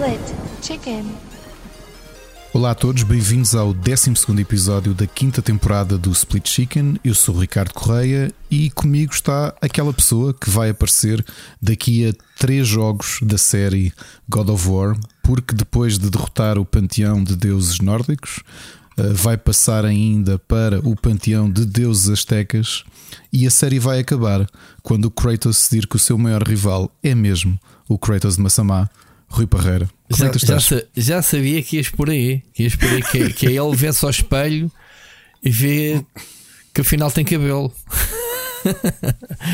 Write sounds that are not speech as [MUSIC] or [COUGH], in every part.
Split Chicken. Olá a todos, bem-vindos ao 12 episódio da quinta temporada do Split Chicken. Eu sou o Ricardo Correia e comigo está aquela pessoa que vai aparecer daqui a três jogos da série God of War, porque depois de derrotar o panteão de deuses nórdicos, eh, vai passar ainda para o panteão de deuses astecas e a série vai acabar quando o Kratos decidir que o seu maior rival é mesmo o Kratos de Massamá, Rui Parreira. Como já, é já, já sabia que ias por aí. Que ias por aí, que, que é ele vê-se ao espelho e vê que afinal tem cabelo.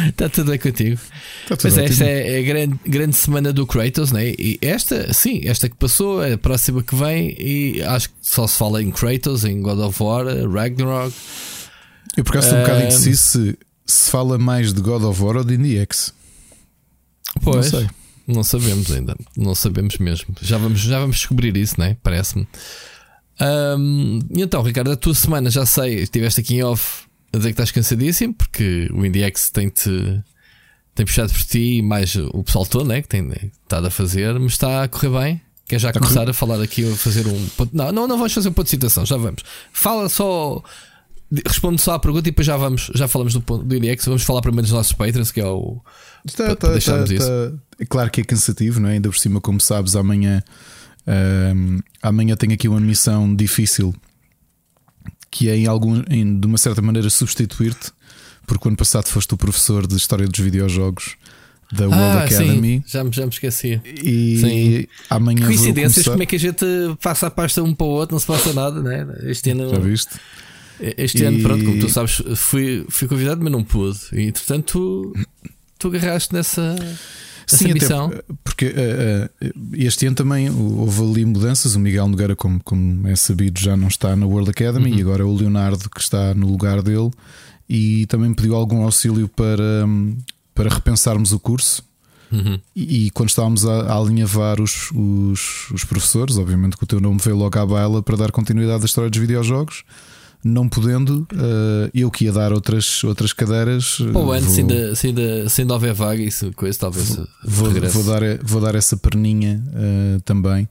Está [LAUGHS] tudo bem contigo. Está tudo Mas esta ótimo. é a grande, grande semana do Kratos, né? E esta, sim, esta que passou, é a próxima que vem, e acho que só se fala em Kratos, em God of War, Ragnarok. Eu por acaso estou um bocado indeciso se, se fala mais de God of War ou de IndieX. Pois, Não sei. Não sabemos ainda, não sabemos mesmo. Já vamos, já vamos descobrir isso, né? Parece-me. E então, Ricardo, a tua semana já sei, estiveste aqui em off a dizer que estás cansadíssimo, porque o IndieX tem-te tem puxado por ti, mais o pessoal todo, né? Que tem estado a fazer, mas está a correr bem. Quer já começar a falar aqui, a fazer um. ponto- Não, não, não vamos fazer um ponto de citação, já vamos. Fala só. Responde só à pergunta e depois já vamos, já falamos do, ponto- do IndieX. Vamos falar primeiro dos nossos patrons, que é o. Para- está, para deixarmos está- está- É claro que é cansativo, não é? Ainda por cima, como sabes, amanhã, ahm, amanhã tenho aqui uma missão difícil que é em algum, em- de uma certa maneira substituir-te, porque o ano passado foste o professor de História dos Videojogos da World Academy Ah, Sim, já, me- já me esqueci. e Sim. amanhã Coincidências, começar... como é que a gente passa a pasta um para o outro, não se passa nada, né? Este ano, Já viste? Este E- ano pronto, como tu sabes, fui, fui convidado, mas não pude. E entretanto, tu, tu agarraste nessa, Sim, missão. até porque eh, eh, este ano também houve ali mudanças. O Miguel Nogueira, como, como é sabido, já não está na World Academy Uhum. e agora é o Leonardo que está no lugar dele. E também pediu algum auxílio para, para repensarmos o curso. Uhum. E, e quando estávamos a, a alinhavar os, os, os professores, obviamente que o teu nome veio logo à baila para dar continuidade à história dos videojogos. Não podendo, eh, eu que ia dar outras, outras cadeiras. Para o ano, vou- se ainda, se, ainda, se ainda houver vaga, isso, coisa, talvez Vou, regresse. vou, dar, vou dar essa perninha eh, também.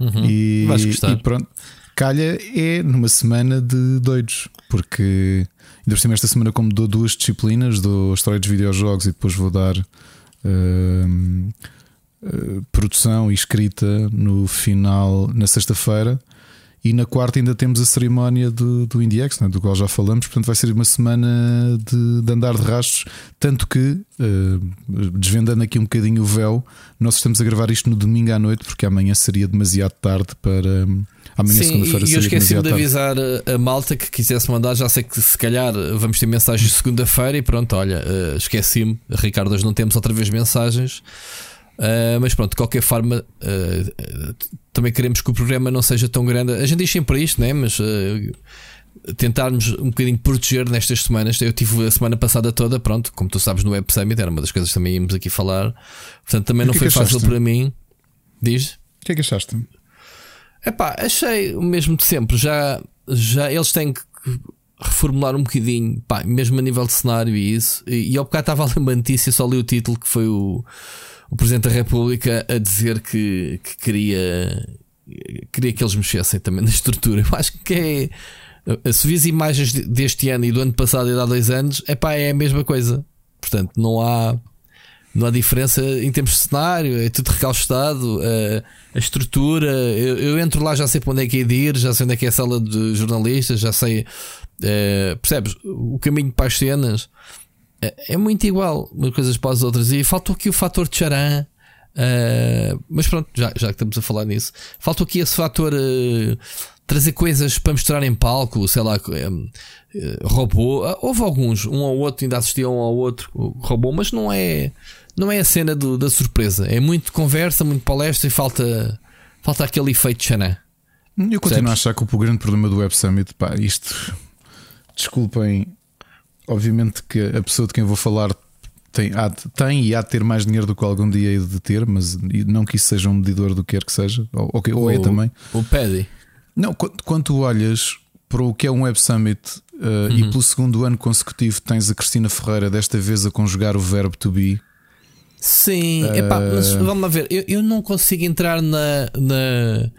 Uhum. E, Vais gostar. e pronto. Calha é numa semana de doidos, porque ainda por cima esta semana, como dou duas disciplinas, dou a história dos videojogos e depois vou dar ehm, eh, produção e escrita no final, na sexta-feira. E na quarta ainda temos a cerimónia do, do IndieX, né, do qual já falamos, portanto vai ser uma semana de, de andar de rastros. Tanto que, eh, desvendando aqui um bocadinho o véu, nós estamos a gravar isto no domingo à noite, porque amanhã seria demasiado tarde para. Amanhã, Sim, segunda-feira, e eu seria esqueci-me de avisar a, malta que quisesse mandar. Já sei que se calhar vamos ter mensagens segunda-feira e pronto, olha, eh, esqueci-me. Ricardo, hoje não temos outra vez mensagens. Uh, mas pronto, de qualquer forma, uh, também queremos que o programa não seja tão grande. A gente diz sempre isto, né? mas uh, tentarmos um bocadinho proteger nestas semanas. Eu tive a semana passada toda, pronto, como tu sabes, no Web Summit, era uma das coisas que também íamos aqui falar. Portanto, também não que é foi que fácil para mim. Diz? O que é que achaste? Epá, achei o mesmo de sempre. Já, já eles têm que reformular um bocadinho, pá, mesmo a nível de cenário e isso. E, e ao bocado estava a ler uma notícia, só li o título que foi o, o Presidente da República a dizer que, que queria, queria que eles mexessem também na estrutura. Eu acho que é. Se vis imagens de- deste ano e do ano passado e de há dois anos, epá, é a mesma coisa. Portanto, não há. Não há diferença em termos de cenário, é tudo recalchutado, a, a estrutura. Eu, eu entro lá, já sei para onde é que é de ir, já sei onde é que é a sala de jornalistas, já sei. eh, percebes? O caminho para as cenas é, é muito igual, umas coisas para as outras. E faltou aqui o fator de charan. eh, mas pronto, já, já que estamos a falar nisso, faltou aqui esse fator. eh, trazer coisas para mostrar em palco, sei lá, eh, eh, robô. Ah, Houve alguns, um ou outro, ainda assistiam um ao outro robô, mas não é, não é a cena do- da surpresa. É muito conversa, muito palestra e falta, falta aquele efeito Xanã. Eu continuo Percebes? a achar que o grande problema do Web Summit, pá, isto. Desculpem, obviamente que a pessoa de quem vou falar tem, há tem e há de ter mais dinheiro do que algum dia hei de ter, mas não que isso seja um medidor do que quer que seja, ou, ou que- ou é também. O Paddy. Não, quando, quando tu olhas para o que é um Web Summit uh, e pelo segundo ano consecutivo tens a Cristina Ferreira, desta vez a conjugar o verbo to be, Sim, uh... epá, mas vamos lá ver. Eu, eu não consigo entrar na, na,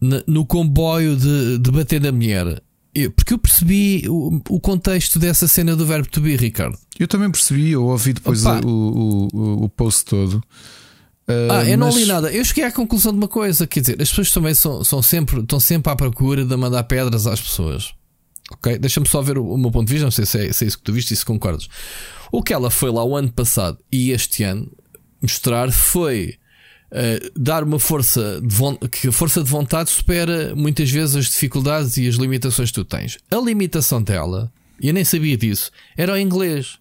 na no comboio de, de bater na mulher. Eu, porque eu percebi o, o, contexto dessa cena do verbo to be, Ricardo. Eu também percebi, eu ouvi depois o, o, o, post todo. Uh, ah, eu mas... não li nada. Eu cheguei à conclusão de uma coisa: quer dizer, as pessoas também são, são sempre, estão sempre à procura de mandar pedras às pessoas. Ok? Deixa-me só ver o, o, meu ponto de vista, não sei se é, se é isso que tu viste e se concordas. O que ela foi lá o ano passado e este ano mostrar foi uh, dar uma força de que a força de vontade supera muitas vezes as dificuldades e as limitações que tu tens. A limitação dela, e eu nem sabia disso, era o inglês.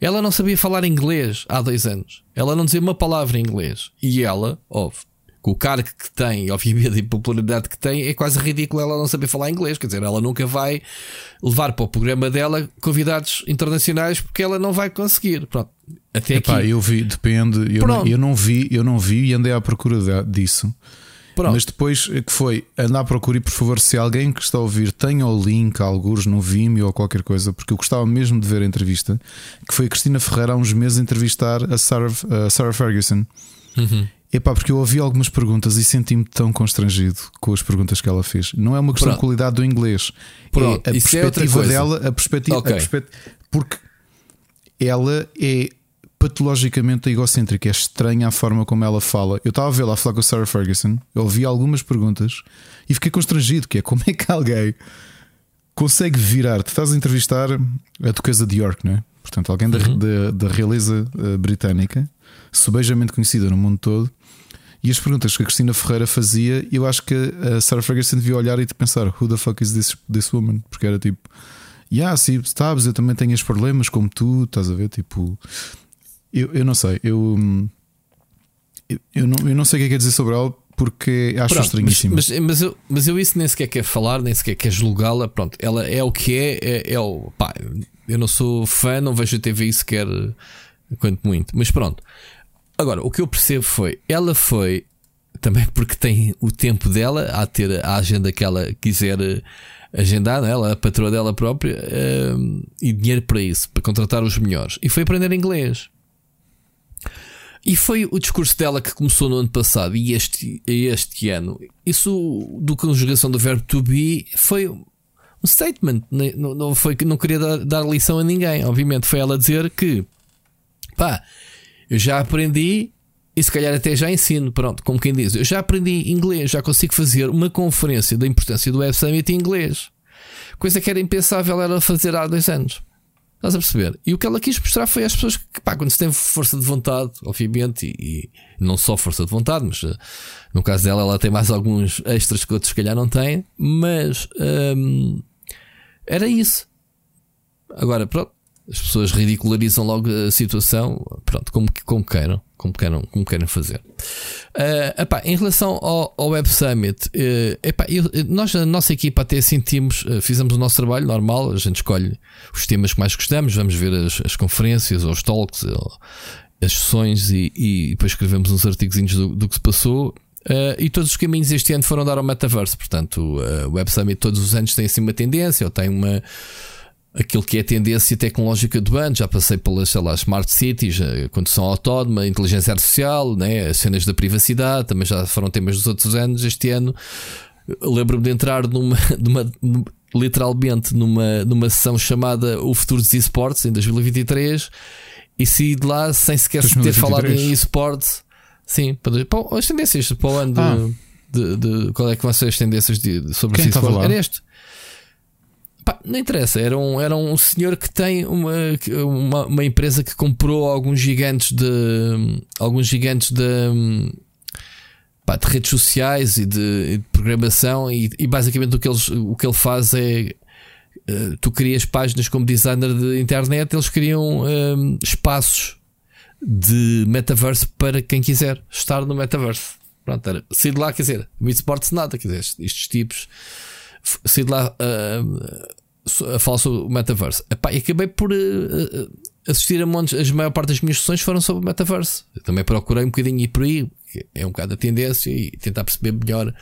Ela não sabia falar inglês há dois anos. Ela não dizia uma palavra em inglês. E ela, óbvio, com o cargo que tem, obviamente, e a popularidade que tem, é quase ridículo ela não saber falar inglês. Quer dizer, ela nunca vai levar para o programa dela convidados internacionais porque ela não vai conseguir. Pronto. Até Epá, aqui. eu vi, depende. Eu não, eu não, vi, eu não vi e andei à procura disso. Pronto. Mas depois que foi andar à procura e por favor, se alguém que está a ouvir tenha o link, alguns no Vimeo ou qualquer coisa, porque eu gostava mesmo de ver a entrevista, que foi a Cristina Ferreira há uns meses entrevistar a Sarah, a Sarah Ferguson. Uhum. Epá, porque eu ouvi algumas perguntas e senti-me tão constrangido com as perguntas que ela fez. Não é uma questão Pronto. de qualidade do inglês. Pronto. É a Isso é perspectiva é dela, a perspectiva, okay. a perspectiva, porque ela é patologicamente egocêntrica, é estranha a forma como ela fala. Eu estava a ver lá falar com a Sarah Ferguson, eu ouvi algumas perguntas e fiquei constrangido, que é como é que alguém consegue virar, tu estás a entrevistar a duquesa de York, não é? Portanto, alguém uhum. da, da, da realeza uh, britânica, subejamente conhecida no mundo todo, e as perguntas que a Cristina Ferreira fazia, eu acho que a Sarah Ferguson devia olhar e pensar: Who the fuck is this, this woman? Porque era tipo, yeah, sim, sabes, eu também tenho estes problemas como tu, estás a ver? Tipo, eu, eu não sei, eu, eu, eu, não, eu não sei o que é que é dizer sobre ela porque acho pronto, estranhíssimo. Mas, mas, mas, eu, mas eu isso nem sequer quer falar, nem sequer quer julgá-la. Pronto, ela é o que é, é, é o. Pá, eu não sou fã, não vejo a TV sequer quanto muito, mas pronto. Agora, o que eu percebo foi, ela foi também porque tem o tempo dela a ter a agenda que ela quiser eh, agendar, né? ela, a patroa dela própria, uh, e dinheiro para isso, para contratar os melhores. E foi aprender inglês. E foi o discurso dela que começou no ano passado e este, este ano. Isso do conjugação do verbo to be foi um statement. Não, não, foi não queria dar, dar lição a ninguém. Obviamente, foi ela dizer que pá, eu já aprendi e se calhar até já ensino, pronto, como quem diz, eu já aprendi inglês, já consigo fazer uma conferência da importância do Web Summit em inglês. Coisa que era impensável era fazer há dois anos. Estás a perceber? E o que ela quis mostrar foi às pessoas que, pá, quando se tem força de vontade, obviamente, e, e não só força de vontade, mas uh, no caso dela, ela tem mais alguns extras que outros, se calhar, não têm, mas um, era isso. Agora, pronto, as pessoas ridicularizam logo a situação, pronto, como, como queiram, como queiram, como queiram fazer. Uh, epá, em relação ao, ao Web Summit, uh, epá, eu, nós, a nossa equipa, até sentimos, uh, fizemos o nosso trabalho normal, a gente escolhe os temas que mais gostamos, vamos ver as, as conferências, ou os talks, ou as sessões e, e depois escrevemos uns artigos do, do que se passou. Uh, e todos os caminhos este ano foram dar ao metaverso. Portanto, o Web Summit todos os anos tem assim uma tendência, ou tem uma aquilo que é a tendência tecnológica do ano. Já passei pelas, sei lá, smart cities, a condução autónoma, inteligência artificial, né, as cenas da privacidade, também já foram temas dos outros anos. Este ano lembro-me de entrar numa, [LAUGHS] numa, literalmente numa, numa sessão chamada O Futuro dos Esportes em 2023 e saí de lá sem sequer 2023. ter falado em esportes. Sim, para, as tendências para o ano ah. de, de, de, qual é que vão ser as tendências de, sobre Quem esportes? Era este. Pá, não interessa, era um, era um senhor que tem uma, uma, uma, empresa que comprou alguns gigantes de alguns gigantes de, pá, de redes sociais e de, de programação e, e, basicamente o que, eles, o que ele faz é uh, tu crias páginas como designer de internet, eles criam um, espaços de metaverso para quem quiser estar no metaverso. Pronto, era, sair de lá, quer dizer, me Sports nada, quer dizer, estes tipos saí de lá uh, a falar sobre o metaverso. Epá, e acabei por uh, assistir a montes. As maior parte das minhas sessões foram sobre o metaverso. Eu também procurei um bocadinho ir por aí, é um bocado a tendência, e tentar perceber melhor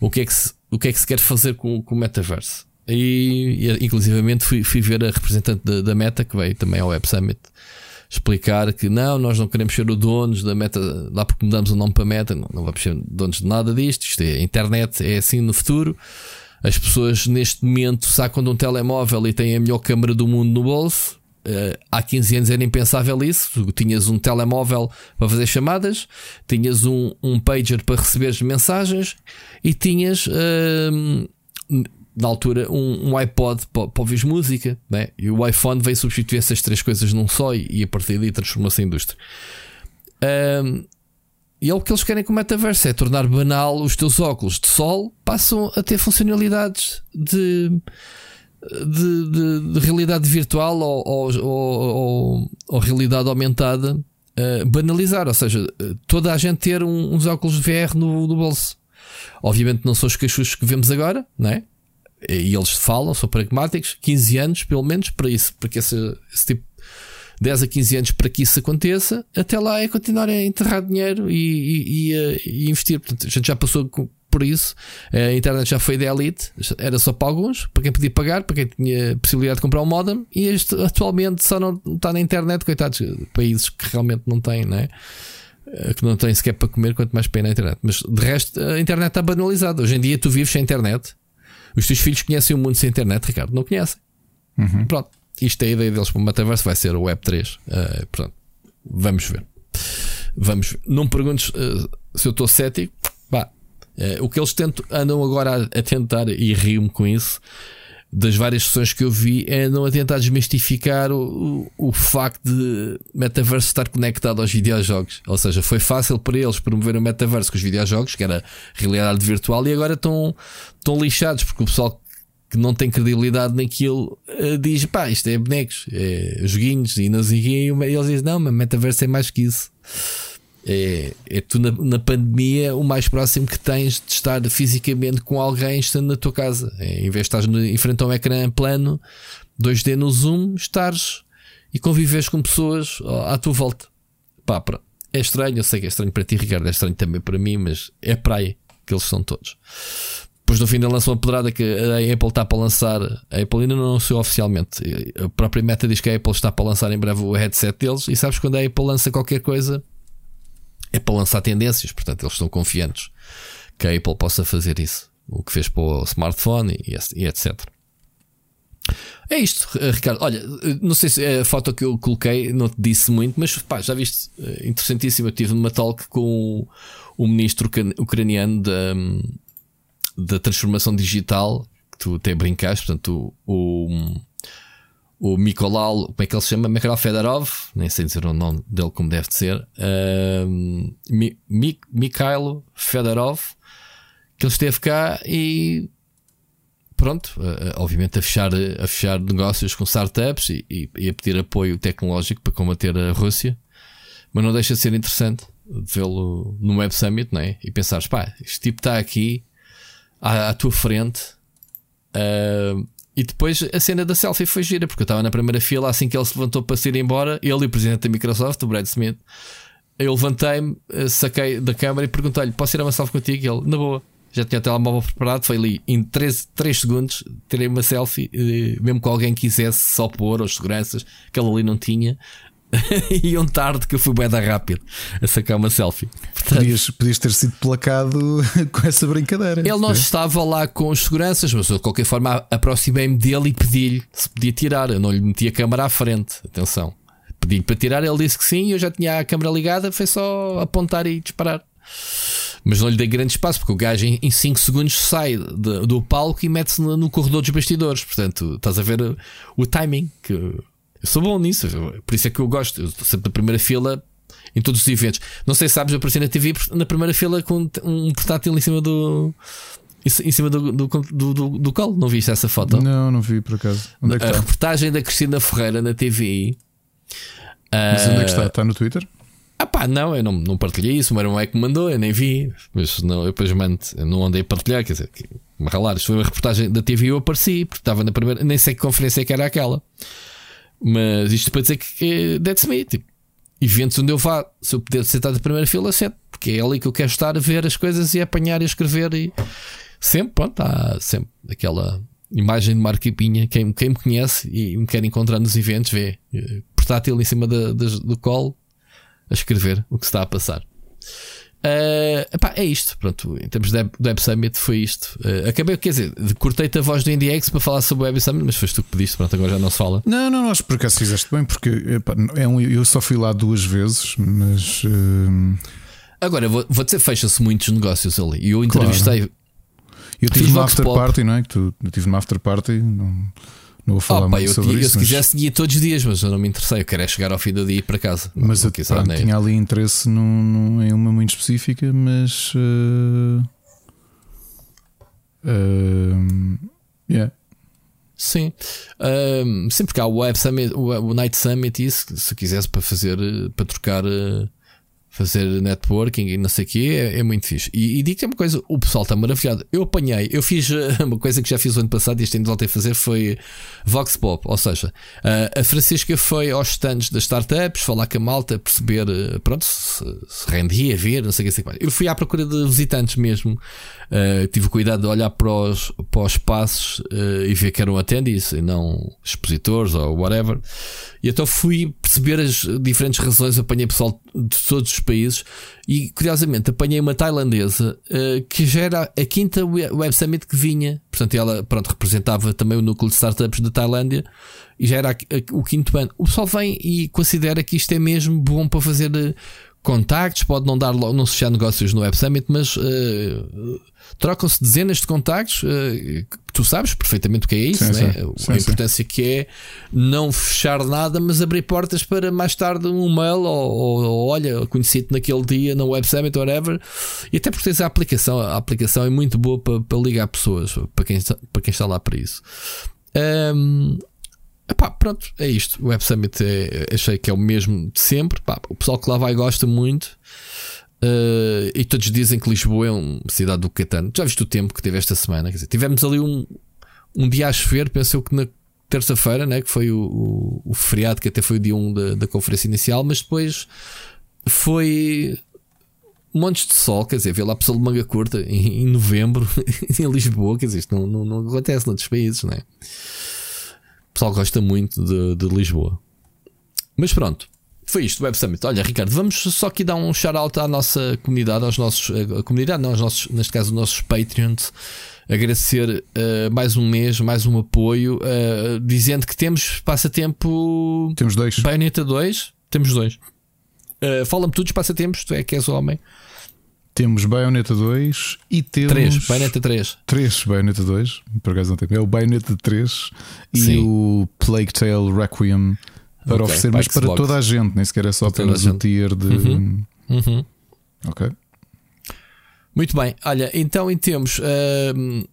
o que é que se, o que é que se quer fazer com, com o metaverso. E, e inclusivamente fui, fui ver a representante da, da, Meta que veio também ao Web Summit explicar que não, nós não queremos ser o donos da meta, lá porque mudamos o nome para meta, não, não vamos ser donos de nada disto. Isto é, a internet é assim no futuro. As pessoas neste momento sacam de um telemóvel e têm a melhor câmera do mundo no bolso. Uh, há 15 anos era impensável isso. Tu tinhas um telemóvel para fazer chamadas, tinhas um, um pager para receber mensagens e tinhas uh, na altura um, um iPod para, para ouvir música. Né? E o iPhone veio substituir essas três coisas num só e, e a partir daí transformou-se em indústria. Uh, e é o que eles querem com o metaverso: é tornar banal os teus óculos de sol, passam a ter funcionalidades de, de, de, de realidade virtual ou, ou, ou, ou realidade aumentada. Uh, banalizar, ou seja, toda a gente ter um, uns óculos VR no, no, bolso. Obviamente não são os cachuchos que vemos agora, não é? E eles falam, são pragmáticos, 15 anos pelo menos para isso, para que esse, esse tipo 10 a 15 anos para que isso aconteça, até lá é continuar a enterrar dinheiro e, e, e, e investir. Portanto, a gente já passou por isso. A internet já foi da elite, era só para alguns, para quem podia pagar, para quem tinha possibilidade de comprar um modem. E este atualmente só não está na internet, coitados, países que realmente não têm, não é? Eh, que não têm sequer para comer, quanto mais ir na internet. Mas de resto, a internet está banalizada. Hoje em dia, tu vives sem internet. Os teus filhos conhecem o mundo sem internet, Ricardo? Não conhecem. Uhum. Pronto. Isto é a ideia deles para o metaverso, vai ser o Web3. Uh, eh, pronto, vamos ver. Vamos ver. Não me perguntes uh, se eu estou cético. Bah, uh, o que eles tentam, andam agora a, a tentar, e rio-me com isso, das várias sessões que eu vi, é andam a tentar desmistificar o, o, o facto de metaverso estar conectado aos videojogos. Ou seja, foi fácil para eles promover o metaverso com os videojogos, que era realidade virtual, e agora estão, estão lixados, porque o pessoal que não tem credibilidade naquilo uh, diz pá, isto é bonecos, é joguinhos e não sei e eles dizem não, mas metaverso é mais que isso. É, é tu na, na, pandemia o mais próximo que tens de estar fisicamente com alguém estando na tua casa. É, em vez de estar em frente a um ecrã plano, 2D no Zoom, estares e convives com pessoas à tua volta. Pá, é estranho, eu sei que é estranho para ti, Ricardo, é estranho também para mim, mas é praia que eles são todos. Depois no fim lançou uma pedrada que a Apple está para lançar. A Apple ainda não anunciou oficialmente. A própria meta diz que a Apple está para lançar em breve o headset deles. E sabes quando a Apple lança qualquer coisa é para lançar tendências. Portanto, eles estão confiantes que a Apple possa fazer isso. O que fez para o smartphone e, etc. É isto, Ricardo. Olha, não sei se a foto que eu coloquei não te disse muito, mas pá, já viste, eh, interessantíssimo. Eu tive numa talk com o, ministro ucraniano da da transformação digital que tu até brincaste, portanto, o, o Mikolau, como é que ele se chama? Mikhail Fedorov, nem sei dizer o nome dele como deve ser, uh, Mi, Mi, Mikhail Fedorov, que ele esteve cá e pronto, obviamente a fechar, a fechar negócios com startups e, e, e, a pedir apoio tecnológico para combater a Rússia, mas não deixa de ser interessante vê-lo no Web Summit, não é? E pensares, pá, este tipo está aqui à, à tua frente. Uh, e depois a cena da selfie foi gira, porque eu estava na primeira fila assim que ele se levantou para se ir embora, ele e o presidente da Microsoft, o Brad Smith. Eu levantei-me, eh, saquei da câmera e perguntei-lhe: Posso ir a uma selfie contigo? E ele, na boa, já tinha o telemóvel preparado. Foi ali em 3, 3 segundos, tirei uma selfie, eh, mesmo que alguém quisesse só pôr, os seguranças, que ele ali não tinha. Iam [LAUGHS] tarde que eu fui bem da rápido a sacar uma selfie. Portanto, podias, podias ter sido placado [LAUGHS] com essa brincadeira. Ele não é? estava lá com os seguranças, mas eu de qualquer forma aproximei-me dele e pedi-lhe se podia tirar. Eu não lhe meti a câmera à frente. Atenção. Pedi-lhe para tirar, ele disse que sim. Eu já tinha a câmera ligada, foi só apontar e disparar. Mas não lhe dei grande espaço, porque o gajo em 5 segundos sai de, do palco e mete-se no, no corredor dos bastidores. Portanto, estás a ver o, o timing que eu sou bom nisso, por isso é que eu gosto. Eu estou sempre na primeira fila em todos os eventos. Não sei se sabes, eu apareci na TV na primeira fila com um portátil em cima do. Em cima do, do, do, do, do colo, não viste essa foto? Não, não vi por acaso. Onde é que a está? reportagem da Cristina Ferreira na TV. Mas onde é que está? Está no Twitter? Ah pá, não, eu não, não partilhei isso, o meu irmão é que mandou, eu nem vi. Mas não, eu depois mando, eu não andei a partilhar, quer dizer, me ralar. Isto foi uma reportagem da TV e eu apareci, porque estava na primeira, nem sei que conferência é que era aquela. Mas isto para dizer que that's me. Tipo, eventos onde eu vá, se eu puder sentar da primeira fila, sento, porque é ali que eu quero estar a ver as coisas e apanhar e escrever. E sempre, pronto, há sempre aquela imagem de Marquipinha. Quem, quem me conhece e me quer encontrar nos eventos, vê. portátil em cima do colo a escrever o que está a passar. Uh, epá, é isto, pronto. Em termos de Web Summit, foi isto. Uh, acabei, quer dizer, cortei-te a voz do IndieX para falar sobre o Web Summit, mas foste tu que pediste, pronto, agora já não se fala. Não, não, acho que por acaso fizeste bem, porque epá, é um, eu só fui lá duas vezes, mas. Uh... Agora, vou, vou dizer, fecha-se muitos negócios ali. E eu entrevistei. Claro. Eu tive uma after party, não é? Que tu, eu tive uma after party. Não... Não vou falar oh, muito eu, sobre eu, isso. Se mas... quisesse, ia todos os dias, mas eu não me interessei. Eu quero é chegar ao fim do dia e ir para casa. Mas não, eu pronto, tinha ali interesse num, num, em uma muito específica, mas. Uh... Uh... Yeah. Sim, um, sim, porque há o Web Summit, o, Night Summit, isso, se quisesse para fazer, para trocar uh, fazer networking e não sei o que é, é, muito fixe. E, e digo-te uma coisa: o pessoal está maravilhado. Eu apanhei, eu fiz uma coisa que já fiz o ano passado e este ano voltei a fazer foi Vox Pop. Ou seja, a Francisca foi aos stands das startups, falar com a malta, perceber, pronto, se, se rendia, ver, não sei o que. Sei Eu fui à procura de visitantes mesmo. Uh, tive cuidado de olhar para os, para os passos uh, e ver que eram attendees e não expositores ou whatever. E então fui perceber as diferentes razões. Apanhei pessoal de todos os países e curiosamente apanhei uma tailandesa uh, que já era a quinta Web Summit que vinha. Portanto, ela pronto, representava também o núcleo de startups da Tailândia e já era o quinto ano. O pessoal vem e considera que isto é mesmo bom para fazer contactos, pode não dar não se fechar negócios no Web Summit, mas uh, trocam-se dezenas de contactos. Uh, tu sabes perfeitamente o que é isso, sim, né? sim, a sim, importância que é não fechar nada, mas abrir portas para mais tarde um mail ou, ou, ou olha, conheci-te naquele dia no Web Summit, whatever. E até porque tens a aplicação, a aplicação é muito boa para, para ligar pessoas, para quem, está, para quem está lá para isso. Um, Epá, pronto, é isto. O Web Summit é, achei que é o mesmo de sempre. Epá, o pessoal que lá vai gosta muito. Uh, e todos dizem que Lisboa é uma cidade do Catano. Já viste o tempo que teve esta semana? Quer dizer, tivemos ali um, um dia a chover, pensou que na terça-feira, né, que foi o, o, o, feriado, que até foi o dia 1 da, da conferência inicial, mas depois foi montes de sol, quer dizer, vê lá a pessoa de manga curta em, em novembro [LAUGHS] em Lisboa, quer dizer, isto não, não, não acontece noutros países, não é? O pessoal gosta muito de, de Lisboa. Mas pronto, foi isto, Web Summit. Olha, Ricardo, vamos só aqui dar um shout-out à nossa comunidade, aos nossos, a comunidade, não, aos nossos, neste caso, os nossos Patreons. Agradecer uh, mais um mês, mais um apoio, uh, dizendo que temos passatempo. Temos dois. Bayonetta 2, temos dois. Uh, Fala-me tudo, passatempos, tu é que és o homem. Temos Bayonetta 2 e temos. 3, Bayonetta 3. 3 Bayonetta 2, por acaso não tem. É o Bayonetta 3 e Sim. o Plague Tale Requiem para okay, oferecer, mas para toda a gente, nem sequer é só apenas o tier de. Uhum. Uhum. Ok. Muito bem, olha, então em termos. Uh,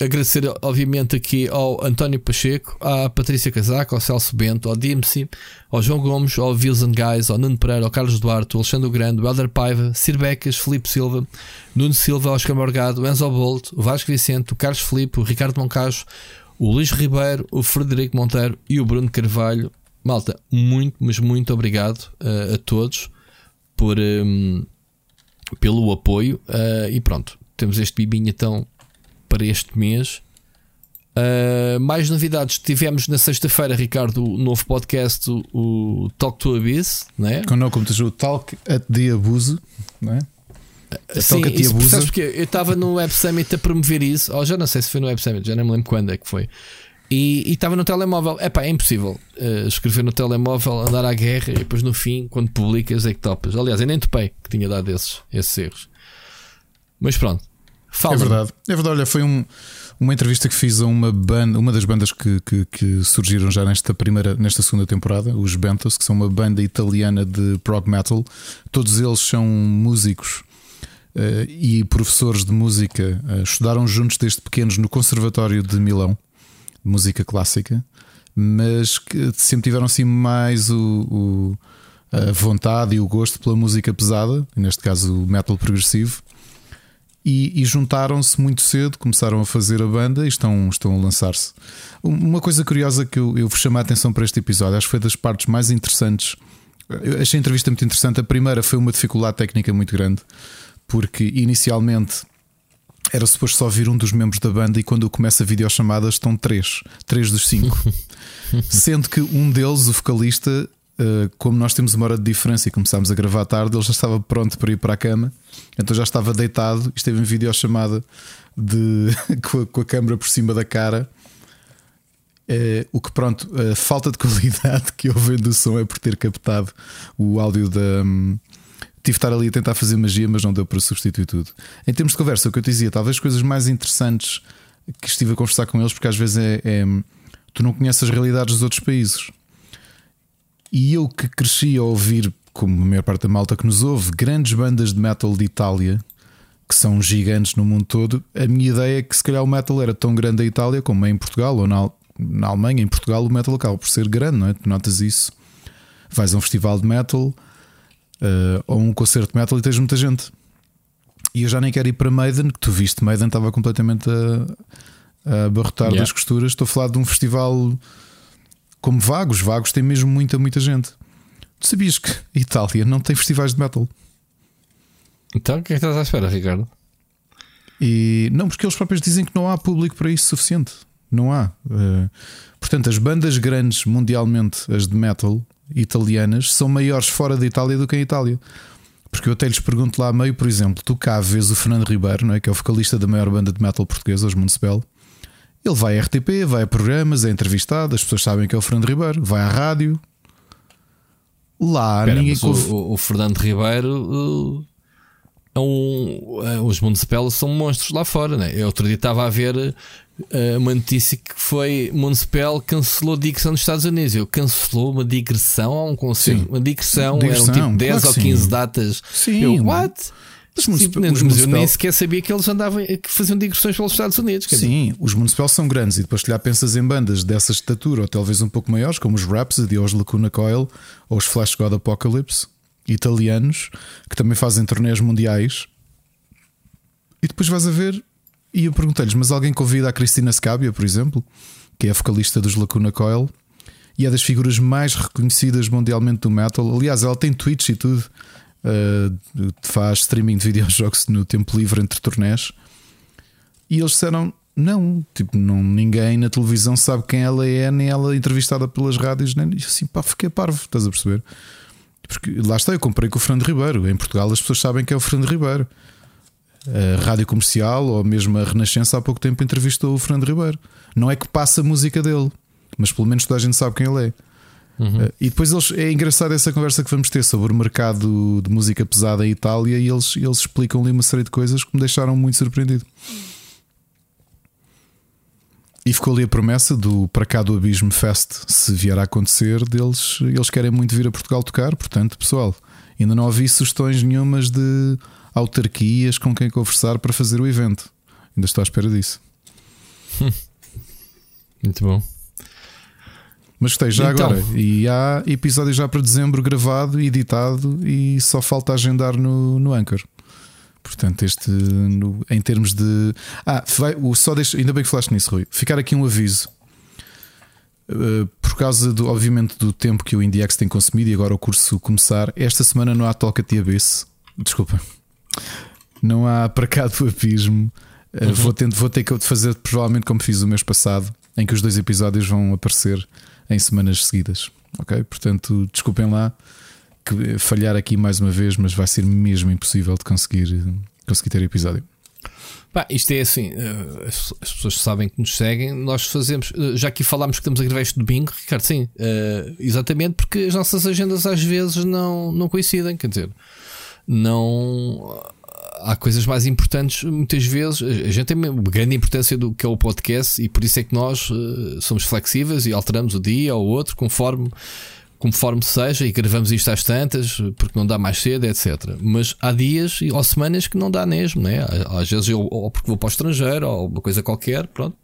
agradecer, obviamente, aqui ao António Pacheco, à Patrícia Casaco, ao Celso Bento, ao DMC, ao João Gomes, ao Wilson Guys, ao Nuno Pereira, ao Carlos Duarte, ao Alexandre Grande, ao Helder Paiva, Sir Becas, Felipe Silva, Nuno Silva, Oscar Morgado, Enzo Bolt, o Vasco Vicente, o Carlos Felipe, o Ricardo Moncacho, o Luís Ribeiro, o Frederico Monteiro e o Bruno Carvalho. Malta, muito, mas muito obrigado uh, a todos por, um, pelo apoio. Uh, e pronto, temos este bibinho então para este mês. Uh, mais novidades. Tivemos na sexta-feira, Ricardo, o novo podcast, o, o Talk to Abyss, não é? Não, como o Talk at the Abuso, não é? Uh, sim, isso, sabes porque eu estava no Web Summit a promover isso, ou já não sei se foi no Web Summit, já não me lembro quando é que foi. E estava no telemóvel. É pá, é impossível uh, escrever no telemóvel, andar à guerra e depois no fim, quando publicas, é que topas. Aliás, eu nem topei que tinha dado esses, esses erros. Mas pronto, Fala. É verdade. É verdade. Olha, foi um, uma entrevista que fiz a uma banda, uma das bandas que, que, que, surgiram já nesta primeira, nesta segunda temporada, os Bentos, que são uma banda italiana de prog metal. Todos eles são músicos uh, e professores de música. Uh, estudaram juntos desde pequenos no Conservatório de Milão, música clássica, mas que sempre tiveram assim mais o, o a vontade e o gosto pela música pesada, neste caso o metal progressivo e, e juntaram-se muito cedo, começaram a fazer a banda e estão, estão a lançar-se. Uma coisa curiosa que eu, eu vos chamei a atenção para este episódio, acho que foi das partes mais interessantes. Eu achei a entrevista muito interessante. A primeira foi uma dificuldade técnica muito grande, porque inicialmente era suposto só vir um dos membros da banda e quando começa a videochamada estão três, três dos cinco. [LAUGHS] Sendo que um deles, o vocalista, como nós temos uma hora de diferença e começámos a gravar tarde, ele já estava pronto para ir para a cama, então já estava deitado e esteve em videochamada de, [LAUGHS] com, a, com a câmera por cima da cara. Uh, o que pronto, a falta de qualidade que houve do som é por ter captado o áudio da. Um, tive de estar ali a tentar fazer magia, mas não deu para substituir tudo. Em termos de conversa, o que eu te dizia, talvez coisas mais interessantes que estive a conversar com eles, porque às vezes é, é tu não conheces as realidades dos outros países. E eu que cresci a ouvir, como a maior parte da malta que nos ouve, grandes bandas de metal de Itália, que são gigantes no mundo todo, a minha ideia é que se calhar o metal era tão grande em Itália como é em Portugal ou na, na Alemanha. Em Portugal o metal acaba por ser grande, não é? Tu notas isso. Vais a um festival de metal uh, ou um concerto de metal e tens muita gente. E eu já nem quero ir para Maiden, que tu viste, Maiden estava completamente a, a abarrotar yeah. das costuras. Estou a falar de um festival como Vagos. Vagos tem mesmo muita, muita gente. Tu sabias que Itália não tem festivais de metal? Então, o que é que estás à espera, Ricardo? E não, porque eles próprios dizem que não há público para isso suficiente. Não há. Uh, portanto, as bandas grandes mundialmente, as de metal, italianas são maiores fora da Itália do que em Itália. Porque eu até lhes pergunto lá meio, por exemplo, tu cá vês o Fernando Ribeiro, não é? que é o vocalista da maior banda de metal portuguesa, os Municipal. Ele vai a RTP, vai a programas, é entrevistado, as pessoas sabem que é o Fernando Ribeiro, vai à rádio. Lá ninguém. O, o, o, Fernando Ribeiro. Uh, é um, uh, os Municipal são monstros lá fora, né? Eu outro dia estava a ver uh, uma notícia que foi Municipal cancelou digressão nos Estados Unidos. Eu cancelou uma digressão a um concerto, uma digressão, digressão, eram tipo 10 claro ou 15 sim. datas. Sim, eu, what? Os tipo, os mas eu nem sequer sabia que eles andavam que faziam digressões pelos Estados Unidos. Sim, dizer. os municipais são grandes e depois se lhe pensas em bandas dessa estatura ou talvez um pouco maiores, como os Rhapsody ou os Lacuna Coil ou os Flash God Apocalypse, italianos, que também fazem torneios mundiais. E depois vais a ver e eu perguntei-lhes, mas alguém convida a Cristina Scabia, por exemplo, que é a vocalista dos Lacuna Coil e é das figuras mais reconhecidas mundialmente do metal. Aliás, ela tem tweets e tudo, uh, faz streaming de videojogos no tempo livre entre turnés. E eles disseram: não, tipo, não, ninguém na televisão sabe quem ela é, nem ela é entrevistada pelas rádios, nem assim, pá, fiquei parvo, estás a perceber? Porque lá está, eu comprei com o Fernando Ribeiro. Em Portugal as pessoas sabem que é o Fernando Ribeiro a rádio comercial ou mesmo a Renascença há pouco tempo entrevistou o Fernando Ribeiro. Não é que passa a música dele, mas pelo menos toda a gente sabe quem ele é. Uhum. Uh, e depois eles, é engraçado essa conversa que vamos ter sobre o mercado de música pesada em Itália e eles, eles explicam ali uma série de coisas que me deixaram muito surpreendido. E ficou ali a promessa do para cá do Abismo Fest, se vier a acontecer, deles, eles querem muito vir a Portugal tocar, portanto, pessoal, ainda não ouvi sugestões nenhumas de autarquias com quem conversar para fazer o evento. Ainda estou à espera disso. [LAUGHS] Muito bom. Mas gostei já então. agora. E há episódio já para dezembro gravado e editado e só falta agendar no, no Anchor. Portanto, este no, em termos de. Ah, vai, o, só deixa, ainda bem que falaste nisso, Rui. Ficar aqui um aviso. Uh, por causa do, obviamente, do tempo que o IndieX tem consumido e agora o curso começar, esta semana não há toca Tiabesse. Desculpa, não há para cá do abismo. Eh, uhum. Vou, ter, vou ter que fazer provavelmente como fiz o mês passado, em que os dois episódios vão aparecer em semanas seguidas. Ok? Portanto, desculpem lá que falhar aqui mais uma vez, mas vai ser mesmo impossível de conseguir, conseguir ter episódio. Bah, isto é assim, eh, as pessoas sabem que nos seguem, nós fazemos, eh, já aqui falámos que estamos a gravar este domingo, Ricardo, sim, exatamente porque as nossas agendas às vezes não, não coincidem, quer dizer, não há coisas mais importantes muitas vezes. A gente tem uma grande importância do que é o podcast e por isso é que nós uh, somos flexíveis e alteramos o dia ou outro conforme, conforme seja e gravamos isto às tantas porque não dá mais cedo, etc. Mas há dias ou semanas que não dá mesmo, né? às vezes eu ou porque vou para o estrangeiro ou uma coisa qualquer, pronto.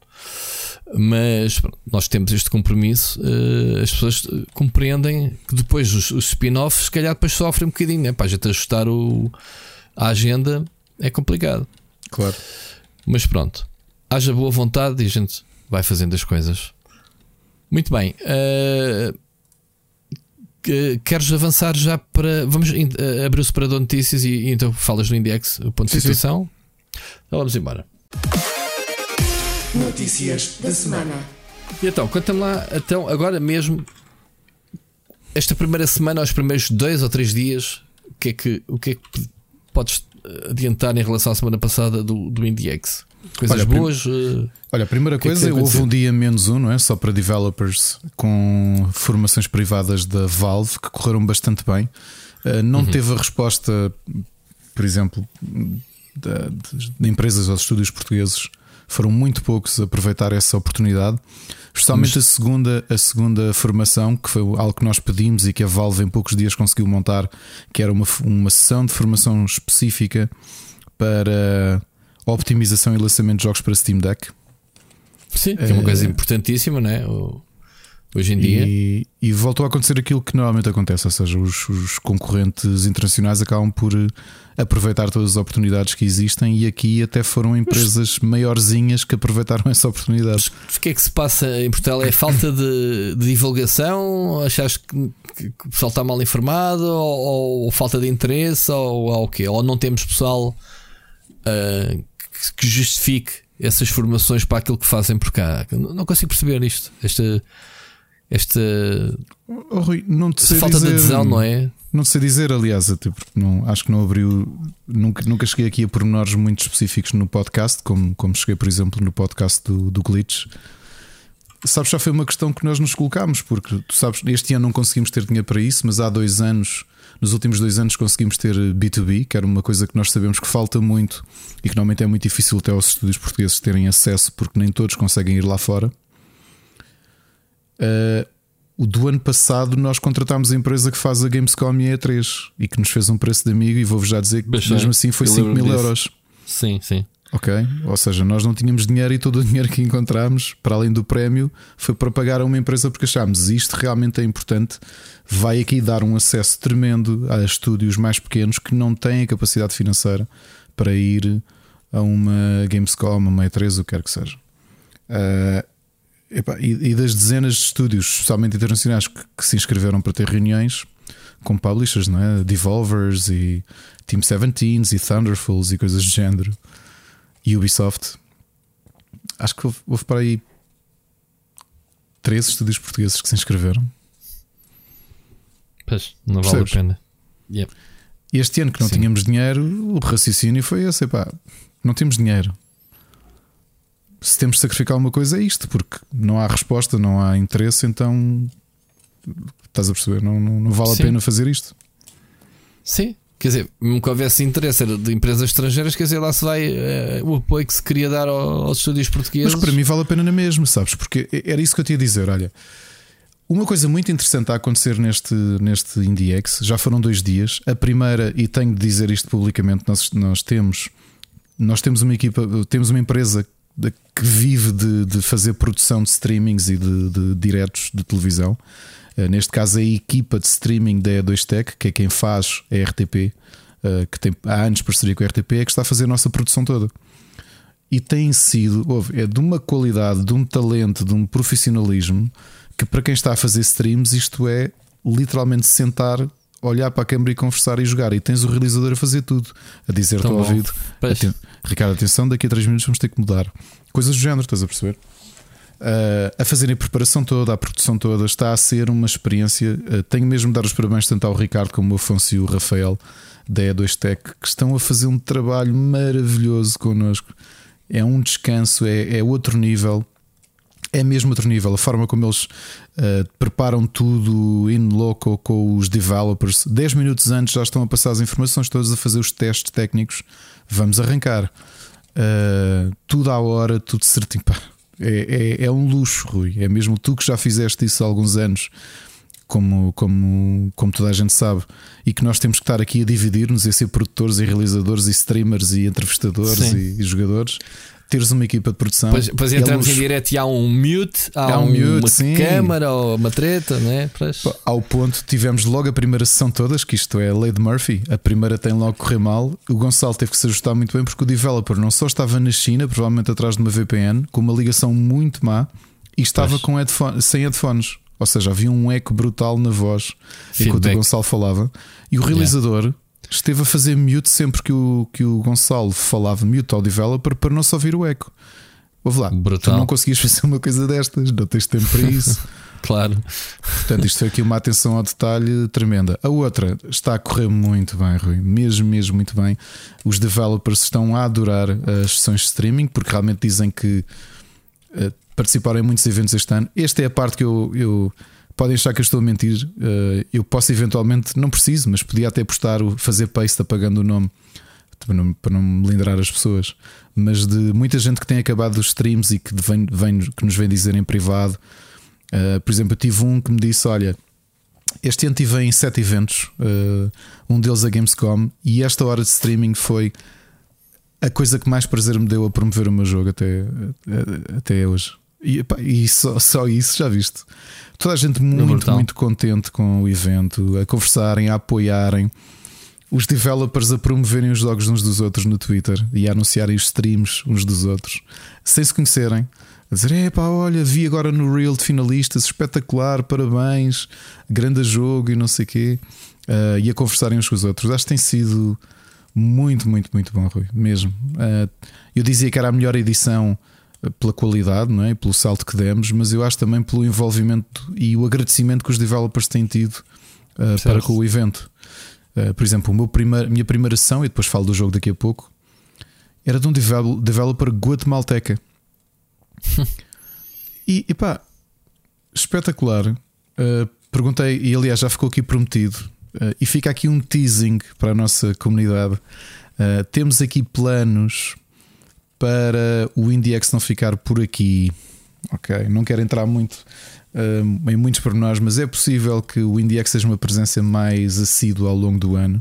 Mas nós temos este compromisso. Uh, as pessoas compreendem que depois os, os spin-offs, se calhar, depois sofrem um bocadinho, né? para a gente ajustar o, a agenda é complicado. Claro. Mas pronto, haja boa vontade e a gente vai fazendo as coisas. Muito bem. Uh, queres avançar já para. Vamos uh, abrir o separador de notícias e, e, então falas no index, o ponto de situação. Então vamos embora. Notícias da semana. E então, conta-me lá, então, agora mesmo, esta primeira semana, aos primeiros dois ou três dias, o que é que, o que, é que podes adiantar em relação à semana passada do, do IndieX? Coisas Olha, boas? eh, Olha, a primeira que é coisa, tem houve um dia menos um, não é? Só para developers com formações privadas da Valve que correram bastante bem. Uh, não teve a resposta, por exemplo, de, de empresas ou de estúdios portugueses. Foram muito poucos a aproveitar essa oportunidade. Especialmente a segunda, a segunda formação, que foi algo que nós pedimos e que a Valve em poucos dias conseguiu montar, que era uma, uma sessão de formação específica para optimização e lançamento de jogos para Steam Deck. Sim, que é uma coisa Eh, importantíssima, não é? O- Hoje em dia. E, e voltou a acontecer aquilo que normalmente acontece, ou seja, os, os concorrentes internacionais acabam por eh, aproveitar todas as oportunidades que existem e aqui até foram empresas maiorzinhas que aproveitaram essa oportunidade. O que é que se passa em Portugal? É falta de, de divulgação? Achas que, que o pessoal está mal informado? Ou, ou falta de interesse? Ou, ou o quê? Ou não temos pessoal ah, que, que justifique essas formações para aquilo que fazem por cá? Não, não consigo perceber isto. Esta, esta Oh, Rui, não te sei falta dizer, de adesão, não é? Não sei dizer, aliás, até porque não, acho que não abriu. Nunca, nunca cheguei aqui a pormenores muito específicos no podcast, como, como cheguei, por exemplo, no podcast do, do Glitch. Sabes, já foi uma questão que nós nos colocámos, porque tu sabes, este ano não conseguimos ter dinheiro para isso, mas há dois anos, nos últimos dois anos, conseguimos ter B2B, que era uma coisa que nós sabemos que falta muito e que normalmente é muito difícil até aos estúdios portugueses terem acesso, porque nem todos conseguem ir lá fora. Uh, o do ano passado nós contratámos a empresa que faz a Gamescom e a E3 e que nos fez um preço de amigo e vou-vos já dizer que Bastante. mesmo assim foi Eu 5 mil disso. euros. Sim, sim. Ok? Ou seja, nós não tínhamos dinheiro e todo o dinheiro que encontramos, para além do prémio, foi para pagar a uma empresa porque achámos isto realmente é importante. Vai aqui dar um acesso tremendo a estúdios mais pequenos que não têm a capacidade financeira para ir a uma Gamescom, uma E3, o que quer que seja. Ah, epá, e, e das dezenas de estúdios, especialmente internacionais, que, que se inscreveram para ter reuniões com publishers, não é? Devolvers e Team 17s e Thunderfuls e coisas do género. E Ubisoft. Acho que houve, houve para aí três estúdios portugueses que se inscreveram. Pois, não vale Percebes? a pena. Yep. Este ano que não Sim. tínhamos dinheiro, o raciocínio foi esse: epá, não temos dinheiro. Se temos de sacrificar uma coisa, é isto, porque não há resposta, não há interesse, então estás a perceber? Não, não, não vale Sim. a pena fazer isto. Sim, quer dizer, nunca houvesse interesse era de empresas estrangeiras, quer dizer, lá se vai eh, o apoio que se queria dar ao- aos estúdios portugueses. Mas para mim vale a pena na mesma, sabes? Porque era isso que eu te ia dizer. Olha, uma coisa muito interessante a acontecer neste, neste IndieX já foram dois dias. A primeira, e tenho de dizer isto publicamente, nós, nós temos nós temos uma equipa, temos uma empresa de- que vive de, de fazer produção de streamings e de, de diretos de televisão. Eh, Neste caso, a equipa de streaming da E2Tech, que é quem faz a RTP, eh, que tem há anos parceria com a RTP, é que está a fazer a nossa produção toda. E tem sido, ouve, é de uma qualidade, de um talento, de um profissionalismo que para quem está a fazer streams, isto é literalmente sentar, olhar para a câmera e conversar e jogar. E tens o realizador a fazer tudo, a dizer-te ao ouvido: Pois. "Aten- Ricardo, atenção, daqui a 3 minutos vamos ter que mudar. Coisas do género, estás a perceber? Uh, a fazerem a preparação toda, a produção toda, está a ser uma experiência. Uh, tenho mesmo de dar os parabéns tanto ao Ricardo como ao Afonso e o Rafael da E2Tech que estão a fazer um trabalho maravilhoso connosco. É um descanso, é, é outro nível. É mesmo outro nível. A forma como eles uh, preparam tudo in loco com os developers. 10 minutos antes já estão a passar as informações todas, a fazer os testes técnicos. Vamos arrancar. Uh, tudo à hora, tudo certinho. Pá, é, é, é um luxo, Rui. É mesmo tu que já fizeste isso há alguns anos, como, como, como toda a gente sabe, e que nós temos que estar aqui a dividir-nos e a ser produtores e realizadores e streamers e entrevistadores e, e jogadores. Teres uma equipa de produção. Depois, depois é entramos em luxo. direto e há um mute, há, Há um mute, uma sim. câmara ou uma treta, não é? Pois. Ao ponto, tivemos logo a primeira sessão todas, que isto é a lei de Murphy. A primeira tem logo correr mal. O Gonçalo teve que se ajustar muito bem porque o developer não só estava na China, provavelmente atrás de uma VPN, com uma ligação muito má, e estava Pois. com headphone- sem headphones. Ou seja, havia um eco brutal na voz enquanto Feedback. o Gonçalo falava. E o realizador esteve a fazer mute sempre que o, que o Gonçalo falava, mute ao developer, para não só ouvir o eco. Ouve lá, Brutal. tu não conseguias fazer uma coisa destas, não tens tempo para isso. [LAUGHS] Claro. Portanto, isto foi aqui uma atenção ao detalhe tremenda. A outra está a correr muito bem, Rui, mesmo, mesmo muito bem. Os developers estão a adorar as sessões de streaming porque realmente dizem que uh, participaram em muitos eventos este ano. Esta é a parte que eu. eu podem achar que eu estou a mentir. Uh, eu posso eventualmente, não preciso, mas podia até postar, o, fazer paste apagando o nome para não, para não melindrar as pessoas. Mas de muita gente que tem acabado os streams e que, vem, vem, que nos vem dizer em privado Uh, por exemplo, eu tive um que me disse: Olha, este ano tive em sete eventos, uh, um deles a Gamescom, e esta hora de streaming foi a coisa que mais prazer me deu a promover o meu jogo até, até hoje. E, e só, só, isso, já viste? Toda a gente muito, muito contente com o evento, a conversarem, a apoiarem. Os developers a promoverem os jogos uns dos outros no Twitter e a anunciarem os streams uns dos outros, sem se conhecerem a dizer: é pá, olha, vi agora no Real de finalistas, espetacular, parabéns, grande jogo e não sei o quê. Uh, e a conversarem uns com os outros. Acho que tem sido muito, muito, muito bom, Rui, mesmo. Uh, eu dizia que era a melhor edição pela qualidade, não é? pelo salto que demos, mas eu acho também pelo envolvimento e o agradecimento que os developers têm tido uh, para com o evento. Uh, por exemplo, o meu primeiro, minha primeira sessão, e depois falo do jogo daqui a pouco, era de um developer guatemalteca [LAUGHS] e, pá, espetacular. Uh, perguntei, e aliás já ficou aqui prometido, e fica aqui um teasing para a nossa comunidade. Temos aqui planos para o IndieX não ficar por aqui. Ok, não quero entrar muito em muitos pormenores, mas é possível que o IndieX seja uma presença mais assídua ao longo do ano.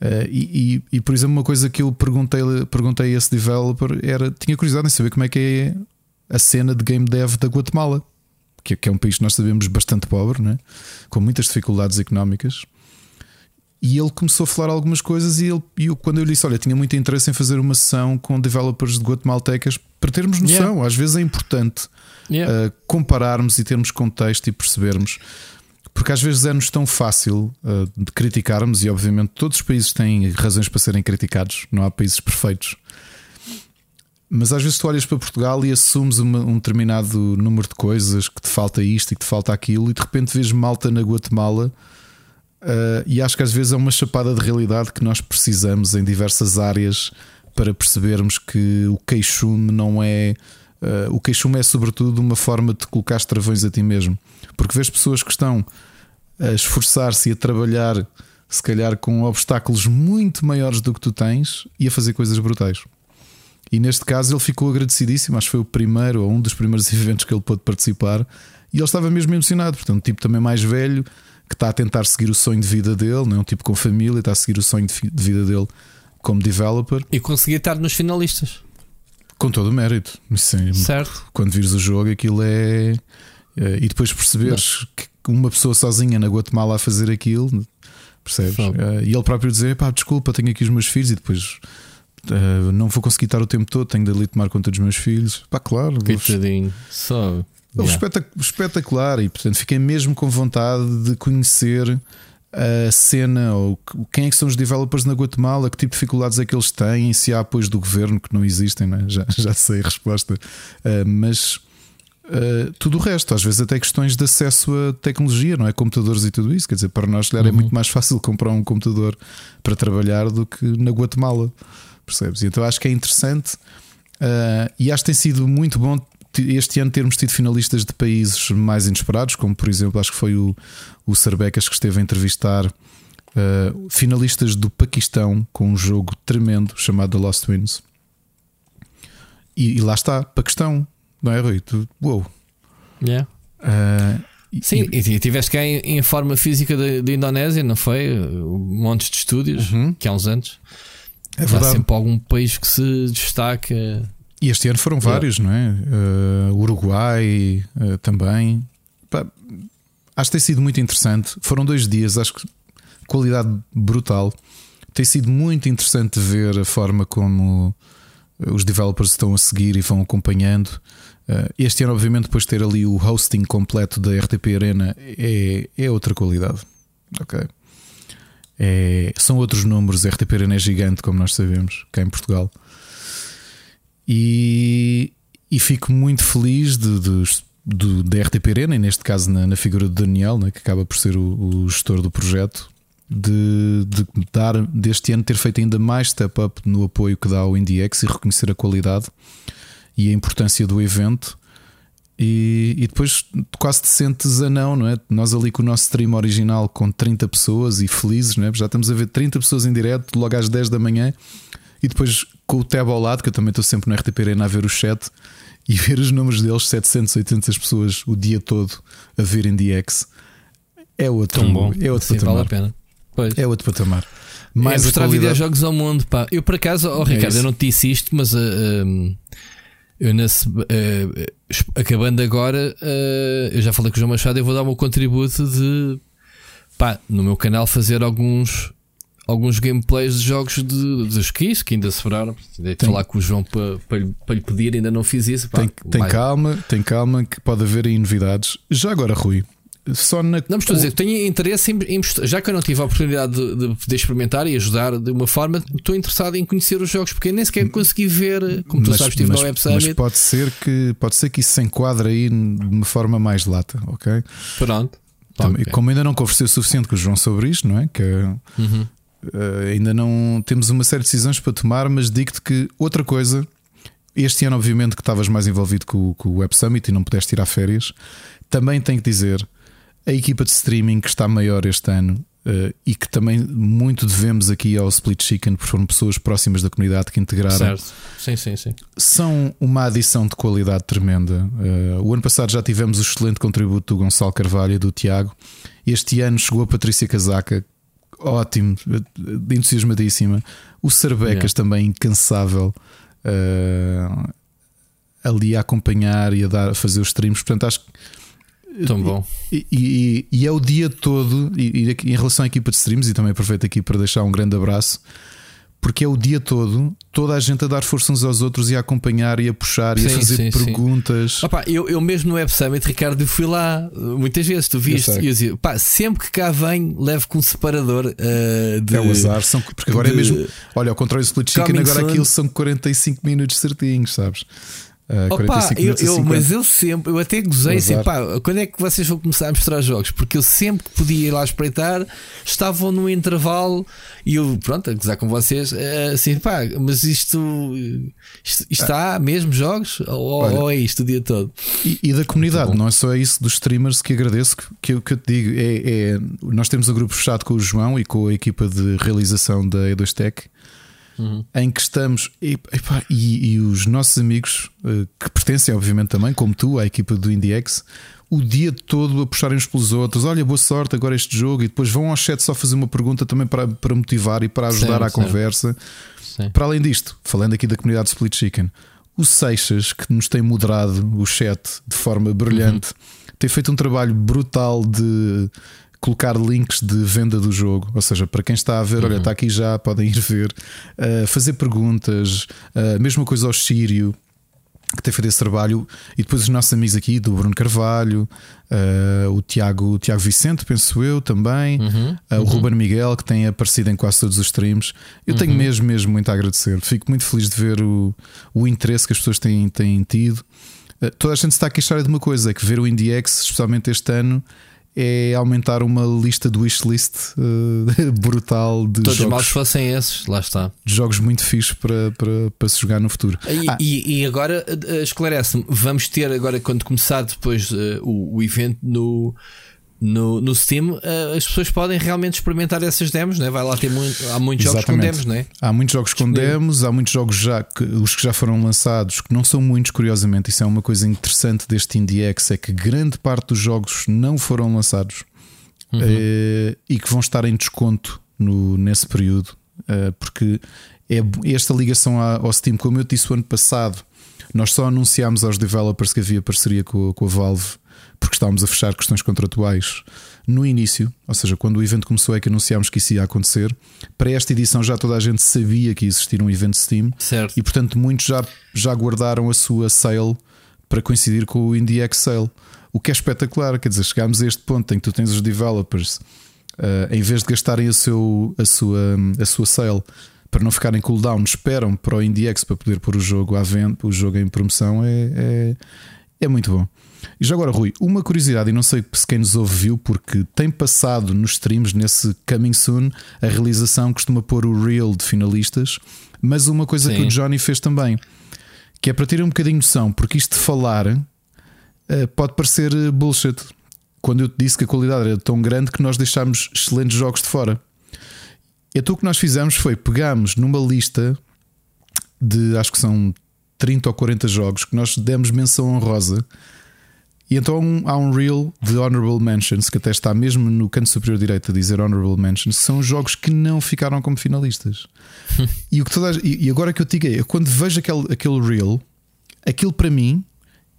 Uh, e, e, e, por exemplo, uma coisa que eu perguntei, perguntei a esse developer era: tinha curiosidade em saber como é que é a cena de game dev da Guatemala, que, que é um país que nós sabemos bastante pobre, né? com muitas dificuldades económicas. E ele começou a falar algumas coisas. E, ele, e eu, quando eu lhe disse: Olha, tinha muito interesse em fazer uma sessão com developers de guatemaltecas para termos noção. Yeah. Às vezes é importante yeah. uh, compararmos e termos contexto e percebermos. Porque às vezes é-nos tão fácil uh, de criticarmos, e obviamente todos os países têm razões para serem criticados, não há países perfeitos. Mas às vezes tu olhas para Portugal e assumes uma, um determinado número de coisas que te falta isto e que te falta aquilo, e de repente vês malta na Guatemala. Uh, e acho que às vezes é uma chapada de realidade que nós precisamos em diversas áreas para percebermos que o queixume não é. Uh, o queixume é sobretudo uma forma de colocar travões a ti mesmo. Porque vês pessoas que estão a esforçar-se e a trabalhar, se calhar com obstáculos muito maiores do que tu tens e a fazer coisas brutais. E neste caso ele ficou agradecidíssimo, acho que foi o primeiro ou um dos primeiros [LAUGHS] eventos que ele pôde participar e ele estava mesmo emocionado. Portanto, tipo também mais velho que está a tentar seguir o sonho de vida dele, não é um tipo com família, está a seguir o sonho de vida dele como developer e conseguia estar nos finalistas com todo o mérito. Sim, certo. Quando vires o jogo, aquilo é. é e depois perceberes não. que uma pessoa sozinha na Guatemala a fazer aquilo, percebes? É, e ele próprio dizer: pá, desculpa, tenho aqui os meus filhos e depois Uh, não vou conseguir estar o tempo todo, tenho de ali tomar conta dos meus filhos. Pá, claro. Coitadinho, só. Yeah. Espetacular e portanto fiquei mesmo com vontade de conhecer a cena ou quem é que são os developers na Guatemala, que tipo de dificuldades é que eles têm, se há apoios do governo que não existem, não é? já, já sei a resposta, uh, mas uh, tudo o resto, às vezes até questões de acesso a tecnologia, não é? Computadores e tudo isso, quer dizer, para nós, é uhum. é muito mais fácil comprar um computador para trabalhar do que na Guatemala percebes? Então acho que é interessante uh, e acho que tem sido muito bom este ano termos tido finalistas de países mais inesperados, como por exemplo, acho que foi o, o Sarbecas que esteve a entrevistar uh, finalistas do Paquistão com um jogo tremendo chamado The Lost Winds. E, e lá está, Paquistão, não é, Rui? Tu, uou. Yeah. Uh, Sim, e, e tiveste cá em, em forma física da Indonésia, não foi? Um monte de estúdios uhum. que há uns anos. É. Há sempre algum país que se destaca. E este ano foram vários, não é? Uh, Uruguai uh, também. Pá, acho que tem sido muito interessante. Foram dois dias, acho que qualidade brutal. Tem sido muito interessante ver a forma como os developers estão a seguir e vão acompanhando. Uh, este ano, obviamente, depois de ter ali o hosting completo da RTP Arena, é, é outra qualidade. Ok. É, são outros números. A RTP Arena é gigante, como nós sabemos, cá em Portugal. E, e fico muito feliz de, de, de, da RTP Arena, e neste caso na, na figura de Daniel, né, que acaba por ser o, o gestor do projeto, de, de, dar deste ano ter feito ainda mais step up no apoio que dá ao IndieX e reconhecer a qualidade e a importância do evento. E, e, depois quase te sentes a não, não é? Nós ali com o nosso stream original com 30 pessoas e felizes, não é? Já estamos a ver 30 pessoas em direto logo às 10 da manhã e depois com o tab ao lado, que eu também estou sempre no RTP Arena a ver o chat e ver os números deles, 700, 800 pessoas o dia todo a ver em DX. É outro, Tão bom. É outro Sim, patamar. vale a pena. Pois. É outro patamar. Mais é mostrar qualidade- videojogos ao mundo, pá. Eu por acaso, oh, É Ricardo, isso. eu não te disse isto, mas uh, um, eu nesse, uh, acabando agora, uh, eu já falei com o João Machado, eu vou dar o meu contributo de pá, no meu canal fazer alguns alguns gameplays de jogos de, de skis que ainda sobraram. Dei de falar com o João para, lhe, para lhe pedir, ainda não fiz isso. pá. Tem, tem calma, tem calma que pode haver aí novidades. Já agora, Rui, só na. Não, mas estou a dizer, tenho interesse em, em já que eu não tive a oportunidade de, de poder experimentar e ajudar de uma forma, estou interessado em conhecer os jogos, porque nem sequer consegui ver, como tu mas, sabes, estive mas, no Web mas pode ser que pode ser que isso se enquadre aí de uma forma mais lata, ok? Pronto. Também- Ok. Como ainda não conversei o suficiente com o João sobre isto, não é? Que Uhum. Eh, ainda não temos uma série de decisões para tomar, mas digo-te que outra coisa, este ano, obviamente, que estavas mais envolvido com, o- com o Web Summit e não pudeste tirar férias, também tenho que dizer a equipa de streaming que está maior este ano. eh, e que também muito devemos aqui ao Split Chicken, porque foram pessoas próximas da comunidade que integraram Certo. Sim, sim, sim. são uma adição de qualidade tremenda. Uh, o ano passado já tivemos o excelente contributo do Gonçalo Carvalho e do Tiago. Este ano chegou a Patrícia Casaca, ótimo, entusiasmadíssima. O Sarbecas Yeah. também incansável. uh, ali a acompanhar e a, dar, a fazer os streams. Portanto, acho que Tão bom. e, e- e é o dia todo, e, e em relação à equipa de streams, e também aproveito aqui para deixar um grande abraço, porque é o dia todo, toda a gente a dar força uns aos outros e a acompanhar e a puxar e a Sim, fazer sim, sim. perguntas. Opa, eu, eu mesmo no Web Summit, Ricardo, eu fui lá muitas vezes, tu viste, Eu e eu dizia, pá, sempre que cá venho, levo com um separador uh, de. É o azar, são, porque agora é de- mesmo. Olha, ao contrário do Split Chicken, agora soon. aquilo são 45 minutos certinhos, sabes? Uh, Opa, 45 eu, minutos eu- 50. mas eu sempre, eu até gozei assim, pá, quando é que vocês vão começar a mostrar jogos? Porque eu sempre que podia ir lá espreitar, estavam no intervalo e eu, pronto, a gozar com vocês, eh, assim, pá, mas isto, isto, isto há mesmo jogos? Ou, Olha, ou é isto o dia todo? E, e da comunidade, não é só isso dos streamers que agradeço que, que, eu- que eu te digo. É, é- nós temos um grupo fechado com o João e com a equipa de realização da E2Tech em que estamos e, epá, e, e os nossos amigos eh, que pertencem, obviamente, também, como tu, à equipa do IndieX, o dia todo a puxarem uns pelos outros. Olha, boa sorte agora este jogo, e depois vão ao chat só fazer uma pergunta também para, para motivar e para ajudar Certo, à certo. conversa. Sim. Para além disto, falando aqui da comunidade Split Chicken, o Seixas, que nos tem moderado o chat de forma brilhante, tem feito um trabalho brutal de colocar links de venda do jogo. Ou seja, para quem está a ver, olha, está aqui já, podem ir ver, uh, fazer perguntas, a mesma coisa ao Sírio. Que tem feito esse trabalho, e depois os nossos amigos aqui do Bruno Carvalho, uh, o, Tiago, o Tiago Vicente, penso eu também, uh, o Ruben Miguel, que tem aparecido em quase todos os streams. Eu tenho mesmo, mesmo muito a agradecer. Fico muito feliz de ver o, o interesse que as pessoas têm, têm tido. Uh, toda a gente está a queixar de uma coisa: é que ver o IndieX, especialmente este ano, é aumentar uma lista de wishlist uh, [LAUGHS] brutal de Todos os maus jogos, fossem esses, lá está. de jogos muito fixos para, para, para se jogar no futuro. E, Ah, e- e agora eh, esclarece-me, vamos ter agora quando começar depois eh, o, o evento no, no, no Steam, eh, as pessoas podem realmente experimentar essas demos, né? vai lá ter muito, há muitos jogos com Exatamente. demos, né? Há muitos jogos com demos, há muitos jogos já que, os que já foram lançados, que não são muitos, curiosamente. Isso é uma coisa interessante deste IndieX: é que grande parte dos jogos não foram lançados eh, e que vão estar em desconto no, nesse período, eh, porque é esta ligação ao Steam, como eu disse o ano passado, nós só anunciámos aos developers que havia parceria com, com a Valve porque estávamos a fechar questões contratuais no início, ou seja, quando o evento começou é que anunciámos que isso ia acontecer. Para esta edição já toda a gente sabia que ia existir um evento Steam Certo. e portanto muitos já, já guardaram a sua sale para coincidir com o IndieX Sale. O que é espetacular, quer dizer, chegámos a este ponto em que tu tens os developers, eh, em vez de gastarem a, seu, a, sua, a sua sale para não ficarem cooldown, esperam para o IndieX para poder pôr o jogo à venda, o jogo em promoção, é, é, é muito bom. E já agora, Rui, uma curiosidade, e não sei se quem nos ouve viu, porque tem passado nos streams nesse Coming Soon, a realização costuma pôr o reel de finalistas, mas uma coisa Sim. que o Johnny fez também, que é para ter um bocadinho de noção, porque isto de falar uh, pode parecer bullshit. Quando eu te disse que a qualidade era tão grande que nós deixámos excelentes jogos de fora. Então o que nós fizemos foi pegámos numa lista de acho que são 30 ou 40 jogos que nós demos menção honrosa e então há um reel de Honorable Mentions que até está mesmo no canto superior direito a dizer Honorable Mentions, que são jogos que não ficaram como finalistas. [LAUGHS] e, o que toda, e agora que eu te digo, quando vejo aquele, aquele reel, aquilo para mim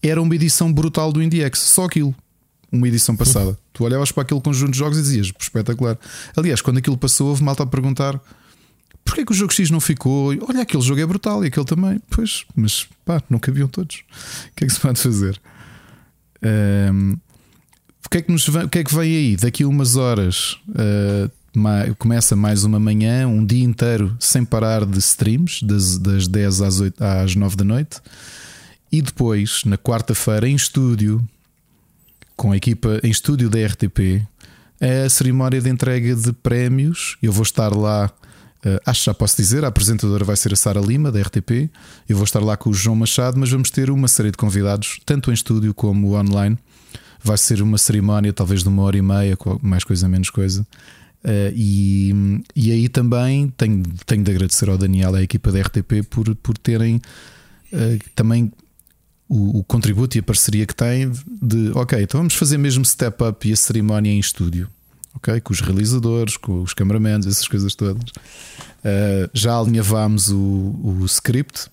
era uma edição brutal do IndieX, só aquilo. Uma edição passada. [LAUGHS] tu olhavas para aquele conjunto de jogos e dizias espetacular. Aliás, quando aquilo passou, houve malta a perguntar porquê que o jogo X não ficou? Olha, aquele jogo é brutal e aquele também. Pois, mas pá, não cabiam todos. O que é que se pode fazer? Um, o, que é que nos, o que é que vem aí? Daqui a umas horas uh, começa mais uma manhã, um dia inteiro sem parar de streams, das, das 10 às, 8, às 9 da noite. E depois, na quarta-feira, em estúdio, com a equipa em estúdio da RTP, a cerimónia de entrega de prémios. Eu vou estar lá. Uh, acho que já posso dizer, a apresentadora vai ser a Sara Lima, da RTP. Eu vou estar lá com o João Machado, mas vamos ter uma série de convidados, tanto em estúdio como online. Vai ser uma cerimónia, talvez de uma hora e meia, mais coisa, menos coisa. Uh, e, e aí também tenho, tenho de agradecer ao Daniel e à equipa da RTP por, por terem uh, também o, o, contributo e a parceria que tem de ok, então vamos fazer mesmo step up e a cerimónia em estúdio ok? Com os realizadores, com os cameramans, essas coisas todas. Uh, já alinhavámos o, o script,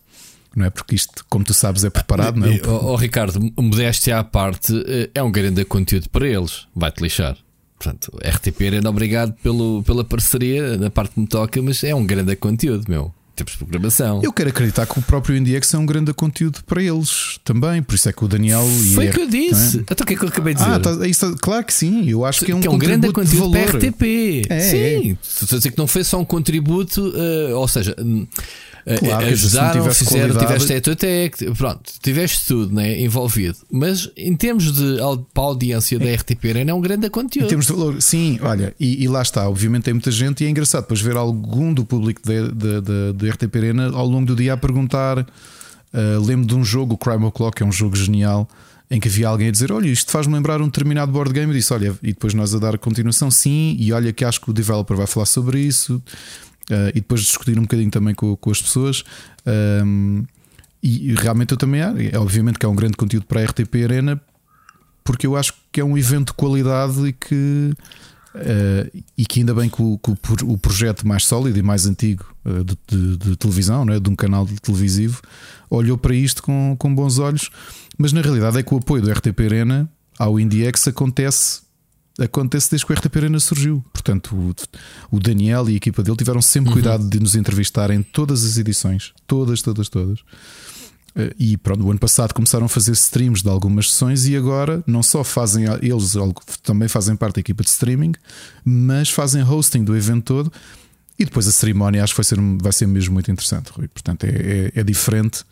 não é? Porque isto, como tu sabes, é preparado, não é? Oh, oh, Ricardo, modéstia à parte, eh, é um grande conteúdo para eles, vai-te lixar. Portanto, RTP era obrigado pelo, pela parceria na parte que me toca, mas é um grande conteúdo, meu temos de programação. Eu quero acreditar que o próprio IndieX é um grande conteúdo para eles também. Por isso é que o Daniel. Foi o que eu disse. É? Então o que é que eu acabei de dizer? Ah, tá, isso, claro que sim. Eu acho que é um, que é um grande conteúdo para RTP. É, sim. É. Estou a dizer que não foi só um contributo, uh, ou seja. Claro, ajudaram, fizeram, tiveste teto até, pronto, tiveste tudo né, envolvido. Mas em termos de para a audiência da RTP Arena é um grande conteúdo. Em termos de valor, sim, olha, e, e, lá está. Obviamente tem muita gente e é engraçado depois ver algum do público da RTP Arena ao longo do dia a perguntar. Uh, lembro de um jogo, o Crime O'Clock, é um jogo genial em que havia alguém a dizer: Olha, isto faz-me lembrar um determinado board game. E disse: Olha, e depois nós a dar a continuação, sim. E olha, que acho que o developer vai falar sobre isso. Uh, e depois discutir um bocadinho também com, com as pessoas. Um, e realmente eu também é obviamente que é um grande conteúdo para a RTP Arena, porque eu acho que é um evento de qualidade e que, uh, e que ainda bem que o, que o, projeto mais sólido e mais antigo uh, de, de, de, televisão, né, de um canal televisivo, olhou para isto com, com bons olhos. Mas na realidade é que o apoio do RTP Arena ao IndieX acontece acontece desde que o RTP Arena surgiu. Portanto, o, o Daniel e a equipa dele tiveram sempre uhum. cuidado de nos entrevistar em todas as edições. Todas, todas, todas. Eh, e pronto, o ano passado começaram a fazer streams de algumas sessões e agora não só fazem eles também fazem parte da equipa de streaming, mas fazem hosting do evento todo. E depois a cerimónia acho que vai ser, vai ser mesmo muito interessante, Rui. Portanto, é, é, é diferente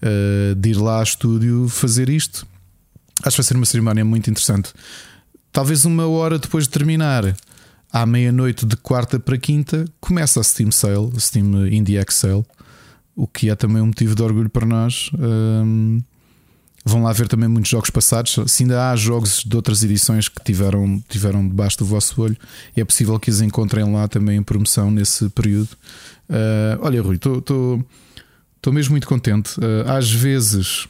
uh, de ir lá ao estúdio fazer isto. Acho que vai ser uma cerimónia muito interessante talvez uma hora depois de terminar, à meia-noite de quarta para quinta, começa a Steam Sale, Steam Indie Sale, o que é também um motivo de orgulho para nós. Um, vão lá ver também muitos jogos passados. Se ainda há jogos de outras edições que tiveram, tiveram debaixo do vosso olho, é possível que os encontrem lá também em promoção nesse período. Uh, olha, Rui, estou mesmo muito contente. Uh, às vezes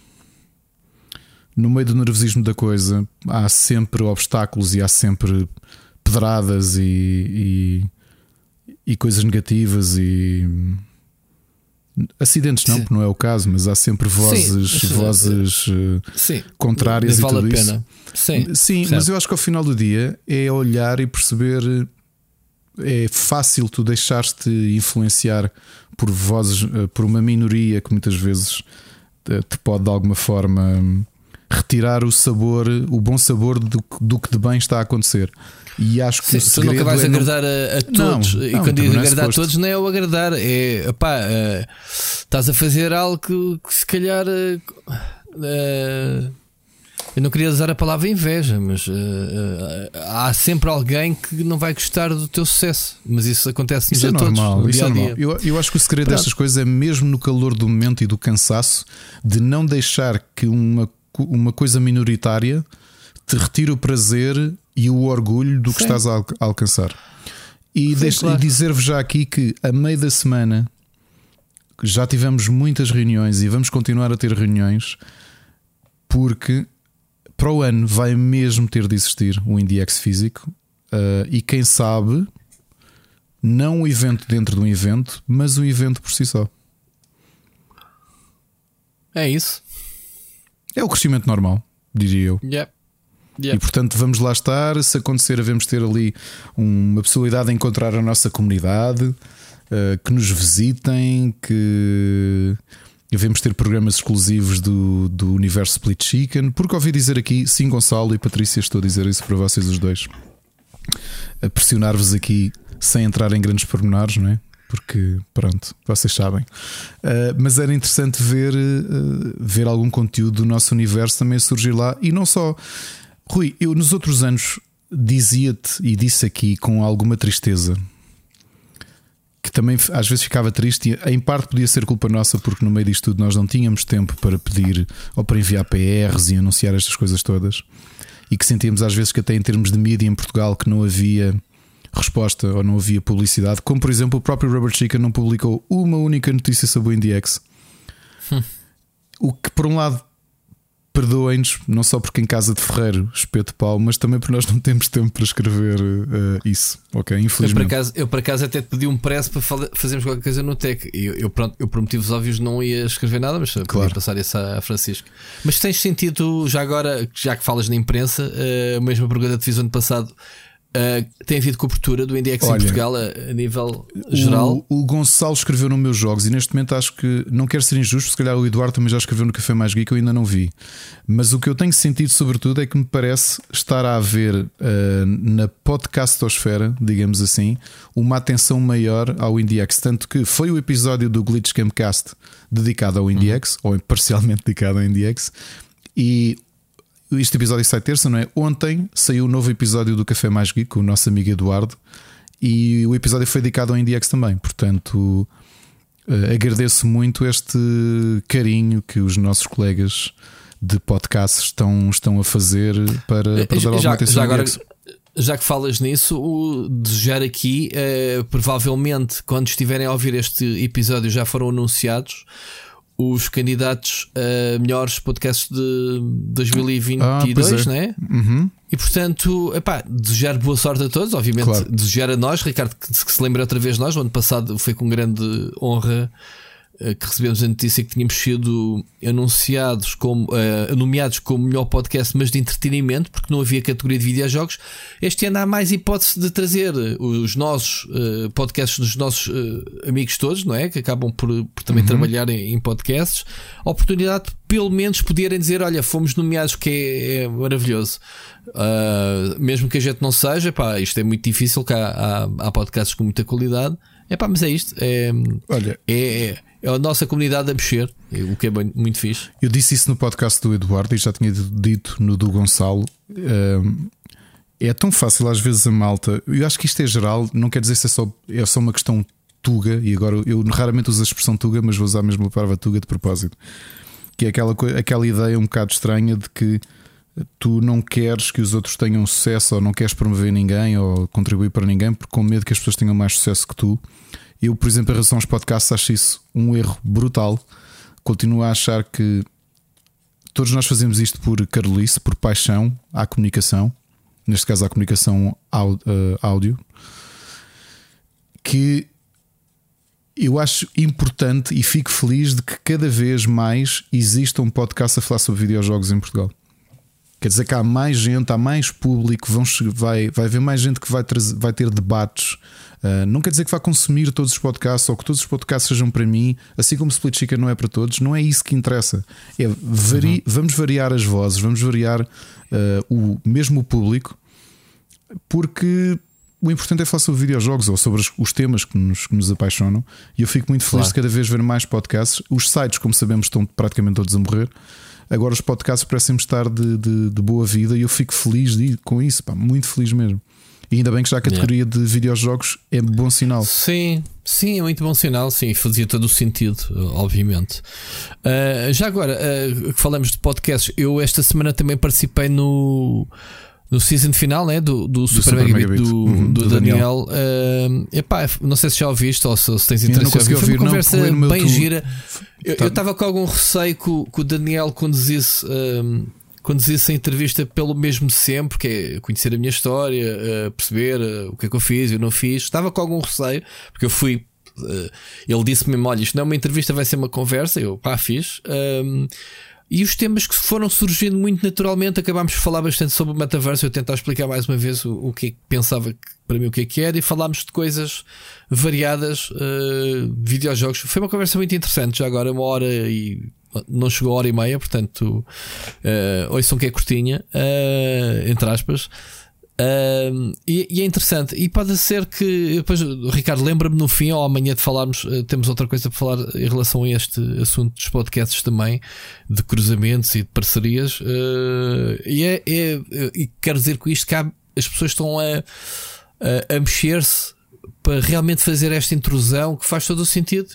no meio do nervosismo da coisa, há sempre obstáculos e há sempre pedradas e, e, e coisas negativas e acidentes não, porque não é o caso, mas há sempre vozes, sim, vozes eh, sim, contrárias vale e tudo a pena. isso. Sim, sim mas eu acho que ao final do dia é olhar e perceber é fácil tu deixar-te influenciar por vozes, eh, por uma minoria que muitas vezes te pode de alguma forma retirar o sabor, o bom sabor do, do que de bem está a acontecer. E acho que Sim, tu nunca vais é agradar a, a todos. Não, e não, quando digo não é agradar a suposto. todos, não é o agradar, é pá, eh, estás a fazer algo que, que se calhar. eh, eh, eu não queria usar a palavra inveja, mas há sempre alguém que não vai gostar do teu sucesso. Mas isso acontece Isso é a todos. normal, no isso dia é a dia. normal. Eu, eu acho que o segredo Pronto. destas coisas é mesmo no calor do momento e do cansaço de não deixar que uma, co- uma coisa minoritária te retire o prazer e o orgulho do que Sim. estás a, al- a alcançar. E, claro. e dizer-vos já aqui que a meio da semana já tivemos muitas reuniões e vamos continuar a ter reuniões porque para o ano vai mesmo ter de existir o IndieX físico uh, e quem sabe não o evento dentro de um evento, mas o evento por si só. É isso. É o crescimento normal, diria eu. E portanto vamos lá estar. Se acontecer, devemos ter ali uma possibilidade de encontrar a nossa comunidade, eh, que nos visitem, que devemos ter programas exclusivos do, do universo Split Chicken. Porque ouvi dizer aqui, sim, Gonçalo e Patrícia, estou a dizer isso para vocês os dois, a pressionar-vos aqui sem entrar em grandes pormenores, não é? Porque pronto, vocês sabem. Uh, mas era interessante ver, uh, ver algum conteúdo do nosso universo também surgir lá e não só. Rui, eu nos outros anos dizia-te e disse aqui com alguma tristeza que também às vezes ficava triste, em parte podia ser culpa nossa, porque no meio disto tudo nós não tínhamos tempo para pedir ou para enviar PRs e anunciar estas coisas todas, e que sentíamos às vezes que até em termos de mídia em Portugal que não havia resposta ou não havia publicidade, como por exemplo o próprio Rubber Chicken não publicou uma única notícia sobre o IndieX. O que por um lado perdoem-nos, não só porque em casa de Ferreiro espeto pau, mas também porque nós não temos tempo para escrever eh, isso, ok? Eu por, Infelizmente. acaso, eu por acaso até te pedi um press para fazermos qualquer coisa no tech. Eu, eu, pronto, eu por motivos óbvios não ia escrever nada, mas Claro. podia passar isso a, Francisco. Mas tens sentido, já agora, já que falas na imprensa, eh, a mesma pergunta que fiz ano passado, eh, tem havido cobertura do Index em Olha, Portugal a, a nível geral? O, o Gonçalo escreveu no meus jogos e neste momento acho que não quero ser injusto, se calhar o Eduardo também já escreveu no Café Mais Geek, eu ainda não vi. Mas o que eu tenho sentido, sobretudo, é que me parece estar a haver eh, na podcastosfera, digamos assim, uma atenção maior ao IndieX. Tanto que foi o episódio do Glitch Campcast dedicado ao IndieX, ou parcialmente dedicado ao IndieX, e este episódio sai terça, não é? Ontem saiu o novo episódio do Café Mais Geek com o nosso amigo Eduardo e o episódio foi dedicado ao IndieX também. Portanto, eh, agradeço muito este carinho que os nossos colegas de podcast estão, estão a fazer para, para dar alguma Eh, já, atenção já agora, já que falas nisso, o desejar aqui, eh, provavelmente quando estiverem a ouvir este episódio já foram anunciados os candidatos a melhores podcasts de 2022, Ah, é. não é? Uhum. E portanto, epá, desejar boa sorte a todos, obviamente, Claro. desejar a nós, Ricardo, que, se lembra outra vez nós, no ano passado foi com grande honra que recebemos a notícia que tínhamos sido anunciados como eh, nomeados como melhor podcast, mas de entretenimento, porque não havia categoria de videojogos. Este ano há mais hipótese de trazer os nossos eh, podcasts dos nossos eh, amigos todos, não é? Que acabam por, por também trabalhar em, em podcasts. A oportunidade de pelo menos poderem dizer: Olha, fomos nomeados, que é, é maravilhoso. Uh, mesmo que a gente não seja, pá, isto é muito difícil, que há, há, há podcasts com muita qualidade. É pá, mas é isto. É, Olha, é, é a nossa comunidade a mexer, o que é bem- muito fixe. eu disse isso no podcast do Eduardo e já tinha dito no do Gonçalo. Ehm, é tão fácil às vezes a malta. Eu acho que isto é geral, não quer dizer se é só, é só uma questão tuga, e agora eu raramente uso a expressão tuga, mas vou usar mesmo a palavra tuga de propósito. Que é aquela, aquela ideia um bocado estranha de que tu não queres que os outros tenham sucesso ou não queres promover ninguém ou contribuir para ninguém porque com medo que as pessoas tenham mais sucesso que tu. Eu, por exemplo, em relação aos podcasts, acho isso um erro brutal. Continuo a achar que todos nós fazemos isto por carolice, por paixão à comunicação, neste caso à comunicação eh, áudio, que eu acho importante e fico feliz de que cada vez mais exista um podcast a falar sobre videojogos em Portugal. Quer dizer que há mais gente, há mais público, vão, vai, vai haver mais gente que vai, trazer, vai ter debates. Uh, não quer dizer que vá consumir todos os podcasts ou que todos os podcasts sejam para mim, assim como Split Chicken não é para todos. Não é isso que interessa. É vari, uhum. vamos variar as vozes, vamos variar uh, o mesmo o público, porque o importante é falar sobre videojogos ou sobre os temas que nos, que nos apaixonam. E eu fico muito feliz claro. de cada vez ver mais podcasts. Os sites, como sabemos, estão praticamente todos a morrer. Agora os podcasts parecem estar de, de, de, boa vida e eu fico feliz de, com isso, pá, muito feliz mesmo. E ainda bem que já a categoria yeah. de videojogos é bom sinal. Sim, sim, é muito bom sinal, sim, fazia todo o sentido, obviamente. Uh, já agora, uh, falamos de podcasts, eu esta semana também participei no no season final né, do, do, do Super, Super Mega Beat do, uhum, do, Daniel. Daniel. Uh, epá, não sei se já ouviste ou se, se tens interesse em ouvir. Foi uma conversa não, bem gira. Eu tá. estava com algum receio que, que o Daniel conduzisse. Um, conduzisse a entrevista pelo mesmo sempre, que é conhecer a minha história, uh, perceber uh, o que é que eu fiz, eu não fiz. Estava com algum receio, porque eu fui. Uh, ele disse-me: Olha, isto não é uma entrevista, vai ser uma conversa. Eu, pá, fiz. Um, e os temas que foram surgindo muito naturalmente, acabámos de falar bastante sobre o metaverso. Eu tentar explicar mais uma vez o, o que é que pensava que, para mim o que é que era, e falámos de coisas variadas, uh, videojogos. Foi uma conversa muito interessante, já agora uma hora e não chegou a hora e meia, portanto, uh, ouçam que é curtinha, uh, entre aspas. Uh, e, e, é interessante, e pode ser que depois, Ricardo, lembra-me no fim ou amanhã de falarmos, uh, temos outra coisa para falar em relação a este assunto dos podcasts também, de cruzamentos e de parcerias. Uh, e, é, é, e quero dizer com isto que há, as pessoas estão a, a, a mexer-se para realmente fazer esta intrusão que faz todo o sentido.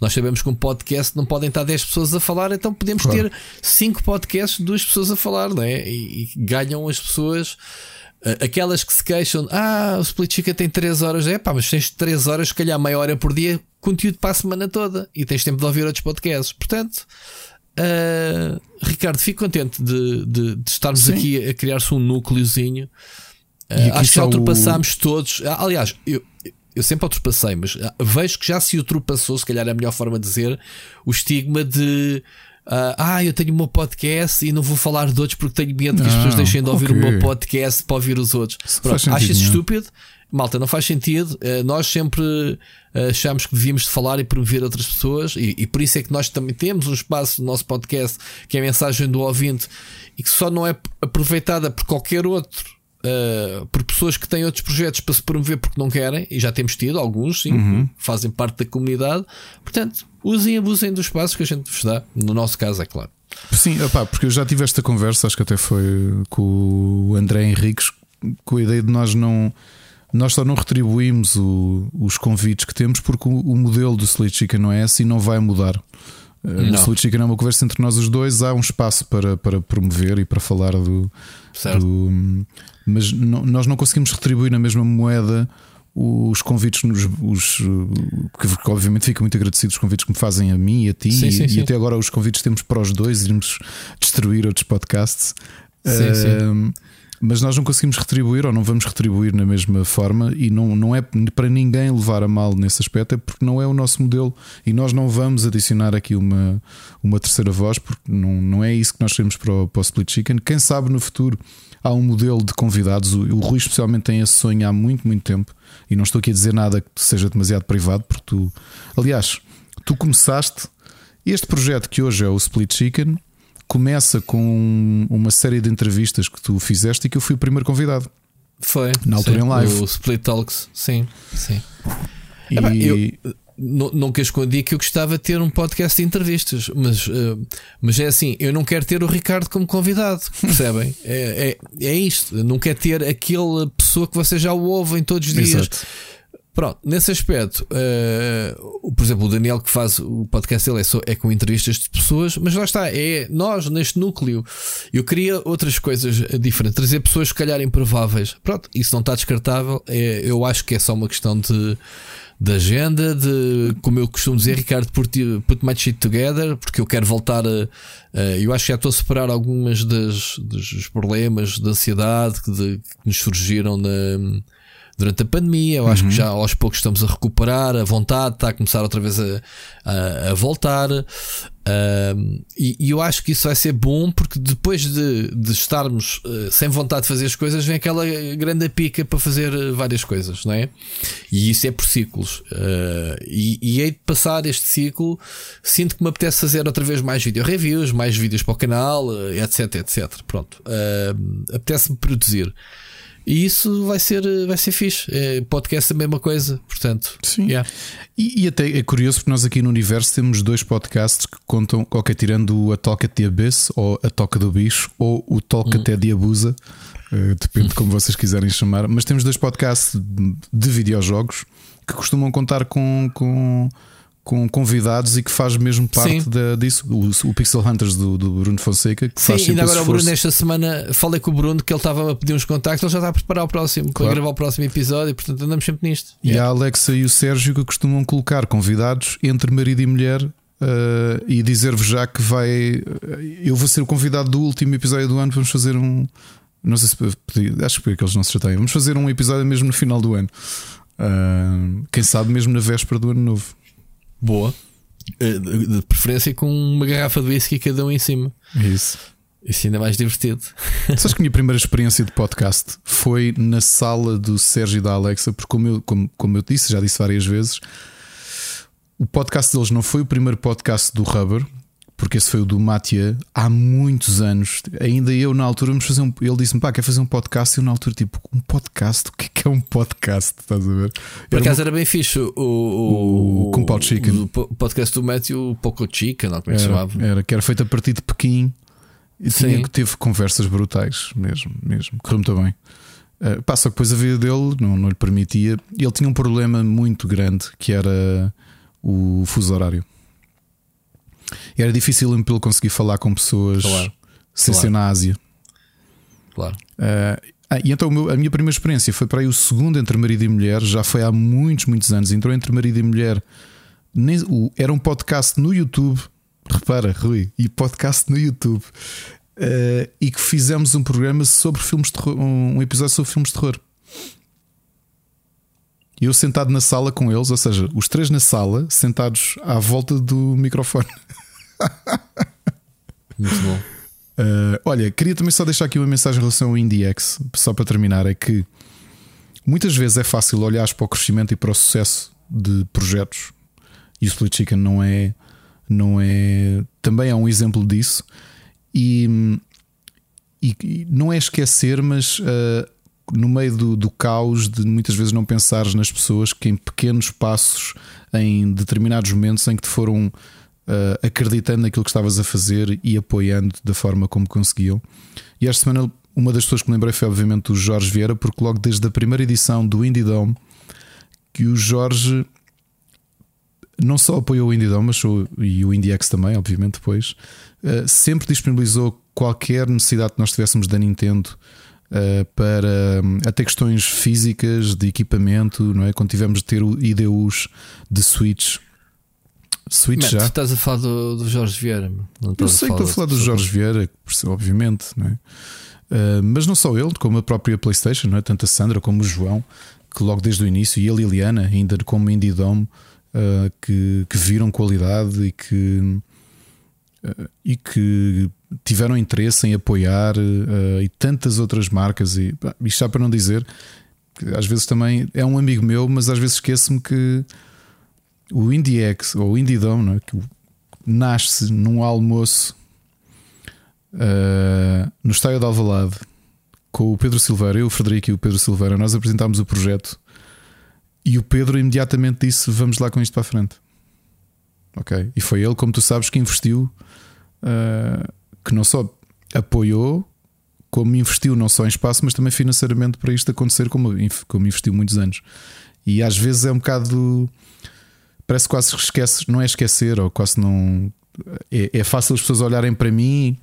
nós sabemos que um podcast não podem estar 10 pessoas a falar, então podemos claro. ter 5 podcasts, duas pessoas a falar, não é? E, e ganham as pessoas Aquelas que se queixam, ah, o Split Chicken tem 3 horas, é pá, mas tens 3 horas, se calhar meia hora por dia, conteúdo para a semana toda e tens tempo de ouvir outros podcasts. Portanto, uh, Ricardo, fico contente de, de, de estarmos Sim. aqui a criar-se um núcleozinho. Uh, acho que já ultrapassámos o... todos. Ah, aliás, eu, eu sempre ultrapassei, mas vejo que já se ultrapassou, se calhar é a melhor forma de dizer, o estigma de Uh, ah, eu tenho o meu podcast e não vou falar de outros porque tenho medo que as pessoas deixem de ouvir okay. o meu podcast para ouvir os outros. Achas estúpido? Malta, não faz sentido. Uh, nós sempre uh, achamos que devíamos de falar e promover outras pessoas, e, e, por isso é que nós também temos um espaço no nosso podcast que é a mensagem do ouvinte e que só não é aproveitada por qualquer outro uh, por pessoas que têm outros projetos para se promover porque não querem, e já temos tido alguns, sim, uhum. fazem parte da comunidade. Portanto, usem e abusem dos espaços que a gente vos dá. No nosso caso, é claro. Sim, opá, porque eu já tive esta conversa, acho que até foi com o André Henriques, com a ideia de nós não. Nós só não retribuímos o, os convites que temos porque o, o modelo do Slate Chicken não é esse e não vai mudar. Eh, não. O Slate Chicken é uma conversa entre nós os dois, há um espaço para, para promover e para falar do. do mas não, nós não conseguimos retribuir na mesma moeda os convites nos os, que, obviamente fico muito agradecido os convites que me fazem a mim e a ti sim, e, sim, e sim. até agora os convites temos para os dois irmos destruir outros podcasts. Uh, mas nós não conseguimos retribuir ou não vamos retribuir na mesma forma e não, não é para ninguém levar a mal nesse aspecto é porque não é o nosso modelo e nós não vamos adicionar aqui uma, uma terceira voz porque não, não é isso que nós queremos para o, para o Split Chicken. Quem sabe no futuro há um modelo de convidados. O, o Rui, especialmente, tem esse sonho há muito, muito tempo. E não estou aqui a dizer nada que seja demasiado privado, porque tu, aliás, tu começaste este projeto que hoje é o Split Chicken. Começa com uma série de entrevistas que tu fizeste e que eu fui o primeiro convidado. Foi. Na altura sim, em live. O Split Talks, sim, sim. E... Epá, eu, nunca escondi que eu gostava de ter um podcast de entrevistas, mas, uh, mas é assim, eu não quero ter o Ricardo como convidado, [LAUGHS] percebem? é, é, é isto, não quero ter aquela pessoa que vocês já o ouvem todos os dias. Exato. Pronto, nesse aspecto, uh, por exemplo, o Daniel que faz o podcast dele é, é, com entrevistas de pessoas, mas lá está, é nós neste núcleo. Eu queria outras coisas diferentes, trazer pessoas, se calhar, improváveis. Pronto, isso não está descartável. É, eu acho que é só uma questão de de agenda, de como eu costumo dizer, Ricardo, put, my shit together, porque eu quero voltar a. eu acho que já estou a separar algumas das, dos problemas de ansiedade que, de, que nos surgiram na, durante a pandemia. Eu acho que já aos poucos estamos a recuperar, a vontade está a começar outra vez a, a, a voltar. Uh, e, e, eu acho que isso vai ser bom porque depois de, de estarmos uh, sem vontade de fazer as coisas, vem aquela grande pica para fazer várias coisas, não é? E isso é por ciclos. Uh, e, e hei de passar este ciclo, sinto que me apetece fazer outra vez mais vídeo reviews, mais vídeos para o canal, etc, etc. Pronto, apetece-me produzir. E isso vai ser, vai ser fixe. É, podcast é a mesma coisa, portanto. Sim. Yeah. E, e, até é curioso porque nós aqui no universo temos dois podcasts que contam, ok, tirando a Toca de Abyss, ou a Toca do Bicho, ou o Toca hum. até de Abusa, uh, depende de como vocês quiserem chamar. Mas temos dois podcasts de videojogos que costumam contar com, com com convidados e que faz mesmo parte da, disso. O, o, Pixel Hunters do, do, Bruno Fonseca. Que Sim, faz ainda agora o Bruno, esta semana, falei com o Bruno que ele estava a pedir uns contactos, ele já está a preparar o próximo, claro. para gravar o próximo episódio, portanto andamos sempre nisto. E yeah. a Alexa e o Sérgio que costumam colocar convidados entre marido e mulher. Uh, e dizer-vos já que vai. Eu vou ser o convidado do último episódio do ano. Vamos fazer um. Não sei se. Acho que eles não se chateiam. Vamos fazer um episódio mesmo no final do ano. Uh, quem sabe mesmo na véspera do ano novo. Boa. Eh, de preferência com uma garrafa de whisky cada um em cima. Isso. Isso ainda é mais divertido. [LAUGHS] Sabes que a minha primeira experiência de podcast foi na sala do Sérgio e da Alexa, porque, como eu, como, como eu disse, já disse várias vezes, o podcast deles não foi o primeiro podcast do Rubber, porque esse foi o do Matia há muitos anos. Ainda eu, na altura, vamos fazer um. Ele disse-me, pá, quer fazer um podcast? E eu, na altura, tipo, um podcast? O que é, que é um podcast? Estás a ver? Por acaso era bem fixe o, o, o com Paul Chicken. O podcast do Matthew Poco Chicken, não, como é que se chamava? Era, que era feito a partir de Pequim e tinha, teve conversas brutais, mesmo, mesmo. Correu muito bem. Uh, pá, só que depois a vida dele não, não lhe permitia. Ele tinha um problema muito grande que era o fuso horário. Era difícil ele conseguir falar com pessoas claro. sem claro. ser na Ásia. Claro. Uh, ah, e então a minha primeira experiência foi para aí o segundo entre marido e mulher, já foi há muitos, muitos anos. Entrou entre marido e mulher. Nem, o, era um podcast no YouTube. Repara, Rui, e podcast no YouTube. Uh, e que fizemos um programa sobre filmes de terror, um episódio sobre filmes de terror. E eu sentado na sala com eles, ou seja, os três na sala, sentados à volta do microfone. [LAUGHS] Muito bom. Uh, olha, queria também só deixar aqui uma mensagem em relação ao IndieX, só para terminar: é que muitas vezes é fácil olhar para o crescimento e para o sucesso de projetos, e o Split Chicken não é, não é também é um exemplo disso. E, e, não é esquecer, mas uh, no meio do, do caos de muitas vezes não pensares nas pessoas que em pequenos passos, em determinados momentos em que te foram uh, acreditando naquilo que estavas a fazer e apoiando da forma como conseguiam. E esta semana, uma das pessoas que me lembrei foi, obviamente, o Jorge Vieira, porque logo desde a primeira edição do Indie Dome, que o Jorge não só apoiou o Indie Dome, mas o, e o IndieX também, obviamente, depois, uh, sempre disponibilizou qualquer necessidade que nós tivéssemos da Nintendo. Uh, para um, até questões físicas de equipamento, não é? Quando tivemos de ter IDUs de Switch Switch já. Tu estás a falar do, do Jorge Vieira. Não eu sei que estou a falar do Jorge Vieira, obviamente, não é? Uh, mas não só ele, como a própria PlayStation, não é? tanto a Sandra como o João, que logo desde o início, e a Liliana, ainda como Indie Dome, uh, que, que viram qualidade e que, uh, e que tiveram interesse em apoiar, e tantas outras marcas. E isto já para não dizer, que às vezes também é um amigo meu, mas às vezes esqueço-me que o IndieX ou o Indiedom, não é? que nasce num almoço uh, no estádio de Alvalade com o Pedro Silveira, eu, o Frederico e o Pedro Silveira, nós apresentámos o projeto e o Pedro imediatamente disse: Vamos lá com isto para a frente. Ok? E foi ele, como tu sabes, que investiu, uh, que não só apoiou, como investiu não só em espaço, mas também financeiramente para isto acontecer, como, como investiu muitos anos. E às vezes é um bocado parece quase que esquece, não é esquecer, ou quase não. É, é fácil as pessoas olharem para mim,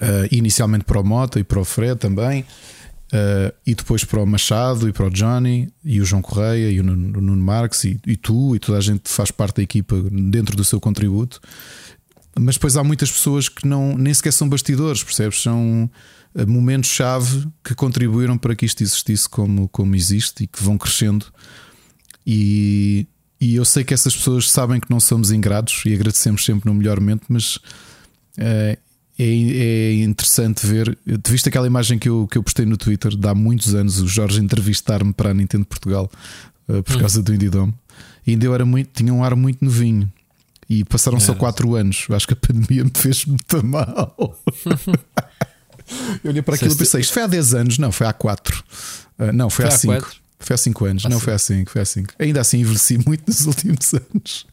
uh, inicialmente para o Mota e para o Fred também, uh, e depois para o Machado e para o Johnny, e o João Correia e o Nuno Marques, e, e, tu, e toda a gente faz parte da equipa dentro do seu contributo. mas depois há muitas pessoas que não, nem sequer são bastidores, percebes? São eh, momentos-chave que contribuíram para que isto existisse como, como existe e que vão crescendo. E, e eu sei que essas pessoas sabem que não somos ingratos e agradecemos sempre no melhor momento, mas é, é interessante ver. Te viste aquela imagem que eu, que eu postei no Twitter de há muitos anos, o Jorge entrevistar-me para a Nintendo Portugal uh, por hum. causa do Indie Dome. E ainda eu era muito, tinha um ar muito novinho. E passaram só 4 anos. Acho que a pandemia me fez muito mal. [LAUGHS] eu olhei para aquilo e pensei: isto foi há 10 anos? Não, foi há 4. Uh, não, foi, foi há 5. Foi há 5 anos, não foi há 5, foi há 5. Ainda assim envelheci [LAUGHS] muito nos últimos anos.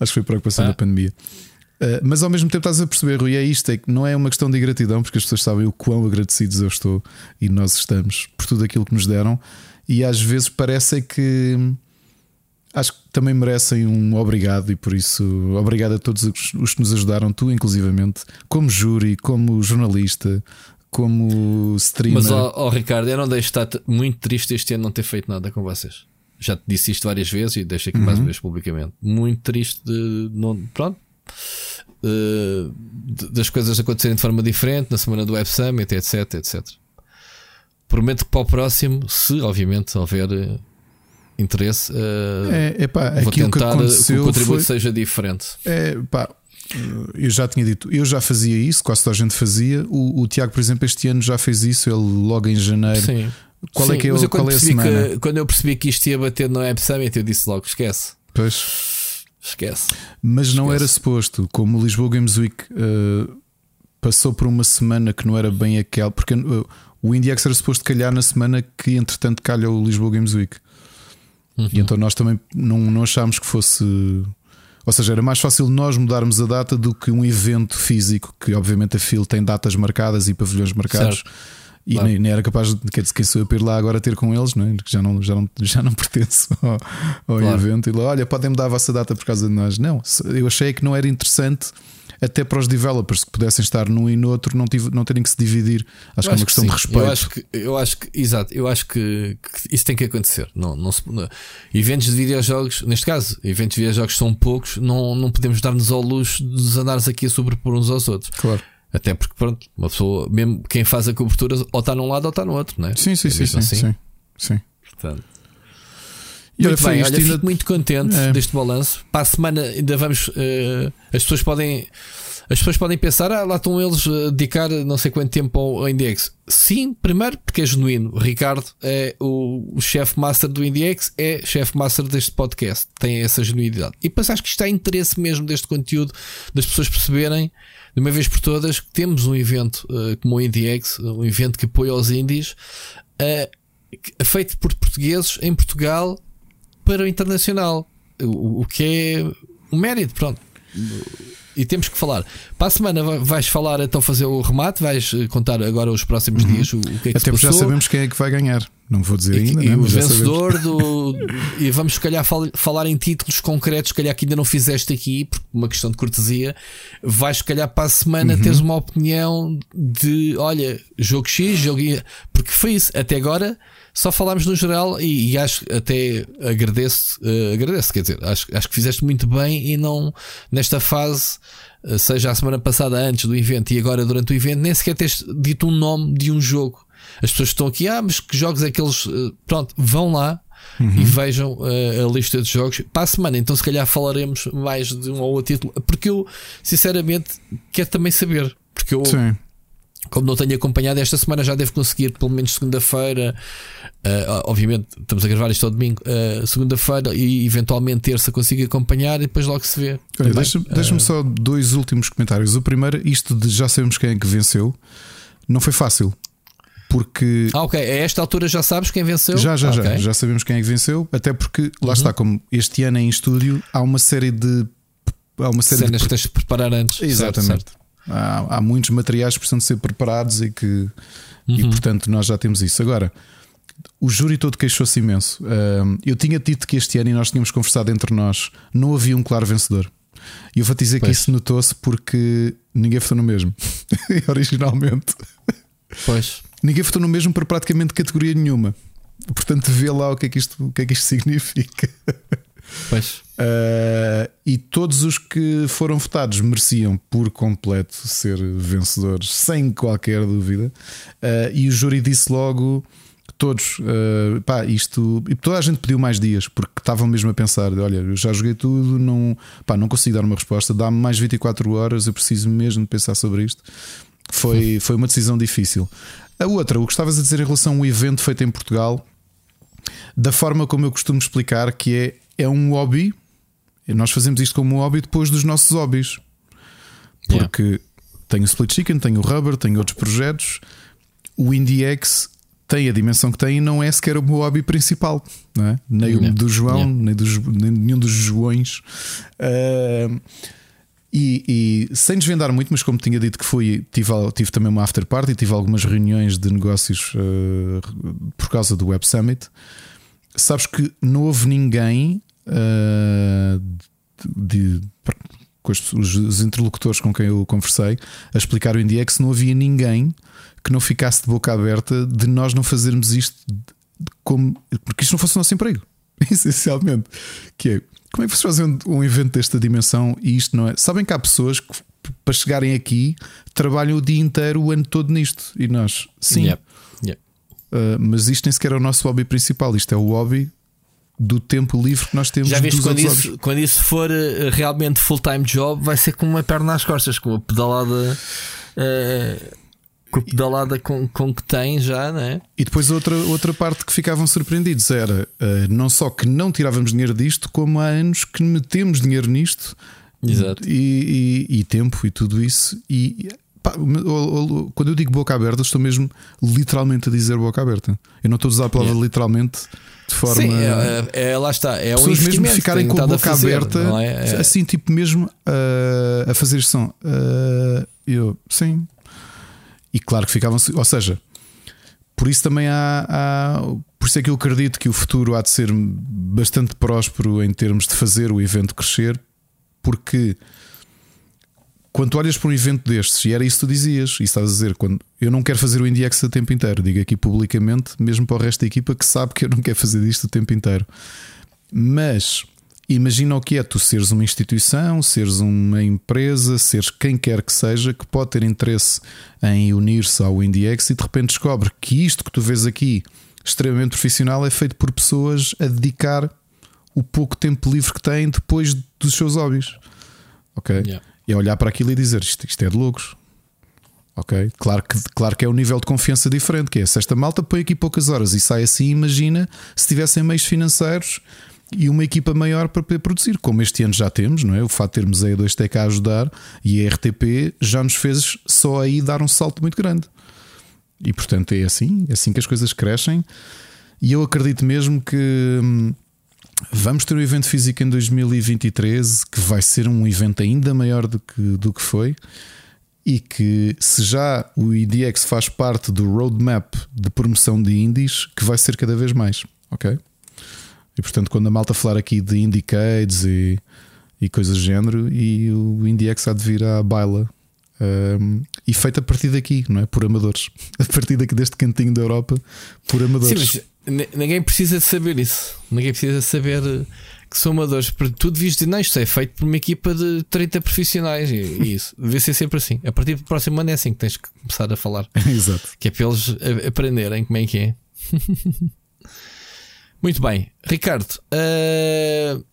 Acho que foi preocupação ah. da pandemia. Uh, mas ao mesmo tempo estás a perceber, Rui, é isto: é que não é uma questão de gratidão, porque as pessoas sabem o quão agradecidos eu estou e nós estamos por tudo aquilo que nos deram, e às vezes parece que acho que também merecem um obrigado, e por isso, obrigado a todos os que nos ajudaram, tu inclusivamente, como júri, como jornalista, como streamer. Mas, ó, Ricardo, eu não deixo estar muito triste este ano não ter feito nada com vocês. Já te disse isto várias vezes e deixo aqui uhum. mais uma vez publicamente. Muito triste de. Não, pronto. Uh, das coisas acontecerem de forma diferente na semana do Web Summit, etc, etc. Prometo que para o próximo, se obviamente houver uh, interesse, uh, é, epá, vou tentar que, que o contributo foi, seja diferente. É, pá, eu já tinha dito, eu já fazia isso, quase toda a gente fazia. O, o Tiago, por exemplo, este ano já fez isso, ele logo em janeiro. Sim. Qual é Sim, é que é, mas eu qual é a semana? Que, quando eu percebi que isto ia bater no Web Summit, eu disse logo: esquece. Pois. Esquece. Mas não era suposto, como o Lisboa Games Week uh, passou por uma semana que não era bem aquela, porque uh, o IndieX era suposto calhar na semana que entretanto calha o Lisboa Games Week. Uhum. E então nós também não, não achámos que fosse ou seja, era mais fácil nós mudarmos a data do que um evento físico, que obviamente a FIL tem datas marcadas e pavilhões marcados. Certo. E claro. nem, nem, era capaz de quer dizer, quem sou eu para ir lá agora ter com eles, não é? que já não, já não, já não [LAUGHS] pertence ao, ao claro. evento. E lá, olha, podem mudar a vossa data por causa de nós. Não, eu achei que não era interessante até para os developers que pudessem estar num e no outro, não, tive, não terem que se dividir. Acho eu que é uma questão de respeito. Eu acho que, eu acho que exato, eu acho que, que isso tem que acontecer. Não, não, se, não, eventos de videojogos, neste caso, eventos de videojogos são poucos, não, não podemos dar-nos ao luxo de nos andares aqui a sobrepor uns aos outros. Claro. Até porque, pronto, uma pessoa, mesmo quem faz a cobertura, ou está num lado ou está no outro, não é? Sim, sim, é sim, sim, assim. sim, sim. Portanto, e muito bem, olha, fico muito contente é. deste balanço. Para a semana ainda vamos. Uh, as pessoas podem as pessoas podem pensar, ah, lá estão eles a dedicar não sei quanto tempo ao IndieX. Sim, primeiro porque é genuíno. O Ricardo é o, o chefe master do IndieX, é chefe master deste podcast. Tem essa genuinidade. E depois acho que é interesse mesmo deste conteúdo, das pessoas perceberem de uma vez por todas que temos um evento uh, como o IndieX, um evento que apoia os indies, uh, feito por portugueses em Portugal para o internacional. O, o que é um mérito, pronto e temos que falar. Para a semana vais falar, então fazer o remate, vais eh, contar agora os próximos uhum. dias o, o que é que Até porque já sabemos quem é que vai ganhar. Não vou dizer e, ainda. E né? o vencedor do. [LAUGHS] e vamos, se calhar, fal, falar em títulos concretos, se calhar que ainda não fizeste aqui, por uma questão de cortesia. Vais, se calhar, para a semana uhum. teres uma opinião de: olha, jogo X, jogo. Porque foi isso. Até agora só falámos no geral e, e acho até agradeço, uh, agradeço, quer dizer, acho, acho que fizeste muito bem e não nesta fase, uh, seja a semana passada antes do evento e agora durante o evento, nem sequer tens dito um nome de um jogo. As pessoas estão aqui, ah, mas que jogos é que eles. Uh, pronto, vão lá, Uhum. e vejam uh, a lista de jogos para a semana. Então, se calhar, falaremos mais de um ou outro título, porque eu, sinceramente, quero também saber. Porque eu, Sim. Como não tenho acompanhado esta semana, já devo conseguir, pelo menos segunda-feira, Uh, obviamente, estamos a gravar isto ao domingo, uh, segunda-feira e eventualmente terça consigo acompanhar e depois logo se vê. Deixa-me deixa uh... só dois últimos comentários. O primeiro, isto de já sabemos quem é que venceu, não foi fácil. Porque. Ah, ok. A esta altura já sabes quem venceu? Já, já, okay. já. Já sabemos quem é que venceu. Até porque, lá uhum. está, como este ano é em estúdio, há uma série de. Há uma série Cenas de... que tens de preparar antes. Exatamente. Certo, certo. Há, há, muitos materiais que precisam de ser preparados e que. Uhum. E portanto, nós já temos isso. Agora, o júri todo queixou-se imenso. eu tinha dito que este ano, e nós tínhamos conversado entre nós, não havia um claro vencedor. E eu vou dizer pois. que isso notou-se porque ninguém votou no mesmo. [LAUGHS] Originalmente. Pois. Ninguém votou no mesmo para praticamente categoria nenhuma. Portanto, vê lá o que é que isto, o que é que isto significa. Pois. Uh, E todos os que foram votados mereciam por completo ser vencedores, sem qualquer dúvida. Uh, e o júri disse logo todos, uh, pá, isto. E toda a gente pediu mais dias, porque estavam mesmo a pensar: olha, eu já joguei tudo, não, pá, não consigo dar uma resposta, dá-me mais 24 horas, eu preciso mesmo de pensar sobre isto. Foi, foi uma decisão difícil. A outra, o que estavas a dizer em relação ao evento feito em Portugal, da forma como eu costumo explicar, que é, é um hobby, nós fazemos isto como um hobby depois dos nossos hobbies. Porque yeah. tenho o Split Chicken, tenho o Rubber, tenho outros projetos. O IndieX tem a dimensão que tem e não é sequer o meu hobby principal, não é? nem yeah. o do João, yeah. nem, dos, nem nenhum dos Joões. Uh, e, e, sem desvendar muito, mas como tinha dito que fui, tive, tive também uma after party, tive algumas reuniões de negócios uh, por causa do Web Summit. Sabes que não houve ninguém uh, de, de, com os, os, interlocutores com quem eu conversei a explicar o IndieX, não havia ninguém que não ficasse de boca aberta de nós não fazermos isto como porque isto não fosse o nosso emprego, [LAUGHS] essencialmente. Que é como é que vocês fazem um evento desta dimensão e isto não é? Sabem que há pessoas que para chegarem aqui trabalham o dia inteiro, o ano todo nisto. E nós, sim. Uh, mas isto nem sequer é o nosso hobby principal. Isto é o hobby do tempo livre que nós temos. Já viste quando isso, quando isso for uh, realmente full-time job, vai ser com uma perna nas costas, com uma pedalada. Uh, com a pedalada com, com que tem já, né? E depois outra, outra parte que ficavam surpreendidos era uh, não só que não tirávamos dinheiro disto, como há anos que metemos dinheiro nisto Exato. E, e, e tempo e tudo isso. E pá, quando eu digo boca aberta, estou mesmo literalmente a dizer boca aberta. Eu não estou a usar a palavra yeah. literalmente de forma. Sim, é, é, é lá está. É Pessoas um mesmo ficarem com a boca fazer, aberta, é? é? assim, tipo mesmo uh, a fazer som. Uh, eu, sim, e claro que ficavam. Ou seja, por isso também há, há, Por isso é que eu acredito que o futuro há de ser bastante próspero em termos de fazer o evento crescer, porque quando tu olhas para um evento destes, e era isso que tu dizias, e estás a dizer, quando eu não quero fazer o IndieX o tempo inteiro, digo aqui publicamente, mesmo para o resto da equipa que sabe que eu não quero fazer isto o tempo inteiro. Mas Imagina o que é tu seres uma instituição, seres uma empresa, seres quem quer que seja, que pode ter interesse em unir-se ao IndieX e de repente descobre que isto que tu vês aqui, extremamente profissional, é feito por pessoas a dedicar o pouco tempo livre que têm depois dos seus hobbies. Ok? Yeah. A olhar para aquilo e dizer isto, isto é de loucos. Ok? Claro que, claro que é um nível de confiança diferente. Que é se esta malta põe aqui poucas horas e sai assim, imagina se tivessem meios financeiros e uma equipa maior para poder produzir, como este ano já temos, não é? O fato de termos a E2TK a ajudar e a RTP já nos fez só aí dar um salto muito grande. E portanto é assim, é assim que as coisas crescem. E eu acredito mesmo que hum, vamos ter um evento físico em 2023 que vai ser um evento ainda maior do que, do que foi. E que se já o IDX faz parte do roadmap de promoção de indies, que vai ser cada vez mais, ok? E portanto, quando a malta falar aqui de indicates e, e coisas do género, e o IndieX há de vir à baila. Um, e feito a partir daqui, não é? Por amadores. [LAUGHS] A partir daqui deste cantinho da Europa, por amadores. Sim, mas ninguém precisa de saber isso. Ninguém precisa saber eh, que são amadores. Tu devias dizer, não, isto é feito por uma equipa de 30 profissionais. E, e isso deve ser sempre assim. A partir do próximo ano é assim que tens que começar a falar. [LAUGHS] Exato. Que é para eles aprenderem como é que é. [LAUGHS] Muito bem, Ricardo. Uh...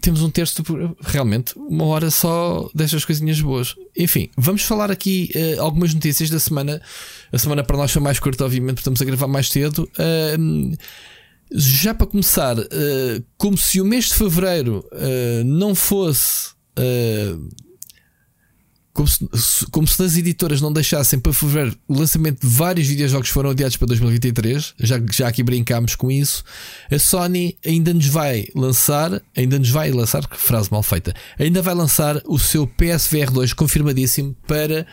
Temos um terço, realmente, uma hora só destas coisinhas boas. Enfim, vamos falar aqui uh, algumas notícias da semana. A semana para nós foi mais curta, obviamente, porque estamos a gravar mais cedo. Uh, já para começar, como se o mês de fevereiro não fosse como se, como se as editoras não deixassem para fevereiro o lançamento de vários videojogos que foram adiados para 2023, já, já aqui brincámos com isso, a Sony ainda nos vai lançar, ainda nos vai lançar, que frase mal feita, ainda vai lançar o seu PSVR 2 confirmadíssimo para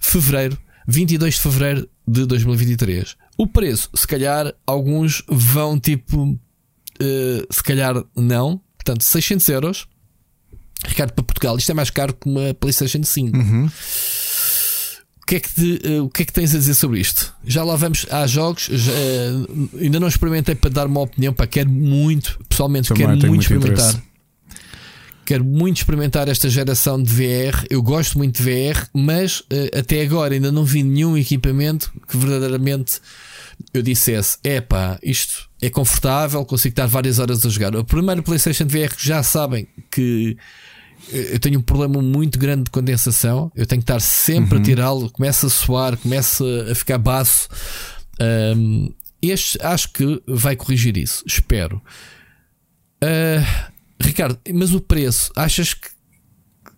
fevereiro, 22 de fevereiro de 2023. O preço, se calhar, alguns vão tipo, uh, se calhar não, portanto, 600 euros Ricardo, para Portugal, isto é mais caro que uma PlayStation 5. Uhum. O que, é que te, uh, o que é que tens a dizer sobre isto? Já lá vamos há jogos, já, uh, ainda não experimentei para dar uma opinião, para quero muito, pessoalmente Também quero muito experimentar. Interesse. quero muito experimentar esta geração de VR. Eu gosto muito de VR, mas uh, até agora ainda não vi nenhum equipamento que verdadeiramente eu dissesse: é pá, isto é confortável, consigo estar várias horas a jogar. O primeiro PlayStation VR já sabem que eu tenho um problema muito grande de condensação. Eu tenho que estar sempre uhum. a tirá-lo, começa a soar, começa a ficar baço. Um, este acho que vai corrigir isso, espero. Uh, Ricardo, mas o preço, achas que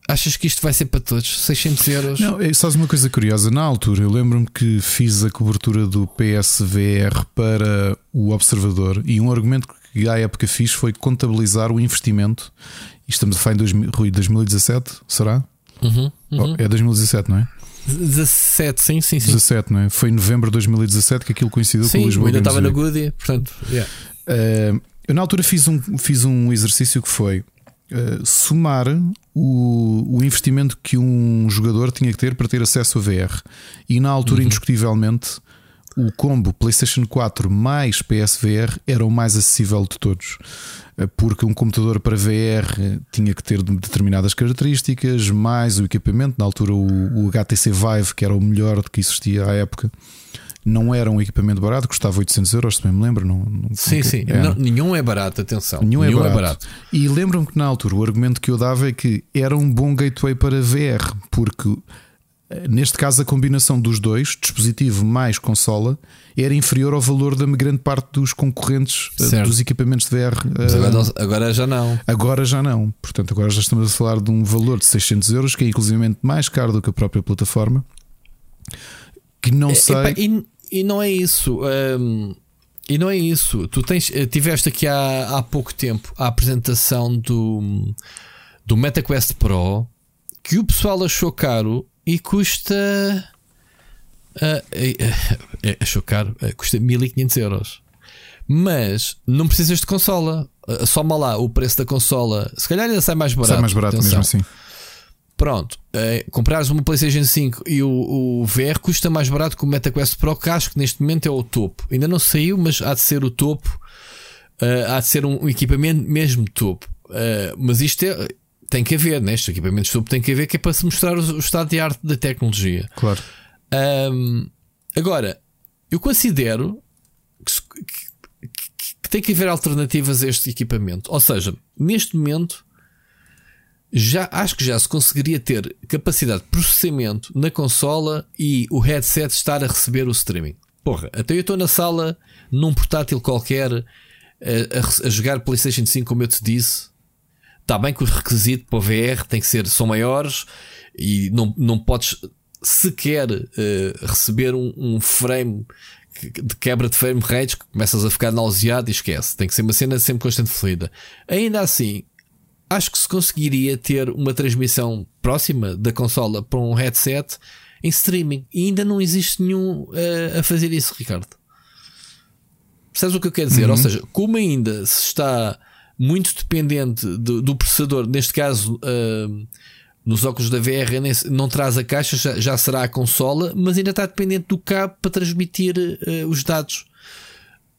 Achas que isto vai ser para todos? 600 euros? Não, é só uma coisa curiosa. Na altura, eu lembro-me que fiz a cobertura do PSVR para o Observador e um argumento que à época fiz foi contabilizar o investimento. E estamos a falar em 2000, Rui, 2017, será? Uhum, uhum. Oh, é 2017, não é? 17, sim, sim, sim. 17, não é? Foi em novembro de 2017 que aquilo coincidiu sim, com o Lisboa. ainda estava na Goody, portanto, yeah. uh, eu na altura fiz um, fiz um exercício que foi uh, somar o, o investimento que um jogador tinha que ter para ter acesso a VR. E na altura, uhum. indiscutivelmente, o combo PlayStation 4 mais PSVR era o mais acessível de todos. Eh, porque um computador para VR tinha que ter determinadas características, mais o equipamento. Na altura, o, o HTC Vive, que era o melhor que existia à época, não era um equipamento barato, custava 800 euros, se bem me lembro. Não, não sim, sim. É. Não, nenhum é barato, atenção. Nenhum, é nenhum é, barato. é, barato. E lembro-me que na altura o argumento que eu dava é que era um bom gateway para VR, porque neste caso a combinação dos dois, dispositivo mais consola, era inferior ao valor da grande parte dos concorrentes eh, certo. dos equipamentos de VR. Agora, agora, já não. Agora já não. Portanto, agora já estamos a falar de um valor de 600 euros, que é inclusivamente mais caro do que a própria plataforma. Que não é, sei. Epa, e e não é isso. Um, e não é isso. Tu tens, eh, tiveste aqui há, há pouco tempo a apresentação do, do MetaQuest Pro que o pessoal achou caro e custa. Achou caro, uh, custa 1500 euros. Mas não precisas de consola. Uh, soma lá o preço da consola. Se calhar ainda sai mais barato. Sai mais barato atenção. mesmo assim. Pronto, uh, comprares uma PlayStation 5 e o, o, VR custa mais barato que o MetaQuest Pro, que acho que neste momento é o topo. Ainda não saiu, mas há de ser o topo. Uh, há de ser um, um equipamento mesmo topo. Uh, mas isto é, tem que haver, né? Estes equipamentos topo tem que haver, que é para se mostrar o, o estado de arte da tecnologia. Claro. Um, agora, eu considero que, que, que tem que haver alternativas a este equipamento. Ou seja, neste momento já acho que já se conseguiria ter capacidade de processamento na consola e o headset estar a receber o streaming. Porra, até eu estou na sala num portátil qualquer a, a, a, jogar PlayStation 5, como eu te disse. Está bem que o requisito para o VR tem que ser são maiores e não, não podes sequer uh, receber um, um frame de quebra de frame rates que começas a ficar nauseado e esquece. Tem que ser uma cena sempre constante fluida. Ainda assim, acho que se conseguiria ter uma transmissão próxima da consola para um headset em streaming. E ainda não existe nenhum uh, a fazer isso, Ricardo. Percebes o que eu quero dizer? Uhum. Ou seja, como ainda se está muito dependente do, do processador, neste caso. Uh, nos óculos da VR não traz a caixa, já, já, será a consola, mas ainda está dependente do cabo para transmitir uh, os dados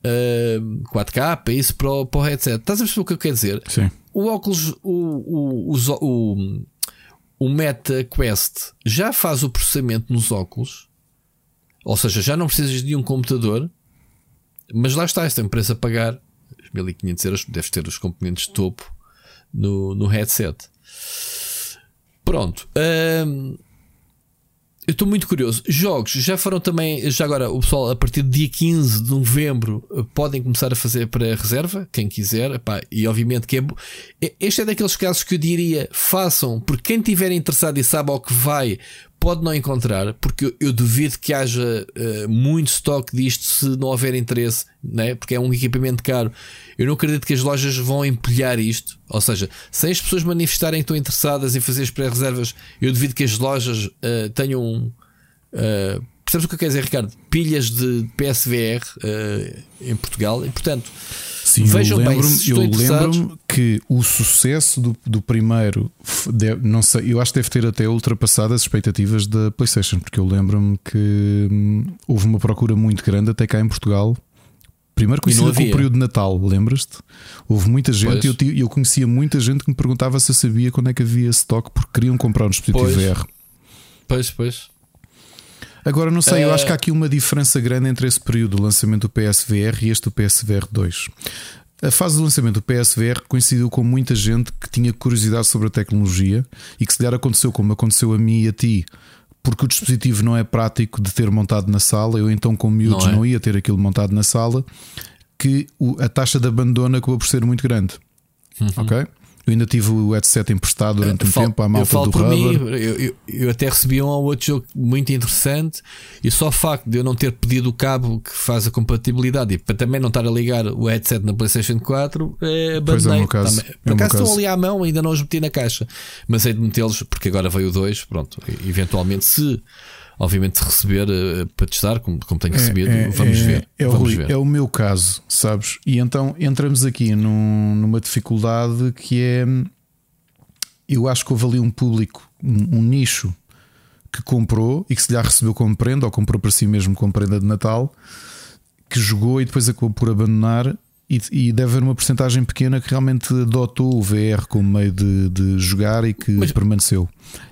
uh, 4K, isso para o, para o headset. Estás a perceber o que eu quero dizer? Sim o óculos, o, o, o, o Meta Quest já faz o processamento nos óculos, ou seja, já não precisas de um computador, mas lá está, esta empresa a pagar 1500 euros, deves ter os componentes de topo no, no headset. Pronto. Hum, eu estou muito curioso. Jogos já foram também, já agora, o pessoal a partir do dia 15 de novembro podem começar a fazer para reserva, quem quiser. Epá, e obviamente que é. Este é daqueles casos que eu diria façam, porque quem estiver interessado e sabe ao que vai, pode não encontrar, porque eu, duvido que haja uh, muito estoque disto se não houver interesse, né? porque é um equipamento caro. Eu não acredito que as lojas vão empilhar isto. Ou seja, se as pessoas manifestarem que estão interessadas em fazer as pré-reservas, eu duvido que as lojas uh, tenham. Uh, percebes o que eu quero dizer, Ricardo? Pilhas de PSVR uh, em Portugal e, portanto. Sim, Vejam eu lembro-me eu lembro que o sucesso do, do primeiro, deve, não sei, eu acho que deve ter até ultrapassado as expectativas da PlayStation, porque eu lembro-me que hum, houve uma procura muito grande até cá em Portugal Primeiro coincidiu com o período de Natal, lembras-te? Houve muita gente, eu, eu, conhecia muita gente que me perguntava se sabia quando é que havia stock porque queriam comprar um dispositivo pois. VR. Pois, pois. Agora não sei, eu acho que há aqui uma diferença grande entre esse período do lançamento do PSVR e este do PSVR 2. A fase do lançamento do PSVR coincidiu com muita gente que tinha curiosidade sobre a tecnologia e que se calhar aconteceu como aconteceu a mim e a ti, porque o dispositivo não é prático de ter montado na sala, eu então com miúdos não, é. não ia ter aquilo montado na sala, que a taxa de abandono acabou por ser muito grande. Uhum. Ok? Eu ainda tive o headset emprestado durante um tempo à malta do rubber. Mim, eu, eu, eu, até recebi um ou outro jogo muito interessante e só o facto de eu não ter pedido o cabo que faz a compatibilidade e para também não estar a ligar o headset na PlayStation 4, é, é o meu caso. Também. Por é acaso estão ali à mão, ainda não os meti na caixa, mas hei de metê-los porque agora veio o 2. Pronto, eventualmente se obviamente receber uh, para testar, como, como tenho recebido, é, é, vamos, ver, é, vamos o, ver. É o meu caso, sabes? E então entramos aqui num, numa dificuldade que é. Eu acho que houve ali um público, um, um nicho que comprou e que se lhe recebeu como prenda ou comprou para si mesmo como prenda de Natal, que jogou e depois acabou por abandonar e, e, deve haver uma porcentagem pequena que realmente adotou o VR como meio de, de jogar e que mas, permaneceu.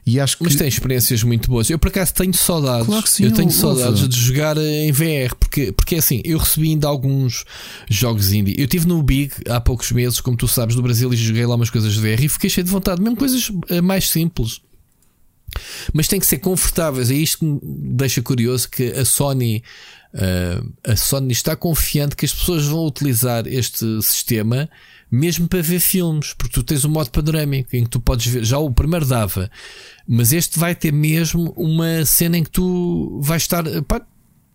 E acho que... Mas tem experiências muito boas. Eu por acaso tenho saudades. Claro sim, eu tenho saudades de jogar em VR, porque, porque assim, eu recebi ainda alguns jogos indie. Eu estive no Big há poucos meses, como tu sabes, do Brasil e joguei lá umas coisas de VR e fiquei cheio de vontade, mesmo coisas eh, mais simples. Mas tem que ser confortáveis. É isto que me deixa curioso que a Sony Uh, a Sony está confiante que as pessoas vão utilizar este sistema mesmo para ver filmes, porque tu tens um modo panorâmico em que tu podes ver. Já o primeiro dava, mas este vai ter mesmo uma cena em que tu vais estar. Pá,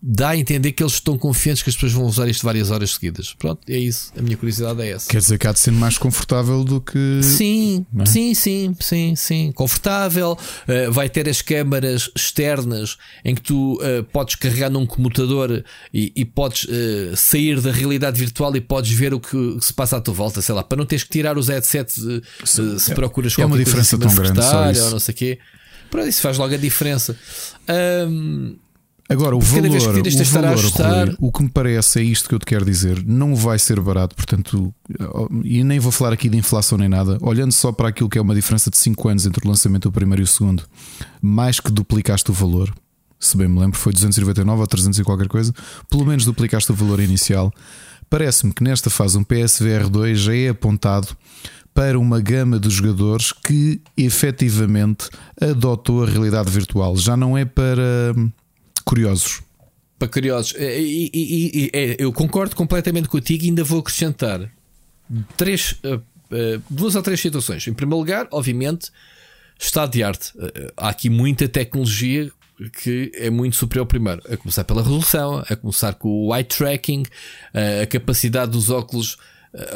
dá a entender que eles estão confiantes que as pessoas vão usar isto várias horas seguidas. Pronto, é isso. A minha curiosidade é essa. Quer dizer que há de ser mais confortável do que. Sim, é? sim, sim, sim, sim. Confortável. Uh, vai ter as câmaras externas em que tu uh, podes carregar num comutador e, e podes uh, sair da realidade virtual e podes ver o que se passa à tua volta, sei lá, para não teres que tirar os headsets se, se procuras é, é uma diferença tão grande. Só ou não sei o quê. Para isso faz logo a diferença. Um, Agora, o valor, o, valor Rui, o que me parece é isto que eu te quero dizer. Não vai ser barato, portanto, e nem vou falar aqui de inflação nem nada. Olhando só para aquilo que é uma diferença de 5 anos entre o lançamento do primeiro e o segundo, mais que duplicaste o valor. Se bem me lembro, foi 299 ou 300 e qualquer coisa. Pelo menos duplicaste o valor inicial. Parece-me que nesta fase um PSVR 2 já é apontado para uma gama de jogadores que efetivamente adotou a realidade virtual. Já não é para curiosos. Para curiosos. E, e, e, é, eu concordo completamente contigo e ainda vou acrescentar três, uh, uh, duas ou três situações. Em primeiro lugar, obviamente, estado de arte. Uh, há aqui muita tecnologia que é muito superior ao primeiro. A começar pela resolução, a começar com o eye tracking, a capacidade dos óculos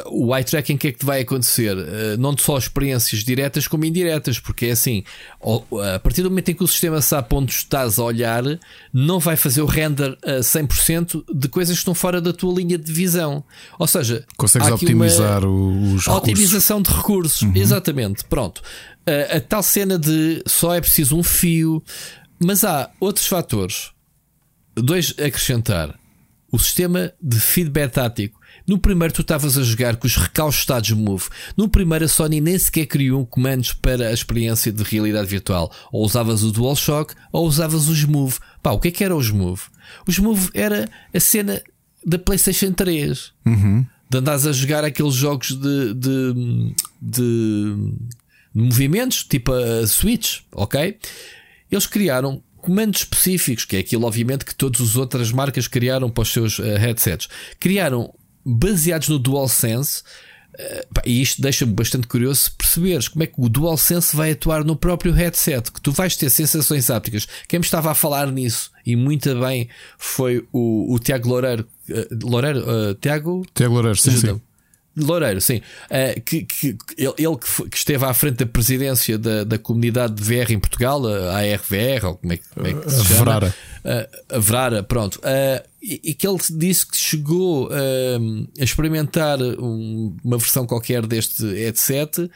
o eye tracking, o que é que vai acontecer? Uh, não só experiências diretas como indiretas, porque é assim: a partir do momento em que o sistema sabe onde estás a olhar, não vai fazer o render a 100% de coisas que estão fora da tua linha de visão. Ou seja, consegues optimizar os recursos. Otimização de recursos, uhum. exatamente. Pronto. Uh, a tal cena de só é preciso um fio, mas há outros fatores. Dois a acrescentar: o sistema de feedback tático no primeiro tu estavas a jogar com os recaustados Move. No primeiro a Sony nem sequer criou comandos para a experiência de realidade virtual. Ou usavas o DualShock ou usavas os Move. Pá, o que é que era os Move? Os Move era a cena da PlayStation 3. Uhum. De andares a jogar aqueles jogos de, de, de, de movimentos, tipo a Switch, ok? Eles criaram comandos específicos, que é aquilo, obviamente, que todas as outras marcas criaram para os seus uh, headsets. Criaram baseados no DualSense. Uh, e isto deixa-me bastante curioso perceberes como é que o DualSense vai atuar no próprio headset, que tu vais ter sensações ápticas. Quem me estava a falar nisso, e muito bem, foi o, o Tiago Loureiro. Uh, Loureiro uh, Tiago? Tiago Loureiro, sim, sim. Loureiro, sim. Uh, que, que, ele, ele que, que, esteve à frente da presidência da, da comunidade de VR em Portugal, a ARVR, ou como é, como é que se chama? Verara. Uh, a Verara, pronto. Uh, e, que ele disse que chegou a experimentar um, uma versão qualquer deste headset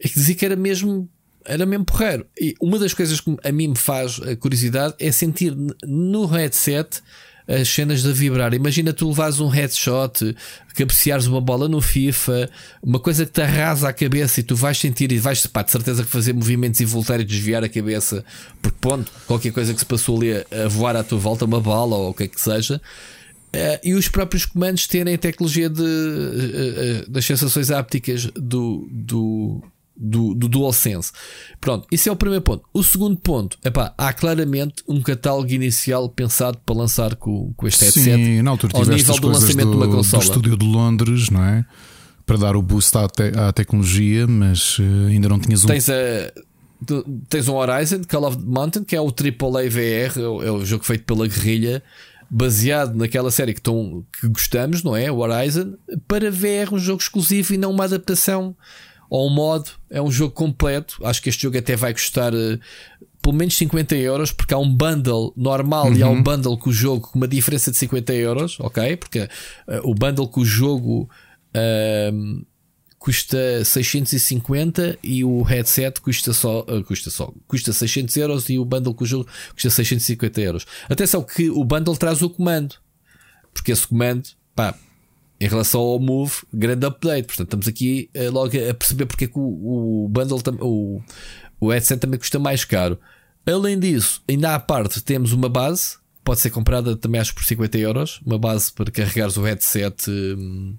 e que dizia que era mesmo. Era mesmo porreiro. E uma das coisas que a mim me faz a curiosidade é sentir no headset as cenas de vibrar. Imagina tu levares um headshot, cabeceares uma bola no FIFA, uma coisa que te arrasa a cabeça e tu vais sentir e vais, pá, de certeza que fazer movimentos involuntários, desviar a cabeça, porque ponto, qualquer coisa que se passou ali a, voar à tua volta, uma bala ou o que é que seja. Uh, e os próprios comandos terem a tecnologia de, uh, uh, das sensações ápticas do, do, do, do DualSense. Pronto, isso é o primeiro ponto. O segundo ponto, epá, há claramente um catálogo inicial pensado para lançar com, com este Sim, headset na altura ao nível do lançamento do, de uma do consola. estúdio de Londres, não é? Para dar o boost à, te- à tecnologia, mas eh, ainda não tinhas um. Tens, a, tens um Horizon, Call of the Mountain, que é o AAA VR, é o, é o jogo feito pela guerrilha, baseado naquela série que, tão, que gostamos, não é? O Horizon, para VR, um jogo exclusivo e não uma adaptação ou um modo. É um jogo completo. Acho que este jogo até vai custar. eh, pelo menos 50 euros, porque há um bundle normal e há um bundle com o jogo com uma diferença de 50 euros, ok? Porque eh, o bundle com o jogo ahm, custa 650 e o headset custa só, ah, custa só, custa 600 euros e o bundle com o jogo custa 650 euros. Atenção que o bundle traz o comando, porque esse comando, pá, em relação ao Move, grande update. Portanto, estamos aqui eh, logo a perceber porque é que o, o bundle, o, o headset também custa mais caro. Além disso, ainda à parte, temos uma base, pode ser comprada também acho por 50 euros. Uma base para carregares o headset, hum,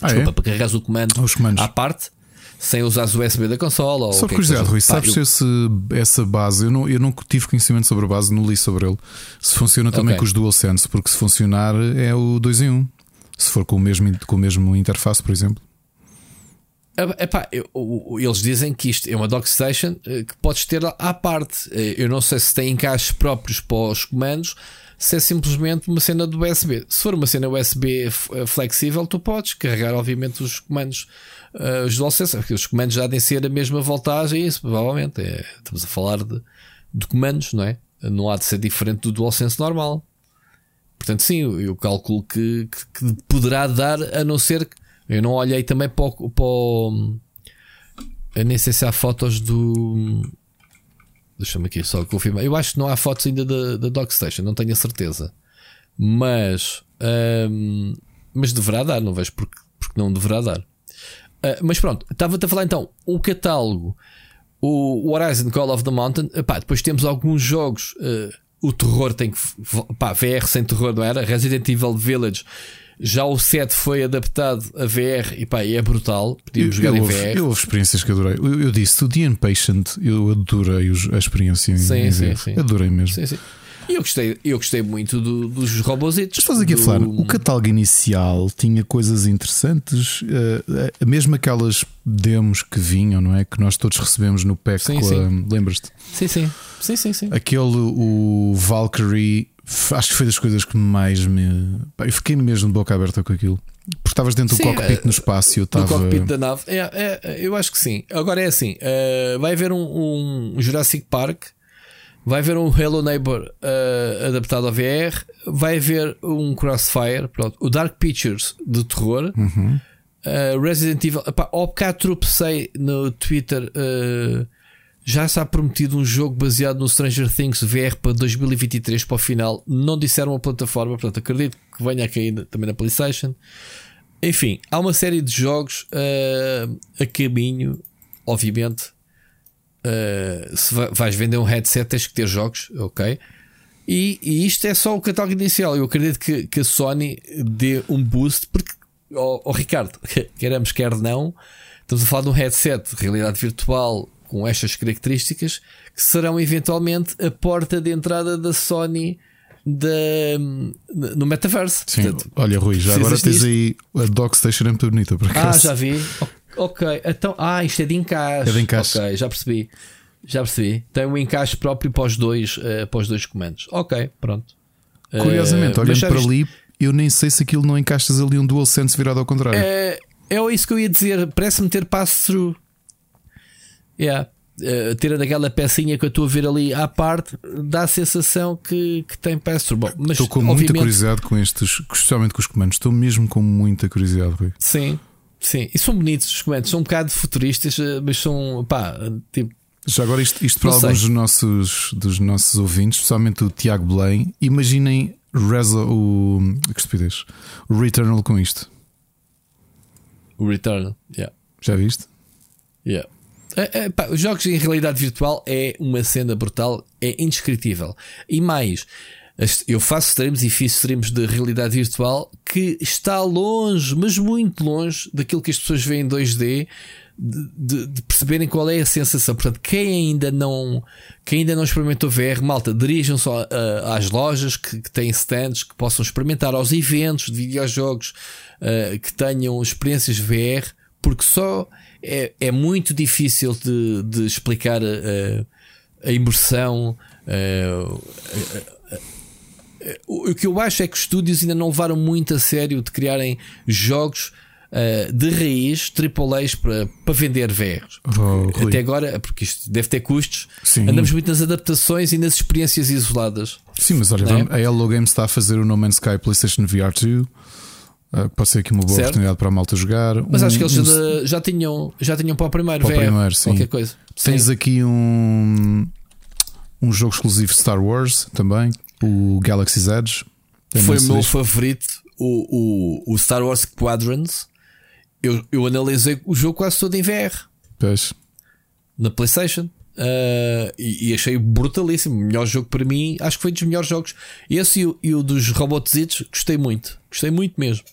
Ah, é? desculpa, para carregares o comando Os comandos. à parte, sem usar o USB da consola. ou Só o que é curiosidade. Rui, sabes se esse, essa base, eu não, eu não tive conhecimento sobre a base, não li sobre ele. Se funciona também Ok. com os DualSense, porque se funcionar é o 2 em 1. Se for com o mesmo, com o mesmo interface, por exemplo. É- Epá, eles dizem que isto é uma dockstation eh, que podes ter à parte. Eh, Eu não sei se tem encaixes próprios para os comandos, se é simplesmente uma cena do USB. Se for uma cena USB eh, flexível, tu podes carregar, obviamente, os comandos, os DualSense, porque os comandos já devem ser a mesma voltagem, isso provavelmente. É, estamos a falar de, de comandos, não é? Não há de ser diferente do DualSense normal. Portanto, sim, eu, calculo que, que- que poderá dar, a não ser que. Eu não olhei também para o. Para o eu nem sei se há fotos do. Deixa-me aqui só confirmar. Eu acho que não há fotos ainda da, da Dockstation, não tenho a certeza. Mas. hum, mas deverá dar, não vejo porque, porque não deverá dar. Ah, mas pronto, estava-te a falar então. O catálogo, o Horizon Call of the Mountain. Epá, depois temos alguns jogos. ah, o terror tem que. Pá, VR sem terror, não era? Resident Evil Village. Já o 7 foi adaptado a VR e pá, e é brutal. Podíamos jogar eu, em houve, VR. eu houve experiências que adorei. Eu, eu disse, o The Impatient, eu adorei a experiência em, Sim, em sim, VR. sim. Adorei mesmo. Sim, sim. Eu gostei, eu gostei muito do- dos robôzitos. Mas estás aqui a do- falar, o catálogo inicial tinha coisas interessantes, eh, mesmo aquelas demos que vinham, não é? Que nós todos recebemos no pack Sim, a- Lembras-te? Sim, sim. Sim, sim, sim. Aquele, o Valkyrie, acho que foi das coisas que mais me. Eu fiquei mesmo de boca aberta com aquilo. Porque estavas dentro Sim, do cockpit eh, no espaço e eu No estava. cockpit da nave. É, é, eu acho que sim. Agora é assim: eh, vai haver um, um Jurassic Park, vai haver um Hello Neighbor eh, adaptado ao VR, vai haver um Crossfire, pronto, o Dark Pictures de terror, Uhum. eh, Resident Evil. Epá, ao bocado tropecei no Twitter. eh, já está prometido um jogo baseado no Stranger Things VR para 2023 para o final. Não disseram a plataforma, portanto acredito que venha a cair também na PlayStation. Enfim, há uma série de jogos eh, a caminho, obviamente. Eh, se va- vais vender um headset, tens que ter jogos, ok? E, e isto é só o catálogo inicial. Eu acredito que, que a Sony dê um boost, porque, oh, oh, Ricardo, [LAUGHS] queremos quer não, estamos a falar de um headset de realidade virtual com estas características que serão eventualmente a porta de entrada da Sony da, no metaverse. Sim, Portanto, olha, Rui, já agora tens disto. aí a Dockstation é muito bonita por Ah, já vi. Ok, então, ah, isto é de encaixe. É de encaixe. Ok, já percebi. Já percebi. Tem um encaixe próprio para os dois, eh, para os dois comandos. Ok, pronto. Curiosamente, Eh, mas olhando já para viste- ali, eu nem sei se aquilo não encaixas ali um DualSense virado ao contrário. É, é isso que eu ia dizer. Parece-me ter pass-through. Yeah. Eh, tirando aquela pecinha que eu estou a ver ali à parte, dá a sensação que, que tem pass-through. Bom, mas Estou com muita obviamente, curiosidade com estes, especialmente com os comandos. Estou mesmo com muita curiosidade, Rui. Sim, sim. E são bonitos os comandos. São um bocado futuristas, eh, mas são pá, tipo. Já agora, isto, isto para alguns dos nossos, dos nossos ouvintes, especialmente o Tiago Belém, imaginem Rezo, o. Que estupidez. O Returnal com isto. O Return, yeah. Já viste? Yeah. É, é, pá, os jogos em realidade virtual é uma cena brutal, é indescritível. E mais, eu faço streams e fiz streams de realidade virtual que está longe, mas muito longe daquilo que as pessoas veem em 2D. De, de, perceberem qual é a sensação. Portanto, quem ainda não, quem ainda não experimentou VR, malta, dirijam-se às lojas que, que, têm stands que possam experimentar, aos eventos de videojogos uh, que tenham experiências VR, porque só é, é muito difícil de, de explicar a, a imersão. O que eu acho é que os estúdios ainda não levaram muito a sério de criarem jogos uh, de raiz, AAAs para, para vender VRs. Oh, Até agora, porque isto deve ter custos, Sim. andamos muito nas adaptações e nas experiências isoladas. Sim, mas olha, é? a Hello Games está a fazer o No Man's Sky PlayStation VR 2 Uh, pode ser aqui uma boa certo. oportunidade para a malta jogar. Mas um, acho que eles um... já, tinham, já tinham para o primeiro, para o primeiro sim. qualquer coisa. Tens sim. aqui um, um jogo exclusivo Star Wars também, o Galaxy's Edge. Foi o meu favorito, o, o, o Star Wars Quadrants. Eu, eu analisei o jogo quase todo em VR. Pois. Na PlayStation. Uh, e, e, achei brutalíssimo. O melhor jogo para mim, acho que foi dos melhores jogos. Esse e o, e o dos Robotsitos, gostei muito. Gostei muito mesmo.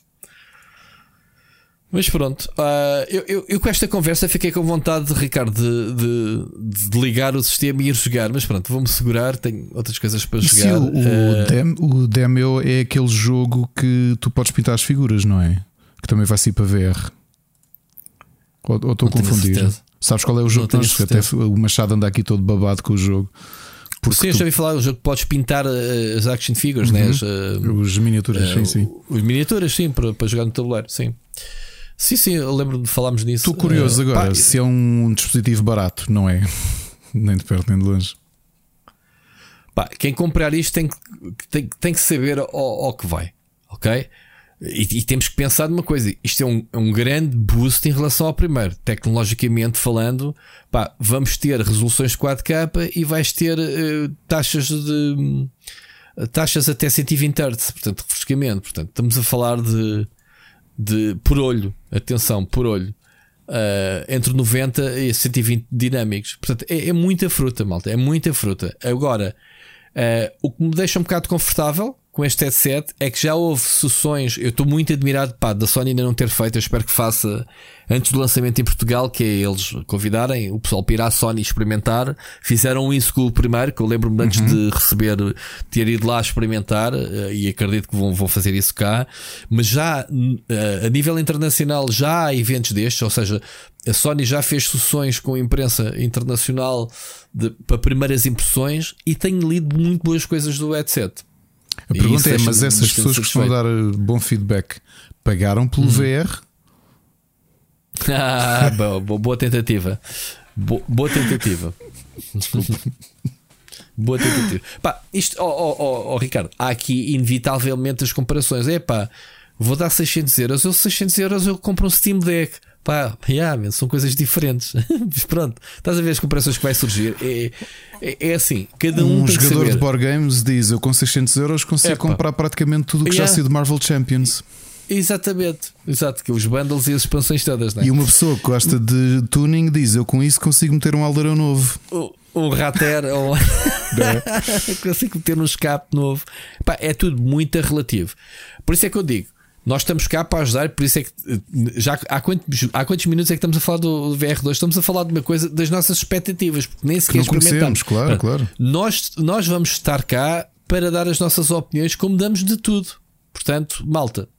Mas pronto, uh, eu, eu, eu, com esta conversa fiquei com vontade, Ricardo, de, de, de ligar o sistema e ir jogar. Mas pronto, vou-me segurar, tenho outras coisas para e jogar. o, uh... Dem, o é aquele jogo que tu podes pintar as figuras, não é? Que também vai sair para VR. Ou, ou estou a confundir? Sabes qual é o jogo? Nós, até o Machado anda aqui todo babado com o jogo. Porque sim, eu já ouvi falar do jogo que podes pintar uh, as action figures, né? uhum. né? as, uh, os miniaturas, uh, sim, sim. Os miniaturas, sim, para, para jogar no tabuleiro, sim. Sim, sim, eu lembro de falarmos nisso. Estou curioso agora pá, se é um dispositivo barato, não é? [LAUGHS] nem de perto nem de longe. Pá, quem comprar isto tem, tem, tem que saber ao, ao que vai, ok? E, e, temos que pensar numa coisa: isto é um, é um, grande boost em relação ao primeiro. Tecnologicamente falando, pá, vamos ter resoluções 4K e vais ter uh, taxas de uh, taxas até 120 Hz, portanto, refrescamento. Portanto, estamos a falar de, de por olho, atenção, por olho, uh, entre 90 e 120 dinâmicos. Portanto, é, é muita fruta, malta, é muita fruta. Agora, o que me deixa um bocado confortável com este headset é que já houve sessões. Eu estou muito admirado pá, da Sony ainda não ter feito. Eu espero que faça antes do lançamento em Portugal, que é eles convidarem o pessoal para ir à Sony experimentar. Fizeram isso com o primeiro, que eu lembro-me antes uhum. de receber, ter ido lá experimentar, eh, e acredito que vão, vão fazer isso cá. Mas já eh, a nível internacional já há eventos destes, ou seja, a Sony já fez sessões com a imprensa internacional de, para primeiras impressões e tenho lido muito boas coisas do headset. A pergunta é: mas essas pessoas que estão a dar eh, bom feedback pagaram pelo hum. VR? Ah, [LAUGHS] boa, boa tentativa. Boa, boa tentativa. boa tentativa. Pá, isto, oh, oh, oh, oh, Ricardo, há aqui inevitavelmente as comparações. É pá, vou dar 600 euros. Eu 600 euros eu compro um Steam Deck. Pá, yeah, são coisas diferentes. [LAUGHS] Mas pronto, estás a ver as comparações que vai surgir. É, é, é assim, cada um. Um jogador de board games diz: Eu com 600 euros consigo Epa. comprar praticamente tudo o que yeah. já saiu de Marvel Champions. Exatamente, exato, que os bundles e as expansões todas, né? E uma pessoa que gosta de tuning diz: Eu com isso consigo meter um aldeirão novo. O, um rater ou [LAUGHS] [LAUGHS] consigo meter um escape novo. Pá, é tudo muito relativo. Por isso é que eu digo: nós estamos cá para ajudar, por isso é que já há quantos, há quantos minutos é que estamos a falar do VR2? Estamos a falar de uma coisa das nossas expectativas, porque nem sequer experimentamos. Claro, claro. Nós, nós vamos estar cá para dar as nossas opiniões, como damos de tudo. Portanto, malta,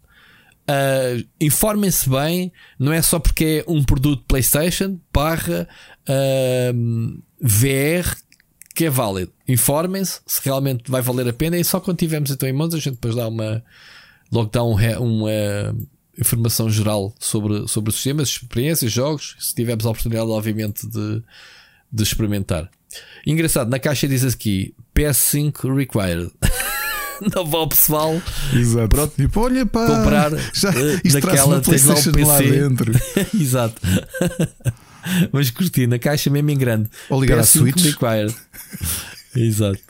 uh, informem-se bem, não é só porque é um produto PlayStation barra uh, VR que é válido. Informem-se se realmente vai valer a pena e só quando tivermos então em mãos a gente depois dá uma logo dá um, uma informação geral sobre, sobre os sistemas, experiências, jogos, se tivermos a oportunidade, obviamente, de, de experimentar. Engraçado, na caixa diz aqui PS5 required. [LAUGHS] Não ao pessoal. Exato. Pronto, tipo, olha para comprar [LAUGHS] já, daquela tens lá um PC. lá dentro. [LAUGHS] Exato. Mas curti, na caixa mesmo em grande. Ou ligar PS5 a Switch. required. Exato.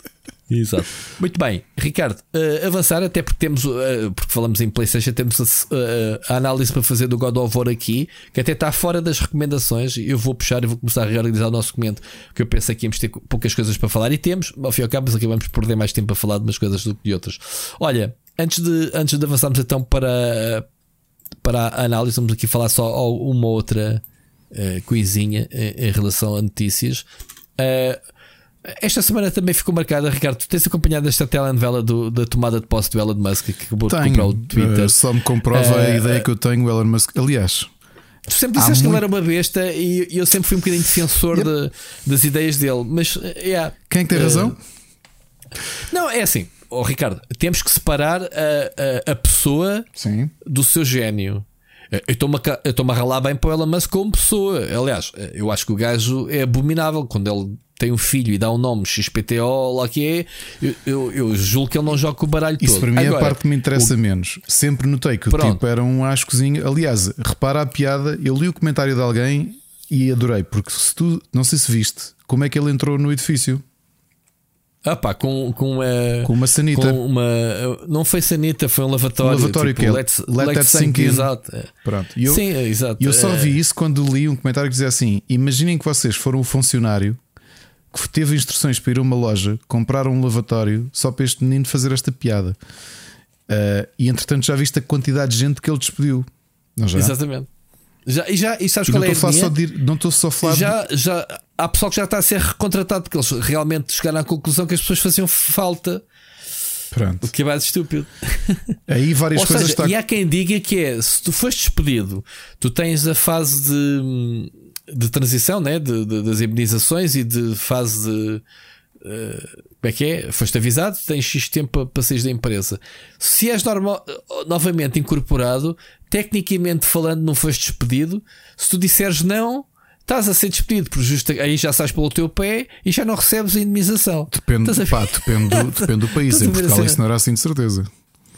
Exato. Muito bem, Ricardo, uh, avançar até porque temos, uh, porque falamos em PlayStation, temos a, uh, a, análise para fazer do God of War aqui, que até está fora das recomendações. Eu vou puxar e vou começar a reorganizar o nosso documento, que eu penso que íamos ter poucas coisas para falar e temos, ao fim e ao cabo, mas acabamos por perder mais tempo a falar de umas coisas do que de outras. Olha, antes de, antes de avançarmos então para, para a análise, vamos aqui falar só uma outra coisinha em, em relação a notícias. Uh, esta semana também ficou marcada, Ricardo. Tu tens acompanhado esta telenovela do, da tomada de posse do Elon Musk que acabou tenho, de comprar o Twitter. Uh, só me comprova uh, a ideia que eu tenho, o Elon Musk. Aliás, tu sempre disseste que ele era uma besta e, eu sempre fui um bocadinho defensor yep. de, das ideias dele. Mas, yeah, quem é tem uh, razão? Não, é assim, oh, Ricardo, temos que separar a, a, a pessoa Sim. do seu gênio. Eu estou-me a, estou a ralar bem para o Elon Musk como pessoa. Aliás, eu acho que o gajo é abominável quando ele tem um filho e dá um nome XPTO, lá que é, eu, eu, eu julgo que ele não joga com o baralho Isso todo. para mim Agora, é a parte que me interessa o... menos. Sempre notei que Pronto. o tipo era um ascozinho. Aliás, repara a piada, eu li o comentário de alguém e adorei, porque se tu, não sei se viste, como é que ele entrou no edifício. Ah pá, com, com, uma, com uma sanita. Com uma, não foi sanita, foi um lavatório. Um lavatório tipo, que é let's, let let's that sink in. Exato. Pronto. Eu, Sim, exato. Eu só é. vi isso quando li um comentário que dizia assim: Imaginem que vocês foram um funcionário que teve instruções para ir a uma loja comprar um lavatório só para este menino fazer esta piada. Uh, e entretanto já viste a quantidade de gente que ele despediu. Não já? Exatamente. Já, e, já, e sabes e qual é a só de, Não estou só a falar. Já, de... já, há pessoal que já está a ser recontratado porque eles realmente chegaram à conclusão que as pessoas faziam falta. Pronto. O que é mais estúpido. [LAUGHS] Aí várias Ou coisas. Seja, está... E há quem diga que é: se tu foste despedido, tu tens a fase de de transição, né? De, de, das imunizações e de fase de. Uh, como é que é? Foste avisado, tens X tempo para sair da empresa. Se és normal, novamente incorporado, tecnicamente falando, não foste despedido. Se tu disseres não, estás a ser despedido, por justo, aí já sais pelo teu pé e já não recebes a indemnização. Depende, pá, depende, do, depende do [LAUGHS] país. em Portugal isso não era assim de certeza.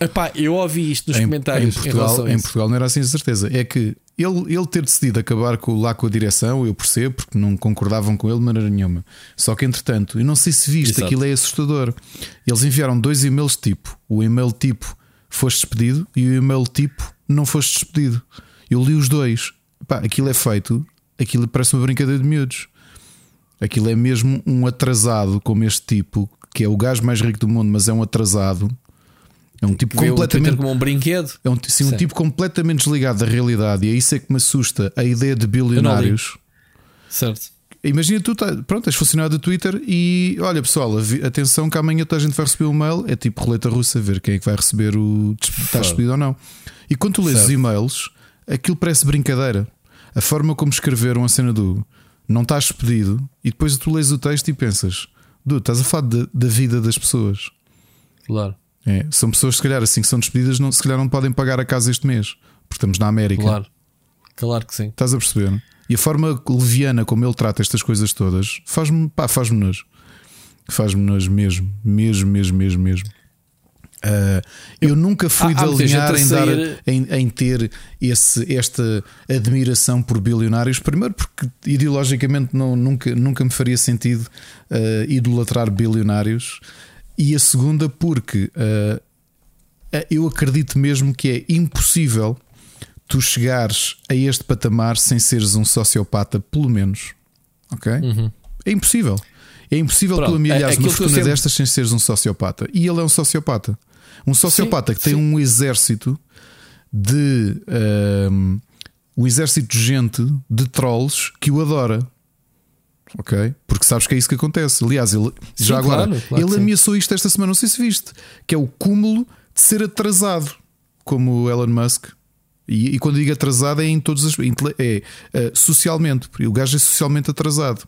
Epá, eu ouvi isto nos em, comentários. Em Portugal, em, em Portugal não era assim de certeza. É que ele, ele ter decidido acabar com, lá com a direção, eu percebo, porque não concordavam com ele de maneira nenhuma. Só que entretanto, eu não sei se viste, Exato. aquilo é assustador. Eles enviaram dois e-mails tipo: o e-mail tipo foste despedido e o e-mail tipo não foste despedido. Eu li os dois. Pá, aquilo é feito, aquilo parece uma brincadeira de miúdos. Aquilo é mesmo um atrasado como este tipo, que é o gajo mais rico do mundo, mas é um atrasado é um tipo completamente como um brinquedo. É um, sim, um tipo completamente desligado da realidade e é isso é que me assusta a ideia de bilionários. Certo. Imagina tu, tá, pronto, és funcionário do Twitter e olha pessoal, atenção que amanhã toda a gente vai receber um mail, é tipo roleta russa, ver quem é que vai receber o está despedido ou não. E quando tu lês certo. os e-mails, aquilo parece brincadeira. A forma como escreveram a cena do não estás despedido e depois tu lês o texto e pensas, du, estás a falar da vida das pessoas. Claro. É, são pessoas, se calhar, assim que são despedidas, não, se calhar não podem pagar a casa este mês, porque estamos na América. Claro, claro que sim. Estás a perceber? E a forma leviana como ele trata estas coisas todas faz-me, pá, faz-me nojo. Faz-me nojo mesmo, mesmo, mesmo, mesmo, mesmo. Uh, eu, eu, nunca fui de alinhar em, dar, em, em, ter esse, esta admiração por bilionários. Primeiro, porque ideologicamente não, nunca, nunca me faria sentido uh, idolatrar bilionários. E a segunda, porque uh, eu acredito mesmo que é impossível tu chegares a este patamar sem seres um sociopata, pelo menos. Ok? Uhum. É impossível. É impossível Pronto, tu amealhares uma fortuna sempre... destas sem seres um sociopata. E ele é um sociopata. Um sociopata sim, que tem sim. um exército de. Um, um exército de gente, de trolls, que o adora ok? Porque sabes que é isso que acontece. Aliás, ele sim, já agora claro, claro ele ameaçou isto esta semana, não sei se viste, que é o cúmulo de ser atrasado, como o Elon Musk. E, e quando digo atrasado é em todos os é, é socialmente, porque o gajo é socialmente atrasado.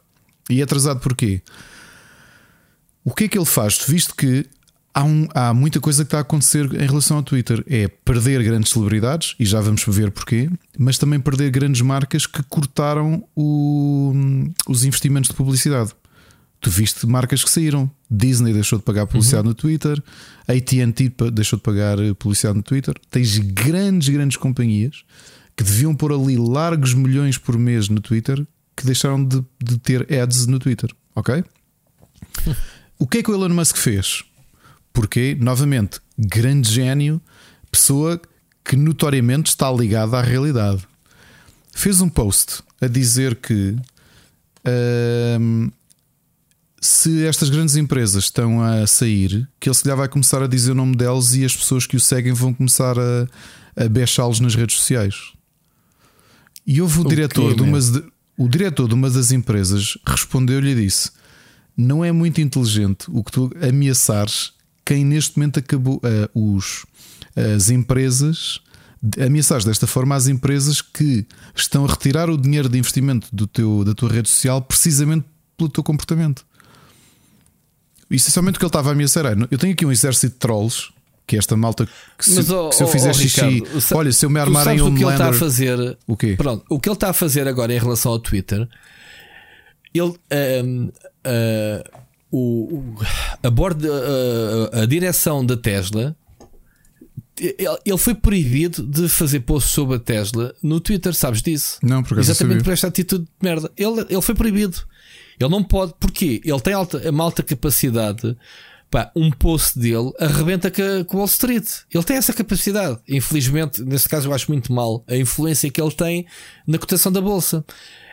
E é atrasado porquê? O que é que ele faz? Visto que há, um, há muita coisa que está a acontecer em relação ao Twitter. É perder grandes celebridades, e já vamos ver porquê, mas também perder grandes marcas que cortaram o, os investimentos de publicidade. Tu viste marcas que saíram. Disney deixou de pagar publicidade uhum. no Twitter, ATT deixou de pagar publicidade no Twitter. Tens grandes, grandes companhias que deviam pôr ali largos milhões por mês no Twitter que deixaram de, de ter ads no Twitter. Ok? [LAUGHS] o que é que o Elon Musk fez? Porque, novamente, grande gênio, pessoa que notoriamente está ligada à realidade. Fez um post a dizer que hum, se estas grandes empresas estão a sair, que ele se calhar vai começar a dizer o nome delas e as pessoas que o seguem vão começar a, a beixá-los nas redes sociais. E houve o, o diretor de uma, o diretor de uma das empresas respondeu-lhe e disse: Não é muito inteligente o que tu ameaçares quem neste momento acabou uh, os, as empresas. Ameaçares desta forma as empresas que estão a retirar o dinheiro de investimento do teu, da tua rede social precisamente pelo teu comportamento. Essencialmente o que ele estava a ameaçar era: eu tenho aqui um exército de trolls, que é esta malta que se, Mas, oh, que se eu fizer oh, xixi, Ricardo, olha, se eu me armar em um o que ele está a fazer. O quê? Pronto, o que ele está a fazer agora em relação ao Twitter, ele. Um, uh, o, a, bordo, a, a direção da Tesla ele foi proibido de fazer posts sobre a Tesla no Twitter, sabes disso? Não, por Exatamente por esta atitude de merda. Ele, ele foi proibido. Ele não pode, porque ele tem alta, uma alta capacidade. Pá, um post dele arrebenta com a Wall Street. Ele tem essa capacidade. Infelizmente, nesse caso, eu acho muito mal a influência que ele tem na cotação da bolsa.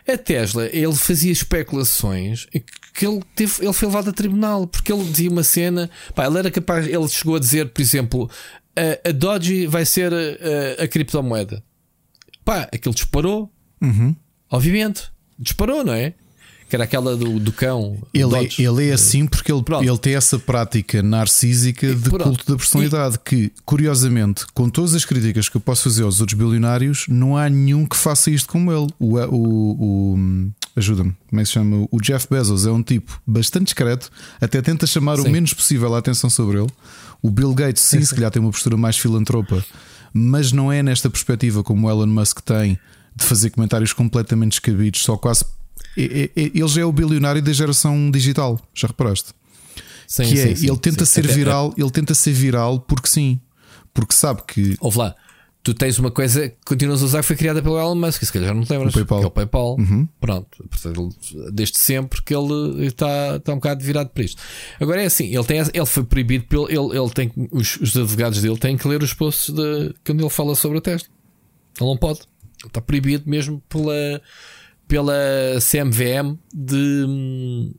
A Tesla, ele fazia especulações que ele, teve, ele foi levado a tribunal porque ele dizia uma cena. Pá, ele era capaz, ele chegou a dizer, por exemplo, a, a Doge vai ser a, a, criptomoeda. Pá, aquilo disparou. Uhum. Obviamente, disparou, não é? Que era aquela do, do cão. Ele, é, ele é assim porque ele, ele tem essa prática narcísica de Pronto. culto da personalidade. E... Que, curiosamente, com todas as críticas que eu posso fazer aos outros bilionários, não há nenhum que faça isto como ele. O, o, o ajuda-me, como é que se chama? O Jeff Bezos é um tipo bastante discreto, até tenta chamar sim. o menos possível a atenção sobre ele. O Bill Gates, sim, se calhar tem uma postura mais filantropa, mas não é nesta perspectiva como o Elon Musk tem de fazer comentários completamente descabidos, só quase ele já é o bilionário da geração digital, já reparaste? Sim, que é, sim, ele tenta sim. ser viral, ele tenta ser viral porque sim, porque sabe que. Ouve lá, tu tens uma coisa que continuas a usar que foi criada pelo Elon Musk, se calhar já não te lembras, o PayPal. é o PayPal. Uhum. Pronto, portanto, desde sempre que ele está, está um bocado virado para isto. Agora é assim, ele, tem, ele foi proibido pelo. Ele, ele tem, os, os advogados dele têm que ler os posts de, quando ele fala sobre o teste. Ele não pode. Ele está proibido mesmo pela pela CMVM de,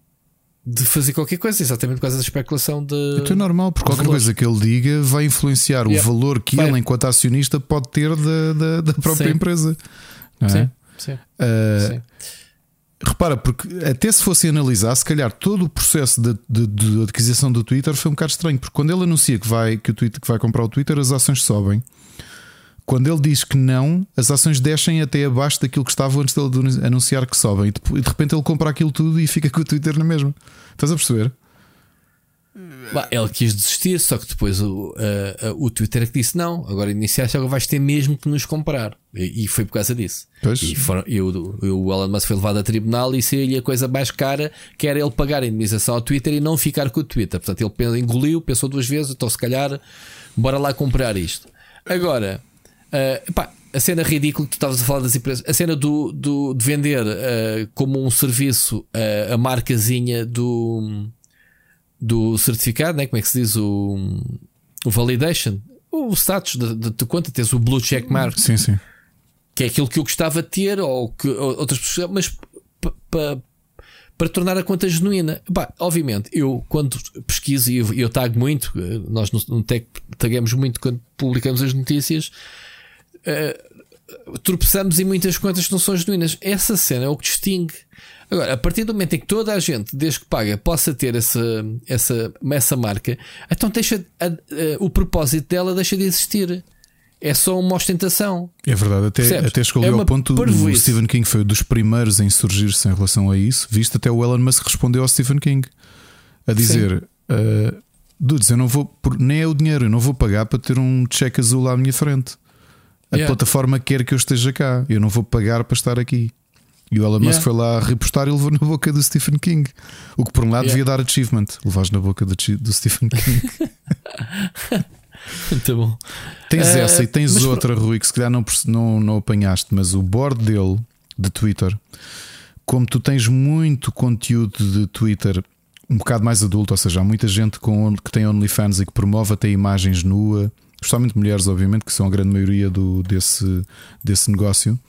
de fazer qualquer coisa, exatamente por causa da especulação de. Então é normal, porque qualquer coisa que ele diga vai influenciar yeah. o valor que vai. ele, enquanto acionista, pode ter da, da, da própria sim. empresa. É? Sim, sim. Uh, sim. Repara, porque até se fosse analisar, se calhar todo o processo de, de, de, adquisição do Twitter foi um bocado estranho, porque quando ele anuncia que vai, que o Twitter que vai comprar o Twitter, as ações sobem. Quando ele diz que não, as ações descem até abaixo daquilo que estava antes dele anunciar que sobem. E de repente ele compra aquilo tudo e fica com o Twitter na mesma. Estás a perceber? Bah, ele quis desistir, só que depois o, uh, uh, o Twitter é que disse: Não, agora iniciaste, agora vais ter mesmo que nos comprar. E, e foi por causa disso. Pois. E foram, eu, o Elon Musk foi levado a tribunal e seria a coisa mais cara que era ele pagar a indemnização ao Twitter e não ficar com o Twitter. Portanto, ele engoliu, pensou duas vezes, então se calhar, bora lá comprar isto. Agora, Uh, pá, a cena ridícula que tu estavas a falar das empresas, a cena do, do, de vender uh, como um serviço uh, a marcazinha do, do certificado, né? como é que se diz? O, o validation, o status de, de, conta, tens o blue check mark, sim, sim. que é aquilo que eu gostava de ter, ou que ou, outras pessoas, mas para tornar a conta genuína. Bah, obviamente, eu quando pesquiso e eu, eu tago muito, nós no, no Tech tagaemos muito quando publicamos as notícias uh, tropeçamos em muitas contas que não são genuínas. Essa cena é o que distingue. Agora, a partir do momento em que toda a gente, desde que paga, possa ter essa, essa, essa marca, então deixa, a, a, o propósito dela deixa de existir. É só uma ostentação. É verdade, até, até chegou é ao ponto do Stephen King foi dos primeiros em surgir-se em relação a isso, visto até o Elon Musk respondeu ao Stephen King a dizer: uh, Dudes, eu não vou, nem é o dinheiro, eu não vou pagar para ter um cheque azul à minha frente. A yeah. plataforma quer que eu esteja cá. Eu não vou pagar para estar aqui. E o Elon Musk yeah. foi lá repostar e levou na boca do Stephen King. O que por um lado yeah. devia dar achievement. Levares na boca do, do Stephen King. [LAUGHS] [LAUGHS] Muito bom. Tens uh, essa e tens outra, Rui, que se calhar não, não, não apanhaste, mas o board dele de Twitter, como tu tens muito conteúdo de Twitter, um bocado mais adulto, ou seja, há muita gente com, que tem OnlyFans e que promove até imagens nua, especialmente mulheres, obviamente, que são a grande maioria do, desse, desse negócio,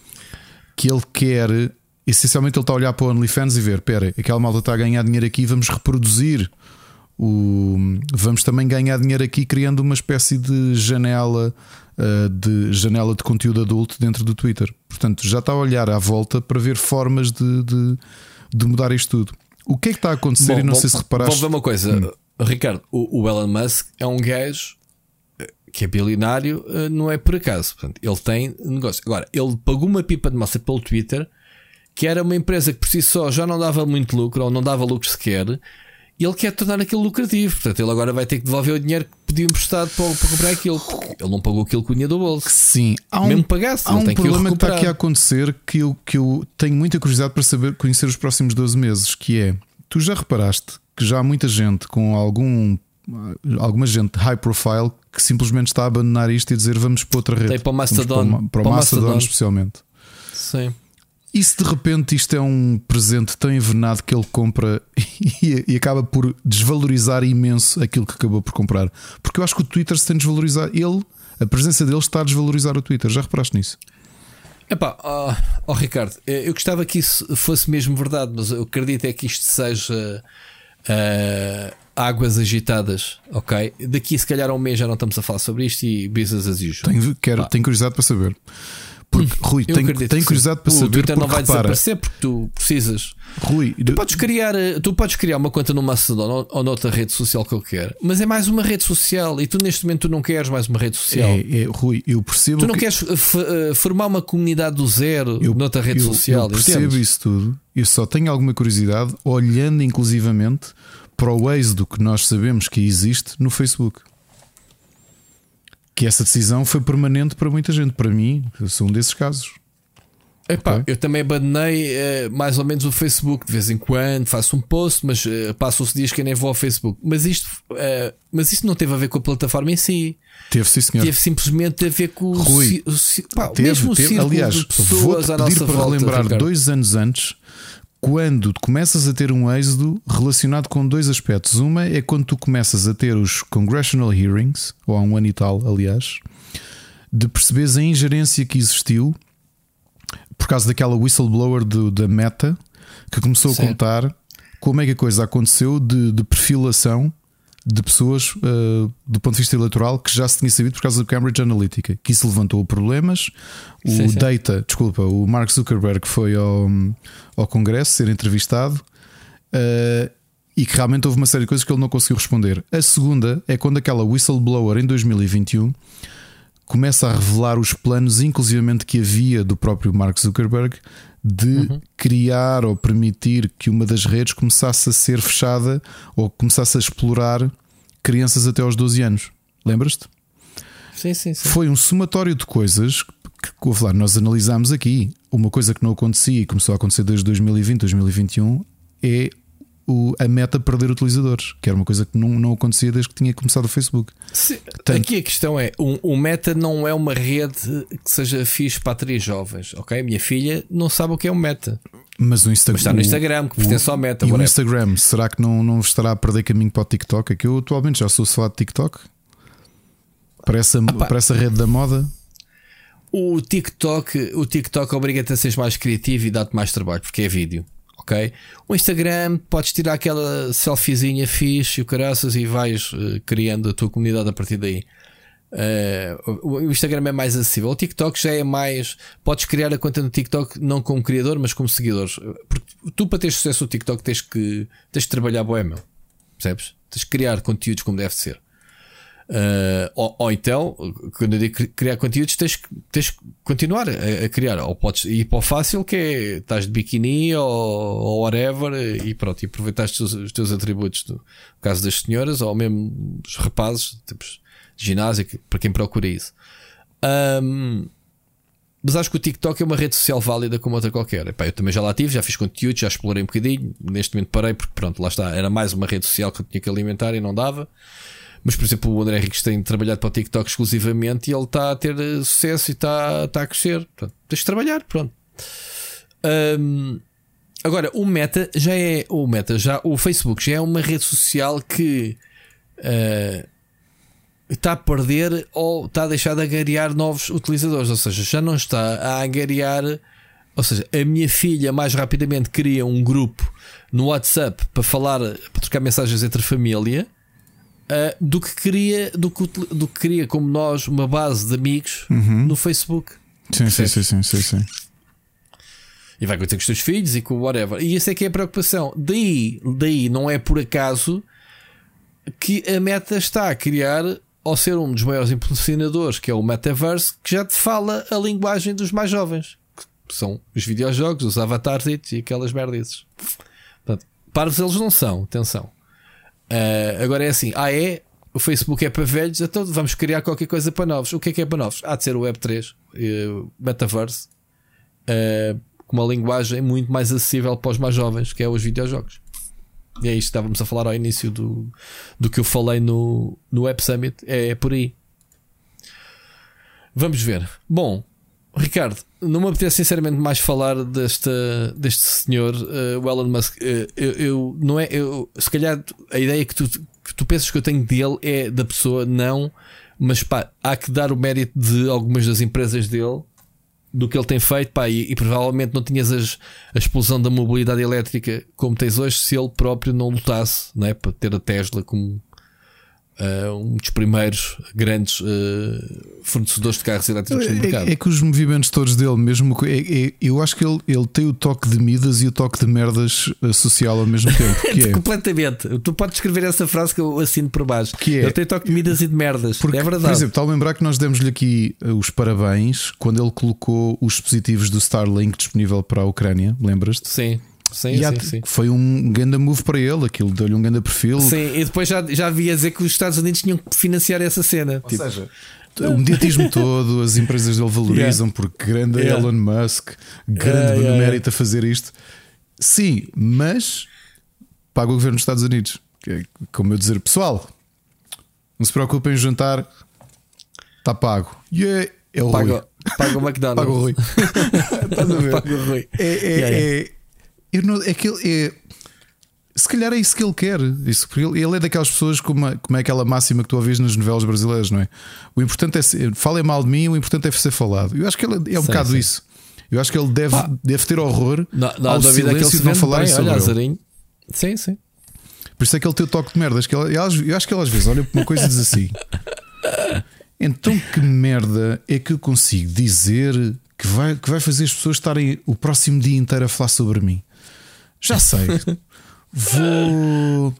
que ele quer. Essencialmente, ele está a olhar para o OnlyFans e ver: espera, aquela malta está a ganhar dinheiro aqui, vamos reproduzir o, vamos também ganhar dinheiro aqui criando uma espécie de janela uh, de janela de conteúdo adulto dentro do Twitter. Portanto, já está a olhar à volta para ver formas de, de, de mudar isto tudo. O que é que está a acontecer? Bom, e não bom, sei se reparaste. Vamos ver uma coisa, hum. Ricardo. O, o, Elon Musk é um gajo eh, que é bilionário, eh, não é por acaso. Portanto, ele tem negócio. Agora, ele pagou uma pipa de massa pelo Twitter, que era uma empresa que por si só já não dava muito lucro, ou não dava lucro sequer e ele quer tornar aquilo lucrativo. Portanto, ele agora vai ter que devolver o dinheiro que pediu emprestado para, para comprar aquilo. Ele não pagou aquilo que o do bolso. Sim, há um, Mesmo pagasse, há um problema que, que está aqui a acontecer que eu, que eu tenho muita curiosidade para saber conhecer os próximos 12 meses, que é tu já reparaste que já há muita gente com algum alguma gente high profile que simplesmente está a abandonar isto e dizer vamos para outra rede. Tem para o Mastodon, para, para, o Mastodon, Mastodon especialmente. Sim. E se de repente isto é um presente tão envenenado que ele compra [LAUGHS] e, e, acaba por desvalorizar imenso aquilo que acabou por comprar? Porque eu acho que o Twitter se tem desvalorizado. Ele, a presença dele está a desvalorizar o Twitter. Já reparaste nisso? Epá, oh, oh Ricardo, eu gostava que isso fosse mesmo verdade, mas eu acredito é que isto seja uh, águas agitadas, ok? Daqui se calhar a um mês já não estamos a falar sobre isto e business as usual. Tenho, quero, tenho curiosidade para saber. Porque, Rui, tenho, tenho curiosidade para o saber. O Twitter não vai repara, desaparecer porque tu precisas. Rui, tu podes, criar, eh, tu podes criar uma conta no Mastodon ou, ou noutra rede social qualquer, mas é mais uma rede social e tu neste momento tu não queres mais uma rede social. É, é Rui, eu percebo. Tu não que... queres uh, formar uma comunidade do zero eu, noutra rede eu, social. Eu percebo entendes? isso tudo. Eu só tenho alguma curiosidade olhando inclusivamente para o êxodo que nós sabemos que existe no Facebook que essa decisão foi permanente para muita gente. Para mim, eu sou um desses casos. Epá, okay. Eu também abandonei uh, mais ou menos o Facebook de vez em quando, faço um post, mas uh, passo-se dias que nem vou ao Facebook. Mas isto, uh, mas isto não teve a ver com a plataforma em si. Teve, sim, senhor. Teve simplesmente a ver com Rui, o, o, pá, teve, mesmo teve, aliás, de pessoas vou pedir para volta, relembrar Ricardo. dois anos antes, quando começas a ter um êxodo relacionado com dois aspectos. Uma é quando tu começas a ter os congressional hearings, ou há um ano e tal, aliás, de perceberes a ingerência que existiu por causa daquela whistleblower do, da Meta que começou a contar como é que a coisa aconteceu de, de perfilação de pessoas uh, do ponto de vista eleitoral que já se tinha sabido por causa do Cambridge Analytica, que isso levantou problemas. O sim, sim. Data, desculpa, o Mark Zuckerberg foi ao, ao Congresso ser entrevistado uh, e que realmente houve uma série de coisas que ele não conseguiu responder. A segunda é quando aquela whistleblower em 2021 começa a revelar os planos, inclusivamente que havia do próprio Mark Zuckerberg, de uhum. criar ou permitir que uma das redes começasse a ser fechada ou começasse a explorar crianças até aos 12 anos. Lembras-te? Sim, sim, sim. Foi um somatório de coisas que, que lá, nós analisámos aqui. Uma coisa que não acontecia e começou a acontecer desde 2020, 2021 é o, a meta perder utilizadores, que era uma coisa que não, não acontecia desde que tinha começado o Facebook. Sim, aqui a questão é: o, o, meta não é uma rede que seja fixe para três jovens, ok? Minha filha não sabe o que é um meta. Mas o Instagram. está no Instagram, que pertence ao meta. E o Instagram, será que não, não estará a perder caminho para o TikTok? É que eu atualmente já sou só de TikTok. Para essa, ah, para essa rede da moda. O TikTok, o TikTok obriga-te a ser mais criativo e dá-te mais trabalho, porque é vídeo ok? O Instagram, podes tirar aquela selfiezinha fixe e o caraças e vais uh, criando a tua comunidade a partir daí. Uh, o Instagram é mais acessível. O TikTok já é mais. Podes criar a conta no TikTok não como criador, mas como seguidores. Porque tu, para ter sucesso no TikTok, tens que, tens que trabalhar boé, meu. Percebes? Tens que criar conteúdos como deve ser. Uh, ou, ou, então, quando eu digo criar conteúdos, tens, tens que continuar a, a, criar. Ou podes ir para o fácil, que é estás de biquíni ou, ou whatever, e pronto, e os, os, teus atributos, no caso das senhoras, ou mesmo dos rapazes, tipos de ginásio, para quem procura isso. Um, mas acho que o TikTok é uma rede social válida como outra qualquer. Epá, eu também já lá tive, já fiz conteúdo, já explorei um bocadinho. Neste momento parei porque, pronto, lá está. Era mais uma rede social que eu tinha que alimentar e não dava. Mas, por exemplo, o André Henriques tem trabalhado para o TikTok exclusivamente e ele está a ter sucesso e está, está a crescer. Portanto, tens de trabalhar, pronto. Um, agora, o Meta já é. O Meta, já, o Facebook já é uma rede social que uh, está a perder ou está a deixar de agariar novos utilizadores. Ou seja, já não está a agariar. Ou seja, a minha filha mais rapidamente cria um grupo no WhatsApp para falar, para trocar mensagens entre família. Uh, do que queria do que, do que queria como nós uma base de amigos Uhum. no Facebook Sim, sim, sim, sim, sim, sim. e vai acontecer com os teus filhos e com whatever. E isso é que é a preocupação. Daí, daí não é por acaso que a Meta está a criar, ao ser um dos maiores impulsionadores, que é o Metaverse, que já te fala a linguagem dos mais jovens, que são os videojogos, os avatares e aquelas merdas. Portanto, parvos eles não são, atenção. Uh, agora é assim, ah é, o Facebook é para velhos, então vamos criar qualquer coisa para novos. O que é que é para novos? Há de ser o Web3, uh, Metaverse, uh, com uma linguagem muito mais acessível para os mais jovens, que é os videojogos. E é isto que estávamos a falar ao início do, do que eu falei no, no Web Summit. É, é por aí. Vamos ver. Bom, Ricardo, não me apetece sinceramente mais falar desta, deste senhor, uh, o Elon Musk. Uh, eu, eu, não é, eu, se calhar a ideia que tu, que tu pensas que eu tenho dele é da pessoa, não, mas pá, há que dar o mérito de algumas das empresas dele, do que ele tem feito, pá, e, e provavelmente não tinhas as, a explosão da mobilidade elétrica como tens hoje se ele próprio não lutasse, não é? Para ter a Tesla como Uh, um dos primeiros grandes uh, fornecedores de carros elétricos no mercado. É, é, que os movimentos todos dele, mesmo é, é, eu acho que ele, ele tem o toque de Midas e o toque de merdas social ao mesmo tempo. Que [LAUGHS] é. Completamente. Tu podes escrever essa frase que eu assino por baixo. Que é. Ele tem toque de Midas e de merdas. Porque, é verdade. Por exemplo, está a lembrar que nós demos-lhe aqui os parabéns quando ele colocou os dispositivos do Starlink disponível para a Ucrânia. Lembras-te? Sim. Sim, e há, sim, sim. Foi um grande move para ele, aquilo deu-lhe um grande perfil. Sim, e depois já, já havia dizer que os Estados Unidos tinham que financiar essa cena. Ou tipo, seja, o mediatismo todo, as empresas dele valorizam yeah. porque grande yeah. Elon Musk, grande yeah, mérito a fazer isto. Sim, mas paga o governo dos Estados Unidos. É, como eu dizer, pessoal, não se preocupem em jantar, está pago. E yeah, é o paga, Rui. Paga o [LAUGHS] McDonald's. paga o Rui. [LAUGHS] Estás a ver? Paga o Rui. É, é, é eu não, é que ele é. Se calhar é isso que ele quer. Isso, porque ele, ele é daquelas pessoas como, como é aquela máxima que tu ouvis nas novelas brasileiras, não é? O importante é ser, falem mal de mim, o importante é ser falado. Eu acho que ele é um sim, bocado sim. isso. Eu acho que ele deve, deve ter horror não, não, ao silêncio que ele de não falar sobre olha, ele. Azarinho. Sim, sim. Por isso é que ele tem o toque de merdas. Que ele, eu acho que ele às vezes olha para uma coisa e diz assim: Então que merda é que eu consigo dizer que vai, que vai fazer as pessoas estarem o próximo dia inteiro a falar sobre mim? Já sei. Vou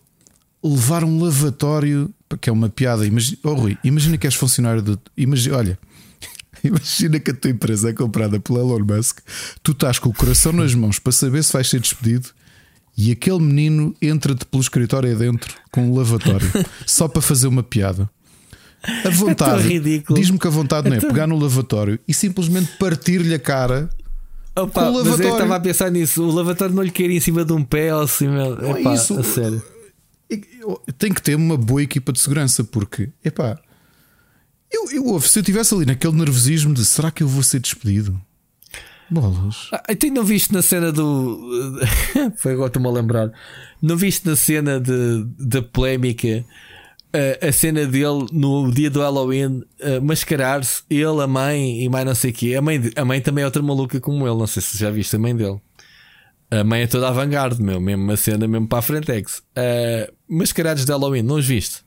levar um lavatório, que é uma piada. Imagina, oh, Rui, imagina que és funcionário do. Imagina, olha, [LAUGHS] imagina que a tua empresa é comprada pelo Elon Musk, tu estás com o coração nas mãos para saber se vais ser despedido. E aquele menino entra-te pelo escritório adentro com um lavatório [LAUGHS] só para fazer uma piada. A vontade, é diz-me que a vontade não é pegar no lavatório e simplesmente partir-lhe a cara Opa, o mas eu estava a pensar nisso. O lavatório não lhe queria em cima de um pé ou cima. Não epá, é isso. A sério. Tem que ter uma boa equipa de segurança, porque, epá, eu, eu, se eu estivesse ali naquele nervosismo de será que eu vou ser despedido? Bolas. Ah, então não viste na cena do. [LAUGHS] Foi agora estou-me a lembrar. Não viste na cena de, da polémica a, a cena dele no dia do Halloween mascarar-se, ele, a mãe e mais não sei o quê. A mãe, a mãe também é outra maluca como ele, não sei se já viste a mãe dele. A mãe é toda avant-garde, meu, mesmo uma cena mesmo para a Frentex. Uh, mascarados de Halloween, não os viste?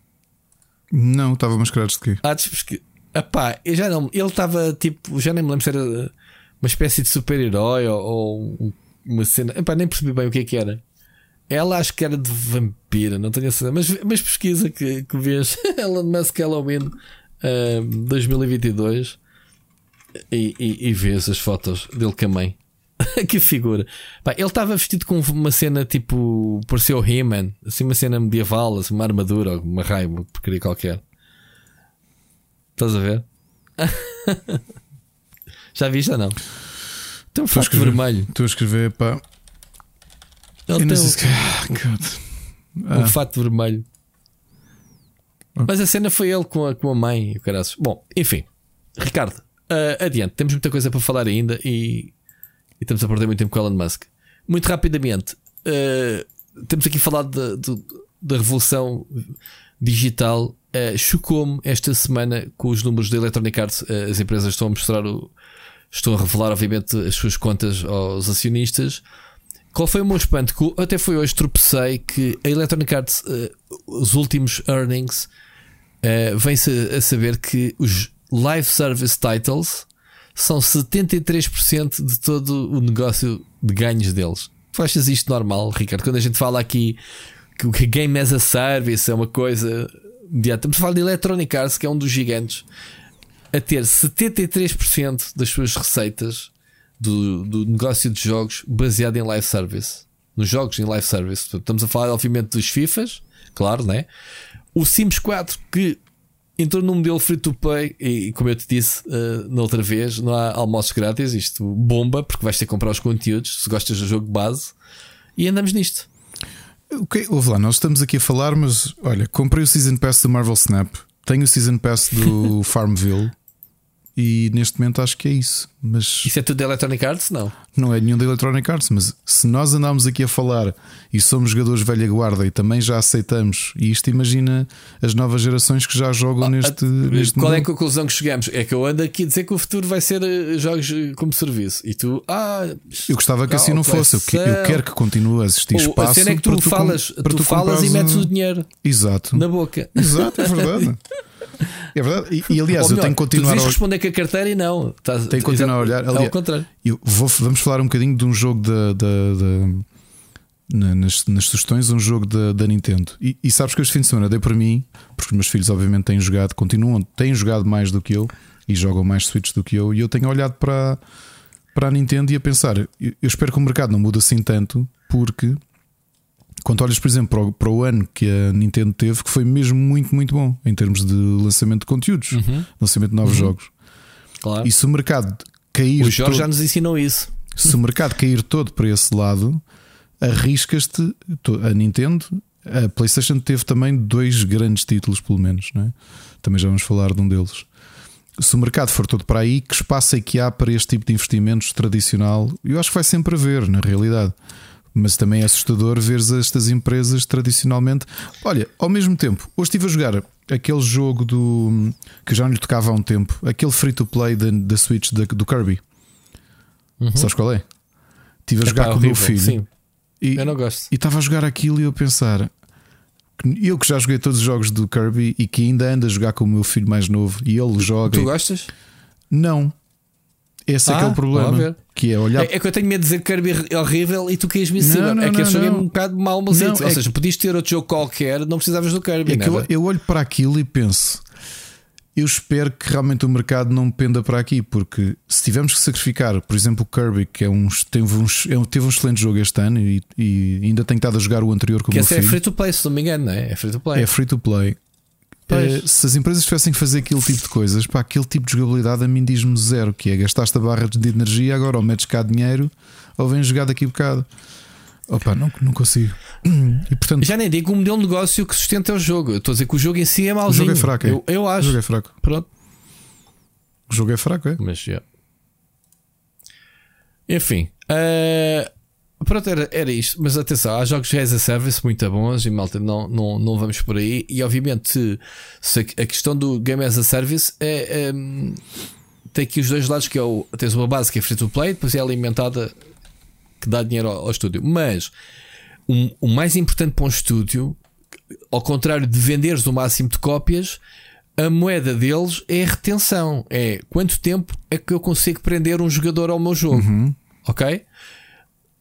Não, estava mascarados de quê? Ah, que. Epá, eu já não. Ele estava tipo. Já nem me lembro se era uma espécie de super-herói ou, ou, uma cena. Epá, nem percebi bem o que é que era. Ela acho que era de vampira, não tenho certeza, mas, mas pesquisa que, que vês [LAUGHS] Elon Musk Halloween uh, 2022 e, e, e vês as fotos dele com a mãe. [LAUGHS] que figura! Pá, ele estava vestido com uma cena tipo. pareceu He-Man, assim, uma cena medieval, assim, uma armadura, uma raio, uma porcaria qualquer. Estás a ver? [LAUGHS] Já viste ou não? Tem um fato vermelho. Estou a escrever, pá. Ele tem um, ah. um fato vermelho. Mas a cena foi ele com a, com a mãe e o caraças. Bom, enfim, Ricardo, uh, adiante. Temos muita coisa para falar ainda e, e estamos a perder muito tempo com o Elon Musk. muito rapidamente, uh, temos aqui falado da, da revolução digital. Uh, Chocou-me esta semana com os números da Electronic Arts. Uh, as empresas estão a mostrar o. Estão a revelar, obviamente, as suas contas aos acionistas. Qual foi o meu espanto? Que até foi hoje tropecei que a Electronic Arts, uh, os últimos earnings, uh, vem-se a saber que os live service titles são 73% de todo o negócio de ganhos deles. Tu achas isto normal, Ricardo? Quando a gente fala aqui que o Game as a Service é uma coisa imediata, estamos a falar de Electronic Arts, que é um dos gigantes, a ter 73% das suas receitas do, do negócio de jogos baseado em live service. Nos jogos em live service. Estamos a falar, obviamente, dos FIFAs, claro, né? O Sims 4, que entrou num modelo free to play e, como eu te disse uh, na outra vez, não há almoços grátis. Isto bomba, porque vais ter que comprar os conteúdos se gostas do jogo base. E andamos nisto. Ok, ouve lá, nós estamos aqui a falar, mas olha, comprei o Season Pass do Marvel Snap, tenho o Season Pass do [LAUGHS] Farmville. E neste momento acho que é isso. Mas isso é tudo da Electronic Arts? Não. Não é nenhum da Electronic Arts, mas se nós andamos aqui a falar e somos jogadores velha guarda e também já aceitamos, e isto imagina as novas gerações que já jogam ah, neste, neste. Qual é a conclusão que chegamos? É que eu ando aqui a dizer que o futuro vai ser eh, jogos eh, como serviço. E tu, ah, eu gostava que assim não fosse. Eu, eu quero que continue a existir Ou, espaço. A cena é que tu, falas, tu, tu falas e metes o dinheiro Exato. na boca. Exato, é verdade. [LAUGHS] É verdade. E, e aliás, melhor, eu tenho que continuar. Tu a responder com a carteira e não. Estás, tenho que continuar a olhar. Aliás, ao contrário. Vou, vamos falar um bocadinho de um jogo da. nas, nas, sugestões, um jogo da, da Nintendo. E, e, sabes que este fim de semana dei para mim, porque os meus filhos, obviamente, têm jogado, continuam, têm jogado mais do que eu e jogam mais Switch do que eu. E eu tenho olhado para, para a Nintendo e a pensar, eu, eu espero que o mercado não mude assim tanto, porque quando olhas, por exemplo, para o, para o, ano que a Nintendo teve, que foi mesmo muito, muito bom em termos de lançamento de conteúdos, uhum. lançamento de novos uhum. jogos. Claro. E se o mercado cair. O Jorge todo, já nos ensinou isso. Se o mercado cair todo para esse lado, arriscas-te. A Nintendo, a PlayStation teve também dois grandes títulos, pelo menos, não é? também já vamos falar de um deles. Se o mercado for todo para aí, que espaço é que há para este tipo de investimentos tradicional? Eu acho que vai sempre haver, na realidade mas também é assustador ver estas empresas tradicionalmente. Olha, ao mesmo tempo, hoje estive a jogar aquele jogo do que já não lhe tocava há um tempo, aquele free to play da, Switch da, do Kirby. Uhum. Sabes qual é? Estive a é jogar com o meu filho. Sim. E, eu não gosto. E estava a jogar aquilo e eu a pensar. Eu que já joguei todos os jogos do Kirby e que ainda ando a jogar com o meu filho mais novo e ele joga. Tu gostas? Não. Esse ah, é que é o ah, problema. Que é olhar. É, é, que eu tenho medo de dizer que Kirby é horrível e tu queres me ensinar. É que eu jogo um bocado mal, mas não, ou é seja, podias ter outro jogo qualquer, não precisavas do Kirby. É que eu, eu, olho para aquilo e penso. Eu espero que realmente o mercado não penda para aqui, porque se tivermos que sacrificar, por exemplo, o Kirby, que é um, teve, um, é teve um excelente jogo este ano e, e ainda tenho estado a jogar o anterior com que o meu esse é free to play, se não me engano, não é? É free to play. É free to play. É, se as empresas tivessem que fazer aquele tipo de coisas, pá, aquele tipo de jogabilidade a mim diz-me zero, que é gastaste a barra de energia, agora ou metes cá dinheiro ou vem jogar daqui a bocado. Opa, não, não consigo. [CLEARS THROAT] E, portanto, Já nem digo um modelo de negócio que sustenta o jogo. Eu estou a dizer que o jogo em si é mauzinho. O jogo é fraco. É? Eu, eu acho. O jogo é fraco. Pronto. O jogo é fraco, é? Mas já. Enfim. Uh, Pronto, era, era isto. Mas atenção, há jogos as a service muito bons e malta, não, não, não vamos por aí. E obviamente, a questão do game as a service é, é tem aqui os dois lados: que é o, tens uma base que é free to play, depois é alimentada que dá dinheiro ao, ao estúdio. Mas um, o mais importante para um estúdio, ao contrário de venderes o máximo de cópias, a moeda deles é a retenção. É quanto tempo é que eu consigo prender um jogador ao meu jogo. Uhum. Ok?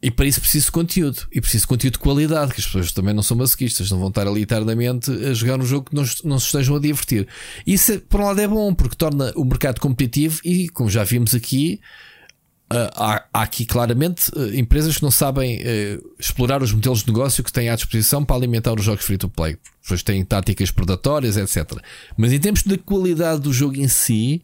E para isso preciso de conteúdo. E preciso de conteúdo de qualidade, que as pessoas também não são masoquistas, não vão estar ali eternamente a jogar um jogo que não, não se estejam a divertir. Isso, por um lado, é bom, porque torna o mercado competitivo e, como já vimos aqui, Uh, há, há, aqui claramente uh, empresas que não sabem uh, explorar os modelos de negócio que têm à disposição para alimentar os jogos free to play. Depois têm táticas predatórias, etc. Mas em termos de qualidade do jogo em si,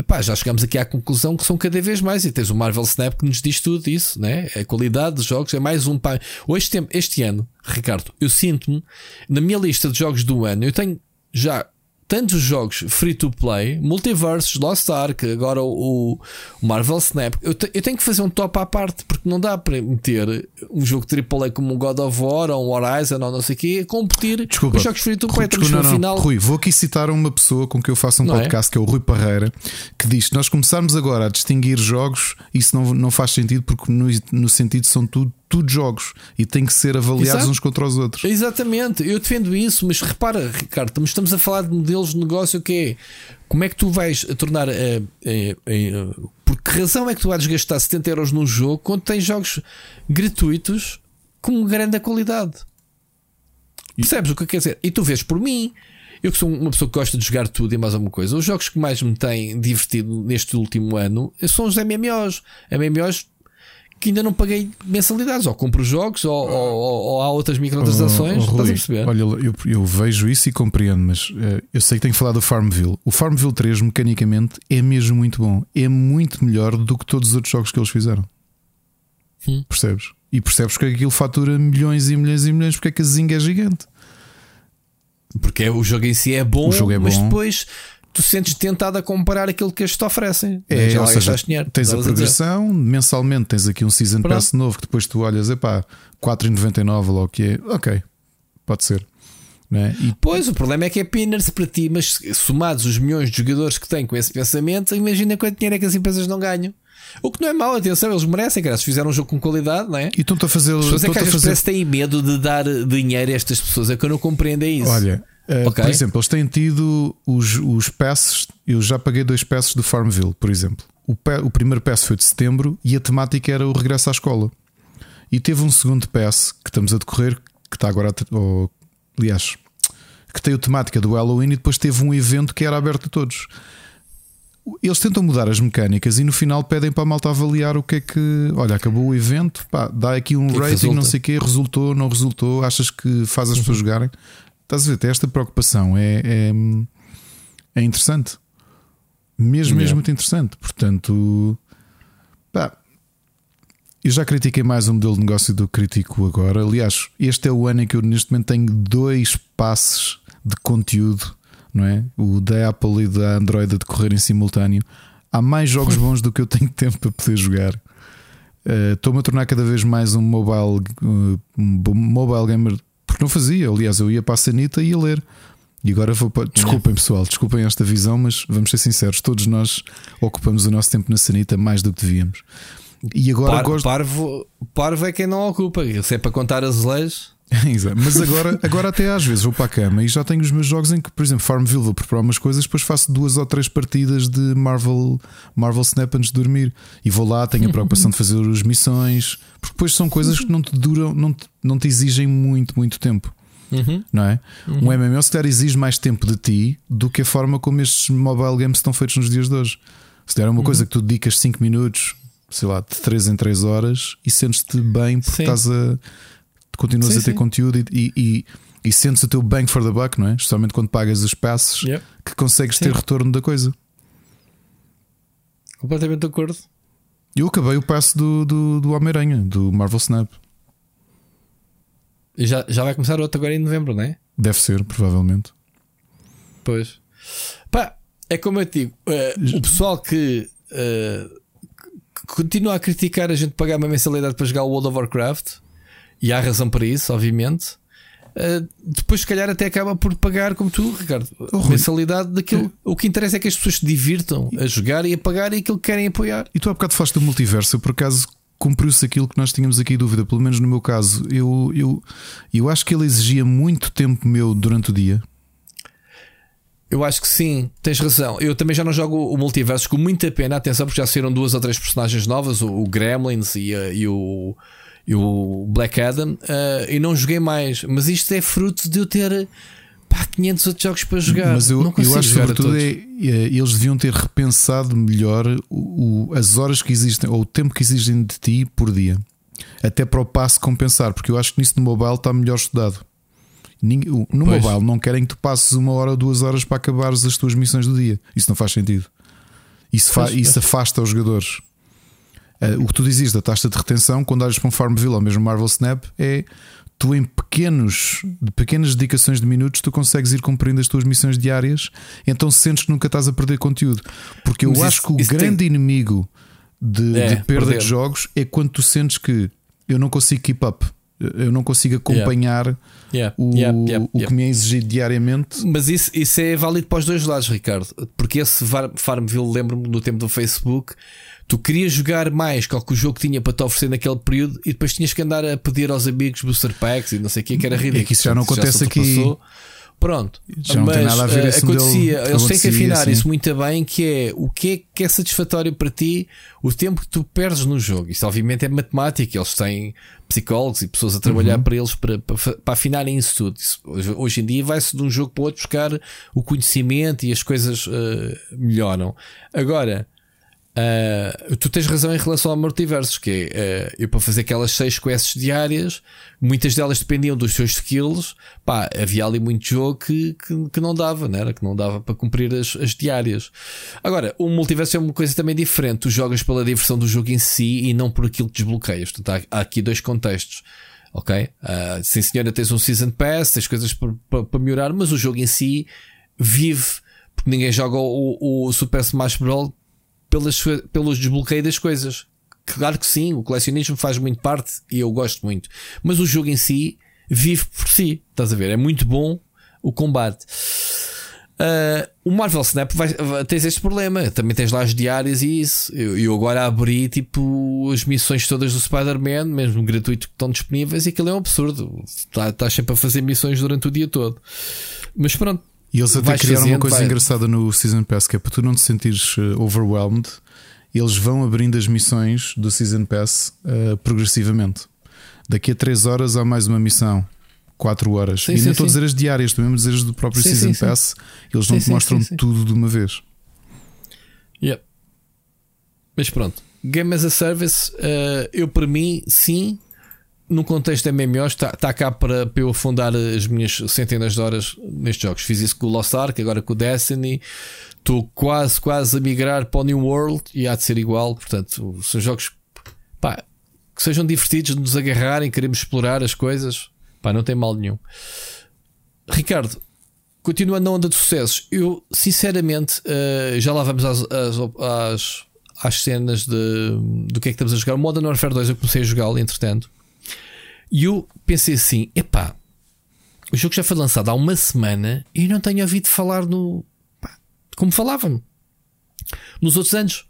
Epá, já chegamos aqui à conclusão que são cada vez mais. E tens o Marvel Snap que nos diz tudo isso, né? A qualidade dos jogos é mais um. Hoje, este ano, Ricardo, eu sinto-me na minha lista de jogos do ano, eu tenho já tantos jogos free to play, Multiverses, Lost Ark, agora o, o Marvel Snap. Eu, te, eu, tenho que fazer um top à parte, porque não dá para meter um jogo AAA como um God of War ou um Horizon ou não sei o quê a competir desculpa, com os jogos free to play. Desculpa, não, no final. Rui, vou aqui citar uma pessoa com que eu faço um não é? podcast, é? que é o Rui Parreira, que diz: Nós começarmos agora a distinguir jogos, isso não, não faz sentido, porque no, no sentido são tudo tudo jogos e têm que ser avaliados Exato. uns contra os outros. Exatamente, eu defendo isso, mas repara, Ricardo, estamos a falar de modelos de negócio que é como é que tu vais tornar. Uh, uh, uh, por que razão é que tu vais gastar 70 euros num jogo quando tens jogos gratuitos com grande qualidade? Percebes o que quer dizer? E tu vês por mim. Eu que sou uma pessoa que gosta de jogar tudo e mais alguma coisa, os jogos que mais me têm divertido neste último ano são os MMOs. MMOs que ainda não paguei mensalidades, ou compro jogos, ou, ou, ou há outras microtransações. Oh, oh, Rui, Estás a perceber? Olha, eu, eu, vejo isso e compreendo, mas uh, eu sei que tenho que falar do Farmville. O Farmville 3, mecanicamente, é mesmo muito bom. É muito melhor do que todos os outros jogos que eles fizeram. Hum. Percebes? E percebes que aquilo fatura milhões e milhões e milhões porque é que a Zing é gigante. Porque o jogo em si é bom, é mas bom. depois tu sentes tentado a comparar aquilo que eles te oferecem. É, Já ou seja, dinheiro, tens a progressão, a mensalmente tens aqui um Season Pronto. Pass novo que depois tu olhas, epá, 4,99 ou o que é, ok, pode ser. É? E... Pois, o problema é que é peanuts para ti, mas somados os milhões de jogadores que têm com esse pensamento, imagina quanto dinheiro é que as empresas não ganham. O que não é mau, atenção, eles merecem, cara. Se fizeram um jogo com qualidade, não é? E estão a fazer. As pessoas é que às vezes fazer... têm medo de dar dinheiro a estas pessoas. É que eu não compreendo é isso. Olha, Uh, okay. Por exemplo, eles têm tido os, os passes. Eu já paguei dois passes do Farmville, por exemplo. O, o primeiro pass foi de setembro e a temática era o regresso à escola. E teve um segundo pass que estamos a decorrer, que está agora. Oh, aliás, que tem a temática do Halloween e depois teve um evento que era aberto a todos. Eles tentam mudar as mecânicas e no final pedem para a malta avaliar o que é que. Olha, acabou o evento, pá, dá aqui um que rating, que não sei o quê, resultou, não resultou, achas que faz as uhum. pessoas jogarem? Estás a ver? Esta preocupação é, é, é interessante. Mesmo, mesmo muito interessante. Portanto, pá, eu já critiquei mais o modelo de negócio do que critico agora. Aliás, este é o ano em que eu neste momento tenho dois passes de conteúdo, não é? O da Apple e da Android a decorrer em simultâneo. Há mais jogos [LAUGHS] bons do que eu tenho tempo para poder jogar. Uh, Estou-me a tornar cada vez mais um mobile, uh, um mobile gamer porque não fazia. Aliás, eu ia para a Sanita e ia ler. E agora vou para. Desculpem, pessoal, desculpem esta visão, mas vamos ser sinceros: todos nós ocupamos o nosso tempo na Sanita mais do que devíamos. E agora Par, gosto. Parvo, parvo é quem não ocupa. Se é para contar as leis. [LAUGHS] Exato. Mas agora, agora até às vezes vou para a cama e já tenho os meus jogos em que, por exemplo, Farmville vou preparar umas coisas, depois faço duas ou três partidas de Marvel, Marvel Snap antes de dormir e vou lá, tenho a preocupação de fazer as missões, porque depois são coisas que não te duram, não te, não te exigem muito, muito tempo. Uhum. Não é? Uhum. Um MMO se calhar exige mais tempo de ti do que a forma como estes mobile games estão feitos nos dias de hoje. Se der uma uhum. coisa que tu dedicas 5 minutos, sei lá, de 3 em 3 horas e sentes-te bem porque Sim. estás a continuas sim, a ter sim. conteúdo e, e, e, sentes o teu bang for the buck, não é? Especialmente quando pagas os passos yep. que consegues sim. ter retorno da coisa. Completamente de acordo. Eu acabei o passo do, do, do Homem-Aranha, do Marvel Snap. E já, já vai começar outro agora em novembro, não é? Deve ser, provavelmente. Pois. Pá, é como eu digo, uh, o pessoal que, uh, que continua a criticar a gente pagar uma mensalidade para jogar o World of Warcraft e há razão para isso, obviamente. Uh, depois, se calhar, até acaba por pagar, como tu, Ricardo, a mensalidade daquilo. O que interessa é que as pessoas se divirtam a jogar e a pagar aquilo que querem apoiar. E tu há bocado falaste do multiverso, por acaso cumpriu-se aquilo que nós tínhamos aqui dúvida, pelo menos no meu caso. Eu, eu, eu acho que ele exigia muito tempo meu durante o dia. Eu acho que sim, tens razão. Eu também já não jogo o multiverso com muita pena, atenção, porque já saíram duas ou três personagens novas, o, o Gremlins e, uh, e o e o Black Adam, uh, e não joguei mais. Mas isto é fruto de eu ter pá, 500 outros jogos para jogar. Mas eu, eu acho que sobretudo é, é, eles deviam ter repensado melhor o, o, as horas que existem ou o tempo que exigem de ti por dia, até para o passo compensar, porque eu acho que nisso no mobile está melhor estudado. No pois. mobile não querem que tu passes uma hora ou duas horas para acabares as tuas missões do dia. Isso não faz sentido. Isso, fa isso afasta os jogadores. Uh, o que tu dizes da taxa de retenção, quando olhas para um Farmville ou mesmo Marvel Snap, é tu em pequenos, pequenas dedicações de minutos, tu consegues ir cumprindo as tuas missões diárias, então sentes que nunca estás a perder conteúdo. Porque eu Mas acho isso- que o grande tem- inimigo de, É, de perda perder. de jogos é quando tu sentes que eu não consigo keep up, eu não consigo acompanhar Yeah, o, yeah, o yeah. que me é exigido diariamente. Mas isso, isso é válido para os dois lados, Ricardo. Porque esse Farmville, lembro-me no tempo do Facebook, tu querias jogar mais que o que o jogo tinha para te oferecer naquele período e depois tinhas que andar a pedir aos amigos booster packs e não sei o que, que era ridículo. É que isso já não acontece se aqui. Pronto, Já não mas tem nada a ver eh, esse modelo acontecia, eles têm que afinar assim. isso muito bem, que é o que é que é satisfatório para ti, o tempo que tu perdes no jogo. Isso obviamente é matemática, eles têm psicólogos e pessoas a trabalhar Uhum. para eles para, para, para afinarem isso tudo. Isso, hoje, em dia vai-se de um jogo para o outro buscar o conhecimento e as coisas eh, melhoram. Agora, Uh, tu tens razão em relação ao multiversos, que é uh, eu para fazer aquelas seis quests diárias, muitas delas dependiam dos seus skills. Pá, havia ali muito jogo que, que, que não dava, não era? Que não dava para cumprir as, as diárias. Agora, o multiverso é uma coisa também diferente. Tu jogas pela diversão do jogo em si e não por aquilo que desbloqueias. Portanto, há, há aqui dois contextos. Ok? Uh, sim, senhora, tens um Season Pass, tens coisas para, melhorar, mas o jogo em si vive, porque ninguém joga o, o Super Smash Bros pelas, pelos desbloqueios das coisas. Claro que sim, o colecionismo faz muito parte e eu gosto muito. Mas o jogo em si vive por si. Estás a ver? É muito bom o combate. Uh, o Marvel Snap vai, vai- tens este problema. Também tens lá as diárias e isso. Eu, eu agora abri tipo as missões todas do Spider-Man, mesmo gratuito, que estão disponíveis, e aquilo é um absurdo. Tá- Estás sempre a fazer missões durante o dia todo. Mas pronto, E eles até criaram uma fazendo, coisa vai. engraçada no Season Pass que é para tu não te sentires eh, overwhelmed, eles vão abrindo as missões do Season Pass eh, progressivamente. Daqui a 3 horas há mais uma missão. 4 horas. Sim, e nem estou a dizer as diárias, estou mesmo a dizer as do próprio Sim, Season sim, sim. Pass. Eles não te sim, mostram sim, sim. tudo de uma vez. Yep. Mas pronto, Game as a Service, eh, eu para mim, sim, no contexto MMO, está, está cá para, para eu afundar as minhas centenas de horas nestes jogos. Fiz isso com o Lost Ark, agora com o Destiny. Estou quase, quase a migrar para o New World e há de ser igual. Portanto, são jogos pá, que sejam divertidos de nos agarrarem, queremos explorar as coisas. Pá, não tem mal nenhum. Ricardo, continuando na onda de sucessos, eu sinceramente eh, já lá vamos às, às, às, às cenas de, do que é que estamos a jogar. O Modern Warfare 2 eu comecei a jogá-lo entretanto. E eu pensei assim: epá, o jogo já foi lançado há uma semana e não tenho ouvido falar no. pá, como falavam nos outros anos.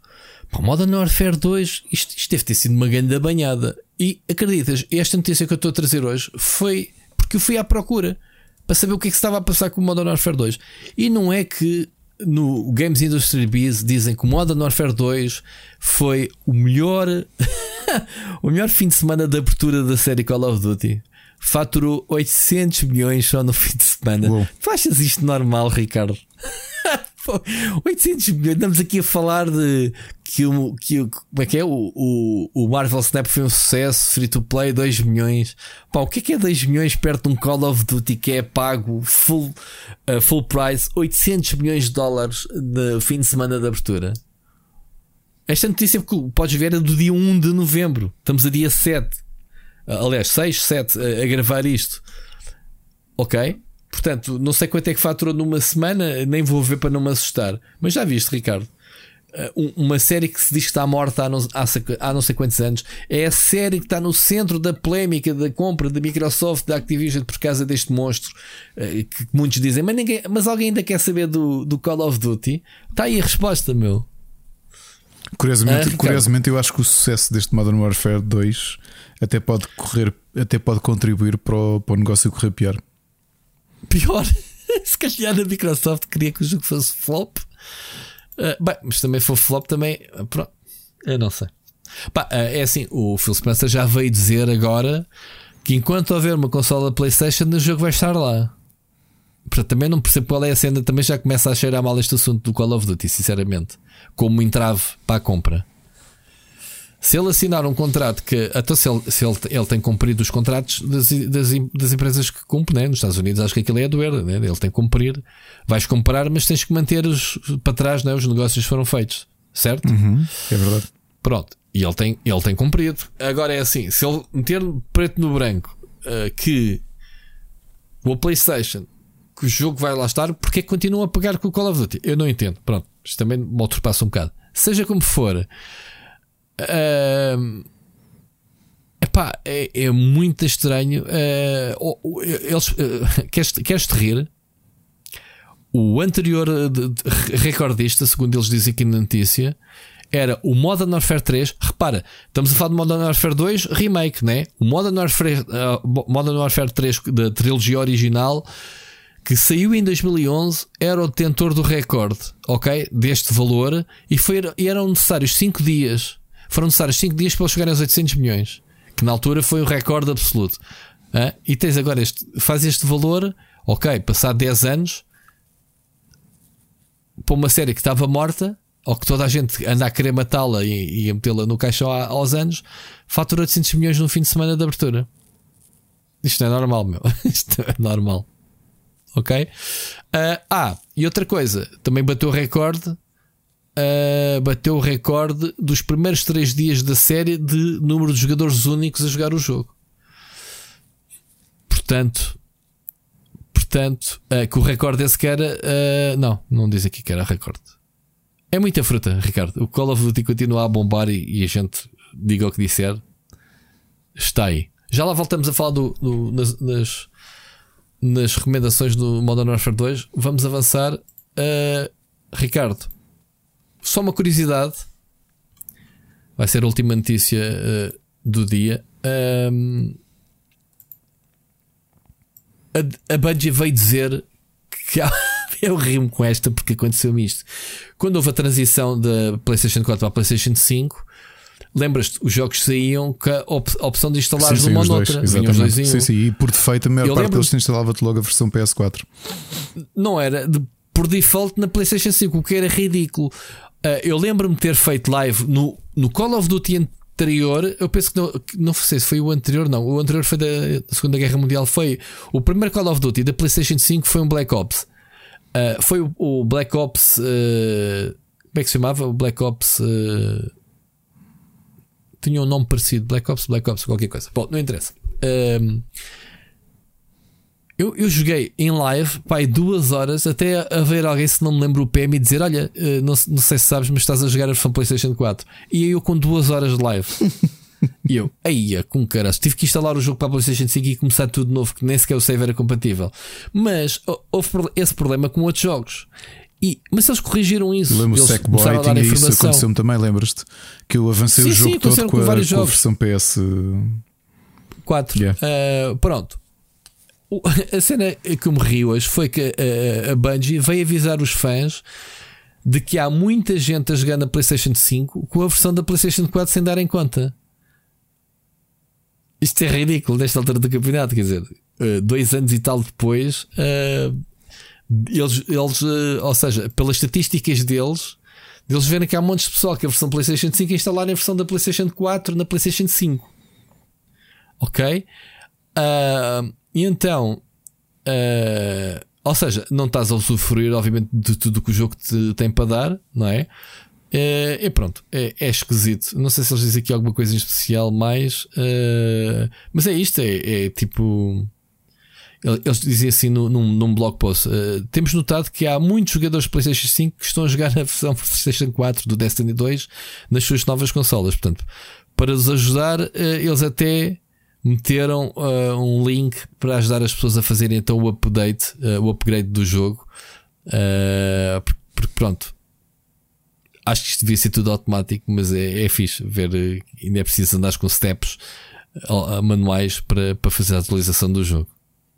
Pá, Modern Warfare 2, isto, isto deve ter sido uma grande banhada. E acreditas, esta notícia que eu estou a trazer hoje foi porque eu fui à procura para saber o que é que se estava a passar com o Modern Warfare 2. E não é que no Games Industry Biz dizem que o Modern Warfare 2 foi o melhor [LAUGHS] o melhor fim de semana de abertura da série Call of Duty. Faturou 800 milhões só no [LAUGHS] fim de semana. Uou. Tu achas isto normal, Ricardo? [LAUGHS] Pô, 800 milhões. Estamos aqui a falar de que o, que o, como é que é? O, o, o Marvel Snap foi um sucesso, free to play, 2 milhões. Pá, o que é que é 2 milhões perto de um Call of Duty que é pago full, uh, full price, 800 milhões de dólares de fim de semana de abertura? Esta notícia que podes ver é do dia 1 de novembro. Estamos a dia 7. Ah, Aliás, 6, 7 a, a gravar isto. Ok? Portanto, não sei quanto é que faturou numa semana, nem vou ver para não me assustar. Mas já viste, Ricardo? Ah, um- Uma série que se diz que está morta há não, há, há não sei quantos anos é a série que está no centro da polémica da compra da Microsoft, da Activision por causa deste monstro. ah, Que muitos dizem, mas, ninguém, mas alguém ainda quer saber do, do Call of Duty? Está aí a resposta, meu. Curiosamente, Ah, curiosamente, eu acho que o sucesso deste Modern Warfare 2 até pode correr, até pode contribuir para o, para o negócio correr pior. Pior, [LAUGHS] se calhar a Microsoft queria que o jogo fosse flop. Ah, bem, mas também for flop também. ah, Pronto, eu não sei. Pá, ah, é assim, o Phil Spencer já veio dizer agora que enquanto houver uma consola PlayStation, o jogo vai estar lá. Portanto, também não percebo qual é a cena. Também já começa a cheirar mal este assunto do Call of Duty, sinceramente. Como entrave para a compra. Se ele assinar um contrato que. Até se ele, se ele, ele tem cumprido os contratos das, das, das empresas que cumpre, né? nos Estados Unidos acho que aquilo é a doer, né? ele tem que cumprir. Vais comprar, mas tens que manter os, para trás, né? os negócios foram feitos, certo? É verdade. Pronto. E ele tem, ele tem cumprido. Agora é assim: se ele meter preto no branco uh, que o PlayStation, que o jogo vai lá estar, porque é que continuam a pagar com o Call of Duty? Eu não entendo. Pronto, isto também me ultrapassa um bocado. Seja como for, uh, epá, é, é muito estranho. Uh, eles, uh, [LAUGHS] queres, queres te rir? O anterior recordista, segundo eles dizem aqui na notícia, era o Modern Warfare 3. Repara, estamos a falar de Modern Warfare 2 remake, né? O Modern Warfare, uh, Modern Warfare 3 da trilogia original que saiu em 2011 era o detentor do recorde, ok? Deste valor e, foi, e eram necessários 5 dias. Foram necessários 5 dias para eles chegarem aos 800 milhões, que na altura foi o recorde absoluto. Uh, e tens agora este, faz este valor, ok, passado 10 anos, para uma série que estava morta, ou que toda a gente anda a querer matá-la e, e a metê-la no caixão há, aos anos, fatura 800 milhões no fim de semana de abertura. Isto não é normal, meu. [LAUGHS] Isto é normal. Ok? Uh, ah, e outra coisa, também bateu o recorde. Uh, bateu o recorde dos primeiros 3 dias da série de número de jogadores únicos a jogar o jogo. Portanto, portanto, uh, que o recorde esse que era. não, não diz aqui que era recorde. É muita fruta, Ricardo. O Call of Duty continua a bombar e, e a gente diga o que disser. Está aí. Já lá voltamos a falar do, do nas, nas, nas, recomendações do Modern Warfare 2. Vamos avançar. Uh, Ricardo, só uma curiosidade. Vai ser a última notícia uh, do dia. Um, a, a Bungie veio dizer que há [LAUGHS] eu rimo com esta porque aconteceu-me isto. Quando houve a transição da PlayStation 4 para a PlayStation 5, lembras-te, os jogos saíam com a op opção de instalar sim, uma ou noutra. Exatamente. Sim, sim, e por defeito a maior eu parte deles instalava-te logo a versão PS4. Não era de, por default na PlayStation 5, o que era ridículo. Uh, eu lembro-me de ter feito live no, no Call of Duty anterior, eu penso que não, não sei se foi o anterior, não. O anterior foi da Segunda Guerra Mundial. Foi o primeiro Call of Duty da PlayStation 5 foi um Black Ops. Uh, foi o, o, Black Ops. Uh, como é que se chamava? O Black Ops. Uh, tinha um nome parecido. Black Ops, Black Ops, qualquer coisa. Bom, não interessa. Eu, eu joguei em live, pai, duas horas até a ver alguém, se não me lembro o PM, e dizer: Olha, não, não sei se sabes, mas estás a jogar a versão PlayStation 4. E aí eu com duas horas de live. [LAUGHS] E eu, aí, com caras, tive que instalar o jogo para a PlayStation 5 e começar tudo de novo, que nem sequer o save era compatível. Mas houve esse problema com outros jogos. E, mas eles corrigiram isso. Lembro o Sackboy tinha isso, aconteceu-me também, lembras-te? Que eu avancei sim, o jogo sim, todo com, com, a, com a versão PS 4. Yeah. Uh, pronto. [LAUGHS] A cena que me ri hoje foi que a, a Bungie veio avisar os fãs de que há muita gente a jogar na PlayStation 5 com a versão da PlayStation 4 sem dar em conta. Isto é ridículo nesta altura do campeonato, quer dizer, uh, dois anos e tal depois, eles, eles ou seja, pelas estatísticas deles, eles verem que há um monte de pessoal que a versão PlayStation 5 instalar a versão da PlayStation 4 na PlayStation 5. Ok? E então, ou seja, não estás a usufruir, obviamente, de tudo que o jogo te tem para dar, não é? É, e pronto, é, é, esquisito. Não sei se eles dizem aqui alguma coisa em especial mais, uh, mas é isto: é, é, tipo. Eles dizem assim no, num, num blog post: uh, Temos notado que há muitos jogadores de PlayStation 5 que estão a jogar a versão [LAUGHS] PlayStation 4 do Destiny 2 nas suas novas consolas. Portanto, para os ajudar, uh, eles até meteram um link para ajudar as pessoas a fazerem então o update, o upgrade do jogo. porque pronto, acho que isto devia ser tudo automático, mas é, é fixe ver, eh, ainda é preciso andar com steps uh, manuais para, para fazer a atualização do jogo.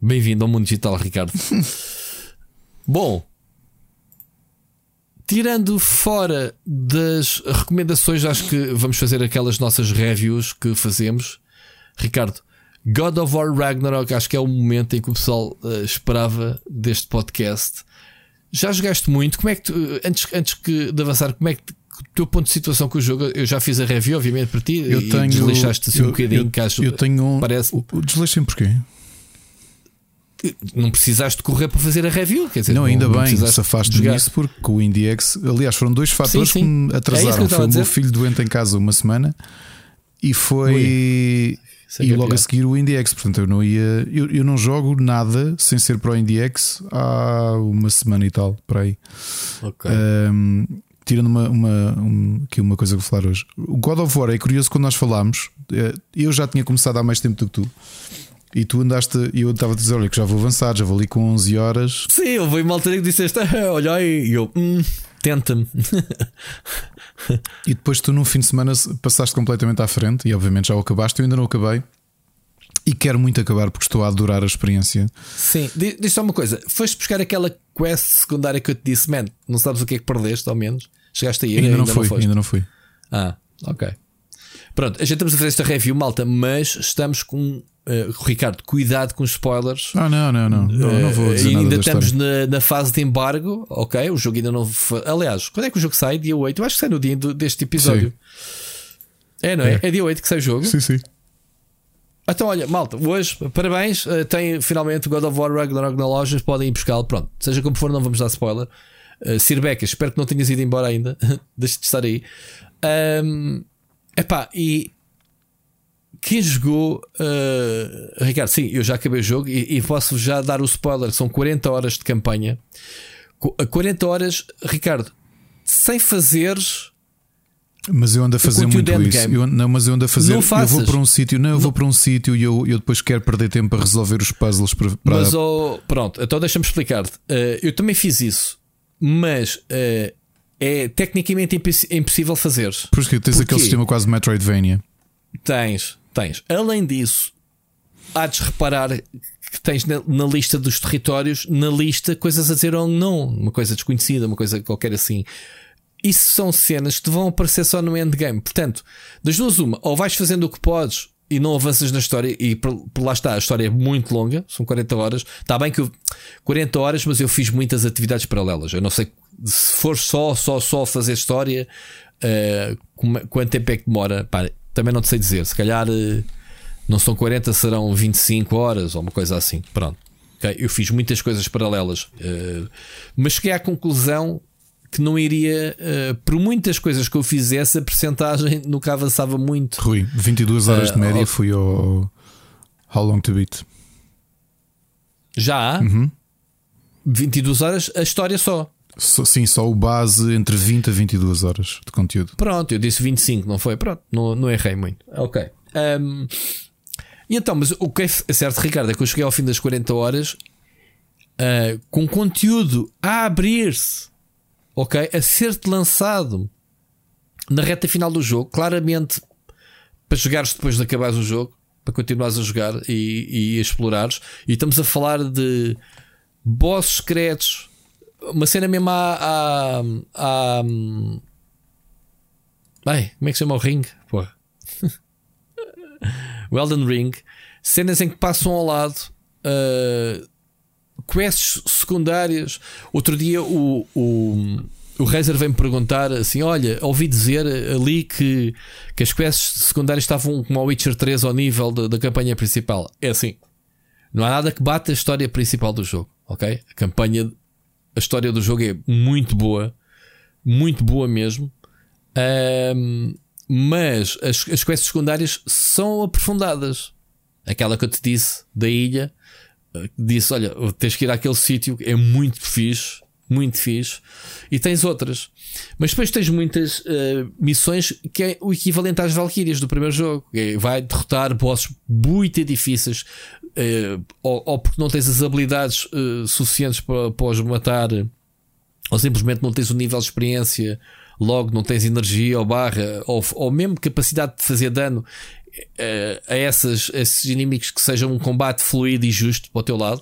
Bem-vindo ao mundo digital, Ricardo. [LAUGHS] Bom, tirando fora das recomendações, acho que vamos fazer aquelas nossas reviews que fazemos. Ricardo, God of War Ragnarok, acho que é o momento em que o pessoal uh, esperava deste podcast. Já jogaste muito? Como é que tu, antes, antes que de avançar, como é que o teu ponto de situação com o jogo? Eu já fiz a review, obviamente, para ti. Eu tenho, desleixaste assim eu, um bocadinho. Eu, caso eu tenho um. Parece... Desleixem porquê? Não precisaste correr para fazer a review, quer dizer, não, ainda não, bem, se afaste disso porque o IndieX, aliás, foram dois fatores sim, sim. que me é atrasaram. É que foi o meu filho doente em casa uma semana e foi. É e logo a seguir o IndieX. Portanto, eu não ia. Eu, eu não jogo nada sem ser para o IndieX há uma semana e tal, para aí. Ok. Um, tirando uma, uma, um, aqui uma coisa que vou falar hoje. O God of War é curioso quando nós falámos. eh, Eu já tinha começado há mais tempo do que tu. E tu andaste, e eu estava a dizer: olha, que já vou avançar, já vou ali com 11 horas. Sim, eu vou uma altura que disseste, "Ah, [LAUGHS] olha aí, e eu, hum, tenta-me. [LAUGHS] [LAUGHS] E depois tu, num fim de semana, passaste completamente à frente. E obviamente já o acabaste. Eu ainda não acabei. E quero muito acabar porque estou a adorar a experiência. Sim, Di- diz só uma coisa: foste buscar aquela quest secundária que eu te disse, man, não sabes o que é que perdeste, ao menos? Chegaste a ir? Ainda, não fui, foste? ainda não fui. Ah, ok. Pronto, a gente estamos a fazer esta review, malta, mas estamos com. Eh, Ricardo, cuidado com os spoilers. Ah, não, não, não. Não, não vou Eh, dizer ainda da estamos na, na fase de embargo, ok? O jogo ainda não. foi- Aliás, quando é que o jogo sai? Dia 8. Eu acho que sai no dia do- deste episódio. É, não é? É. é? dia 8 que sai o jogo. Sim, sim. Então, olha, malta, hoje, parabéns. eh, tem finalmente o God of War Ragnarok na loja. Podem ir buscá-lo. Pronto, seja como for, não vamos dar spoiler. Uh, Sir Becca, espero que não tenhas ido embora ainda. [LAUGHS] Deixa de estar aí. Um, epá, e quem jogou, uh, Ricardo, sim, eu já acabei o jogo e, e posso já dar o spoiler. São 40 horas de campanha. Qu- 40 horas, Ricardo, sem fazeres. Mas eu ando a fazer muito isso. Eu, não, mas eu ando a fazer. Não eu vou para um sítio, não, eu vou para um sítio e eu, eu depois quero perder tempo para resolver os puzzles para. para- Mas, oh, pronto, então deixa-me explicar-te. Uh, eu também fiz isso, mas uh, é tecnicamente imposs- impossível fazer. Por isso que tens Porquê? aquele sistema quase Metroidvania. Tens, tens. Além disso, há de reparar que tens na, na lista dos territórios, na lista, coisas a dizer ou não, uma coisa desconhecida, uma coisa qualquer assim. Isso são cenas que te vão aparecer só no endgame. Portanto, das duas, uma, ou vais fazendo o que podes e não avanças na história, e por, por lá está, a história é muito longa, são 40 horas. Está bem que eu, 40 horas, mas eu fiz muitas atividades paralelas. Eu não sei se for só, só, só fazer história, como- quanto tempo é que demora. Pá, também não te sei dizer. Se calhar eh, não são 40, serão 25 horas ou uma coisa assim. Pronto. Ok? Eu fiz muitas coisas paralelas, eh, mas cheguei à conclusão que não iria, eh, por muitas coisas que eu fizesse, a percentagem [LAUGHS] nunca avançava muito. Rui, 22 horas Ah, de média ok. fui ao How Long to Beat. Já há 22 horas, a história só. Só- sim, só o base entre 20 a 22 horas de conteúdo. Pronto, eu disse 25, não foi? Pronto, não, não errei muito. Ok. Ahm, e então, mas o que é certo, Ricardo, é que eu cheguei ao fim das 40 horas ah, com conteúdo a abrir-se, ok? A ser-te lançado na reta final do jogo, claramente para jogares depois de acabares o jogo, para continuares a jogar e, e a explorares. E estamos a falar de bosses secretos, uma cena mesmo à. à, como é que se chama o ring? Porra. [LAUGHS] o Elden Ring. Cenas em que passam ao lado. uh, quests secundárias. Outro dia o, o, o Razer vem-me perguntar assim: Olha, ouvi dizer ali que, que as quests secundárias estavam como ao Witcher 3 ao nível da, da campanha principal. É assim: não há nada que bata a história principal do jogo, ok? A campanha, a história do jogo é muito boa, muito boa mesmo. Ahm, mas as, as quests secundárias são aprofundadas. Aquela que eu te disse da ilha, eh, disse: Olha, tens que ir àquele sítio, é muito fixe, muito fixe. E tens outras, mas depois tens muitas eh, missões que é o equivalente às Valkyrias do primeiro jogo. é, vai derrotar bosses muito difíceis, ou, ou porque não tens as habilidades eh, suficientes para, para os matar ou simplesmente não tens o nível de experiência, logo não tens energia ou barra, ou, ou mesmo capacidade de fazer dano eh, a essas, a esses inimigos que sejam um combate fluido e justo para o teu lado.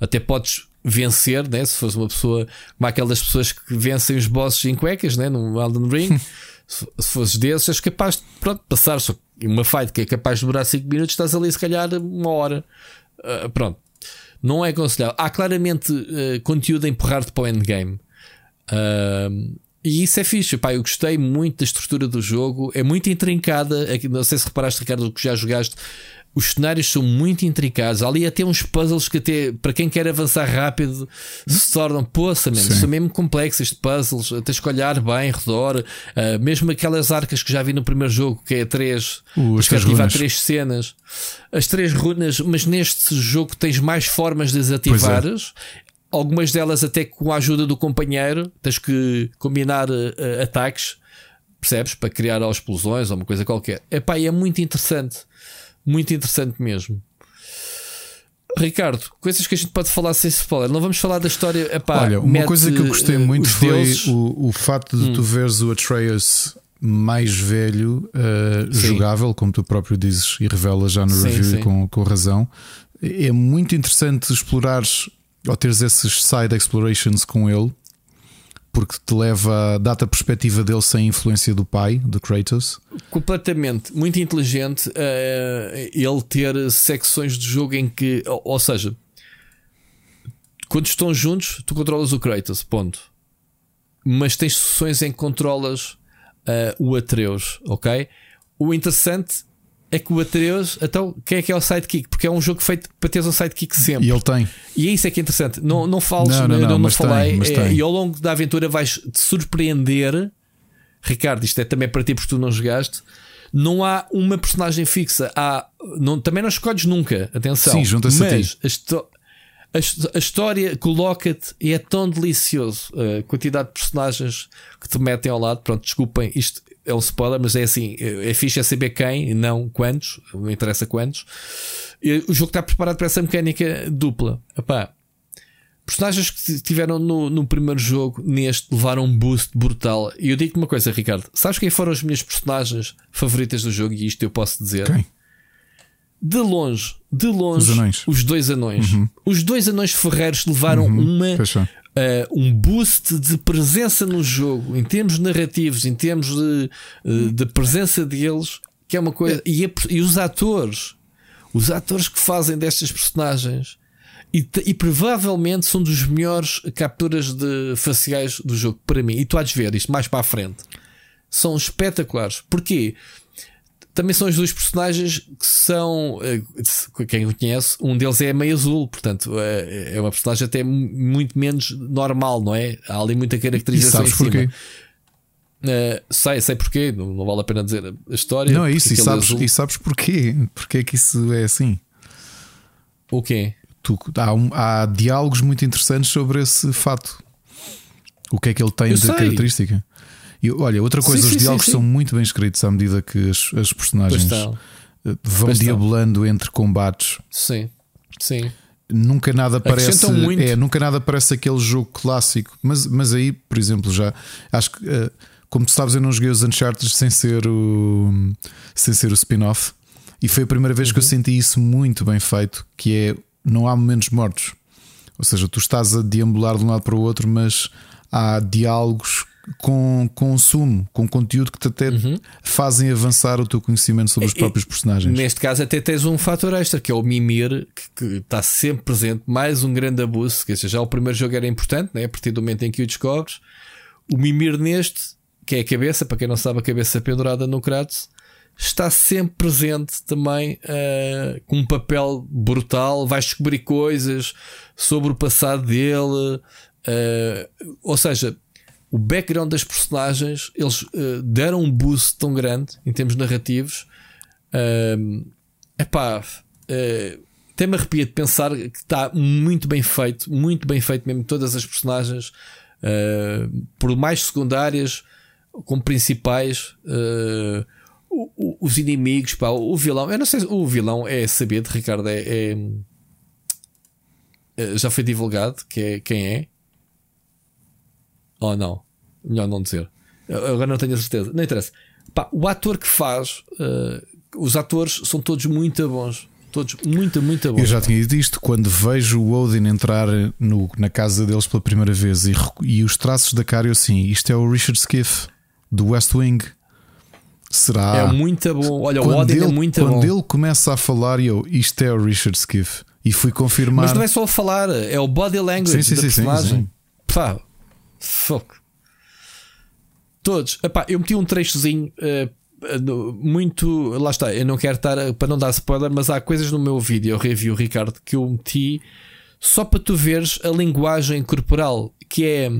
Até podes vencer, né? se fores uma pessoa como aquelas pessoas que vencem os bosses em cuecas né? no Elden Ring. [LAUGHS] se, se fores desses, és capaz de pronto, passar uma fight que é capaz de durar 5 minutos, estás ali se calhar uma hora. Ah, pronto. Não é aconselhável. Há claramente eh, conteúdo a empurrar-te para o endgame. Ahm, e isso é fixe, pá, eu gostei muito da estrutura do jogo, é muito intrincada. Não sei se reparaste, Ricardo, que já jogaste. Os cenários são muito intricados. Ali até uns puzzles que até para quem quer avançar rápido se tornam, poça, mesmo, são mesmo complexos estes puzzles. Tens que olhar bem, redor. Uh, mesmo aquelas arcas que já vi no primeiro jogo, que é três, uh, que ativar três cenas. As três runas, mas neste jogo tens mais formas de as ativares. É. Algumas delas até com a ajuda do companheiro, tens que combinar uh, ataques, percebes? Para criar explosões ou uma coisa qualquer. Epá, e é muito interessante. Muito interessante mesmo. Ricardo, coisas que a gente pode falar sem spoiler. Não vamos falar da história. Epá, Olha, uma coisa que eu gostei uh, muito foi o, o facto de hum. tu veres o Atreus mais velho, uh, jogável, como tu próprio dizes e revelas já no sim, review sim. Com, com razão. É muito interessante explorares ou teres esses side explorations com ele porque te leva a data perspectiva dele sem influência do pai, do Kratos. Completamente, muito inteligente uh, ele ter secções de jogo em que, ou, ou, seja, quando estão juntos, tu controlas o Kratos, ponto. Mas tens sessões em que controlas uh, o Atreus, ok? O interessante é que o Atreus, então, quem é que é o sidekick? Porque é um jogo feito para teres um sidekick sempre. E ele tem. E é isso é que é interessante. Não, não fales, não, não, não, não, falei. Tem, é, e ao longo da aventura vais te surpreender. Ricardo, isto é também para ti porque tu não jogaste. Não há uma personagem fixa. Há, não, também não escolhes nunca. Atenção. Sim, junta-se a ti. A, a, história coloca-te e é tão delicioso a quantidade de personagens que te metem ao lado. Pronto, desculpem, isto é um spoiler, mas é assim: é fixe é saber quem, não quantos, não interessa quantos. O jogo está preparado para essa mecânica dupla. Epá, personagens que tiveram no, no primeiro jogo, neste, levaram um boost brutal. E eu digo-te uma coisa, Ricardo: sabes quem foram as minhas personagens favoritas do jogo? E isto eu posso dizer. Quem? De longe, de longe, os, os dois anões. Uhum. Os dois anões ferreiros levaram uhum. uma uh, um boost de presença no jogo, em termos narrativos, em termos de, uh, de presença deles, que é uma coisa. E, a, e, os atores, os atores que fazem destas personagens. E, e, provavelmente são dos melhores capturas de faciais do jogo para mim. E tu há de ver isto mais para a frente. São espetaculares. Porquê? Também são os dois personagens que são, eh, quem o conhece, um deles é meio azul, portanto é, é uma personagem até muito menos normal, não é? Há ali muita caracterização. E sabes porquê? Uh, sei, sei porquê, não, não, vale a pena dizer a história. Não, é isso, e sabes, e sabes porquê? Porquê é que isso é assim? O quê? Tu, há, um, há diálogos muito interessantes sobre esse fato. O que é que ele tem Eu de sei. característica? E olha, outra coisa, sim, os sim, diálogos sim, são muito bem escritos à medida que as, as personagens eh, vão diabolando entre combates. Sim, sim. Nunca nada parece é, nunca nada parece aquele jogo clássico, mas, mas aí, por exemplo, já acho que uh, como tu sabes, eu não joguei os Uncharted sem ser o sem ser o spin-off, e foi a primeira vez uhum. que eu uhum. senti isso muito bem feito, que é não há momentos mortos. Ou seja, tu estás a deambular de um lado para o outro, mas há diálogos com consumo, com conteúdo que te até uhum. fazem avançar o teu conhecimento sobre os próprios personagens. Neste caso, até tens um fator extra que é o Mimir, que, que está sempre presente. Mais um grande abuso. Que já o primeiro jogo era importante, né? a partir do momento em que o descobres. O Mimir, neste, que é a cabeça, para quem não sabe, a cabeça pendurada no Kratos, está sempre presente também uh, com um papel brutal. Vais descobrir coisas sobre o passado dele. Uh, ou seja, o background das personagens, eles uh, deram um boost tão grande em termos narrativos. Uh, epá, uh, até me arrepia de pensar que está muito bem feito, muito bem feito mesmo. Todas as personagens, uh, por mais secundárias como principais, uh, o, o, os inimigos, pá, o vilão. Eu não sei, o vilão é saber de Ricardo, é, é, é já foi divulgado que é, quem é. Ou oh, não? Melhor não dizer. Agora não tenho a certeza. Não interessa. Pá, o ator que faz, uh, os atores são todos muito bons. Todos muito, muito bons. Eu já tinha dito isto quando vejo o Odin entrar no, na casa deles pela primeira vez e, e os traços da cara, eu assim, isto é o Richard Skiff do West Wing. Será? É muito bom. Olha, quando o Odin é ele, é muito quando bom. Quando ele começa a falar, eu, isto é o Richard Skiff. E fui confirmar. Mas não é só falar, é o body language sim, sim, da sim, personagem. Sim, sim. Pá, fuck. Todos. Epá, eu meti um trechozinho uh, muito. Lá está, eu não quero estar para não dar spoiler, mas há coisas no meu vídeo, eu review, Ricardo, que eu meti só para tu veres a linguagem corporal, que é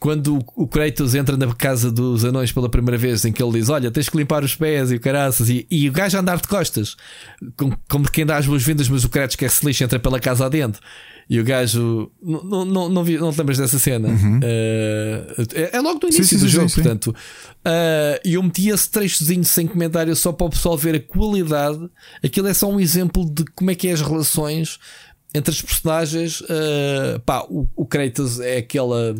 quando o Kratos entra na casa dos anões pela primeira vez, em que ele diz: Olha, tens que limpar os pés e o caraças, e, e o gajo a andar de costas, como, como quem dá as boas-vindas, mas o Kratos quer se lixa, entra pela casa adentro. E o gajo. Não, não, não, vi, não te lembras dessa cena? Uhum. Uh, é, logo do início sim, sim, do jogo, sim, portanto. Uh, e eu meti esse trechozinho sem comentário só para o pessoal ver a qualidade. Aquilo é só um exemplo de como é que é as relações entre as personagens. Uh, pá, o, o Kratos é aquela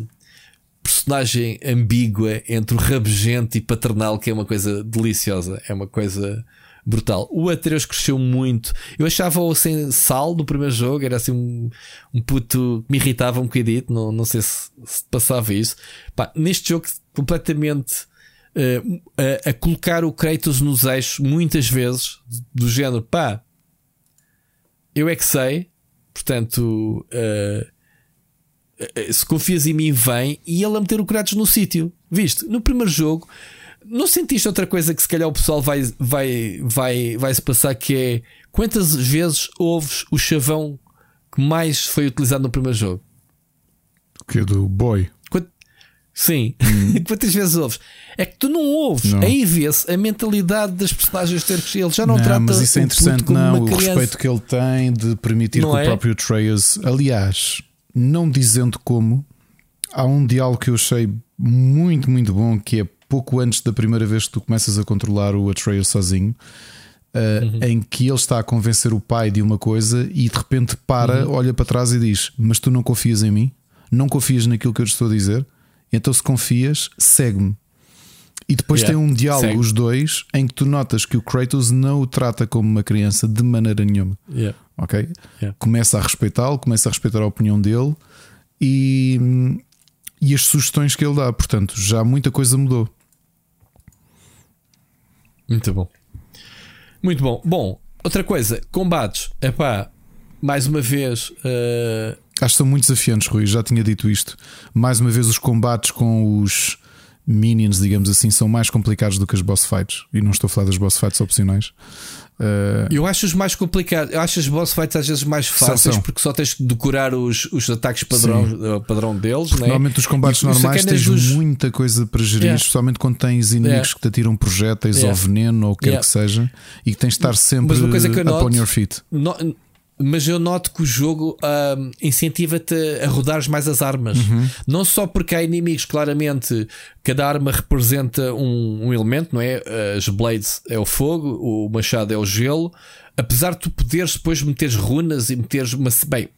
personagem ambígua entre o rabugento e paternal, que é uma coisa deliciosa, é uma coisa brutal. O Atreus cresceu muito. Eu achava-o sem sal no primeiro jogo, era assim um, um puto que me irritava um bocadito, não, não sei se, se passava isso. Pá, neste jogo, completamente uh, a, a, colocar o Kratos nos eixos, muitas vezes, do género, pá, eu é que sei, portanto. Uh, se confias em mim, vem e ele a meter o Kratos no sítio. Viste? No primeiro jogo, não sentiste outra coisa que se calhar o pessoal vai, vai, vai, vai se passar que é quantas vezes ouves o chavão que mais foi utilizado no primeiro jogo? Que é do boy. Quant... Sim, hum. [LAUGHS] quantas vezes ouves? É que tu não ouves, não. aí vê-se a mentalidade das personagens ter que ele já não, não trata mas isso é interessante, não, o respeito que ele tem de permitir não que é? o próprio Atreus, aliás, não dizendo como, há um diálogo que eu achei muito, muito bom, que é pouco antes da primeira vez que tu começas a controlar o Atreus sozinho. Uh, uhum. Em que ele está a convencer o pai de uma coisa e de repente para, uhum. olha para trás e diz: Mas tu não confias em mim? Não confias naquilo que eu te estou a dizer? Então, se confias, segue-me. E depois yeah. tem um diálogo, Segue. os dois, em que tu notas que o Kratos não o trata como uma criança de maneira nenhuma. Yeah. Ok? Yeah. Começa a respeitá-lo, começa a respeitar a opinião dele e, e as sugestões que ele dá. Portanto, já muita coisa mudou. Muito bom. Muito bom. Bom, outra coisa, combates. Epá, mais uma vez. Uh... Acho que são muito desafiantes, Rui. Já tinha dito isto. Mais uma vez, os combates com os minions, digamos assim, são mais complicados do que as boss fights. E não estou a falar das boss fights opcionais. Uh... Eu acho os mais complicados, eu acho as boss fights às vezes mais fáceis porque só tens de decorar os, os ataques padrão, uh, padrão deles. Né? Normalmente os combates e, normais tens dos... muita coisa para gerir, yeah. especialmente quando tens inimigos yeah. que te atiram projéteis yeah. ou veneno ou o que quer que seja e que tens de estar sempre Mas uma coisa que eu noto, upon your feet. No, mas eu noto que o jogo uh, incentiva-te a rodares mais as armas. Uhum. Não só porque há inimigos, claramente, cada arma representa um, um, elemento, não é? As blades é o fogo, o machado é o gelo, apesar de tu poderes depois meteres runas e meteres uma. Bem,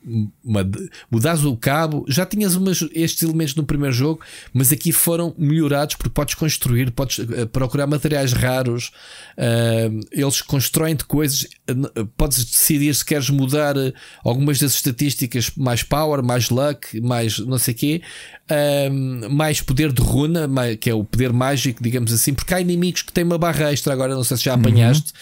uma, mudares o cabo, já tinhas umas, estes elementos no primeiro jogo, mas aqui foram melhorados porque podes construir, podes uh, procurar materiais raros, uh, eles constroem-te coisas, uh, podes decidir se queres mudar algumas das estatísticas, mais power, mais luck, mais não sei o quê, mais poder de runa, que é o poder mágico, digamos assim, porque há inimigos que têm uma barra extra, agora não sei se já apanhaste,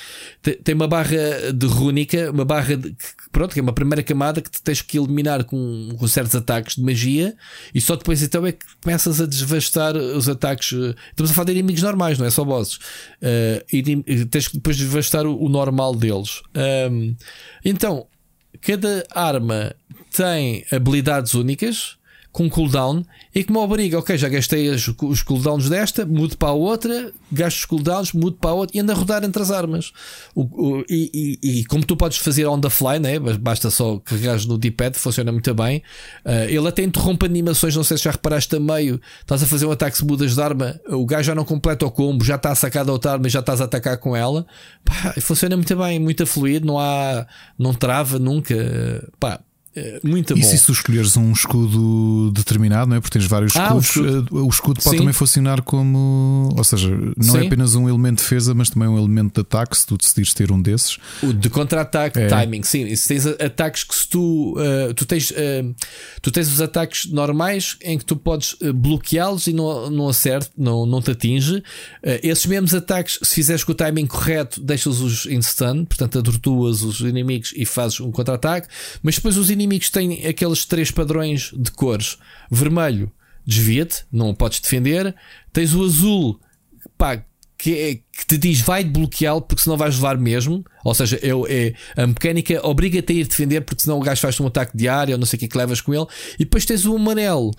uhum. tem uma barra de rúnica, uma barra de, pronto, que é uma primeira camada que tens que eliminar com, com certos ataques de magia e só depois então é que começas a desvastar os ataques. Eh, estamos a falar de inimigos normais, não é só bosses. Uh, e tens que depois desvastar o, o normal deles. Um, então, cada arma tem habilidades únicas com cooldown e que me obriga, ok, já gastei as, os cooldowns desta, mudo para a outra, gasto os cooldowns, mudo para a outra e ando a rodar entre as armas. O, o, e, e, e, como tu podes fazer on the fly, né? basta só carregar no D-pad, funciona muito bem. Uh, ele até interrompe animações, não sei se já reparaste a meio, estás a fazer um ataque, se mudas de arma, o gajo já não completa o combo, já está a sacar da outra arma e já estás a atacar com ela. Pá, funciona muito bem, muito fluido, não há, não trava nunca. Pá, é, muito e bom. se tu escolheres um escudo determinado, não é? Porque tens vários ah, escudos, o escudo, o escudo pode Sim. também funcionar como. Ou seja, não é Sim. é apenas um elemento de defesa, mas também um elemento de ataque. Se tu decidires ter um desses, o de contra-ataque, é. timing, sim. E se tens ataques que se tu, uh, tu tens, uh, tu tens os ataques normais em que tu podes uh, bloqueá-los e não, não acerte, não, não te atinge. esses mesmos ataques, se fizeres com o timing correto, deixas-os em stun, portanto, atortuas os inimigos e fazes um contra-ataque, mas depois os inimigos inimigos têm aqueles três padrões de cores: vermelho, desvia-te, não o podes defender. Tens o azul, pá, que, é, que te diz vai bloqueá-lo porque senão vais levar mesmo. Ou seja, é, é a mecânica obriga-te a ir defender porque senão o gajo faz um ataque diário ou não sei o que é que levas com ele. E depois tens o amarelo.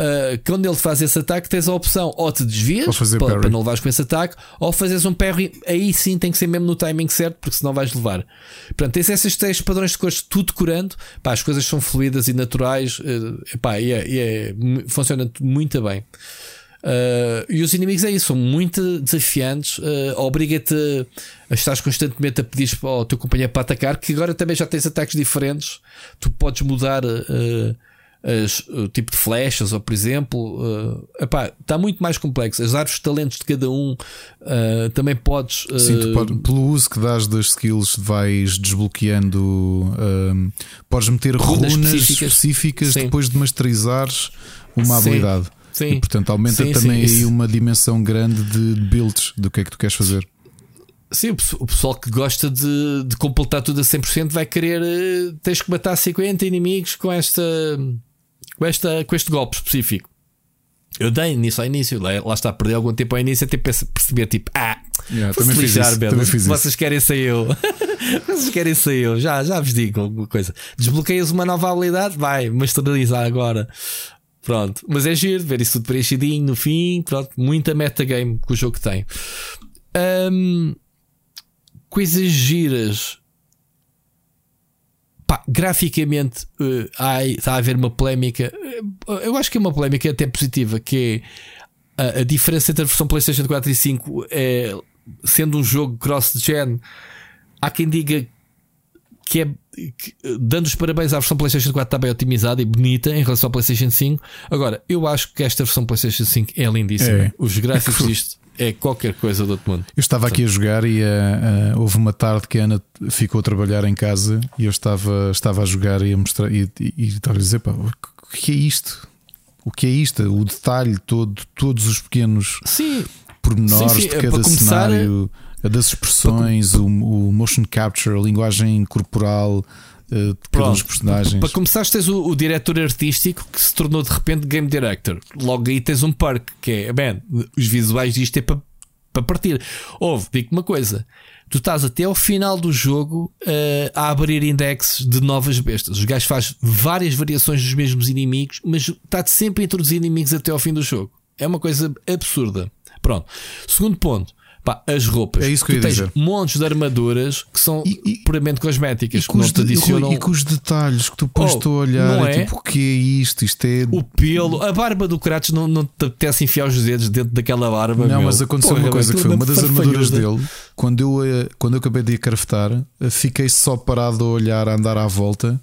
Uh, quando ele faz esse ataque, tens a opção ou te desvias para, para, não levares com esse ataque, ou fazes um parry. Aí sim tem que ser mesmo no timing certo, porque senão vais levar. Portanto, tens esses três padrões de cores tudo decorando. Pá, as coisas são fluidas e naturais. Uh, epá, e é, e é, funciona muito bem. Uh, e os inimigos é isso, são muito desafiantes, uh, obriga-te a estar constantemente a pedir ao teu companheiro para atacar, que agora também já tens ataques diferentes, tu podes mudar uh, as, o tipo de flechas, ou por exemplo, uh, epá, está muito mais complexo. As árvores de talentos de cada um uh, também podes. Uh, Sim, pode, pelo uso que dás das skills, vais desbloqueando. podes meter runas, runas específicas, específicas depois de masterizares uma Sim. habilidade. Sim. E, portanto, aumenta sim, também sim, aí uma dimensão grande de builds do que é que tu queres fazer. Sim, o pessoal que gosta de, de completar tudo a 100% vai querer. Tens que matar 50 inimigos com esta. Com, esta, com este golpe específico. Eu dei nisso ao início, lá, lá está, perder algum tempo ao início até perceber tipo, ah, yeah, também, fiz lixar, isso, também fiz vocês isso. querem ser eu, [LAUGHS] vocês querem ser eu, já, já vos digo alguma coisa. Desbloqueias uma nova habilidade, vai, masterizar agora. Pronto, mas é giro ver isso tudo preenchidinho no fim. Pronto, muita metagame que o jogo tem. Um, coisas giras. Pá, graficamente uh, há, está a haver uma polémica. Uh, eu acho que é uma polémica até positiva. Que é a, a diferença entre a versão PlayStation 4 e 5 é sendo um jogo cross-gen. Há quem diga que é que, dando os parabéns à versão PlayStation 4 está bem otimizada e bonita em relação ao PlayStation 5. Agora, eu acho que esta versão PlayStation 5 é lindíssima. É. Os gráficos [LAUGHS] disto é qualquer coisa do outro mundo. Eu estava aqui a jogar e uh, uh, houve uma tarde que a Ana ficou a trabalhar em casa e eu estava, estava a jogar e a mostrar e, e, e estava a dizer: pá, o que é isto? O que é isto? O detalhe todo, todos os pequenos sim. pormenores sim, sim. de cada começar, cenário das expressões, o, o, motion capture, a linguagem corporal uh, dos personagens. Para começar, tens o, o, diretor artístico que se tornou de repente game director. Logo aí tens um perk que é, bem, os visuais disto é para, para partir. Houve, digo uma coisa. Tu estás até ao final do jogo uh, a abrir indexes de novas bestas. Os gajos fazem várias variações dos mesmos inimigos, mas está-te sempre a introduzir inimigos até ao fim do jogo. É uma coisa absurda. Pronto. Segundo ponto. Pá, as roupas. É isso que tu eu tens dizer. montes de armaduras que são e, e, puramente cosméticas, e que não te adicionam. E com os detalhes que tu pões oh, a olhar, é? tipo, o que é isto? Isto é. O pelo, a barba do Kratos não, não te apetece enfiar os dedos dentro daquela barba. Não, meu. mas aconteceu Porra, uma coisa que foi uma das armaduras dele. Quando eu, eh, quando eu acabei de a craftar, eh, fiquei só parado a olhar, a andar à volta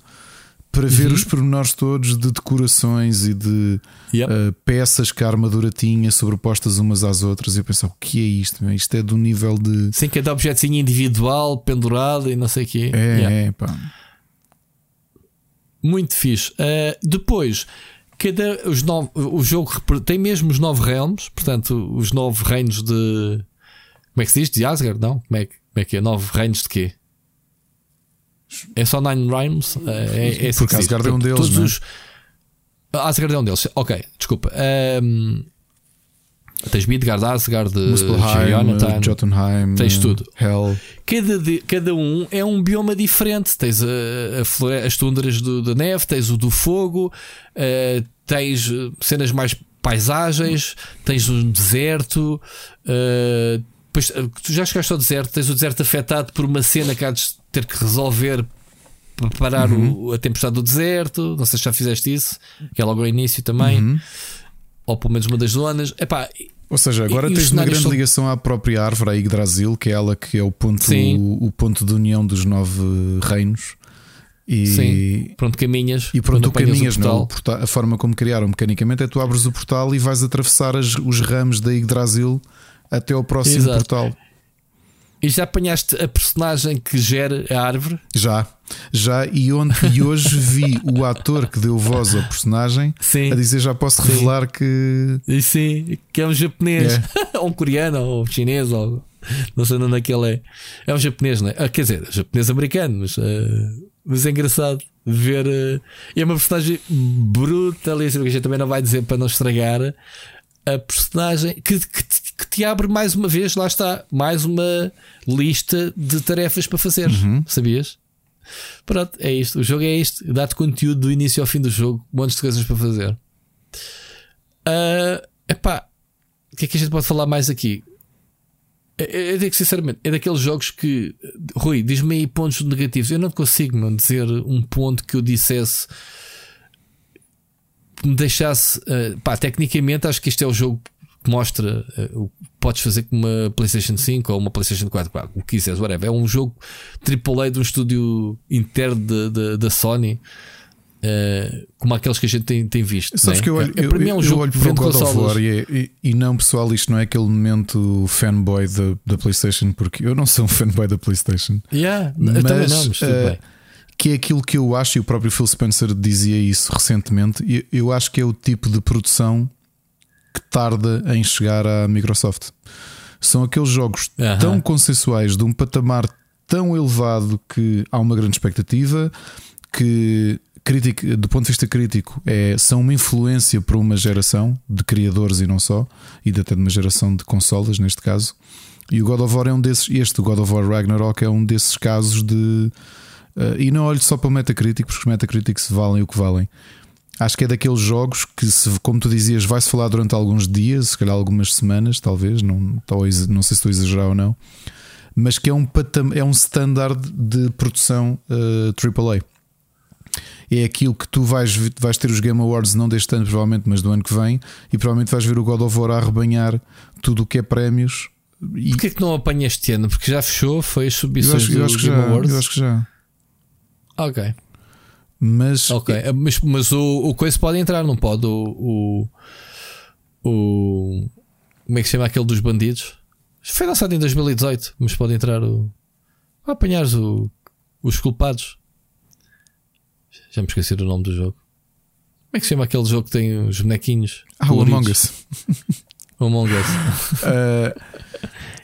para ver uhum. os pormenores todos de decorações e de yep. uh, peças que a armadura tinha sobrepostas umas às outras. E eu pensava, o que é isto? Meu? Isto é do nível de. Sem cada objeto individual, pendurado e não sei o quê. É, yeah. é, pá. Muito fixe. Uh, depois, cada, os nove, o jogo tem mesmo os nove realms, portanto, os nove reinos de. Como é que se diz? De Asgard? Não? Como é, como é que é? Nove reinos de quê? É só Nine Rhymes? É, é assim Porque Asgard é um deles. Todos é? os... Asgard é um deles. Ok, desculpa. Um, tens Midgard, Asgard, Jonathan, Jotunheim, tens tudo. Hell. Cada, de, cada um é um bioma diferente. Tens a, a as tundras do, da neve, tens o do fogo, uh, tens cenas mais paisagens, tens um deserto. Uh, depois, tu já chegaste ao deserto, tens o deserto afetado por uma cena que há de ter que resolver para parar uhum. o, a tempestade do deserto. Não sei se já fizeste isso, que é logo ao início também, uhum. ou pelo menos uma das zonas. Epá, ou seja, agora e, tens uma grande são... ligação à própria árvore, a Yggdrasil, que é ela que é o ponto, o, o, ponto de união dos nove reinos. E Sim, pronto, caminhas. E pronto, tu caminhas, não? É? A forma como criaram mecanicamente é tu abres o portal e vais atravessar as, os ramos da Yggdrasil até ao próximo Exato. portal. E já apanhaste a personagem que gera a árvore? Já, já. E, ontem, e hoje [LAUGHS] vi o ator que deu voz ao personagem sim. a dizer: já posso sim. revelar que. E sim, que é um japonês, é. ou [LAUGHS] um coreano, ou um chinês, ou não sei onde é que ele é. É um japonês, não é? Ah, quer dizer, japonês americano, mas, uh, mas é engraçado ver. Uh, é uma personagem brutalíssima que a gente também não vai dizer para não estragar. A personagem que, que que te abre mais uma vez, lá está, mais uma lista de tarefas para fazer. Uhum. Sabias? Pronto, é isto. O jogo é isto. Dá-te conteúdo do início ao fim do jogo, montes de coisas para fazer. Uh, epá, o que é que a gente pode falar mais aqui? Eu digo sinceramente, é daqueles jogos que, Rui, diz-me aí pontos negativos. Eu não consigo não dizer um ponto que eu dissesse que me deixasse. Uh, pá, tecnicamente, acho que este é o jogo que mostra uh, o que podes fazer com uma PlayStation 5 ou uma PlayStation 4, pá, o que quiseres, whatever. É um jogo AAA de um estúdio interno da Sony. Uh, como aqueles que a gente tem, tem visto. Sabes né? que eu olho, é, para mim é um jogo olho para o God of War e, é, e, e, não, pessoal, isto não é aquele momento fanboy da, da PlayStation, porque eu não sou um [LAUGHS] fanboy da PlayStation. Yeah, mas, também não, mas uh, que é aquilo que eu acho, e o próprio Phil Spencer dizia isso recentemente. Eu, eu acho que é o tipo de produção que tarda em chegar à Microsoft. São aqueles jogos tão consensuais, de um patamar tão elevado que há uma grande expectativa que crítico, do ponto de vista crítico, é, são uma influência para uma geração de criadores e não só, e até de uma geração de consolas, neste caso. E o God of War é um desses, este God of War Ragnarok é um desses casos de. Uh, e não olho só para o Metacritic, porque os Metacritics valem o que valem. Acho que é daqueles jogos que, se, como tu dizias, vai-se falar durante alguns dias, se calhar algumas semanas, talvez, não, talvez, não sei se estou a exagerar ou não, mas que é um, é um standard de produção uh, AAA é aquilo que tu vais, vais ter os Game Awards, não deste ano, provavelmente, mas do ano que vem, e provavelmente vais ver o God of War a arrebanhar tudo o que é prémios. E... Porquê que não apanha este ano? Porque já fechou, foi as submissões eu acho, eu acho Game já, Awards? Eu acho que já. Ok. Mas, ok, mas, mas o, o coisa pode entrar, não pode? O, o, o, Como é que se chama aquele dos bandidos? Foi lançado em 2018, mas pode entrar o. Apanhares o, os culpados. Já me esqueci do nome do jogo. Como é que se chama aquele jogo que tem os bonequinhos? Ah, o Among Us. [LAUGHS] o Among Us. uh, [LAUGHS]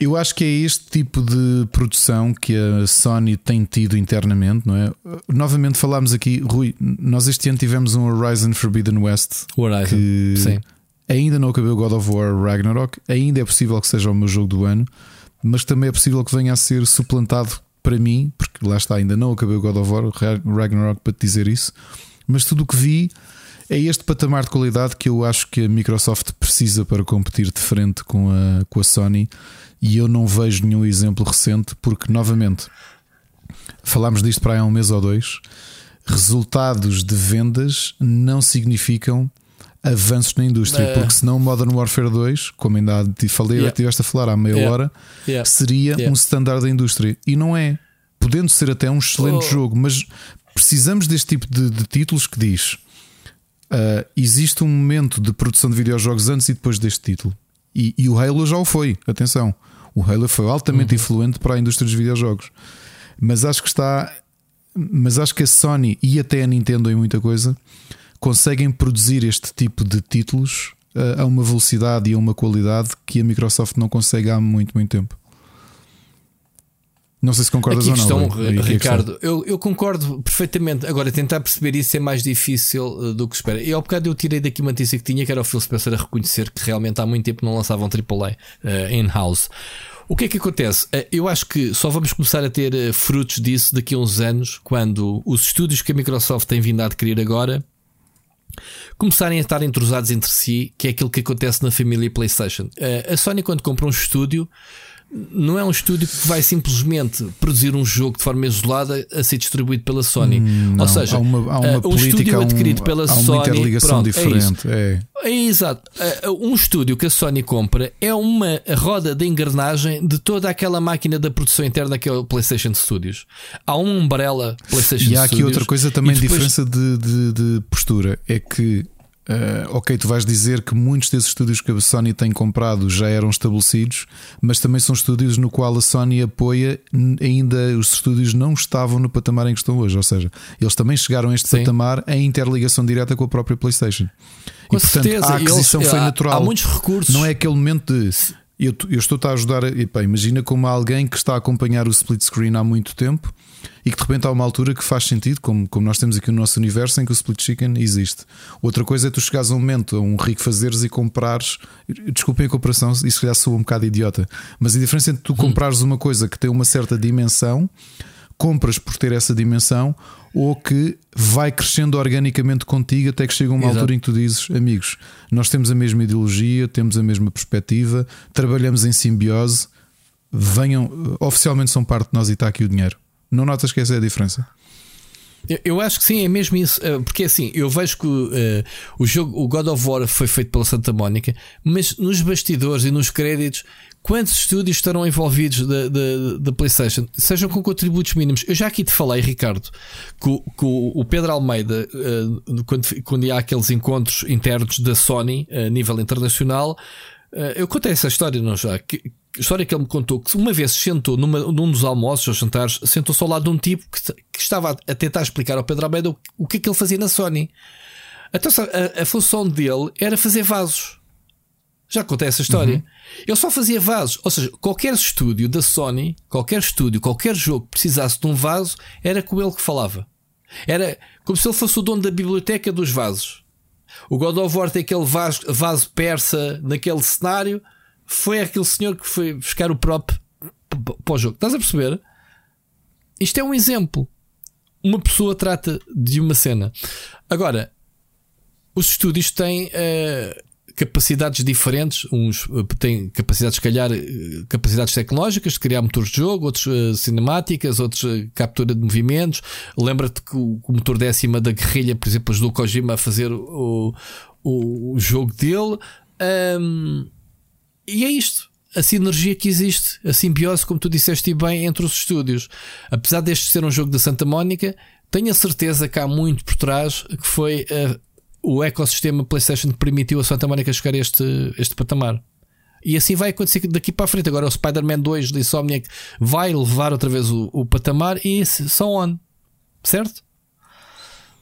eu acho que é este tipo de produção que a Sony tem tido internamente, não é? Novamente falámos aqui, Rui, nós este ano tivemos um Horizon Forbidden West. O Horizon, que sim. Ainda não acabei o God of War Ragnarok, ainda é possível que seja o meu jogo do ano, mas também é possível que venha a ser suplantado para mim, porque lá está, ainda não acabei o God of War, Ragnarok para te dizer isso, mas tudo o que vi é este patamar de qualidade que eu acho que a Microsoft precisa para competir de frente com a, com a Sony e eu não vejo nenhum exemplo recente, porque novamente falámos disto para aí há um mês ou dois. Resultados de vendas não significam avanços na indústria, uh, porque senão Modern Warfare 2, como ainda falei, yeah. estiveste a falar há meia yeah. hora, yeah. seria um standard da indústria. E não é. Podendo ser até um excelente oh. jogo, mas precisamos deste tipo de, de títulos que diz. Uh, existe um momento de produção de videojogos antes e depois deste título. E, e o Halo já o foi, atenção. O Halo foi altamente uhum. influente para a indústria dos videojogos. Mas acho que está. Mas acho que a Sony e até a Nintendo em muita coisa conseguem produzir este tipo de títulos uh, a uma velocidade e a uma qualidade que a Microsoft não consegue há muito, muito tempo. Não sei se concordas Aqui ou não. Questão, Ricardo, eu, eu, concordo perfeitamente. Agora, tentar perceber isso é mais difícil uh, do que espera. E ao bocado eu tirei daqui uma notícia que tinha, que era o Phil Spencer a reconhecer que realmente há muito tempo não lançavam AAA uh, in-house. O que é que acontece? Uh, eu acho que só vamos começar a ter uh, frutos disso daqui a uns anos, quando os estúdios que a Microsoft tem vindo a adquirir agora começarem a estar entrosados entre si, que é aquilo que acontece na família PlayStation. A Sony, quando compra um estúdio, não é um estúdio que vai simplesmente produzir um jogo de forma isolada a ser distribuído pela Sony. Hum, Ou seja, há uma, há uma um política, estúdio adquirido pela há Sony. Uma interligação pronto, diferente. É, é. é exato. Um estúdio que a Sony compra é uma roda de engrenagem de toda aquela máquina da produção interna que é o PlayStation Studios. Há uma umbrella PlayStation Studios. E há aqui Studios, outra coisa também, depois... diferença de, de, de postura. É que Uh, ok, tu vais dizer que muitos desses estúdios que a Sony tem comprado já eram estabelecidos, mas também são estúdios no qual a Sony apoia, ainda os estúdios não estavam no patamar em que estão hoje, ou seja, eles também chegaram a este Sim. patamar em interligação direta com a própria PlayStation. Com e portanto certeza. a aquisição eles, foi natural. Há muitos recursos. Não é aquele momento de eu, eu estou-te a ajudar. A, epá, imagina como alguém que está a acompanhar o split screen há muito tempo e que de repente há uma altura que faz sentido, como, como nós temos aqui no nosso universo em que o split chicken existe. Outra coisa é tu chegares a um momento, a um rico fazeres e comprares. Desculpem a comparação, isso já sou um bocado idiota, mas a diferença entre tu hum. comprares uma coisa que tem uma certa dimensão, compras por ter essa dimensão, ou que vai crescendo organicamente contigo até que chega uma Exato. altura em que tu dizes, amigos, nós temos a mesma ideologia, temos a mesma perspectiva, trabalhamos em simbiose, venham, oficialmente são parte de nós e está aqui o dinheiro. Não notas que essa é a diferença? Eu acho que sim, é mesmo isso. Eh, porque assim, eu vejo que uh, o jogo, o God of War foi feito pela Santa Mónica, mas nos bastidores e nos créditos, quantos estúdios estarão envolvidos da, PlayStation, sejam com contributos mínimos? Eu já aqui te falei, Ricardo, que, o Pedro Almeida, uh, quando, quando há aqueles encontros internos da Sony a nível internacional, uh, eu contei essa história, não já? Que, história que ele me contou que uma vez se sentou numa, num dos almoços ou jantares, sentou-se ao lado de um tipo que, que, estava a tentar explicar ao Pedro Almeida o, o que é que ele fazia na Sony. Então a, a função dele era fazer vasos. Já contei essa história. Uhum. Ele só fazia vasos. Ou seja, qualquer estúdio da Sony, qualquer estúdio, qualquer jogo que precisasse de um vaso, era com ele que falava. Era como se ele fosse o dono da biblioteca dos vasos. O God of War tem aquele vaso, vaso persa naquele cenário foi aquele senhor que foi buscar o prop para o jogo. Estás a perceber? Isto é um exemplo. Uma pessoa trata de uma cena. Agora, os estúdios têm uh, capacidades diferentes. Uns uh, têm capacidades, se calhar, uh, capacidades tecnológicas de criar motores de jogo, outros cinemáticas, outros captura de movimentos. Lembra-te que o, o, motor décima da guerrilha, por exemplo, ajudou Kojima a fazer o, o, o jogo dele. Um, e é isto. A sinergia que existe, a simbiose, como tu disseste bem, entre os estúdios. Apesar deste ser um jogo da Santa Mónica, tenho a certeza que há muito por trás que foi uh, o ecossistema PlayStation permitiu a Santa Mónica chegar a este, este patamar. E assim vai acontecer daqui para a frente. Agora o Spider-Man 2 de Insomniac vai levar outra vez o, o patamar e so on. Certo?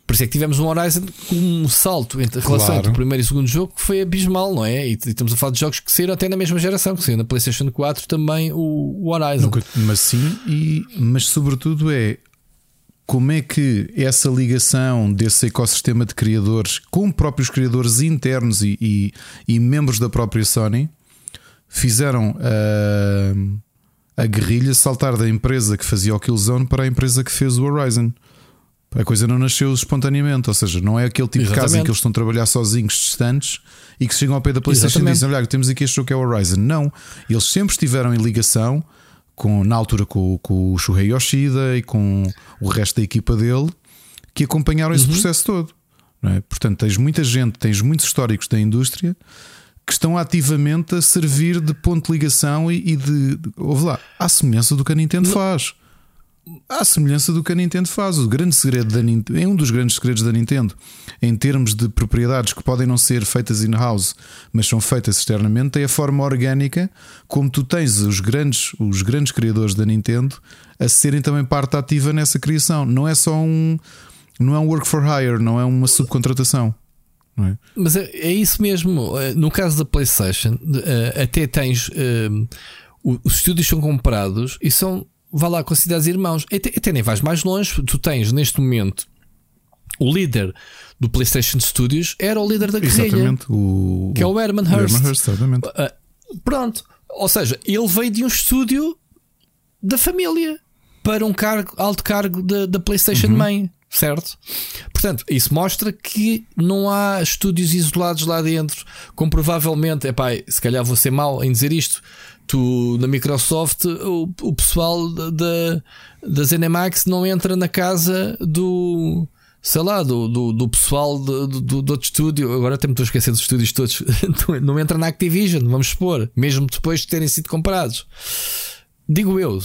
Por isso é que tivemos um Horizon com um salto entre a relação claro. entre o primeiro e o segundo jogo que foi abismal, não é? E, estamos a falar de jogos que saíram até na mesma geração, que saíram na PlayStation 4 também o, o Horizon. Nunca, mas sim, e, mas sobretudo é como é que essa ligação desse ecossistema de criadores com próprios criadores internos e, e, e membros da própria Sony fizeram uh, a guerrilha saltar da empresa que fazia o Killzone para a empresa que fez o Horizon. A coisa não nasceu espontaneamente, ou seja, não é aquele tipo Exatamente. de caso em que eles estão a trabalhar sozinhos, distantes e que chegam ao pé da PlayStation Exatamente. e dizem: Olha, temos aqui este jogo que é o Horizon. Não, eles sempre estiveram em ligação, com, na altura com, com o Shuhei Yoshida e com o resto da equipa dele, que acompanharam esse uhum. processo todo. É? Portanto, tens muita gente, tens muitos históricos da indústria que estão ativamente a servir de ponto de ligação e, e de. Ouve lá, à semelhança do que a Nintendo não. faz à semelhança do que a Nintendo faz. O grande segredo da Nintendo é um dos grandes segredos da Nintendo em termos de propriedades que podem não ser feitas in-house, mas são feitas externamente, é a forma orgânica como tu tens os grandes, os grandes criadores da Nintendo a serem também parte ativa nessa criação. Não é só um não é um work for hire, não é uma subcontratação. É? Mas é, é, isso mesmo. Eh, no caso da PlayStation, eh, até tens eh, os estúdios são comprados e são vá lá, consideras irmãos. Até, até nem vais mais longe, tu tens neste momento o líder do PlayStation Studios era o líder da guerrilha, exatamente, o, que é o Herman Hurst. Herman Hurst exatamente. Uh, pronto, ou seja, ele veio de um estúdio da família para um cargo, alto cargo da, PlayStation uhum. Main, certo? Portanto, isso mostra que não há estúdios isolados lá dentro. Como provavelmente, epá, se calhar vou ser mau em dizer isto, tu na Microsoft o, o pessoal da, da ZeniMax não entra na casa do sei lá, do, do, do pessoal do, do, do outro estúdio. Agora até me estou a esquecer dos estúdios todos. [LAUGHS] não entra na Activision, vamos supor, mesmo depois de terem sido comprados. Digo eu,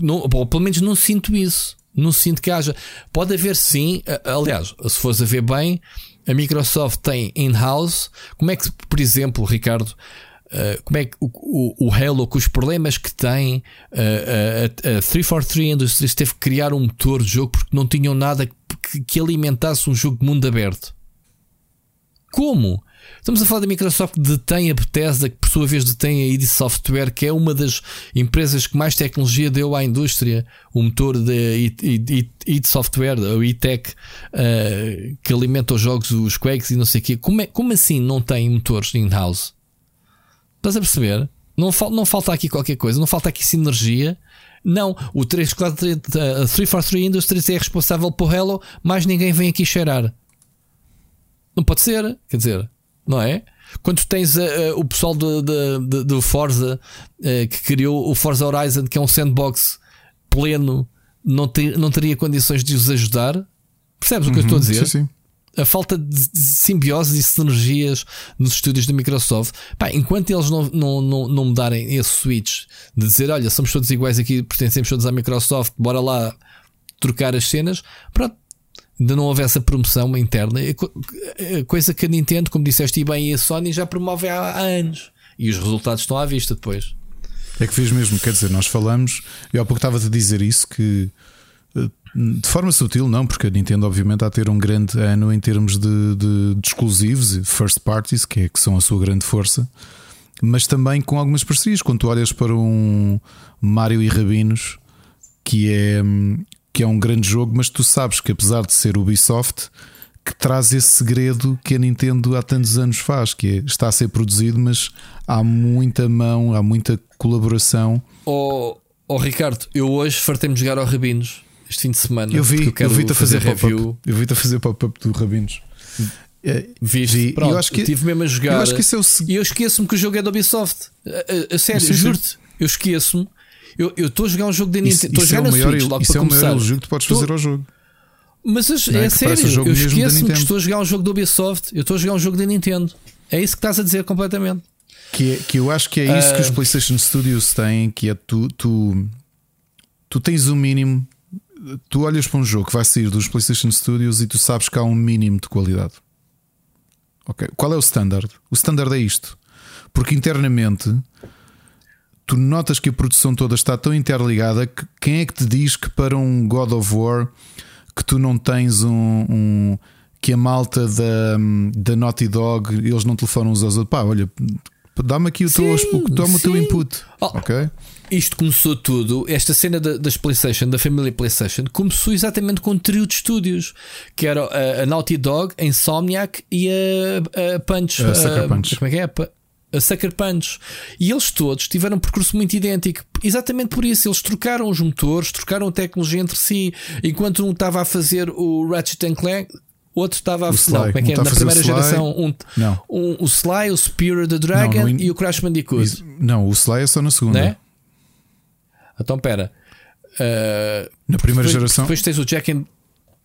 não, ou pelo menos não sinto isso. Não sinto que haja. Pode haver sim, aliás, se fores a ver bem, a Microsoft tem in-house. Como é que, por exemplo, Ricardo, Uh, como é que o, o, o, Halo, com os problemas que tem, uh, a, a 343 Industries teve que criar um motor de jogo porque não tinham nada que, que alimentasse um jogo de mundo aberto. Como? Estamos a falar da Microsoft que detém a Bethesda, que por sua vez detém a id Software, que é uma das empresas que mais tecnologia deu à indústria. O motor da id Software, o iTech, uh, que alimenta os jogos, os Quakes e não sei o quê. Como, é, como assim não tem motores in-house? Estás a perceber? Não, fal, não falta aqui qualquer coisa, não falta aqui sinergia. Não, o 343 Industries é responsável por Hello, mas ninguém vem aqui cheirar. Não pode ser, quer dizer, não é? Quando tens uh, uh, o pessoal do, do, do Forza uh, que criou o Forza Horizon, que é um sandbox pleno, não, não teria condições de os ajudar? Percebes o que uhum, eu estou a dizer? Sim, sim a falta de, simbiose e sinergias nos estúdios da Microsoft. Pá, enquanto eles não, não, não, não mudarem esse switch de dizer, olha, somos todos iguais aqui, pertencemos todos à Microsoft, bora lá trocar as cenas, pronto. Ainda não houve essa promoção interna, coisa que a Nintendo, como disseste, e bem, e a Sony já promove há, anos e os resultados estão à vista depois. É que fiz mesmo, quer dizer, nós falamos, eu há pouco estava a dizer isso que de forma sutil, não, porque a Nintendo, obviamente, a ter um grande ano em termos de, de, de exclusivos e first parties, que, é, que são a sua grande força, mas também com algumas parcerias. Quando tu olhas para um Mario e Rabinos, que é, que é um grande jogo, mas tu sabes que, apesar de ser Ubisoft, que traz esse segredo que a Nintendo há tantos anos faz, que é, está a ser produzido, mas há muita mão, há muita colaboração. Oh, oh Ricardo, eu hoje fartei-me jogar ao Rabinos este fim de semana. Eu vi, eu, eu vi-te a fazer, fazer review. Eu vi-te a fazer pop-up do Rabinos. É, Viste? Pronto, eu acho que estive mesmo a jogar. Eu acho que isso é o... E eu esqueço-me que o jogo é da Ubisoft. A, a, a sério, juro-te. Eu esqueço-me. Eu estou a jogar um jogo da Nintendo. Estou a jogar é na maior, Switch, logo isso para é começar. o maior jogo que tu podes tô... fazer ao jogo. Mas é, é sério, eu esqueço-me que estou a jogar um jogo da Ubisoft. Eu estou a jogar um jogo da Nintendo. É isso que estás a dizer completamente. Que, é, que eu acho que é isso uh... que os ah. PlayStation Studios têm, que é tu, tu, tu tens o um mínimo tu olhas para um jogo que vai sair dos PlayStation Studios e tu sabes que há um mínimo de qualidade. Ok. Qual é o standard? O standard é isto. Porque internamente tu notas que a produção toda está tão interligada que quem é que te diz que para um God of War que tu não tens um, um que a malta da, da Naughty Dog eles não telefonam uns aos outros, pá, olha, dá-me aqui o teu, toma o teu input. Oh, ok isto começou tudo, esta cena da, das PlayStation, da família PlayStation, começou exatamente com um trio de estúdios que era a, a Naughty Dog, a Insomniac e a, a Punch. A Sucker Punch. Como é que é? A Sucker Punch. E eles todos tiveram um percurso muito idêntico. Exatamente por isso, eles trocaram os motores, trocaram a tecnologia entre si. Enquanto um estava a fazer o Ratchet Clank, outro estava a, fazer. Não, como é que é? Na primeira geração, um, um, o Sly, o Spear the Dragon não, não, e o Crash Bandicoot. Não, o Sly é só na segunda. Não é? Então, pera. Uh, na primeira depois, geração. Depois tens o Jack and,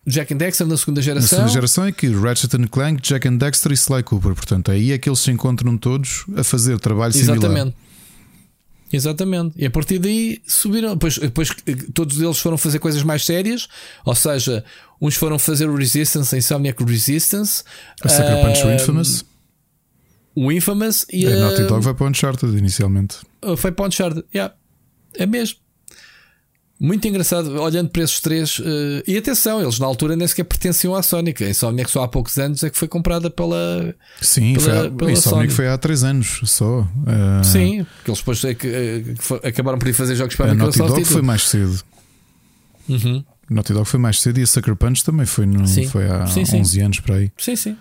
Jack and Dexter na segunda geração. Na segunda geração é que Ratchet Clank, Jack and Dexter e Sly Cooper. Portanto, aí é que eles se encontram todos a fazer trabalho Exatamente. similar. Exatamente. E a partir daí subiram. Depois, depois todos eles foram fazer coisas mais sérias. Ou seja, uns foram fazer o Resistance, a Insomniac Resistance. A Sucker Punch uh, Infamous. O Infamous e a. A Naughty Dog vai para o Uncharted inicialmente. Foi para o Uncharted, yeah. É mesmo. Muito engraçado, olhando para esses três. Uh, e atenção, eles na altura nem sequer pertenciam à Sonic. A Insomniac só há poucos anos é que foi comprada pela. Sim, pela, foi, pela a Insomniac foi há três anos só. Uh, Sim, porque eles depois é que, uh, acabaram por ir fazer jogos para a, a Microsoft. Naughty Dog foi mais cedo. Uhum. Naughty Dog foi mais cedo e a Sucker Punch também foi, no, foi há sim, 11 sim. anos para aí. Sim, sim.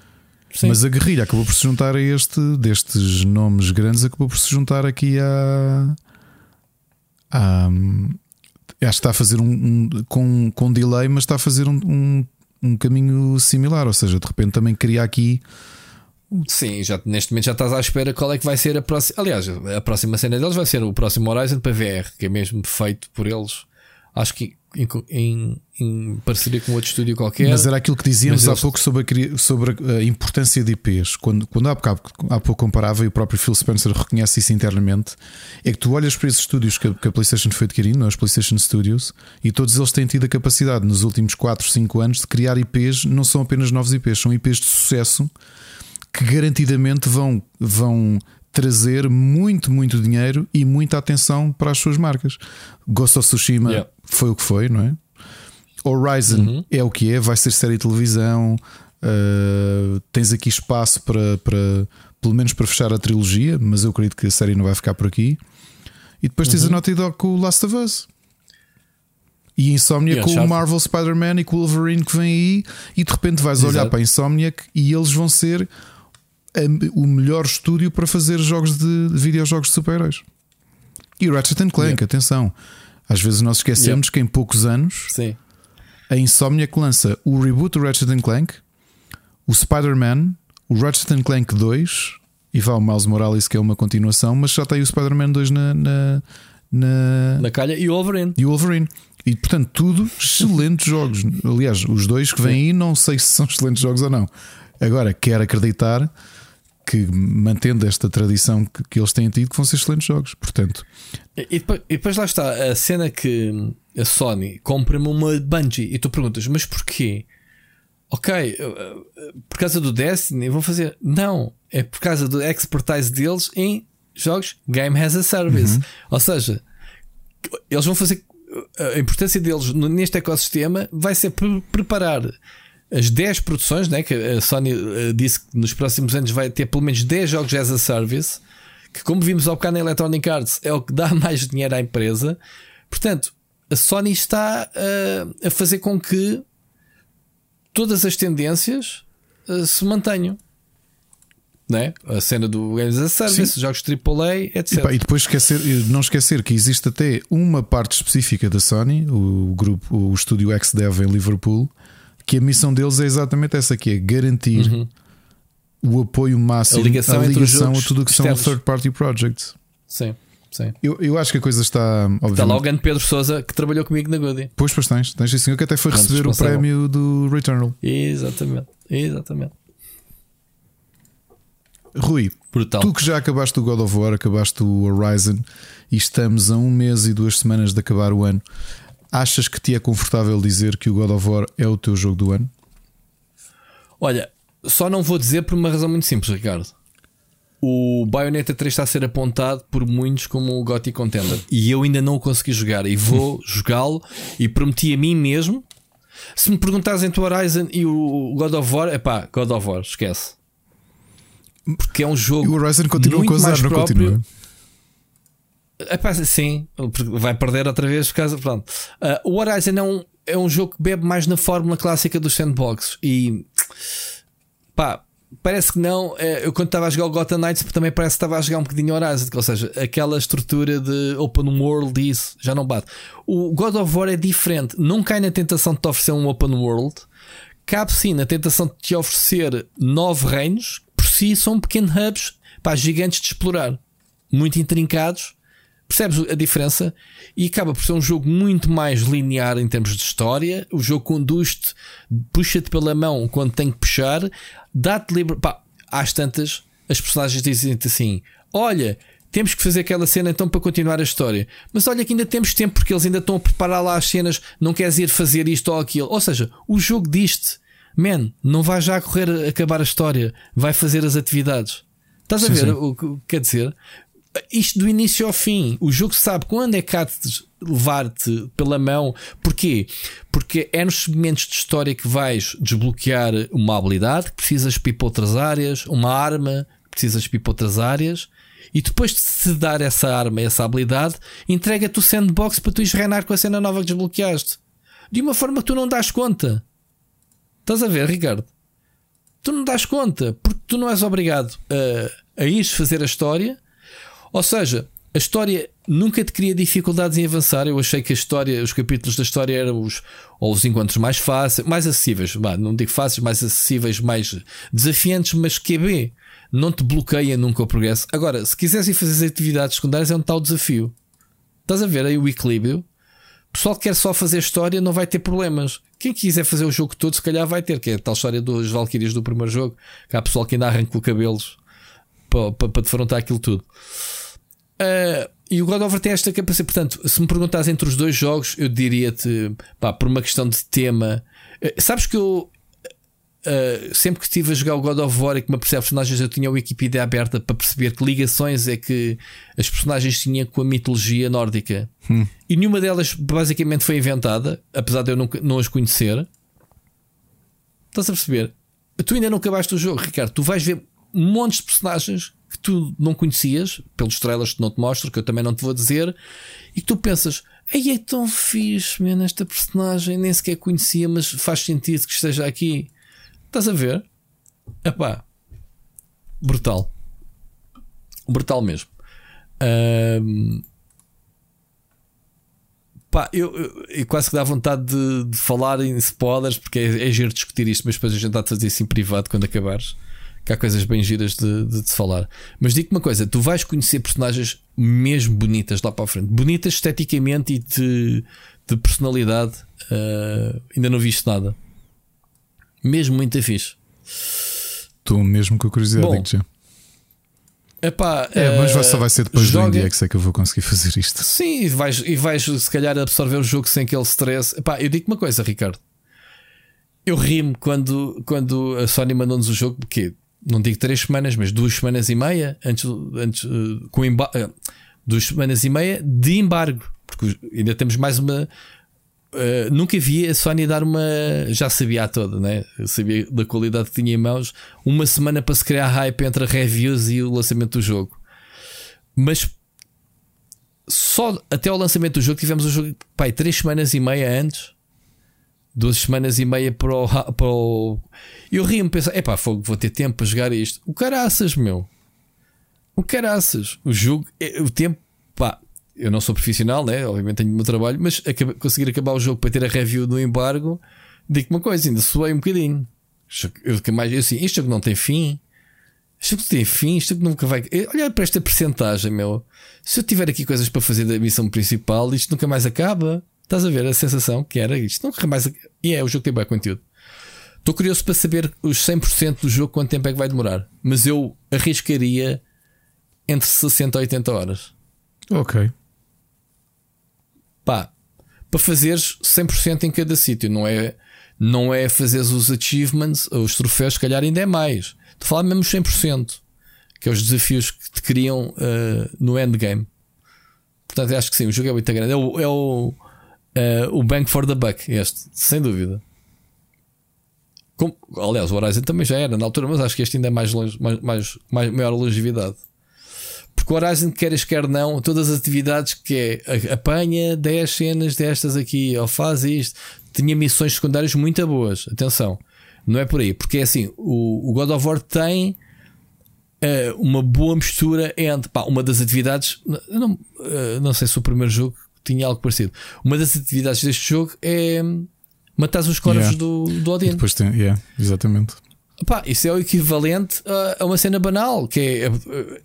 Sim. Mas a guerrilha acabou por se juntar a este, destes nomes grandes, acabou por se juntar aqui a. a acho que está a fazer um, um com, com delay, mas está a fazer um, um, um, caminho similar. Ou seja, de repente também cria aqui. Sim, já, neste momento já estás à espera qual é que vai ser a próxima. Aliás, a próxima cena deles vai ser o próximo Horizon para VR, que é mesmo feito por eles. Acho que em, em, em, parceria com outro estúdio qualquer. Mas era aquilo que dizíamos há pouco sobre a, sobre a importância de IPs. Quando, quando há, pouco, há pouco comparava e o próprio Phil Spencer reconhece isso internamente, é que tu olhas para esses estúdios que a, que a PlayStation foi adquirindo, os PlayStation Studios, e todos eles têm tido a capacidade nos últimos 4, 5 anos de criar IPs, não são apenas novos IPs, são IPs de sucesso que garantidamente vão, vão trazer muito, muito dinheiro e muita atenção para as suas marcas. Ghost of Tsushima yeah. Foi o que foi, não é? Horizon uhum. é o que é, vai ser série de televisão. Uh, tens aqui espaço para, para, pelo menos para fechar a trilogia, mas eu acredito que a série não vai ficar por aqui. E depois tens a uhum. Naughty Dog com o Last of Us. E Insomnia com o Marvel Spider-Man e com o Wolverine que vem aí, e de repente vais Exato. olhar para a Insomniac e eles vão ser o melhor estúdio para fazer jogos de videojogos de super-heróis. E Ratchet Clank, yeah. atenção. Às vezes nós esquecemos yeah. que em poucos anos Sim. a Insomniac lança o reboot do Ratchet Clank, o Spider-Man, o Ratchet Clank 2 e vá o Miles Morales, que é uma continuação, mas já tem o Spider-Man 2 na, na, na, na calha e o Wolverine. E o Wolverine. E portanto, tudo excelentes jogos. Aliás, os dois que vêm aí, não sei se são excelentes jogos ou não. Agora, quero acreditar que, mantendo esta tradição que, que eles têm tido, que vão ser excelentes jogos. Portanto, e depois, e depois lá está a cena que a Sony compra-me uma Bungie e tu perguntas, mas porquê? Ok, por causa do Destiny vão fazer. Não, é por causa do expertise deles em jogos Game as a Service. Uhum. Ou seja, eles vão fazer. A importância deles neste ecossistema vai ser preparar as 10 produções, né, que a Sony eh, disse que nos próximos anos vai ter pelo menos 10 jogos as a Service, que, como vimos ao bocado na Electronic Arts, é o que dá [LAUGHS] mais dinheiro à empresa. Portanto, a Sony está uh, a fazer com que todas as tendências uh, se mantenham. Né? A cena do Games as a Service, Sim. jogos AAA, etc. E, pá, e depois esquecer, não esquecer que existe até uma parte específica da Sony, o grupo, o estúdio XDev em Liverpool, que a missão deles é exatamente essa que é garantir uhum. o apoio máximo, a ligação, a, ligação a tudo o que externos. são third party projects. Sim. Sim. Eu, eu acho que a coisa está. Está lá o grande Pedro Souza que trabalhou comigo na Goody. Pois, pois tens. Tens sim, senhor que até foi receber o prémio do Returnal. Exatamente. Exatamente. Rui, Brutal. tu que já acabaste o God of War, acabaste o Horizon e estamos a um mês e duas semanas de acabar o ano, achas que te é confortável dizer que o God of War é o teu jogo do ano? Olha, só não vou dizer por uma razão muito simples, Ricardo. O Bayonetta 3 está a ser apontado por muitos como o GOTY Contender e eu ainda não o consegui jogar e vou [LAUGHS] jogá-lo e prometi a mim mesmo. Se me perguntares entre o Horizon e o God of War, é pá, God of War, esquece. Porque é um jogo. E o Horizon continua muito a usar, não próprio. continua? Epá, sim, vai perder outra vez por causa. Pronto. Uh, o Horizon é um, é um jogo que bebe mais na fórmula clássica dos sandbox e pá, parece que não. É, eu quando estava a jogar o Gotham Knights também parece que estava a jogar um bocadinho Horizon, ou seja, aquela estrutura de open world isso já não bate. O God of War é diferente, não cai na tentação de te oferecer um open world, cabe sim na tentação de te oferecer nove reinos, por si são pequenos hubs para gigantes de explorar, muito intrincados Percebes a diferença? E acaba por ser um jogo muito mais linear em termos de história. O jogo conduz-te, puxa-te pela mão quando tem que puxar, dá-te. Pá, às tantas, as personagens dizem assim: Olha, temos que fazer aquela cena então para continuar a história. Mas olha que ainda temos tempo porque eles ainda estão a preparar lá as cenas, não queres ir fazer isto ou aquilo. Ou seja, o jogo diz-te: Man, não vai já correr a acabar a história, vai fazer as atividades. Estás a sim, ver sim. o que quer dizer? Isto do início ao fim. O jogo sabe quando é de levar-te pela mão. Porquê? Porque é nos segmentos de história que vais desbloquear uma habilidade que precisas para ir para outras áreas, uma arma que precisas para ir para outras áreas. E depois de te dar essa arma, essa habilidade, entrega-te o sandbox para tu ires reinar com a cena nova que desbloqueaste. De uma forma que tu não das conta. Estás a ver, Ricardo? Tu não das conta, porque tu não és obrigado a, a ir fazer a história ou seja, a história nunca te cria dificuldades em avançar. Eu achei que a história, os capítulos da história eram os, ou os encontros mais fáceis, mais acessíveis. Não digo fáceis, mais acessíveis, mais desafiantes, mas QB. Não te bloqueia nunca o progresso. Agora, se quiseres ir fazer atividades secundárias, é um tal desafio. Estás a ver aí o equilíbrio? O pessoal que quer só fazer história não vai ter problemas. Quem quiser fazer o jogo todo, se calhar vai ter, que é a tal história dos Valkyrias do primeiro jogo. Que há pessoal que ainda arranca cabelos para, para, para defrontar aquilo tudo. Uh, e o God of War tem esta capacidade. Portanto, se me perguntas entre os dois jogos, eu diria-te, por uma questão de tema. Uh, sabes que eu Uh, sempre que estive a jogar o God of War e que me apercebo personagens, eu tinha a Wikipedia aberta para perceber que ligações é que as personagens tinham com a mitologia nórdica. Hum. E nenhuma delas basicamente foi inventada, apesar de eu não, não as conhecer. Estás a perceber? tu ainda não acabaste o jogo, Ricardo. Tu vais ver montes de personagens que tu não conhecias, pelos trailers que não te mostro, que eu também não te vou dizer, e que tu pensas, aí é tão fixe, man, esta personagem nem sequer conhecia, mas faz sentido que esteja aqui. Estás a ver? Epá, brutal. Brutal mesmo. Um, pá, eu, eu, eu, quase que dá vontade de, de falar em spoilers porque é, é giro discutir isto, mas depois a gente está a fazer isso em privado quando acabares. Que há coisas bem giras de, de, de falar. Mas digo-te uma coisa: tu vais conhecer personagens mesmo bonitas lá para a frente, bonitas esteticamente e de, de personalidade. Uh, ainda não viste nada, mesmo muito fixe. Estou mesmo com a curiosidade, Bom, já. Epá, é, mas vai, só vai ser depois joga... do que sei que eu vou conseguir [LAUGHS] fazer isto. Sim, e vais, e vais se calhar absorver o jogo sem aquele stress. Epá, eu digo uma coisa, Ricardo. Eu rimo quando, quando a Sony mandou-nos o jogo, porque não digo três semanas, mas duas semanas e meia antes, antes uh, com uh, duas semanas e meia de embargo, porque ainda temos mais uma Uh, nunca vi a Sony dar uma. Já sabia a toda, né? Sabia da qualidade que tinha em mãos. Uma semana para se criar hype entre reviews e o lançamento do jogo. Mas só até o lançamento do jogo tivemos o jogo pai, três semanas e meia antes. Duas semanas e meia para o. Para o... Eu rio-me pensar, epá, fogo, vou ter tempo para jogar isto. O caraças, meu. O caraças. O jogo, é, o tempo, pá, eu não sou profissional, né? Obviamente tenho o meu trabalho, mas conseguir acabar o jogo para ter a review do embargo, digo uma coisa, ainda suei um bocadinho. Eu, mais, eu assim, isto não tem fim. Isto que tem fim, isto que nunca vai. Olha para esta percentagem, meu. Se eu tiver aqui coisas para fazer da missão principal, isto nunca mais acaba. Estás a ver a sensação que era isto? Nunca mais. E é, o jogo tem bem conteúdo. Estou curioso para saber os 100% do jogo quanto tempo é que vai demorar. Mas eu arriscaria entre 60 e 80 horas. Ok pá, para fazeres 100% em cada sítio, não é, não é fazeres os achievements, os troféus, se calhar ainda é mais. De falar mesmo 100%, que é os desafios que te criam uh, no endgame. Portanto, acho que sim, o jogo é muito grande. É o, é o, uh, o Bank for the Buck, este, sem dúvida. Como, aliás, o Horizon também já era na altura, mas acho que este ainda é mais, longe, mais, mais, mais maior longevidade. Porque o Horizon, queres quer não, todas as atividades que é apanha 10 cenas destas aqui, ou faz isto, tinha missões secundárias muito boas. Atenção, não é por aí, porque é assim: o, o God of War tem uh, uma boa mistura entre pá, uma das atividades. Não, uh, não sei se o primeiro jogo tinha algo parecido. Uma das atividades deste jogo é matar os corvos yeah. do, do Odin. E depois tem, yeah, exatamente. Pá, isso é o equivalente a, uma cena banal, que é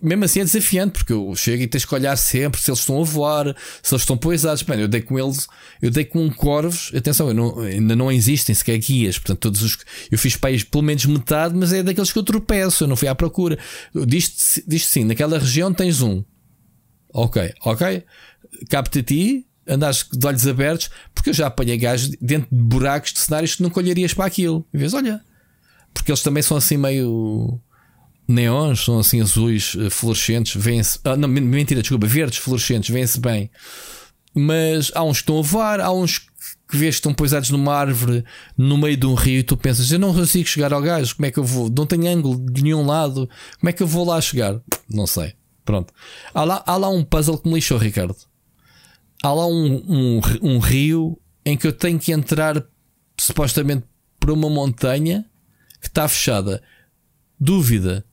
mesmo assim é desafiante, porque eu chego e tens que olhar sempre se eles estão a voar, se eles estão poisados. Eu dei com eles, eu dei com corvos, atenção, não, ainda não existem sequer guias, portanto, todos os eu fiz país pelo menos metade, mas é daqueles que eu tropeço, eu não fui à procura. Diz-te diz sim, naquela região tens um. Ok, ok, capta ti, andas de olhos abertos, porque eu já apanhei gajos dentro de buracos de cenários que não colherias para aquilo. E vês, olha porque eles também são assim meio neons, são assim azuis, eh, fluorescentes, vêm-se. Ah, não, mentira, desculpa, verdes fluorescentes, vêm-se bem. Mas há uns que estão a voar, há uns que vês que estão pousados numa árvore no meio de um rio e tu pensas, eu não consigo chegar ao gajo, como é que eu vou? Não tenho ângulo de nenhum lado, como é que eu vou lá chegar? Não sei. Pronto. Há lá, há lá um puzzle que me lixou, Ricardo. Há lá um, um, um rio em que eu tenho que entrar supostamente por uma montanha que está fechada. Dúvida.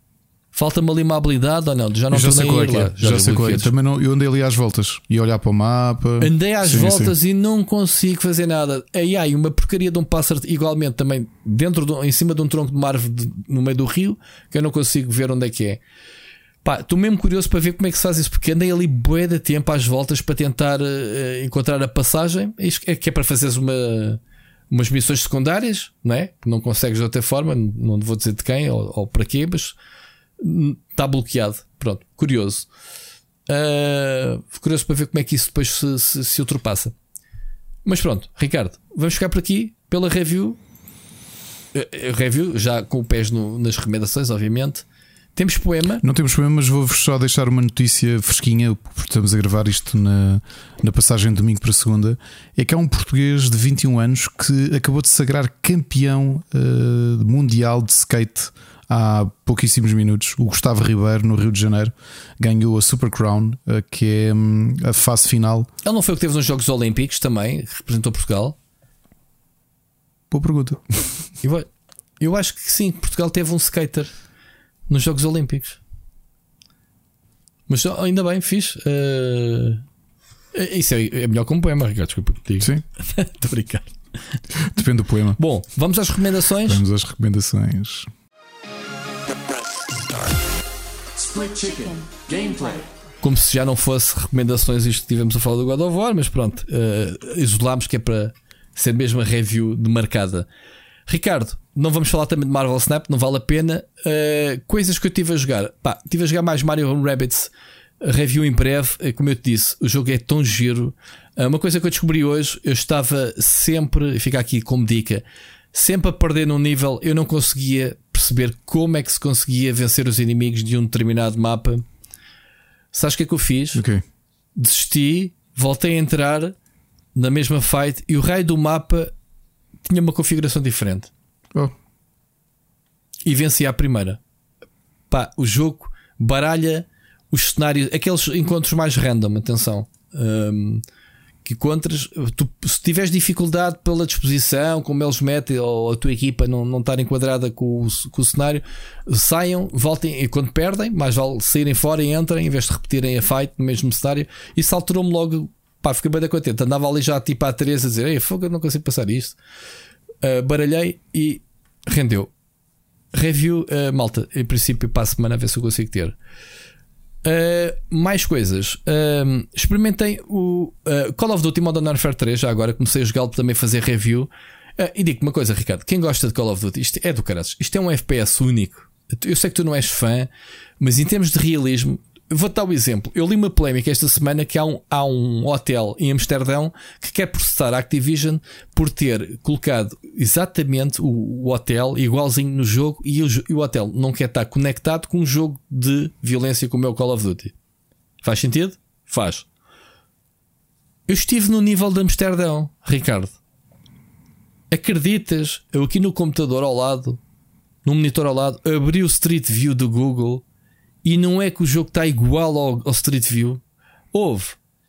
Falta-me ali uma habilidade ou não? Já não já sei qual é que é. Já, já sei qual é. Também não, eu andei ali às voltas e olhar para o mapa. Andei às sim, voltas sim. e não consigo fazer nada. Aí há uma porcaria de um pássaro, igualmente também dentro de, em cima de um tronco de uma árvore de, no meio do rio, que eu não consigo ver onde é que é. Pá, estou mesmo curioso para ver como é que se faz isso, porque andei ali bué de tempo às voltas para tentar uh, encontrar a passagem. É que é para fazeres uma umas missões secundárias, não é? Não consegues de outra forma, não vou dizer de quem ou, ou para quê, mas está bloqueado. Pronto, curioso. Uh, curioso para ver como é que isso depois se, se, se, ultrapassa. Mas pronto, Ricardo, vamos ficar por aqui pela review. Uh, review, já com o pés no, nas recomendações, obviamente. Temos poema? Não temos poema, mas vou-vos só deixar uma notícia fresquinha, porque estamos a gravar isto na, na passagem de domingo para segunda. É que há um português de 21 anos que acabou de sagrar campeão uh, mundial de skate há pouquíssimos minutos. O Gustavo Ribeiro, no Rio de Janeiro, ganhou a Super Crown, uh, que é um, a fase final. Ele não foi o que teve nos Jogos Olímpicos também, representou Portugal? Boa pergunta. Eu, eu acho que sim, Portugal teve um skater nos Jogos Olímpicos. Mas ainda bem, fiz. Uh... Isso é, é melhor que um poema, Ricardo. Desculpa. Digo. Sim. [LAUGHS] Estou brincando. Depende do poema. Bom, vamos às recomendações. Vamos às recomendações. Split Chicken Gameplay. Como se já não fosse recomendações isto que tivemos a falar do God of War, mas pronto, uh, isolámos que é para ser mesmo a review demarcada. Ricardo, não vamos falar também de Marvel Snap, não vale a pena. Uh, coisas que eu tive a jogar. Pá, tive a jogar mais Mario Rabbits. Review em breve, uh, como eu te disse, o jogo é tão giro. Uh, uma coisa que eu descobri hoje, eu estava sempre, fica aqui como dica, sempre a perder num nível, eu não conseguia perceber como é que se conseguia vencer os inimigos de um determinado mapa. Sabes o que é que eu fiz? Okay. Desisti, voltei a entrar na mesma fight e o raio do mapa tinha uma configuração diferente. Oh. E vencia a primeira. Pá, o jogo baralha os cenários, aqueles encontros mais random, atenção. Um, que encontras, tu, se tiveres dificuldade pela disposição, como eles metem, ou a tua equipa não, não estar enquadrada com o, com o cenário, saiam, voltem, e quando perdem, mais vale saírem fora e entrem, em vez de repetirem a fight no mesmo cenário. Isso alterou-me logo Pá, fiquei bem contente. Andava ali já tipo a Teresa a dizer: Ei, fogo, eu não consigo passar isto. Uh, baralhei e rendeu. Review, uh, malta, em princípio, para a semana, a ver se eu consigo ter. Uh, mais coisas. Uh, experimentei o uh, Call of Duty Modern Warfare 3. Já agora comecei a jogá-lo também fazer review. e digo uma coisa, Ricardo: quem gosta de Call of Duty, isto é do caralho. Isto é um FPS único. Eu sei que tu não és fã, mas em termos de realismo, Vou dar o um exemplo. Eu li uma polémica esta semana que há um, há um hotel em Amsterdão que quer processar a Activision por ter colocado exatamente o, o hotel igualzinho no jogo e o, e o, hotel não quer estar conectado com um jogo de violência como é o Call of Duty. Faz sentido? Faz. Eu estive no nível de Amsterdão, Ricardo. Acreditas? Eu aqui no computador ao lado, no monitor ao lado, abri o Street View do Google e não é que o jogo está igual ao, ao Street View. Houve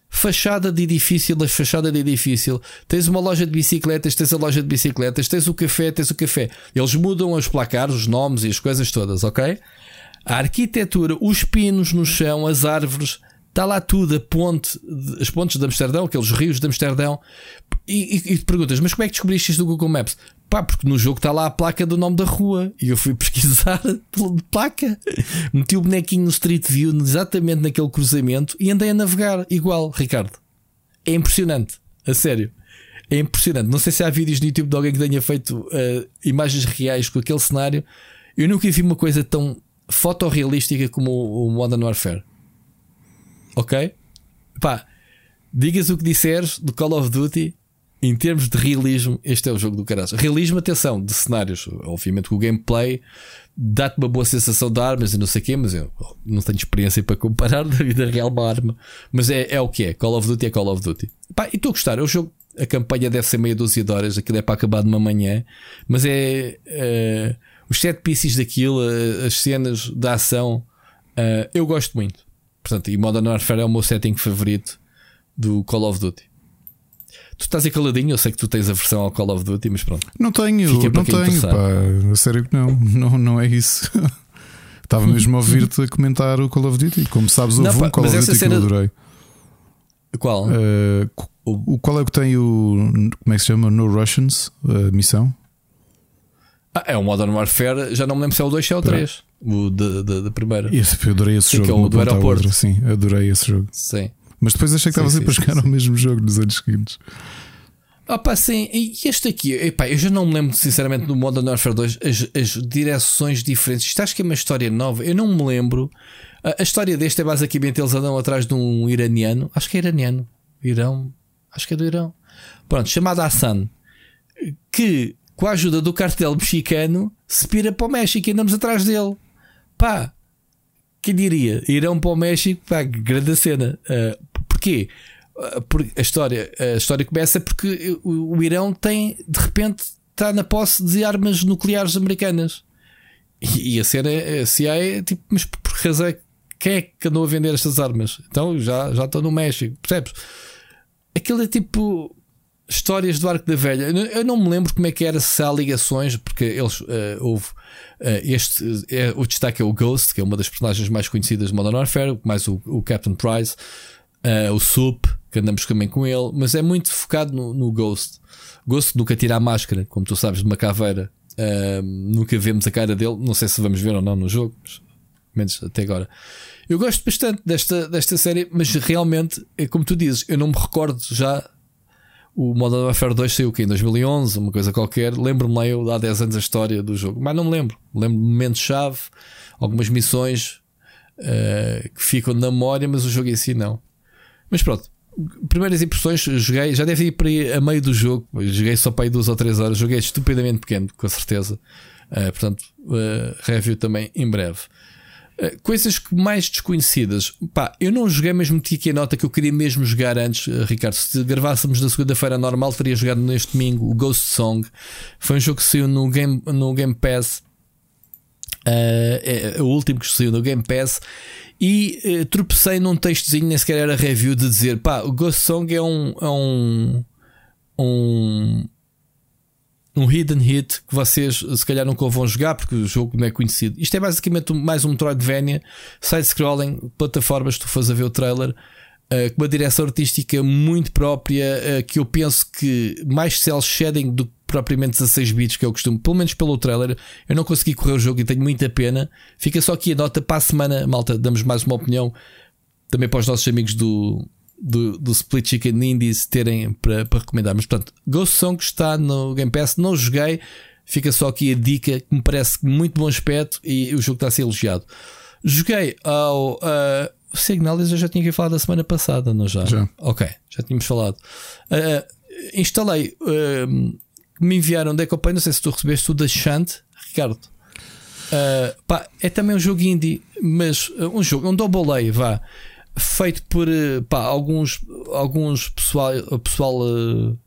fachada de edifício, das fachada de edifício. Tens uma loja de bicicletas, tens a loja de bicicletas, tens o café, tens o café. Eles mudam os placares, os nomes e as coisas todas, ok? A arquitetura, os pinos no chão, as árvores, está lá tudo, a ponte, as pontes de Amsterdão, aqueles rios de Amsterdão. E, e, e te perguntas, mas como é que descobriste isto do Google Maps? Pá, porque no jogo está lá a placa do nome da rua. E eu fui [LAUGHS] pesquisar de placa. Meti o bonequinho no Street View, exatamente naquele cruzamento, e andei a navegar igual, Ricardo. É impressionante. A sério. É impressionante. Não sei se há vídeos no YouTube de alguém que tenha feito uh, imagens reais com aquele cenário. Eu nunca vi uma coisa tão fotorrealística como o, o Modern Warfare. Ok? Pá, digas o que disseres do Call of Duty, em termos de realismo, este é o jogo do caralho. Realismo, atenção, de cenários. Obviamente que o gameplay dá-te uma boa sensação de armas e não sei o quê, mas eu não tenho experiência para comparar [LAUGHS] da vida real uma arma. Mas é, é o que é. Call of Duty é Call of Duty. Pá, e estou a gostar. É o jogo, a campanha deve ser meia dúzia de horas, aquilo é para acabar de uma manhã, mas é. é os sete pieces daquilo, as cenas da ação, uh, eu gosto muito. Portanto, e Modern Warfare é o meu setting favorito do Call of Duty. Tu estás aí caladinho, eu sei que tu tens a versão ao Call of Duty, mas pronto. Não tenho, não tenho, pá. A sério que não, [LAUGHS] não, não é isso. [LAUGHS] Estava mesmo a ouvir-te a comentar o Call of Duty. Como sabes, houve não, um Call of Duty cena... que eu adorei. Qual? Uh, o, qual é que tem o. Como é que se chama? No Russians, a missão? Ah, é o Modern Warfare, já não me lembro se é o 2 ou é o 3. O da primeira. eu adorei esse sim, jogo. Que é o do aeroporto. Outra, sim, adorei esse jogo. Sim. Mas depois achei que estava sempre a jogar o mesmo jogo nos anos seguintes. Opa, sim, e este aqui, epá, eu já não me lembro sinceramente do Modern Warfare 2 as, as direções diferentes. Isto acho que é uma história nova, eu não me lembro. A, a, história deste é basicamente eles andam atrás de um iraniano, acho que é iraniano, Irão, acho que é do Irão, pronto, chamado Hassan, que com a ajuda do cartel mexicano se pira para o México e andamos atrás dele. Pá, quem diria? Irão para o México, pá, grande cena. Uh, porquê? Uh, porque a história, a história começa porque o, Irão tem, de repente, está na posse de armas nucleares americanas. E, e a cena, a CIA é tipo, mas por que razão é quem é que andou a vender estas armas? Então já, já estão no México, percebes? Aquilo é tipo histórias do Arco da Velha. Eu não me lembro como é que era se há ligações, porque eles uh, houve uh, este é, o destaque é o Ghost, que é uma das personagens mais conhecidas de Modern Warfare, mais o, o Captain Price, uh, o Soup, que andamos também com ele, mas é muito focado no, no Ghost. Ghost nunca tira a máscara, como tu sabes, de uma caveira. nunca vemos a cara dele. Não sei se vamos ver ou não no jogo, mas menos até agora. Eu gosto bastante desta, desta série, mas realmente, é como tu dizes, eu não me recordo já. O Modern Warfare 2 saiu aqui em 2011, uma coisa qualquer. Lembro-me lá eu há 10 anos a história do jogo, mas não me lembro. Lembro de momentos-chave, algumas missões uh, que ficam na memória, mas o jogo em si não. Mas pronto, primeiras impressões, joguei, já deve ir para a meio do jogo. Joguei só para aí duas ou três horas, joguei estupidamente pequeno, com certeza. Uh, portanto, uh, review também em breve. Eh, coisas mais desconhecidas. Pá, eu não joguei mesmo aqui a nota que eu queria mesmo jogar antes, uh, Ricardo. Se gravássemos na segunda-feira normal, teria jogado neste domingo o Ghost Song. Foi um jogo que saiu no Game, no game Pass. Uh, é, é, o último que saiu no Game Pass. E uh, tropecei num textozinho, nem sequer era review, de dizer: pá, o Ghost Song é um. É um, um um hidden hit que vocês se calhar nunca vão jogar porque o jogo não é conhecido. Isto é basicamente mais um Metroidvania, side-scrolling, plataformas, tu fazes a ver o trailer, uh, com uma direção artística muito própria, uh, que eu penso que mais cel shading do que propriamente 16 bits, que é o costume, pelo menos pelo trailer. Eu não consegui correr o jogo e tenho muita pena. Fica só aqui a nota para a semana, malta, damos mais uma opinião também para os nossos amigos do, do, do Split Chicken Indies terem para, para recomendar. Mas portanto, Ghost Song está no Game Pass, não joguei, fica só aqui a dica que me parece muito bom aspecto e o jogo está a ser elogiado. Joguei ao uh, Signalis, eu já tinha que falar da semana passada, não já? Já. Ok, já tínhamos falado. Uh, instalei, uh, me enviaram Deco Pay, não sei se tu recebeste o da Shant, Ricardo. Uh, pá, é também um jogo indie, mas uh, um jogo, um double A, vá feito por eh, pá, alguns, alguns pessoal, pessoal uh,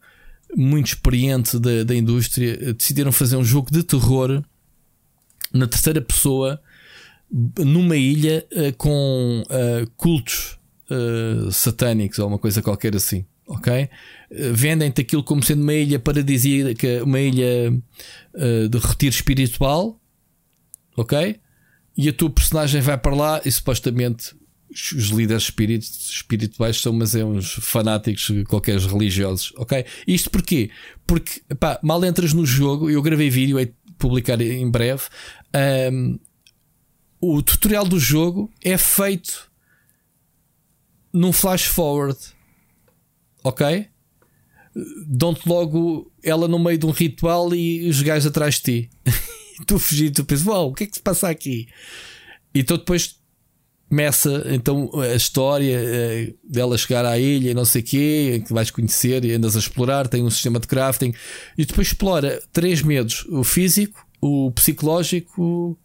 muito experiente da, da indústria decidiram fazer um jogo de terror na terceira pessoa numa ilha uh, com uh, cultos satânicos ou uma coisa qualquer assim. Ok? Vendem-te aquilo como sendo uma ilha paradisíaca, uma ilha de retiro espiritual. Ok? E a tua personagem vai para lá e supostamente os líderes espirituais são, mas é uns fanáticos qualquer religiosos, ok? Isto porquê? Porque, pá, mal entras no jogo, eu gravei vídeo, é publicar em breve. Um, o tutorial do jogo é feito num flash forward, ok? Dão-te logo ela no meio de um ritual e os gajos atrás de ti. [LAUGHS] tu fugir, tu pensas, uau, o que é que se passa aqui? Então depois começa então a história uh, dela chegar à ilha e não sei o quê, que vais conhecer e andas a explorar, tem um sistema de crafting e depois explora três medos: o físico, o psicológico,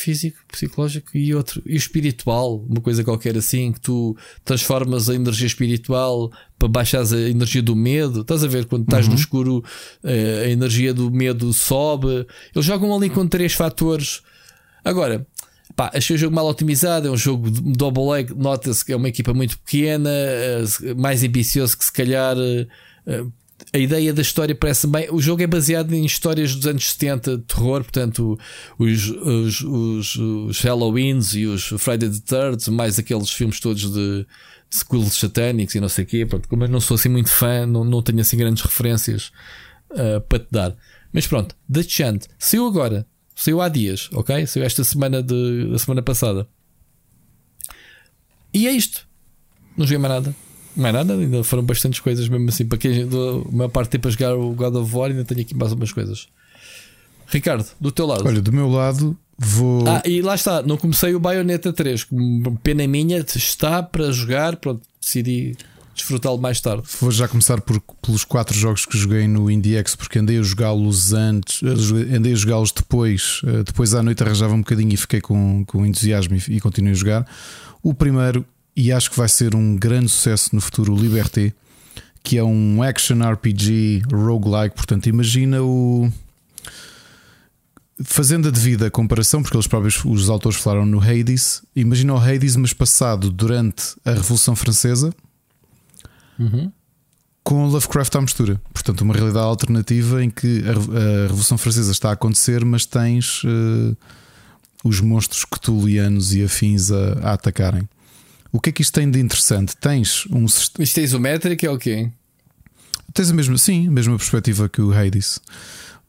físico, psicológico e outro, e o espiritual, uma coisa qualquer assim, que tu transformas a energia espiritual para baixar a energia do medo. Estás a ver quando estás uhum. no escuro, uh, a energia do medo sobe. Eles jogam ali com três fatores. Agora, Pá, achei o jogo mal otimizado, é um jogo de double leg, nota-se que é uma equipa muito pequena, eh, mais ambicioso que se calhar. A ideia da história parece bem. O jogo é baseado em histórias dos anos 70 de terror, portanto, os, os, os, os Halloweens e os Friday the Third, mais aqueles filmes todos de, de schools satânicos e não sei o quê. Pronto, como eu não sou assim muito fã, não, não tenho assim grandes referências uh, para te dar. Mas pronto, The Chant saiu agora Saiu há dias, ok? Saiu esta semana de, da semana passada. E é isto. Não joguei mais nada. Mais nada, ainda foram bastantes coisas, mesmo assim. Para quem a maior parte do tempo a jogar o God of War, ainda tenho aqui mais algumas coisas. Ricardo, do teu lado. Olha, do meu lado vou. Ah, e lá está, não comecei o Bayonetta 3. Pena minha, está para jogar. Pronto, decidi desfrutá-lo mais tarde. Vou já começar por, pelos quatro jogos que joguei no IndieX, porque andei a jogá-los antes, eh, andei a jogá-los depois. Eh, depois à noite arranjava um bocadinho e fiquei com, com entusiasmo e, e continuei a jogar. O primeiro, e acho que vai ser um grande sucesso no futuro, o Liberté, que é um action RPG roguelike. Portanto, imagina o. Fazendo a devida comparação, porque eles próprios, os autores falaram no Hades, imagina o Hades, mas passado durante a Revolução Francesa Uhum. com Lovecraft à mistura. Portanto, uma realidade alternativa em que a, Revolução Francesa está a acontecer, mas tens eh, os monstros cthulhianos e afins a, a atacarem. O que é que isto tem de interessante? Tens um sist- Isto é isométrico, é o quê? tens a mesma, sim, a mesma perspectiva que o Hades.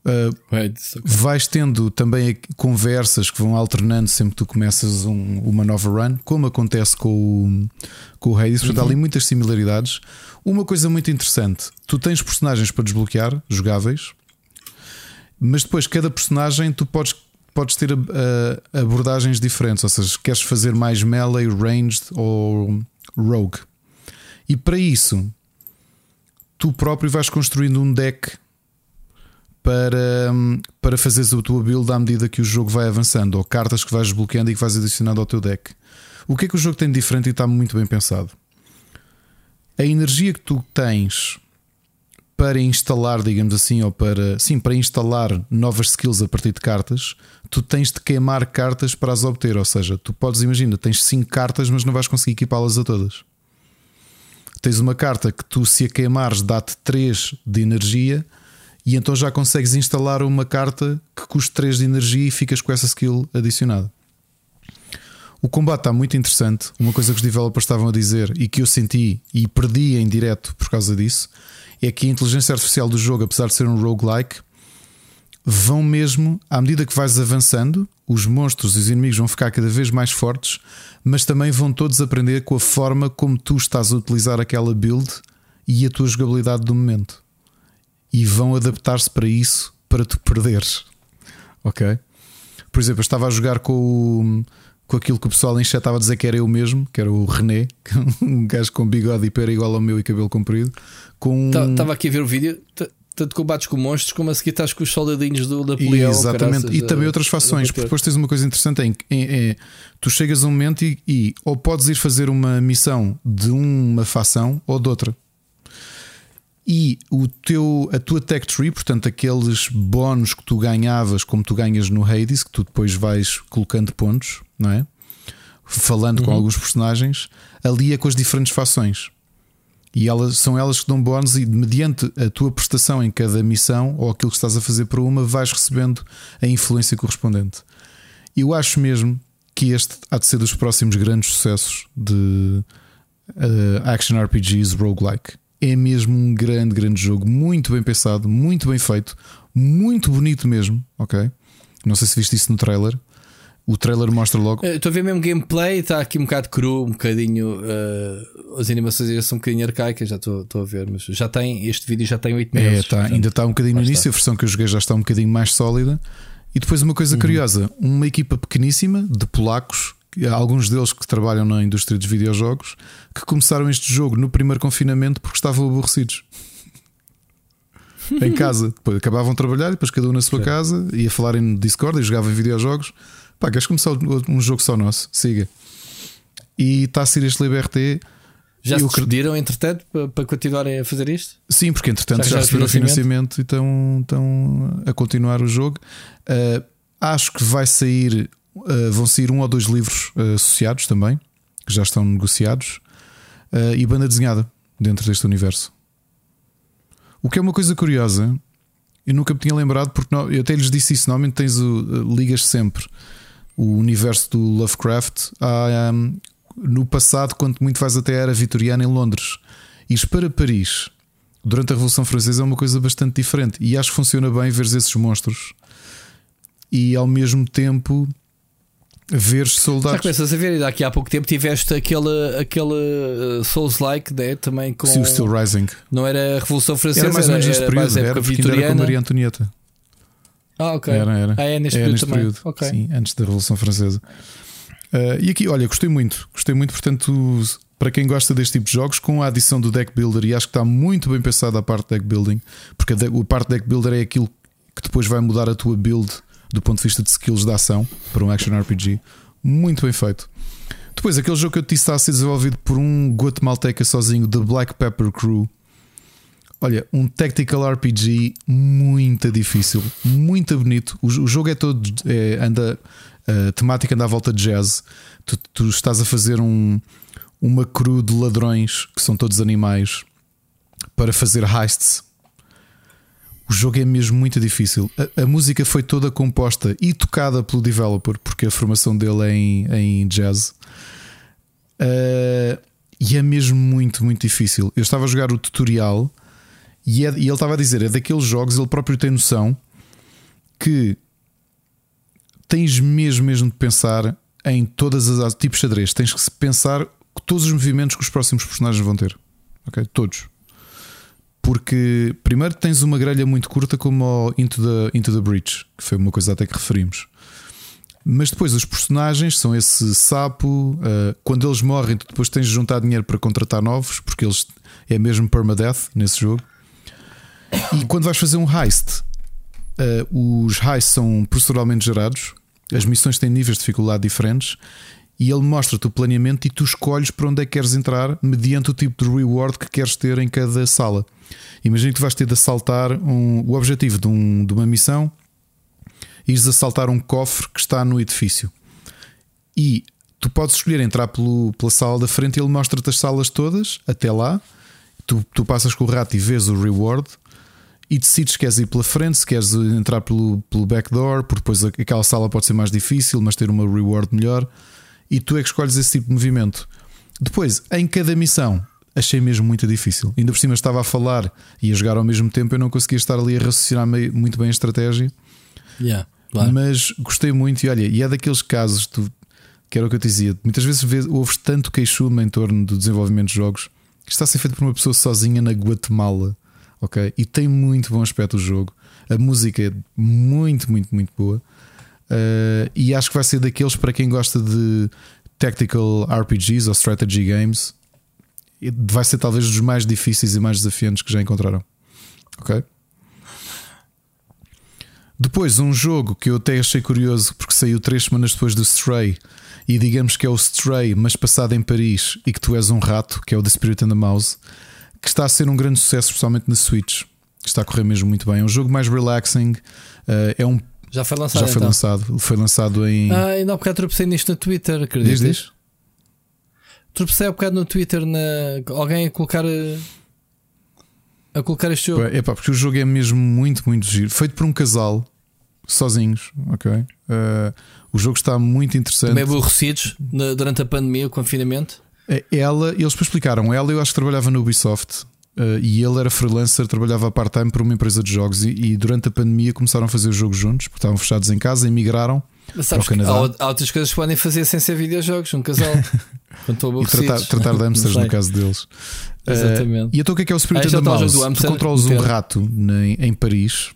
Uh, Right, isso- vais tendo também conversas que vão alternando sempre que tu começas um- uma nova run, como acontece com o, com o Hades. Portanto, há ali muitas similaridades. Uma coisa muito interessante: tu tens personagens para desbloquear, jogáveis, mas depois cada personagem tu podes, podes ter ah, abordagens diferentes. Ou seja, queres fazer mais melee, ranged ou rogue. E para isso, tu próprio vais construindo um deck para, para fazeres a tua build à medida que o jogo vai avançando, ou cartas que vais desbloqueando e que vais adicionando ao teu deck. O que é que o jogo tem de diferente e está muito bem pensado? A energia que tu tens para instalar, digamos assim, ou para sim, para instalar novas skills a partir de cartas, tu tens de queimar cartas para as obter. Ou seja, tu podes imaginar, tens 5 cartas, mas não vais conseguir equipá-las a todas. Tens uma carta que tu, se a queimares, dá-te 3 de energia e então já consegues instalar uma carta que custe 3 de energia e ficas com essa skill adicionada. O combate está muito interessante. Uma coisa que os developers estavam a dizer e que eu senti e perdi em direto por causa disso é que a inteligência artificial do jogo, apesar de ser um roguelike, vão mesmo, à medida que vais avançando, os monstros e os inimigos vão ficar cada vez mais fortes, mas também vão todos aprender com a forma como tu estás a utilizar aquela build e a tua jogabilidade do momento. E vão adaptar-se para isso para tu perderes. Ok? Por exemplo, eu estava a jogar com o, com aquilo que o pessoal em chat estava a dizer que era eu mesmo, que era o René, [LAUGHS] um gajo com bigode e pera igual ao meu e cabelo comprido. Com um- Estava aqui a ver o vídeo, t- tanto combates com monstros como a seguir estás com os soldadinhos do Napoleão. Exatamente, caraças, e também a- outras fações, porque depois tens uma coisa interessante em que é, tu chegas a um momento e, e ou podes ir fazer uma missão de uma facção ou de outra. E o teu, a tua tech tree, portanto, aqueles bónus que tu ganhavas, como tu ganhas no Hades, que tu depois vais colocando pontos, não é? Falando com alguns personagens, ali é com as diferentes fações. E elas, são elas que dão bónus e mediante a tua prestação em cada missão ou aquilo que estás a fazer para uma, vais recebendo a influência correspondente. Eu acho mesmo que este há de ser dos próximos grandes sucessos de eh, action RPGs roguelike. É mesmo um grande, grande jogo, muito bem pensado, muito bem feito, muito bonito mesmo, ok? Não sei se viste isso no trailer. O trailer mostra logo. Eh, Estou a ver mesmo gameplay, está aqui um bocado cru, um bocadinho. eh, as animações ainda são um bocadinho arcaicas, já estou a ver, mas já tem. Este vídeo já tem 8 É, meses. tá, portanto, ainda está um bocadinho no início, a versão que eu joguei já está um bocadinho mais sólida. E depois uma Uhum. coisa curiosa: uma equipa pequeníssima de polacos, alguns deles que trabalham na indústria dos videojogos, que começaram este jogo no primeiro confinamento porque estavam aborrecidos. [LAUGHS] em casa, depois acabavam de trabalhar, e depois cada um na sua casa, ia falar em Discord e jogava videojogos. Pá, queres começar um jogo só nosso? Siga. E está a ser este Liberté. Já se acredito- despediram, entretanto, para, continuarem a fazer isto? Sim, porque entretanto Já já, receberam financiamento? financiamento e estão, estão a continuar o jogo. Uh, acho que vai sair, uh, vão sair um ou dois livros uh, associados também, que já estão negociados, e banda desenhada dentro deste universo. O que é uma coisa curiosa, eu nunca me tinha lembrado, porque não- eu até lhes disse isso. Normalmente tens o, ligas sempre o universo do Lovecraft um, no passado, quanto muito vais até a era vitoriana em Londres. Ires para Paris durante a Revolução Francesa é uma coisa bastante diferente e acho que funciona bem ver esses monstros e ao mesmo tempo ver Já soldados. começas a ver, daqui a pouco tempo tiveste aquele, aquele uh, Souls-like né, também com. Sim, o Still Rising. Não era a Revolução Francesa, Era mais ou menos era mais período, era porque ainda era com. Maria Antonieta. Ah, ok. Era, era. Ah, é neste período também. Ok. Sim, antes da Revolução Francesa. Uh, e aqui, olha, gostei muito, gostei muito, portanto, para quem gosta deste tipo de jogos, com a adição do deck builder, e acho que está muito bem pensada a parte deck building, porque a parte deck builder é aquilo que depois vai mudar a tua build do ponto de vista de skills de ação para um action RPG. Muito bem feito. Depois, aquele jogo que eu te disse está a ser desenvolvido por um guatemalteca sozinho, The Black Pepper Crew. Olha, um tactical RPG muito difícil, muito bonito. O, o jogo é todo é, anda a temática anda à volta de jazz. Tu, tu, estás a fazer um, uma crew de ladrões que são todos animais para fazer heists. O jogo é mesmo muito difícil. A, a música foi toda composta e tocada pelo developer, porque a formação dele é em, em jazz. Uh, e é mesmo muito, muito difícil. Eu estava a jogar o tutorial e, é, e ele estava a dizer: é daqueles jogos, ele próprio tem noção que tens mesmo, mesmo de pensar em todas as tipos de xadrez. Tens que pensar todos os movimentos que os próximos personagens vão ter. Ok? Todos. Porque primeiro tens uma grelha muito curta como Into the, Into the Breach, que foi uma coisa até que referimos. Mas depois os personagens são esse sapo. Uh, quando eles morrem, tu depois tens de juntar dinheiro para contratar novos, porque eles é mesmo permadeath nesse jogo. E quando vais fazer um heist, uh, os heists são proceduralmente gerados, as missões têm níveis de dificuldade diferentes e ele mostra-te o planeamento e tu escolhes para onde é que queres entrar mediante o tipo de reward que queres ter em cada sala. Imagina que tu vais ter de assaltar um, o objetivo de, um, de uma missão ires assaltar um cofre que está no edifício. E tu podes escolher entrar pelo, pela sala da frente e ele mostra-te as salas todas até lá. Tu, tu passas com o rato e vês o reward e decides se queres ir pela frente, se queres entrar pelo, pelo backdoor, porque depois aquela sala pode ser mais difícil, mas ter uma reward melhor. E tu é que escolhes esse tipo de movimento. Depois, em cada missão, achei mesmo muito difícil. Ainda por cima estava a falar e a jogar ao mesmo tempo, eu não conseguia estar ali a raciocinar muito bem a estratégia. Yeah, claro. Mas gostei muito e olha, e é daqueles casos tu, que era o que eu te dizia. Muitas vezes ouves tanto queixume em torno do desenvolvimento de jogos que está a ser feito por uma pessoa sozinha na Guatemala ok? E tem muito bom aspecto o jogo. A música é muito, muito, muito boa. Uh, e acho que vai ser daqueles para quem gosta de tactical RPGs ou strategy games. Vai ser talvez dos mais difíceis e mais desafiantes que já encontraram. Ok? Depois, um jogo que eu até achei curioso porque saiu três semanas depois do Stray. E digamos que é o Stray, mas passado em Paris e que tu és um rato, que é o The Spirit and the Mouse que está a ser um grande sucesso, especialmente na Switch. Está a correr mesmo muito bem. É um jogo mais relaxing. Uh, é um já foi lançado. Já foi então. lançado. Foi lançado em. Ah, ainda há bocado tropecei nisto no Twitter, acreditas? Diz, diz. Tropecei há bocado no Twitter na... alguém a colocar a colocar este jogo. É pá, porque o jogo é mesmo muito, muito giro. Feito por um casal, sozinhos, ok? Uh, o jogo está muito interessante. Também aborrecidos durante a pandemia, o confinamento. Ela, eles explicaram, ela eu acho que trabalhava no Ubisoft uh, e ele era freelancer, trabalhava part-time para uma empresa de jogos e, e, durante a pandemia começaram a fazer os jogos juntos, porque estavam fechados em casa e migraram Mas sabes para o Canadá. Há, há, outras coisas que podem fazer sem ser videojogos, um casal. [LAUGHS] e tratar, tratar de hamsters no caso deles. Exatamente. Uh, e então o que é que é o Spirit ah, of the Mouse? Tu controlas um rato em, em Paris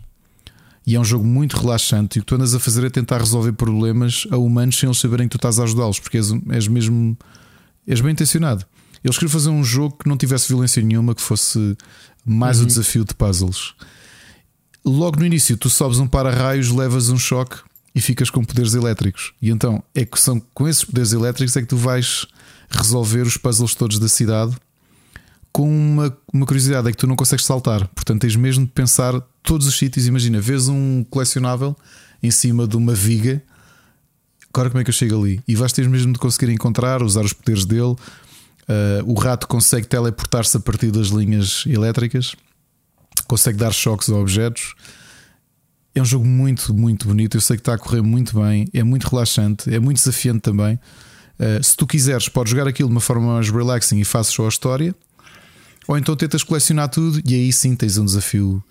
e é um jogo muito relaxante. E o que tu andas a fazer é tentar resolver problemas a humanos sem eles saberem que tu estás a ajudá-los, porque és, és mesmo És bem intencionado. Eles queriam fazer um jogo que não tivesse violência nenhuma, que fosse mais uhum. o desafio de puzzles. Logo no início, tu sobes um para-raios, levas um choque e ficas com poderes elétricos. E então é que são com esses poderes elétricos é que tu vais resolver os puzzles todos da cidade. Com uma, uma curiosidade é que tu não consegues saltar, portanto tens mesmo de pensar todos os sítios. Imagina, vês um colecionável em cima de uma viga agora como é que eu chego ali? E vais ter mesmo de conseguir encontrar, usar os poderes dele. Uh, o rato consegue teleportar-se a partir das linhas elétricas, consegue dar choques a objetos. É um jogo muito, muito bonito. Eu sei que está a correr muito bem, é muito relaxante, é muito desafiante também. Uh, se tu quiseres, podes jogar aquilo de uma forma mais relaxing e fazes só a história, ou então tentas colecionar tudo e aí sim tens um desafio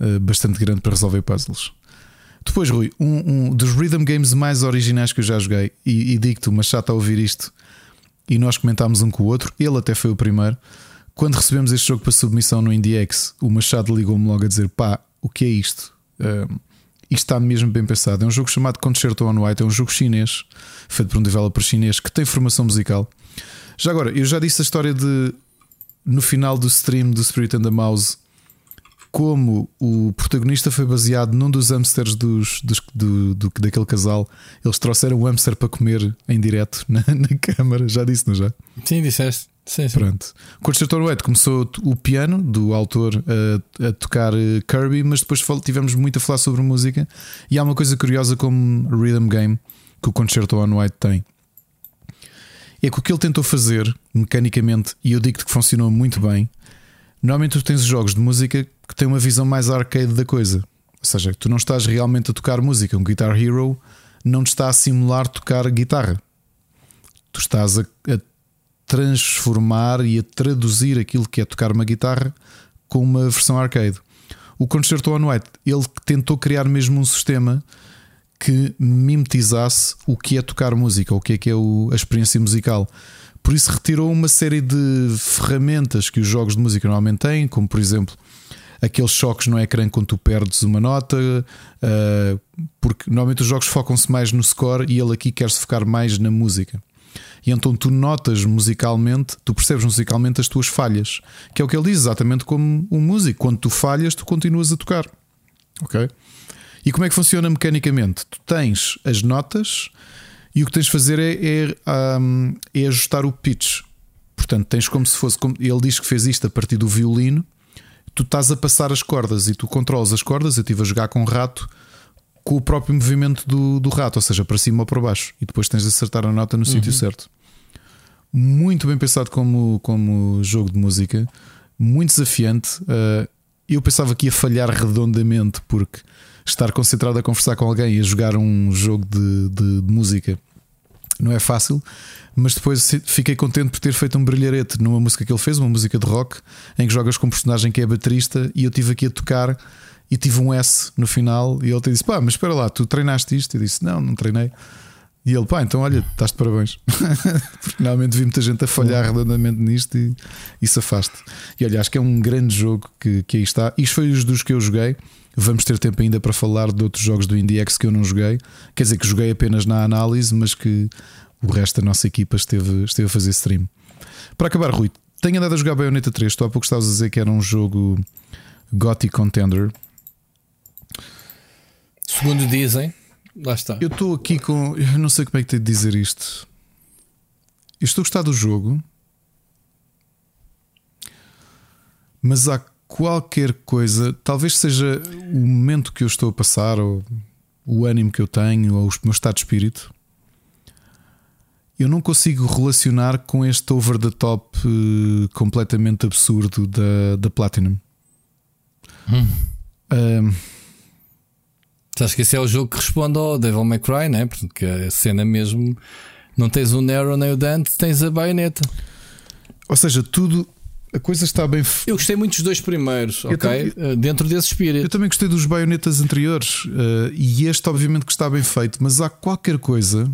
uh, bastante grande para resolver puzzles. Depois, Rui, um, um, dos rhythm games mais originais que eu já joguei, e, e digo-te, mas já está a ouvir isto, e nós comentámos um com o outro, ele até foi o primeiro. Quando recebemos este jogo para submissão no IndieX, o Machado ligou-me logo a dizer: pá, o que é isto? Um, isto está mesmo bem pensado. É um jogo chamado Concerto on White, é um jogo chinês, feito por um developer chinês que tem formação musical. Já agora, eu já disse a história de no final do stream do Spirit and the Mouse como o protagonista foi baseado num dos hamsters dos, dos do, do, daquele casal. Eles trouxeram o hamster para comer em direto na, [LAUGHS] na câmara. Já disse, não já? Sim, disseste. Sim, sim. Pronto. Concerto Wet começou o piano do autor a, a, tocar eh, Kirby, mas depois tivemos muito a falar sobre música. E há uma coisa curiosa como Rhythm Game que o Concerto on White tem. É que o que ele tentou fazer mecanicamente, e eu digo-te que funcionou muito bem. Normalmente tu tens jogos de música que têm uma visão mais arcade da coisa. Ou seja, tu não estás realmente a tocar música. Um Guitar Hero não te está a simular tocar guitarra. Tu estás a, a transformar e a traduzir aquilo que é tocar uma guitarra com uma versão arcade. O Concerto on White, ele tentou criar mesmo um sistema que mimetizasse o que é tocar música, o que é que é o, a experiência musical. Por isso retirou uma série de ferramentas que os jogos de música normalmente têm, como por exemplo aqueles choques no ecrã quando tu perdes uma nota, uh, porque normalmente os jogos focam-se mais no score e ele aqui quer se focar mais na música. E então tu notas musicalmente, tu percebes musicalmente as tuas falhas, que é o que ele diz, exatamente como um músico. Quando tu falhas, tu continuas a tocar. Ok? E como é que funciona mecanicamente? Tu tens as notas e o que tens de fazer é, é, um, é ajustar o pitch. Portanto, tens como se fosse. Como, ele diz que fez isto a partir do violino. Tu estás a passar as cordas e tu controlas as cordas. Eu estive a jogar com o rato com o próprio movimento do, do rato, ou seja, para cima ou para baixo, e depois tens de acertar a nota no uhum. sítio certo. Muito bem pensado como, como jogo de música, muito desafiante. Uh, eu pensava que ia falhar redondamente, porque estar concentrado a conversar com alguém e a jogar um jogo de, de, de música não é fácil, mas depois fiquei contente por ter feito um brilharete numa música que ele fez, uma música de rock, em que jogas com um personagem que é baterista e eu tive aqui a tocar e tive um S no final. E ele te disse: pá, mas espera lá, tu treinaste isto? Eu disse: não, não treinei. E ele, pá, então olha, estás de parabéns. [LAUGHS] Porque normalmente vi muita gente a falhar redondamente nisto e, e safaste. E olha, acho que é um grande jogo que, que aí está. Isto foi os dos que eu joguei. Vamos ter tempo ainda para falar de outros jogos do IndieX que eu não joguei. Quer dizer, que joguei apenas na análise, mas que o resto da nossa equipa esteve, esteve a fazer stream. Para acabar, Rui, tenho andado a jogar Bayonetta 3. Tu há pouco estavas a dizer que era um jogo Gothic Contender. Segundo dizem, lá está. Eu estou aqui com. Eu não sei como é que tenho de dizer isto. Eu estou a gostar do jogo, mas há qualquer coisa, talvez seja o momento que eu estou a passar, ou o ânimo que eu tenho, ou o meu estado de espírito. Eu não consigo relacionar com este over the top uh, completamente absurdo da, da Platinum. Hum. Um, Acho que esse é o jogo que responde ao Devil May Cry, né? Porque a cena mesmo. Não tens o Nero nem o Dante, tens a baioneta. Ou seja, tudo. A coisa está bem. Eu gostei muito dos dois primeiros, eu ok? Também, eh, Dentro desse espírito. Eu também gostei dos baionetas anteriores. Uh, e este, obviamente, que está bem feito, mas há qualquer coisa.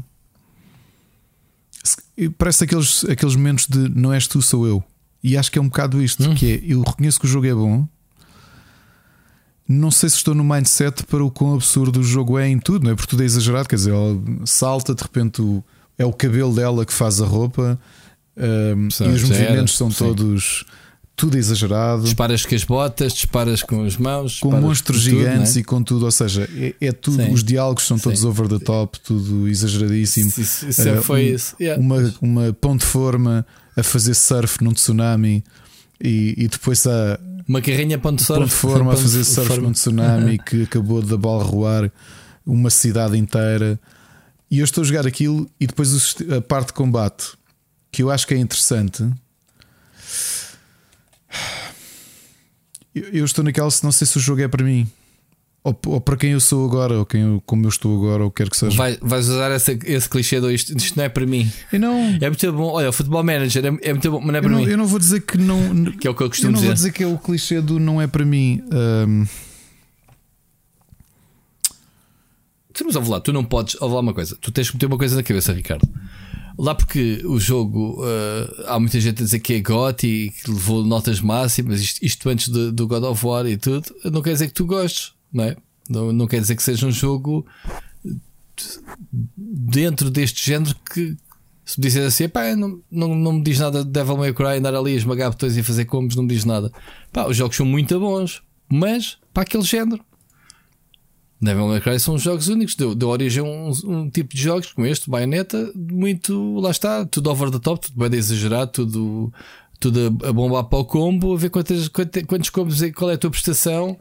Parece aqueles, aqueles momentos de não és tu, sou eu. E acho que é um bocado isto: hum. que é eu reconheço que o jogo é bom, não sei se estou no mindset para o quão absurdo o jogo é em tudo, não é? Porque tudo é exagerado, quer dizer, ela salta, de repente é o cabelo dela que faz a roupa um, e os movimentos são sim. todos tudo exagerado. Disparas com as botas, disparas com as mãos, com monstros com gigantes tudo, é? e com tudo, ou seja, é, é tudo. Sim. Os diálogos são todos sim. over the top, tudo exageradíssimo. Isso, isso uh, foi um, isso. Yeah. Uma, uma pão de forma a fazer surf num tsunami e, e depois a uma carrinha ponto surf. Ponto forma a fazer surf num tsunami [LAUGHS] que acabou de abalroar uma cidade inteira. E eu estou a jogar aquilo e depois a parte de combate que eu acho que é interessante. Eu estou naquela se não sei se o jogo é para mim. Ou, ou, para quem eu sou agora, ou quem eu, como eu estou agora, ou quer que seja. Vai, vais usar esse, esse clichê do isto, isto não é para mim. Eu não, é muito bom. Olha, o futebol manager é, é muito bom, mas não é para eu não, mim. Eu não vou dizer que não. Que é o que eu costumo eu não dizer. vou dizer que é o clichê do não é para mim. Um... Mas ouve lá, tu não podes. Ouve lá uma coisa, tu tens que meter uma coisa na cabeça, Ricardo. Lá porque o jogo uh, há muita gente a dizer que é GOT e que levou notas máximas, isto, isto antes de, do God of War e tudo, não quer dizer que tu gostes, não é? Não, não quer dizer que seja um jogo dentro deste género que, Se me disseres assim, pá, não, não, não me diz nada de Devil May Cry, andar ali a esmagar botões e fazer combos, não me diz nada. Pá, os jogos são muito bons, mas para aquele género. Devil May Cry são jogos únicos, deu, deu origem a um, um, tipo de jogos como este, Bayonetta, muito, lá está, tudo over the top, tudo bem exagerado, tudo, tudo a, a bombar para o combo, a ver quantos, quantos combos e qual é a tua prestação.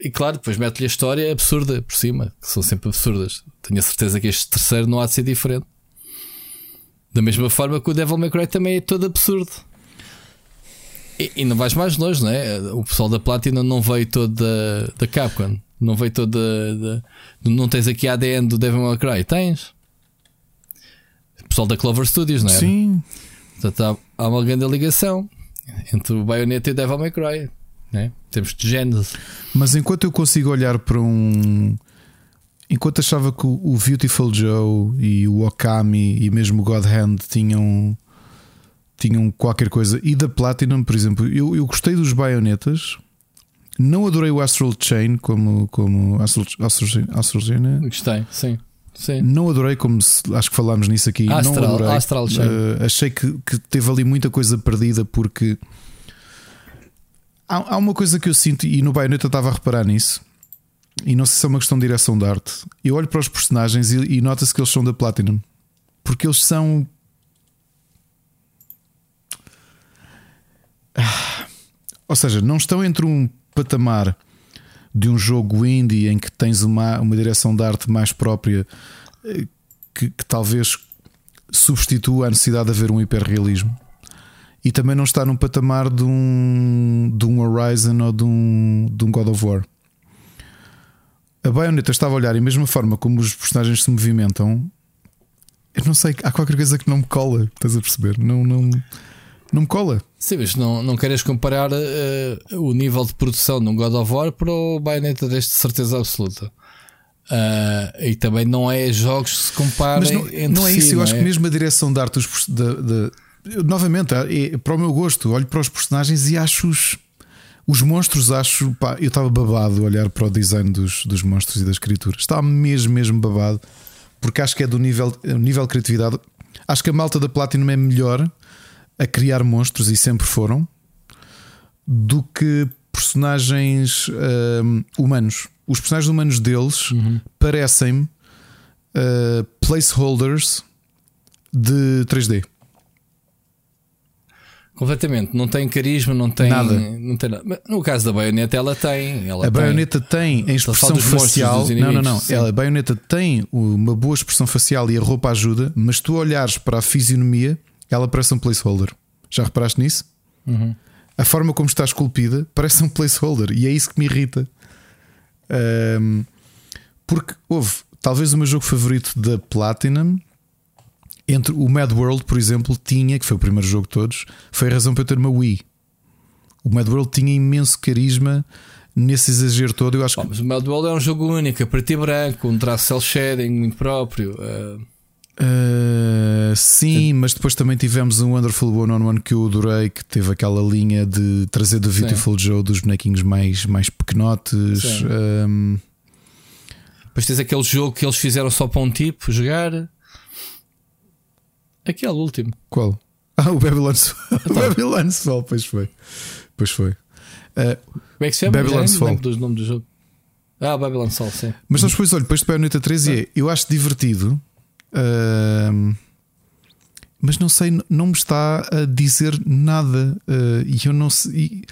E claro, depois mete-lhe a história absurda por cima, que são sempre absurdas. Tenho a certeza que este terceiro não há de ser diferente. Da mesma forma que o Devil May Cry também é todo absurdo. E, e não vais mais longe, não é? O pessoal da Platinum não veio todo da, da Capcom. Não veio toda. Não tens aqui a ADN do Devil May Cry? Tens? Pessoal da Clover Studios, não é? Sim. Portanto, há, há uma grande ligação entre o Bayonetta e o Devil May Cry. Né? Temos de gênese. Mas enquanto eu consigo olhar para um. Enquanto achava que o Beautiful Joe e o Okami e mesmo o God Hand tinham, tinham qualquer coisa, e da Platinum, por exemplo, eu, eu gostei dos baionetas, não adorei o Astral Chain como, como Astral, Astral, Astral Chain. Né? Gostei, sim. Sim. Não adorei, como acho que falámos nisso aqui. Astral, não adorei. Astral Chain. Uh, achei que, que teve ali muita coisa perdida porque há, há uma coisa que eu sinto, e no Bayonetta estava a reparar nisso, e não sei se é uma questão de direção de arte. Eu olho para os personagens e, e nota-se que eles são da Platinum porque eles são. Ah, ou seja, não estão entre um patamar de um jogo indie em que tens uma, uma direção de arte mais própria eh, que, que talvez substitua a necessidade de haver um hiperrealismo e também não está num patamar de um, de um Horizon ou de um, de um God of War. A Bayonetta estava a olhar e mesma forma como os personagens se movimentam, eu não sei, há qualquer coisa que não me cola, estás a perceber? Não, não, não me cola. Sim, mas não, não queres comparar uh, o nível de produção de um God of War para o Bayonetta deste certeza absoluta. Uh, e também não é jogos que se comparem mas não, entre não é si, isso, eu não acho é? que mesmo a direção de arte dos, de, de, novamente, é, para o meu gosto, olho para os personagens e acho os, os monstros, acho pá, eu estava babado a olhar para o design dos, dos monstros e das criaturas, estava mesmo, mesmo babado, porque acho que é do nível, nível de criatividade. Acho que a malta da Platinum é melhor a criar monstros e sempre foram do que personagens hum, humanos. Os personagens humanos deles Uhum. parecem uh, placeholders de 3D. Completamente, não tem carisma, não tem Nada. Não tem nada. No caso da baioneta, ela tem. Ela A baioneta tem a expressão facial. Não, não, não. sim. Ela, a baioneta tem uma boa expressão facial e a roupa ajuda, mas tu olhares para a fisionomia, ela parece um placeholder. Já reparaste nisso? Uhum. A forma como está esculpida parece um placeholder e é isso que me irrita. Ahm, porque houve talvez o meu jogo favorito da Platinum. Entre o Mad World, por exemplo, tinha, que foi o primeiro jogo de todos, foi a razão para eu ter uma Wii. O Mad World tinha imenso carisma nesse exagero todo. Eu acho Oh, que mas o Mad World é um jogo único, a preto e branco, um traço cel shading muito próprio. uh, Uh, sim, mas depois também tivemos um Wonderful One on One que eu adorei, que teve aquela linha de trazer do Beautiful Joe dos bonequinhos mais, mais pequenotes. Sim. Um, Depois tens aquele jogo que eles fizeram só para um tipo jogar. Aquele último. qual? [LAUGHS] Ah, o Babylon Fall. [LAUGHS] o Babylon Fall, pois foi. Pois foi. Uh, Como é que se chama? Babylon's Fall. dos nomes do jogo. Ah, Babylon Sol, sim. mas depois, olha, depois de Bayonetta 3 e é, eu acho divertido, mas não sei, não me está a dizer nada. uh, E eu não sei.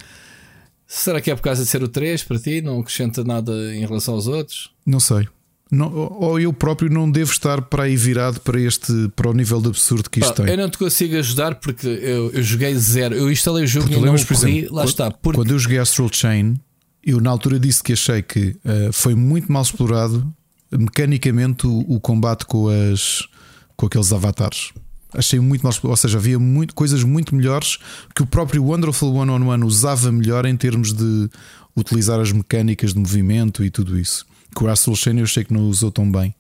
Será que é por causa de ser o 3 para ti? Não acrescenta nada em relação aos outros? Não sei. Não, ou eu próprio não devo estar para aí virado para este para o nível de absurdo que isto Pá, tem. eu não te consigo ajudar porque eu, eu joguei zero. Eu instalei o jogo Porque e não lembras, o por corri. exemplo, Lá está. Porque Quando eu joguei Astral Chain, eu na altura disse que achei que eh, foi muito mal explorado mecanicamente o, o combate com as com aqueles avatares. Achei muito explorado, ou seja, havia muito, coisas muito melhores que o próprio Wonderful One on One usava melhor em termos de utilizar as mecânicas de movimento e tudo isso. Que o Astral Chain eu achei que não usou tão bem.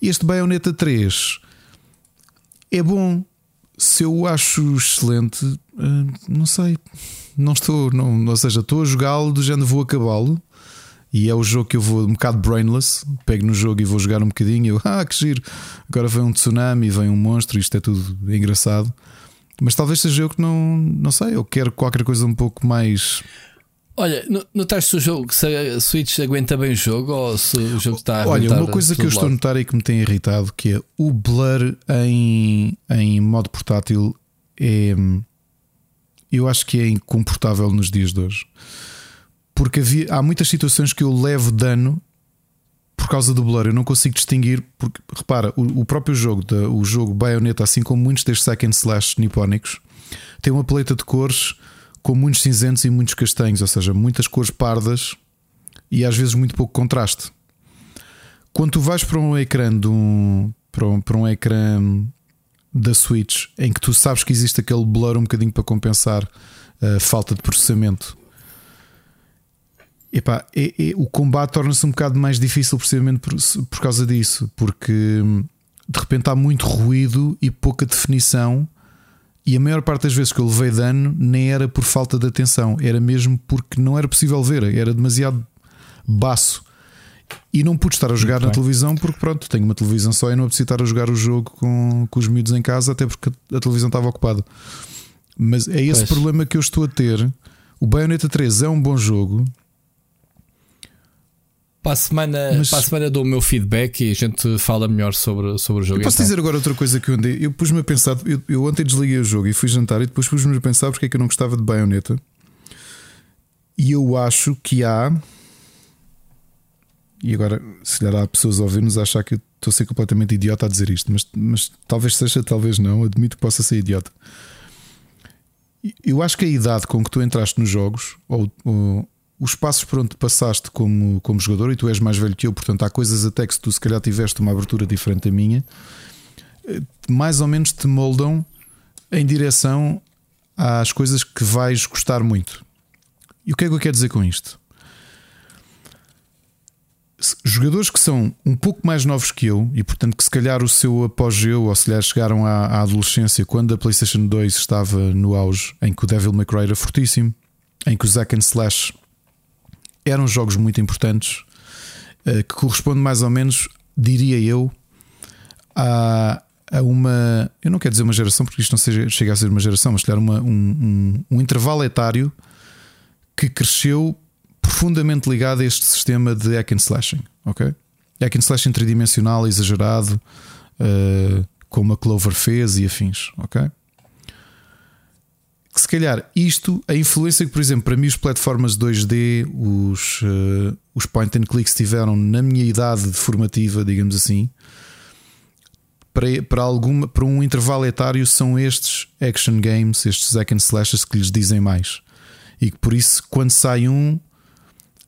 Este Bayonetta 3 é bom. Se eu acho excelente, eh, não sei. Não estou, não, ou seja, estou a jogá-lo do género vou acabá-lo E é o jogo que eu vou um bocado brainless, pego no jogo e vou jogar um bocadinho. Eu, [LAUGHS] ah, que giro, agora vem um tsunami, vem um monstro, isto é tudo engraçado. Mas talvez seja eu que não, não sei, eu quero qualquer coisa um pouco mais. Olha, notaste se o jogo, se a Switch aguenta bem o jogo ou se o jogo está a Olha, uma coisa que eu estou a notar e que me tem irritado que é o blur em, em modo portátil é eu acho que é incomportável nos dias de hoje. Porque havia, há muitas situações que eu levo dano por causa do blur. Eu não consigo distinguir, porque repara, o, o próprio jogo, o jogo Bayonetta, assim como muitos destes second slash nipónicos, tem uma paleta de cores com muitos cinzentos e muitos castanhos, ou seja, muitas cores pardas e às vezes muito pouco contraste. Quando tu vais para um ecrã de um, para um, para um ecrã da Switch em que tu sabes que existe aquele blur um bocadinho para compensar a falta de processamento. Epá, é, é, o combate torna-se um bocado mais difícil precisamente por, por causa disso, porque hum, de repente há muito ruído e pouca definição. E a maior parte das vezes que eu levei dano nem era por falta de atenção, era mesmo porque não era possível ver, era demasiado baço. E não pude estar a jogar Muito na bem. televisão porque, pronto, tenho uma televisão só e não preciso estar a jogar o jogo com, com os miúdos em casa, até porque a televisão estava ocupada. Mas é esse pois. problema que eu estou a ter. O Bayonetta 3 é um bom jogo. Para a semana, Mas... para a semana dou o meu feedback e a gente fala melhor sobre, sobre o jogo. Eu posso então. dizer agora outra coisa que eu pus-me a pensar. Eu, eu ontem desliguei o jogo e fui jantar e depois pus-me a pensar porque é que eu não gostava de Bayonetta. E eu acho que há e agora, se calhar há pessoas a ouvir-nos a achar que estou a ser completamente idiota a dizer isto, mas, mas talvez seja, talvez não. Admito que possa ser idiota. Eu acho que a idade com que tu entraste nos jogos, ou, ou os passos por onde passaste como, como jogador, e tu és mais velho que eu, portanto há coisas até que se tu se calhar tiveste uma abertura diferente da minha, eh, mais ou menos te moldam em direção às coisas que vais gostar muito. E o que é que eu quero dizer com isto? jogadores que são um pouco mais novos que eu e, portanto, que se calhar o seu apogeu ou se calhar chegaram à, à, adolescência quando a PlayStation 2 estava no auge, em que o Devil May Cry era fortíssimo, em que o Zack and Slash eram jogos muito importantes, eh, que corresponde mais ou menos, diria eu, a, a uma. Eu não quero dizer uma geração, porque isto não seja, chega a ser uma geração, mas calhar uma, um, um, um intervalo etário que cresceu profundamente ligado a este sistema de hack and slashing, ok? Hack and slashing tridimensional exagerado, uh, como a Clover fez e afins, ok? Que se calhar isto, a influência que, por exemplo, para mim os plataformas 2D, os, uh, os point and clicks tiveram na minha idade formativa, digamos assim, para, para, alguma, para um intervalo etário são estes action games, estes and slashes que lhes dizem mais. E que por isso, quando sai um,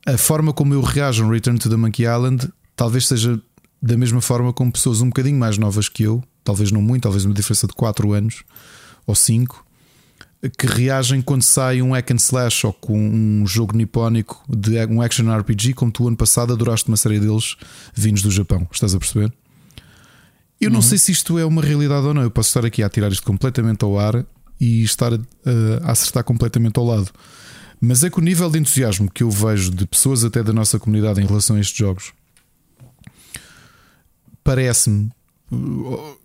a forma como eu reajo no Return to the Monkey Island talvez seja da mesma forma como pessoas um bocadinho mais novas que eu, talvez não muito, talvez uma diferença de 4 anos ou 5, que reagem quando sai um hack and slash ou com um jogo nipónico de um action RPG, como tu ano passado adoraste uma série deles vindos do Japão. Estás a perceber? Eu não uhum. sei se isto é uma realidade ou não. Eu posso estar aqui a tirar isto completamente ao ar e estar a, a acertar completamente ao lado. Mas é que o nível de entusiasmo que eu vejo de pessoas até da nossa comunidade em relação a estes jogos parece-me uh,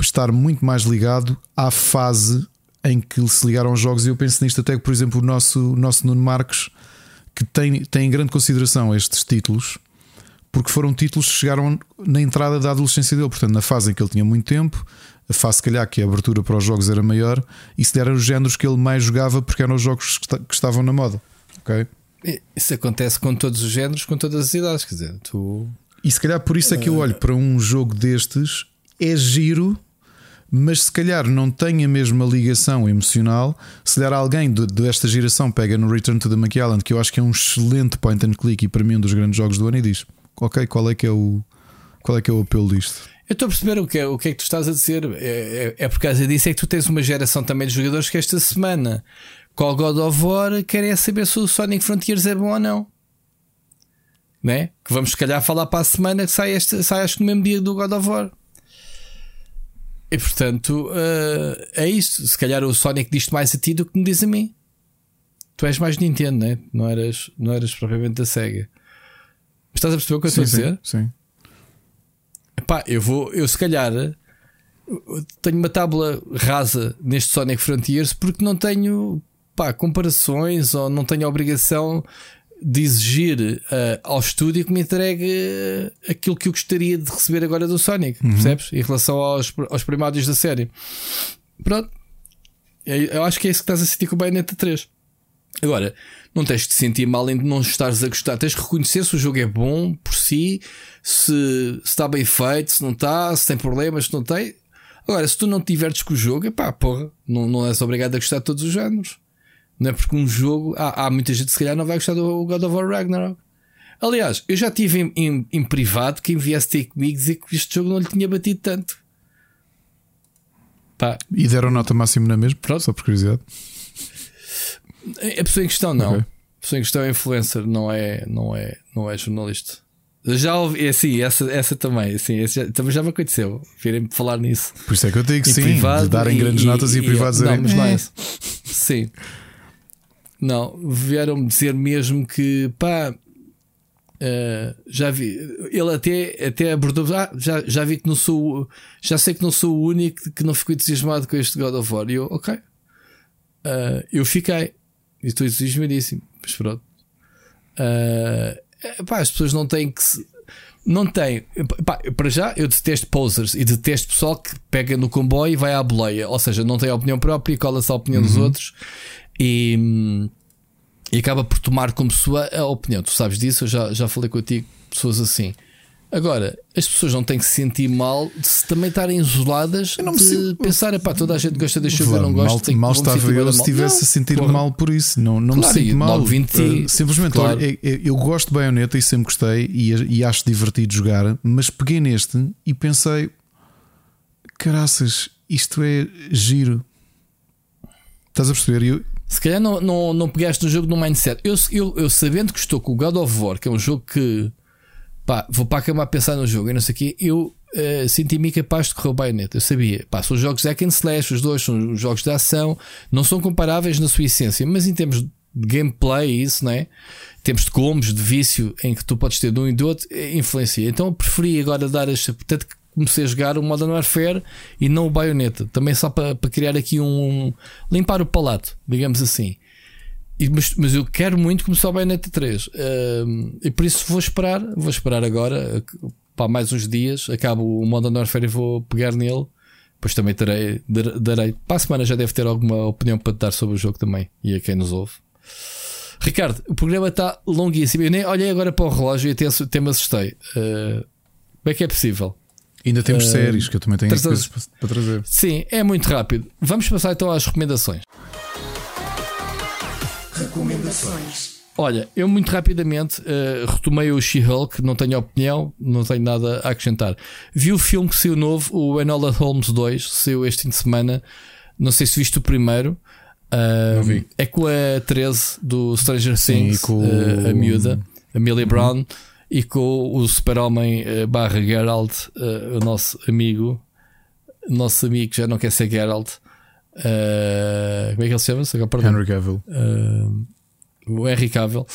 estar muito mais ligado à fase em que se ligaram aos jogos. E eu penso nisto até que, por exemplo, o nosso, o nosso Nuno Marques, que tem, tem em grande consideração estes títulos, porque foram títulos que chegaram na entrada da adolescência dele, portanto, na fase em que ele tinha muito tempo, a fase, se calhar, que a abertura para os jogos era maior, e se eram os géneros que ele mais jogava porque eram os jogos que estavam na moda. Ok? Isso acontece com todos os géneros, com todas as idades, quer dizer, tu. E se calhar por isso é que eu olho para um jogo destes, é giro, mas se calhar não tem a mesma ligação emocional. Se der alguém desta geração pega no Return to the Island, que eu acho que é um excelente point and click e para mim um dos grandes jogos do ano, e diz: Ok, qual é que é o, qual é, que é o apelo disto? Eu estou a perceber o que, é, o que é que tu estás a dizer. É, é, é por causa disso é que tu tens uma geração também de jogadores que esta semana, com o God of War, querem saber se o Sonic Frontiers é bom ou não. Né? Que vamos, se calhar, falar para a semana que sai, este, sai acho que no mesmo dia do God of War. E portanto, uh, é isso. Se calhar o Sonic diz mais a ti do que me diz a mim. tu és mais Nintendo, né? não, eras, não eras propriamente da Sega. Estás a perceber o que eu estou a dizer? Sim. Epá, eu vou, eu se calhar tenho uma tábua rasa neste Sonic Frontiers porque não tenho pá, comparações ou não tenho a obrigação de exigir uh, ao estúdio que me entregue aquilo que eu gostaria de receber agora do Sonic, uhum. percebes? Em relação aos, aos primários da série. Pronto. Eu acho que é isso que estás a sentir com o Bayonetta 3. Agora, não tens de te sentir mal em não estares a gostar. Tens de reconhecer se o jogo é bom por si, se, se está bem feito, se não está, se tem problemas, se não tem. Agora, se tu não te divertes com o jogo, é pá, porra, não, não és obrigado a gostar de todos os géneros. Não é porque um jogo. Há, há muita gente que se calhar não vai gostar do God of War Ragnarok. Aliás, eu já tive em, em, em privado quem viesse ter comigo dizer que este jogo não lhe tinha batido tanto. Pá. E deram nota máxima na mesma? Pronto. Só por curiosidade. A pessoa em questão não. Okay. A pessoa em questão é influencer, não é, não é, não é jornalista. Já ouvi, é assim, essa, essa também, assim, já, também já me aconteceu. Virem-me falar nisso. Por isso é que eu digo que sim, privado, de darem e, grandes e, notas e, e privado dizer. Não, mas não é. Sim. Não, vieram-me dizer mesmo que pá, uh, já vi. Ele até, até abordou. Ah, já, já vi que não sou. Já sei que não sou o único que não ficou entusiasmado com este God of War. E eu, ok. Uh, eu fiquei. E estou entusiasmadíssimo. Mas pronto. Uh, pá, as pessoas não têm que se. Não tem. Pá, para já, eu detesto posers e detesto pessoal que pega no comboio e vai à boleia. Ou seja, não tem opinião própria e cola-se a opinião uhum. dos outros e, e acaba por tomar como sua a opinião. Tu sabes disso, eu já, já falei contigo, pessoas assim. Agora, as pessoas não têm que se sentir mal de se também estarem isoladas de sinto... pensar, pá, toda a gente gosta deste jogo, eu não gosto. Mal, mal estava eu se estivesse a sentir porra. mal por isso. Não, não claro, me sinto mal. 20, uh, simplesmente, claro. olha, eu, eu, gosto de baioneta e sempre gostei e, e acho divertido jogar, mas peguei neste e pensei: caraças, isto é giro. Estás a perceber? Eu, se calhar não, não, não pegaste no jogo no mindset. Eu, eu, eu sabendo que estou com o God of War, que é um jogo que pá, vou para a cama a pensar no jogo e não sei o quê, eu uh, senti-me capaz de correr o baioneta. Eu sabia, pá, são jogos hack and slash, os dois são jogos de ação, não são comparáveis na sua essência, mas em termos de gameplay, isso, não é? De combos, de vício, em que tu podes ter de um e do outro, eh, influencia. Então eu preferi agora dar esta. Portanto, comecei a jogar o Modern Warfare e não o Bayonetta. Também só para, para criar aqui um. limpar o palato, digamos assim. E, mas, mas, eu quero muito começar o Bayonetta 3. Uh, e por isso vou esperar, vou esperar agora, para mais uns dias. Acabo o Modern Warfare e vou pegar nele. Depois também terei, darei. Para a semana já deve ter alguma opinião para te dar sobre o jogo também. E a quem nos ouve. Ricardo, o programa está longuíssimo. Eu nem olhei agora para o relógio e até, até me assustei. Uh, como é que é possível? Ainda temos uh, séries que eu também tenho coisas para trazer. Sim, é muito rápido. Vamos passar então às recomendações. Recomendações. Olha, eu muito rapidamente uh, retomei o She-Hulk, não tenho opinião, não tenho nada a acrescentar. Vi o filme que saiu novo, o Enola Holmes 2, saiu este fim de semana. Não sei se viste o primeiro. Uh, é com a 13 do Stranger Things, Sim, com... uh, a miúda, a Millie Brown. Uhum e com o Super-Homem uh, barra Geralt, uh, o nosso amigo, nosso amigo que já não quer ser Geralt. Uh, como é que ele se chama? Henry Cavill. o Henry Cavill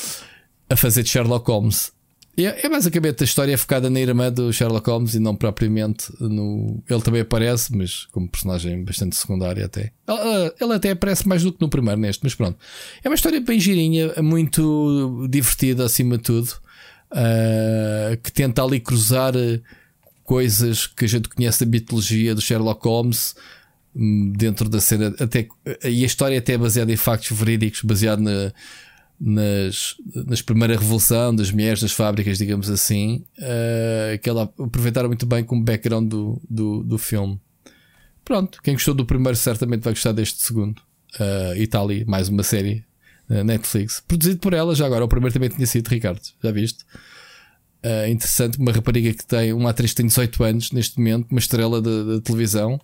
a fazer de Sherlock Holmes. É, é basicamente a história focada na irmã do Sherlock Holmes e não propriamente no. Ele também aparece, mas como personagem bastante secundário até. Ele, ele até aparece mais do que no primeiro neste, mas pronto. É uma história bem girinha, muito divertida acima de tudo uh, que tenta ali cruzar eh, coisas que a gente conhece da mitologia do Sherlock Holmes hum, dentro da cena até e a história até é baseada em factos verídicos baseado na, nas, nas primeira revolução das mulheres das fábricas digamos assim uh, que ela aproveitaram muito bem como background do, do, do filme pronto quem gostou do primeiro certamente vai gostar deste segundo uh, e está ali mais uma série Netflix, produzido por ela. Já agora, o primeiro também tinha sido Ricardo, já viste? Uh, interessante, uma rapariga que tem, uma atriz que tem 18 anos neste momento, uma estrela de televisão,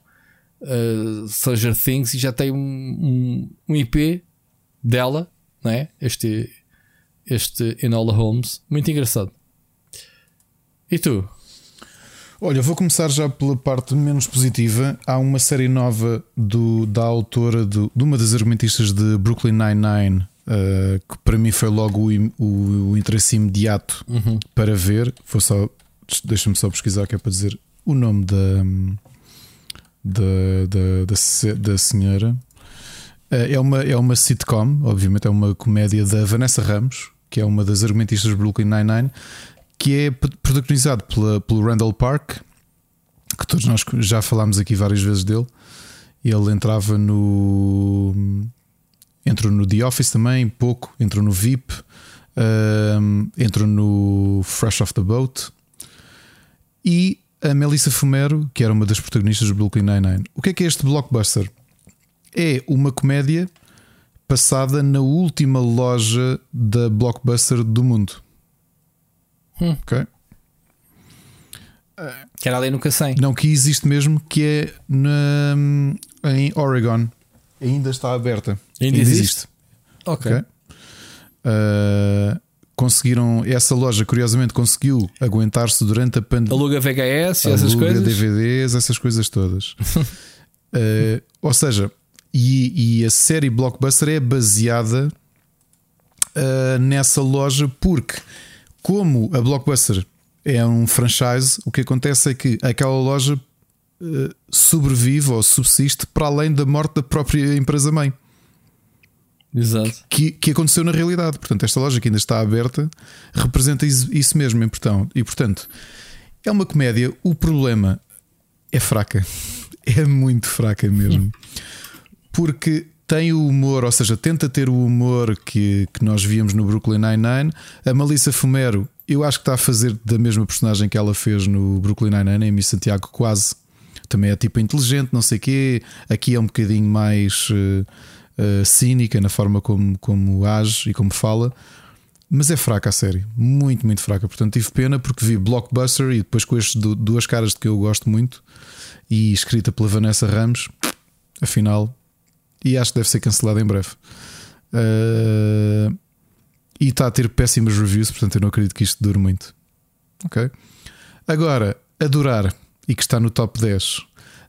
uh, Stranger Things, e já tem um, um, um IP dela, não é? Este, este Enola Holmes, muito engraçado. E tu? Olha, vou começar já pela parte menos positiva. Há uma série nova do, da autora do, de uma das argumentistas de Brooklyn Nine-Nine, uh, que para mim foi logo o, o, o interesse imediato Uhum. para ver. Vou só, deixa-me só pesquisar que é para dizer o nome da, da, da, da, da senhora. Uh, é, uma, é uma sitcom, obviamente, é uma comédia da Vanessa Ramos, que é uma das argumentistas do Brooklyn Nine-Nine, que é protagonizado pela, pelo Randall Park, que todos nós já falámos aqui várias vezes dele. Ele entrava no. Entrou no The Office também, pouco. Entrou no VIP. um, entrou no Fresh Off the Boat. E a Melissa Fumero, que era uma das protagonistas do Brooklyn Nine-Nine. O que é que é este blockbuster? É uma comédia passada na última loja da blockbuster do mundo. Hum. Ok? Que era ali no Cacém. Não, que existe mesmo, que é na, em Oregon. Ainda está aberta. Ainda existe? Ok. Ok. Uh, conseguiram, essa loja curiosamente conseguiu aguentar-se durante a pandemia. Aluga VHS e essas Aluga coisas. DVDs, essas coisas todas. Uh, [LAUGHS] ou seja, e, e a série Blockbuster é baseada uh, nessa loja porque, como a Blockbuster é um franchise, o que acontece é que aquela loja sobrevive ou subsiste para além da morte da própria empresa-mãe Exato. que, que aconteceu na realidade. Portanto, esta loja que ainda está aberta representa isso, mesmo. E portanto, e, portanto, é uma comédia. O problema é fraca, [LAUGHS] é muito fraca mesmo, porque tem o humor, ou seja, tenta ter o humor que, que nós víamos no Brooklyn Nine-Nine. A Melissa Fumero, eu acho que está a fazer da mesma personagem que ela fez no Brooklyn Nine-Nine, em Miss Santiago, quase. Também é tipo inteligente, não sei o quê. Aqui é um bocadinho mais. eh, uh, cínica na forma como, como age e como fala, mas é fraca a série, muito, muito fraca. Portanto, tive pena porque vi Blockbuster e depois com estes du- duas caras de que eu gosto muito e escrita pela Vanessa Ramos, afinal, e acho que deve ser cancelada em breve. Uh, e está a ter péssimas reviews, portanto, eu não acredito que isto dure muito. Ok? Agora, adorar e que está no top 10.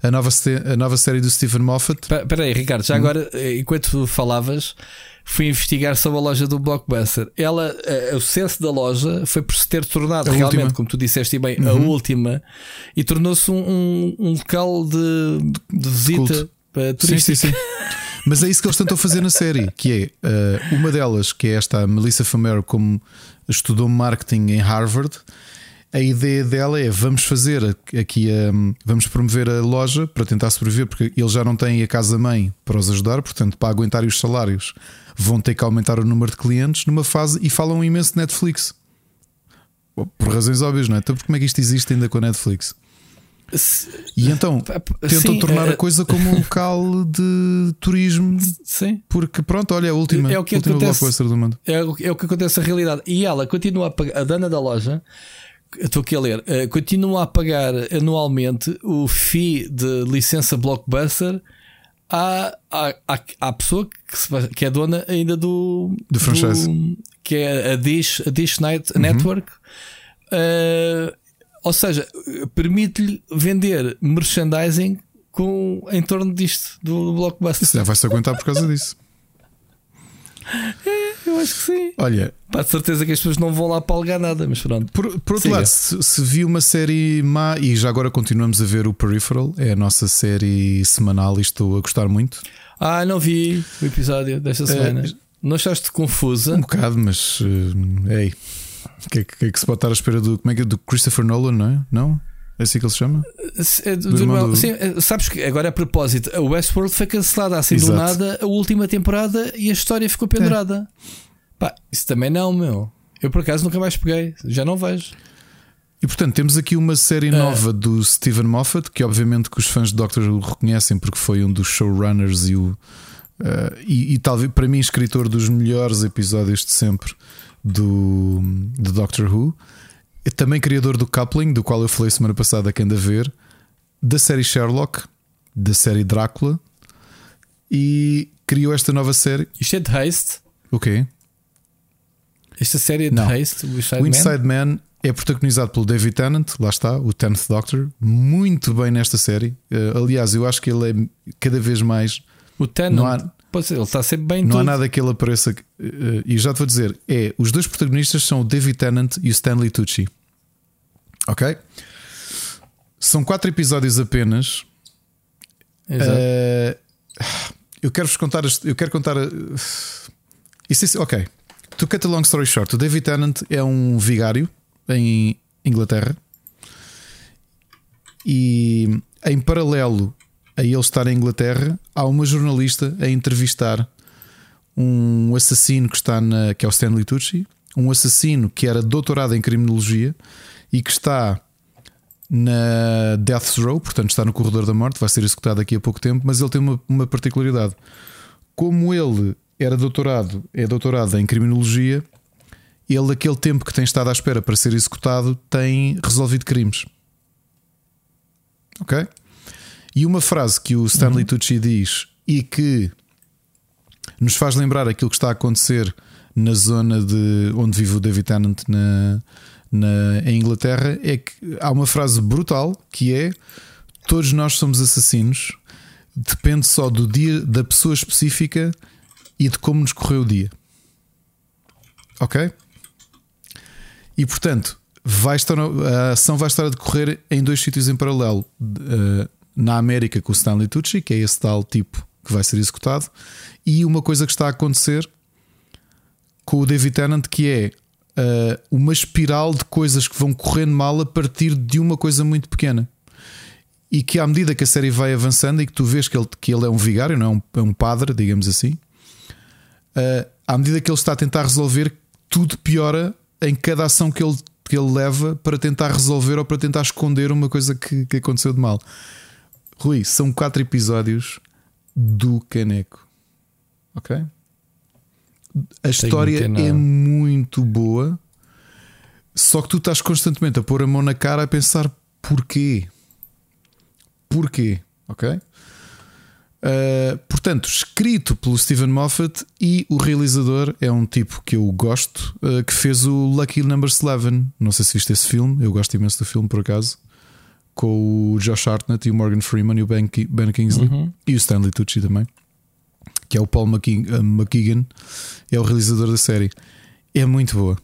A nova, a nova série do Stephen Moffat Espera aí, Ricardo, Hum? já agora, eh, enquanto falavas, fui investigar sobre a loja do Blockbuster. Ela, eh, o sucesso da loja foi por se ter tornado A realmente, última. Uhum. como tu disseste bem, a última e tornou-se um, um- um local de, de visita culto. para Sim, turistas. sim, sim. Mas é isso que eles tentam fazer na série, que é uh, uma delas, que é esta a Melissa Fumero, como estudou marketing em Harvard. A ideia dela é vamos fazer aqui a, vamos promover a loja para tentar sobreviver, porque eles já não têm a casa mãe para os ajudar, portanto, para aguentar os salários, vão ter que aumentar o número de clientes numa fase e falam imenso de Netflix. Por razões óbvias, não é? Então, como é que isto existe ainda com a Netflix? E então tentam sim, tornar eh, a coisa como um local de turismo, Sim. porque pronto, olha, a última, É o que última acontece. do mundo. É, o- é o que acontece na realidade. E ela continua a pagar, a dona da loja, estou aqui a ler, eh, continua a pagar anualmente o fee de licença blockbuster à, à, à, à pessoa que, que é dona ainda do, Do franchise. que é a Dish, a Dish Night Network. Eh, ou seja, permite-lhe vender merchandising com, em torno disto do blockbuster. Isso já vai se aguentar por causa disso. Eu acho que sim. Olha, Pá, de certeza que as pessoas não vão lá para alugar nada, mas pronto. por, por outro Siga. lado, se, se vi uma série má e já agora continuamos a ver o Peripheral, é a nossa série semanal e estou a gostar muito. Ah, não vi o episódio desta semana. Não achaste confusa? Um bocado, mas eh, ei, o que, é que- que é que se pode estar à espera do, como é que é? do Christopher Nolan, não é? Não? É assim que ele se chama? É do- Do do- irmão do- sim, é, sabes que agora a propósito, a Westworld foi cancelada assim do Exato. nada a última temporada e a história ficou pendurada. Pá, isso também não, meu. Eu por acaso nunca mais peguei, já não vejo. E portanto temos aqui uma série nova do Stephen Moffat, que obviamente que os fãs de Doctor Who reconhecem porque foi um dos showrunners e o eh, e, e talvez para mim escritor dos melhores episódios de sempre do, do Doctor Who. É também criador do Coupling, do qual eu falei semana passada que anda a ver, da série Sherlock, da série Drácula e criou esta nova série. Isto é de Haste. O quê? Esta série é de. Haste, o Inside O Man. Inside Man é protagonizado pelo David Tennant, lá está, o Tenth Doctor, muito bem nesta série. Eh, aliás, eu acho que ele é cada vez mais. O Tennant. Não há, Pois ele está sempre bem. Não tudo. há nada que ele apareça. Uh, e já te vou dizer: é os dois protagonistas são o David Tennant e o Stanley Tucci. Ok? São quatro episódios apenas. Uh, eu quero-vos contar. Eu quero contar. Uh, isso, ok. To cut a long story short, o David Tennant é um vigário em Inglaterra e em paralelo a ele estar em Inglaterra, há uma jornalista a entrevistar um assassino que está na que é o Stanley Tucci, um assassino que era doutorado em criminologia e que está na Death Row, portanto está no corredor da morte, vai ser executado daqui a pouco tempo, mas ele tem uma, uma particularidade. Como ele era doutorado, é doutorado em criminologia, ele, aquele tempo que tem estado à espera para ser executado, tem resolvido crimes. Ok? E uma frase que o Stanley uhum. Tucci diz e que nos faz lembrar aquilo que está a acontecer na zona de onde vive o David Tennant na, na, em Inglaterra é que há uma frase brutal que é todos nós somos assassinos, depende só do dia da pessoa específica e de como nos correu o dia. Ok? E portanto, vai estar, a ação vai estar a decorrer em dois sítios em paralelo. Uh, na América com o Stanley Tucci, que é esse tal tipo que vai ser executado, e uma coisa que está a acontecer com o David Tennant, que é uh, uma espiral de coisas que vão correndo mal a partir de uma coisa muito pequena. E que à medida que a série vai avançando e que tu vês que ele, que ele é um vigário, não é um, é um padre, digamos assim, uh, à medida que ele está a tentar resolver, tudo piora em cada ação que ele, que ele leva para tentar resolver ou para tentar esconder uma coisa que, que aconteceu de mal. Rui, são quatro episódios do Caneco. Ok? A história é muito boa, só que tu estás constantemente a pôr a mão na cara a pensar porquê. Porquê? Ok? Uh, portanto, escrito pelo Steven Moffat e o realizador é um tipo que eu gosto, uh, que fez o Lucky Number 11. Não sei se viste esse filme, eu gosto imenso do filme por acaso com o Josh Hartnett e o Morgan Freeman e o Ben, ben Kingsley uhum. e o Stanley Tucci também, que é o Paul McKeegan, é o realizador da série. É muito boa.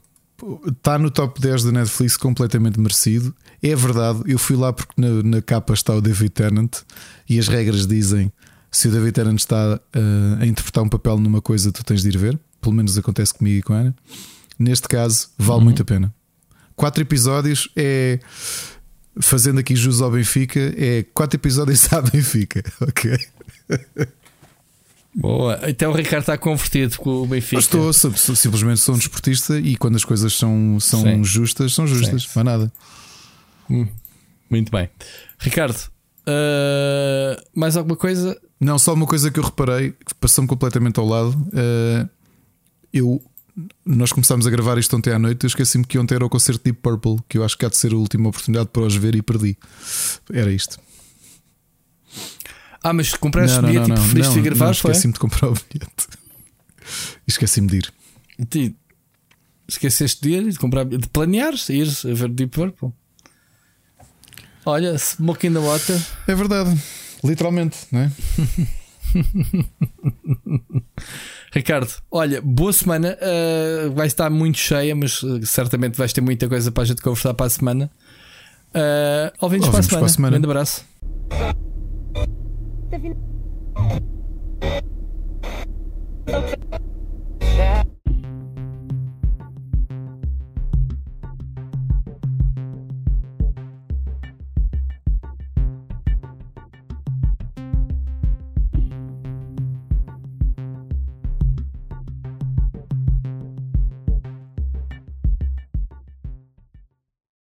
Está no top 10 da Netflix, completamente merecido. É verdade, eu fui lá porque na, na capa está o David Tennant e as regras dizem se o David Tennant está uh, a interpretar um papel numa coisa, tu tens de ir ver. Pelo menos acontece comigo e com a Ana. Neste caso, vale uhum. muito a pena. Quatro episódios é fazendo aqui jus ao Benfica, é quatro episódios [LAUGHS] à Benfica, ok? Boa, então o Ricardo está convertido com o Benfica. estou, simplesmente sou um desportista e quando as coisas são, são justas, são justas, Sim. não há nada. Hum, muito bem, Ricardo, uh, mais alguma coisa? Não, só uma coisa que eu reparei que passou-me completamente ao lado. Uh, eu nós começámos a gravar isto ontem à noite. Eu esqueci-me que ontem era o concerto de Deep Purple, que eu acho que há de ser a última oportunidade para os ver e perdi. Era isto. Ah, mas compraste não, bilhete não, não, e preferiste não, gravar? Esqueci-me de comprar o bilhete. Esqueci-me de ir. E esqueceste de ir, de, comprar, de planeares, ir a ver Deep Purple. Olha, Smoke in the Water. É verdade, literalmente, não é? [LAUGHS] Ricardo, olha, boa semana. Uh, vai estar muito cheia, mas uh, certamente vais ter muita coisa para a gente conversar para a semana. Uh, ouvimos, para a semana. Para a semana. Um grande abraço.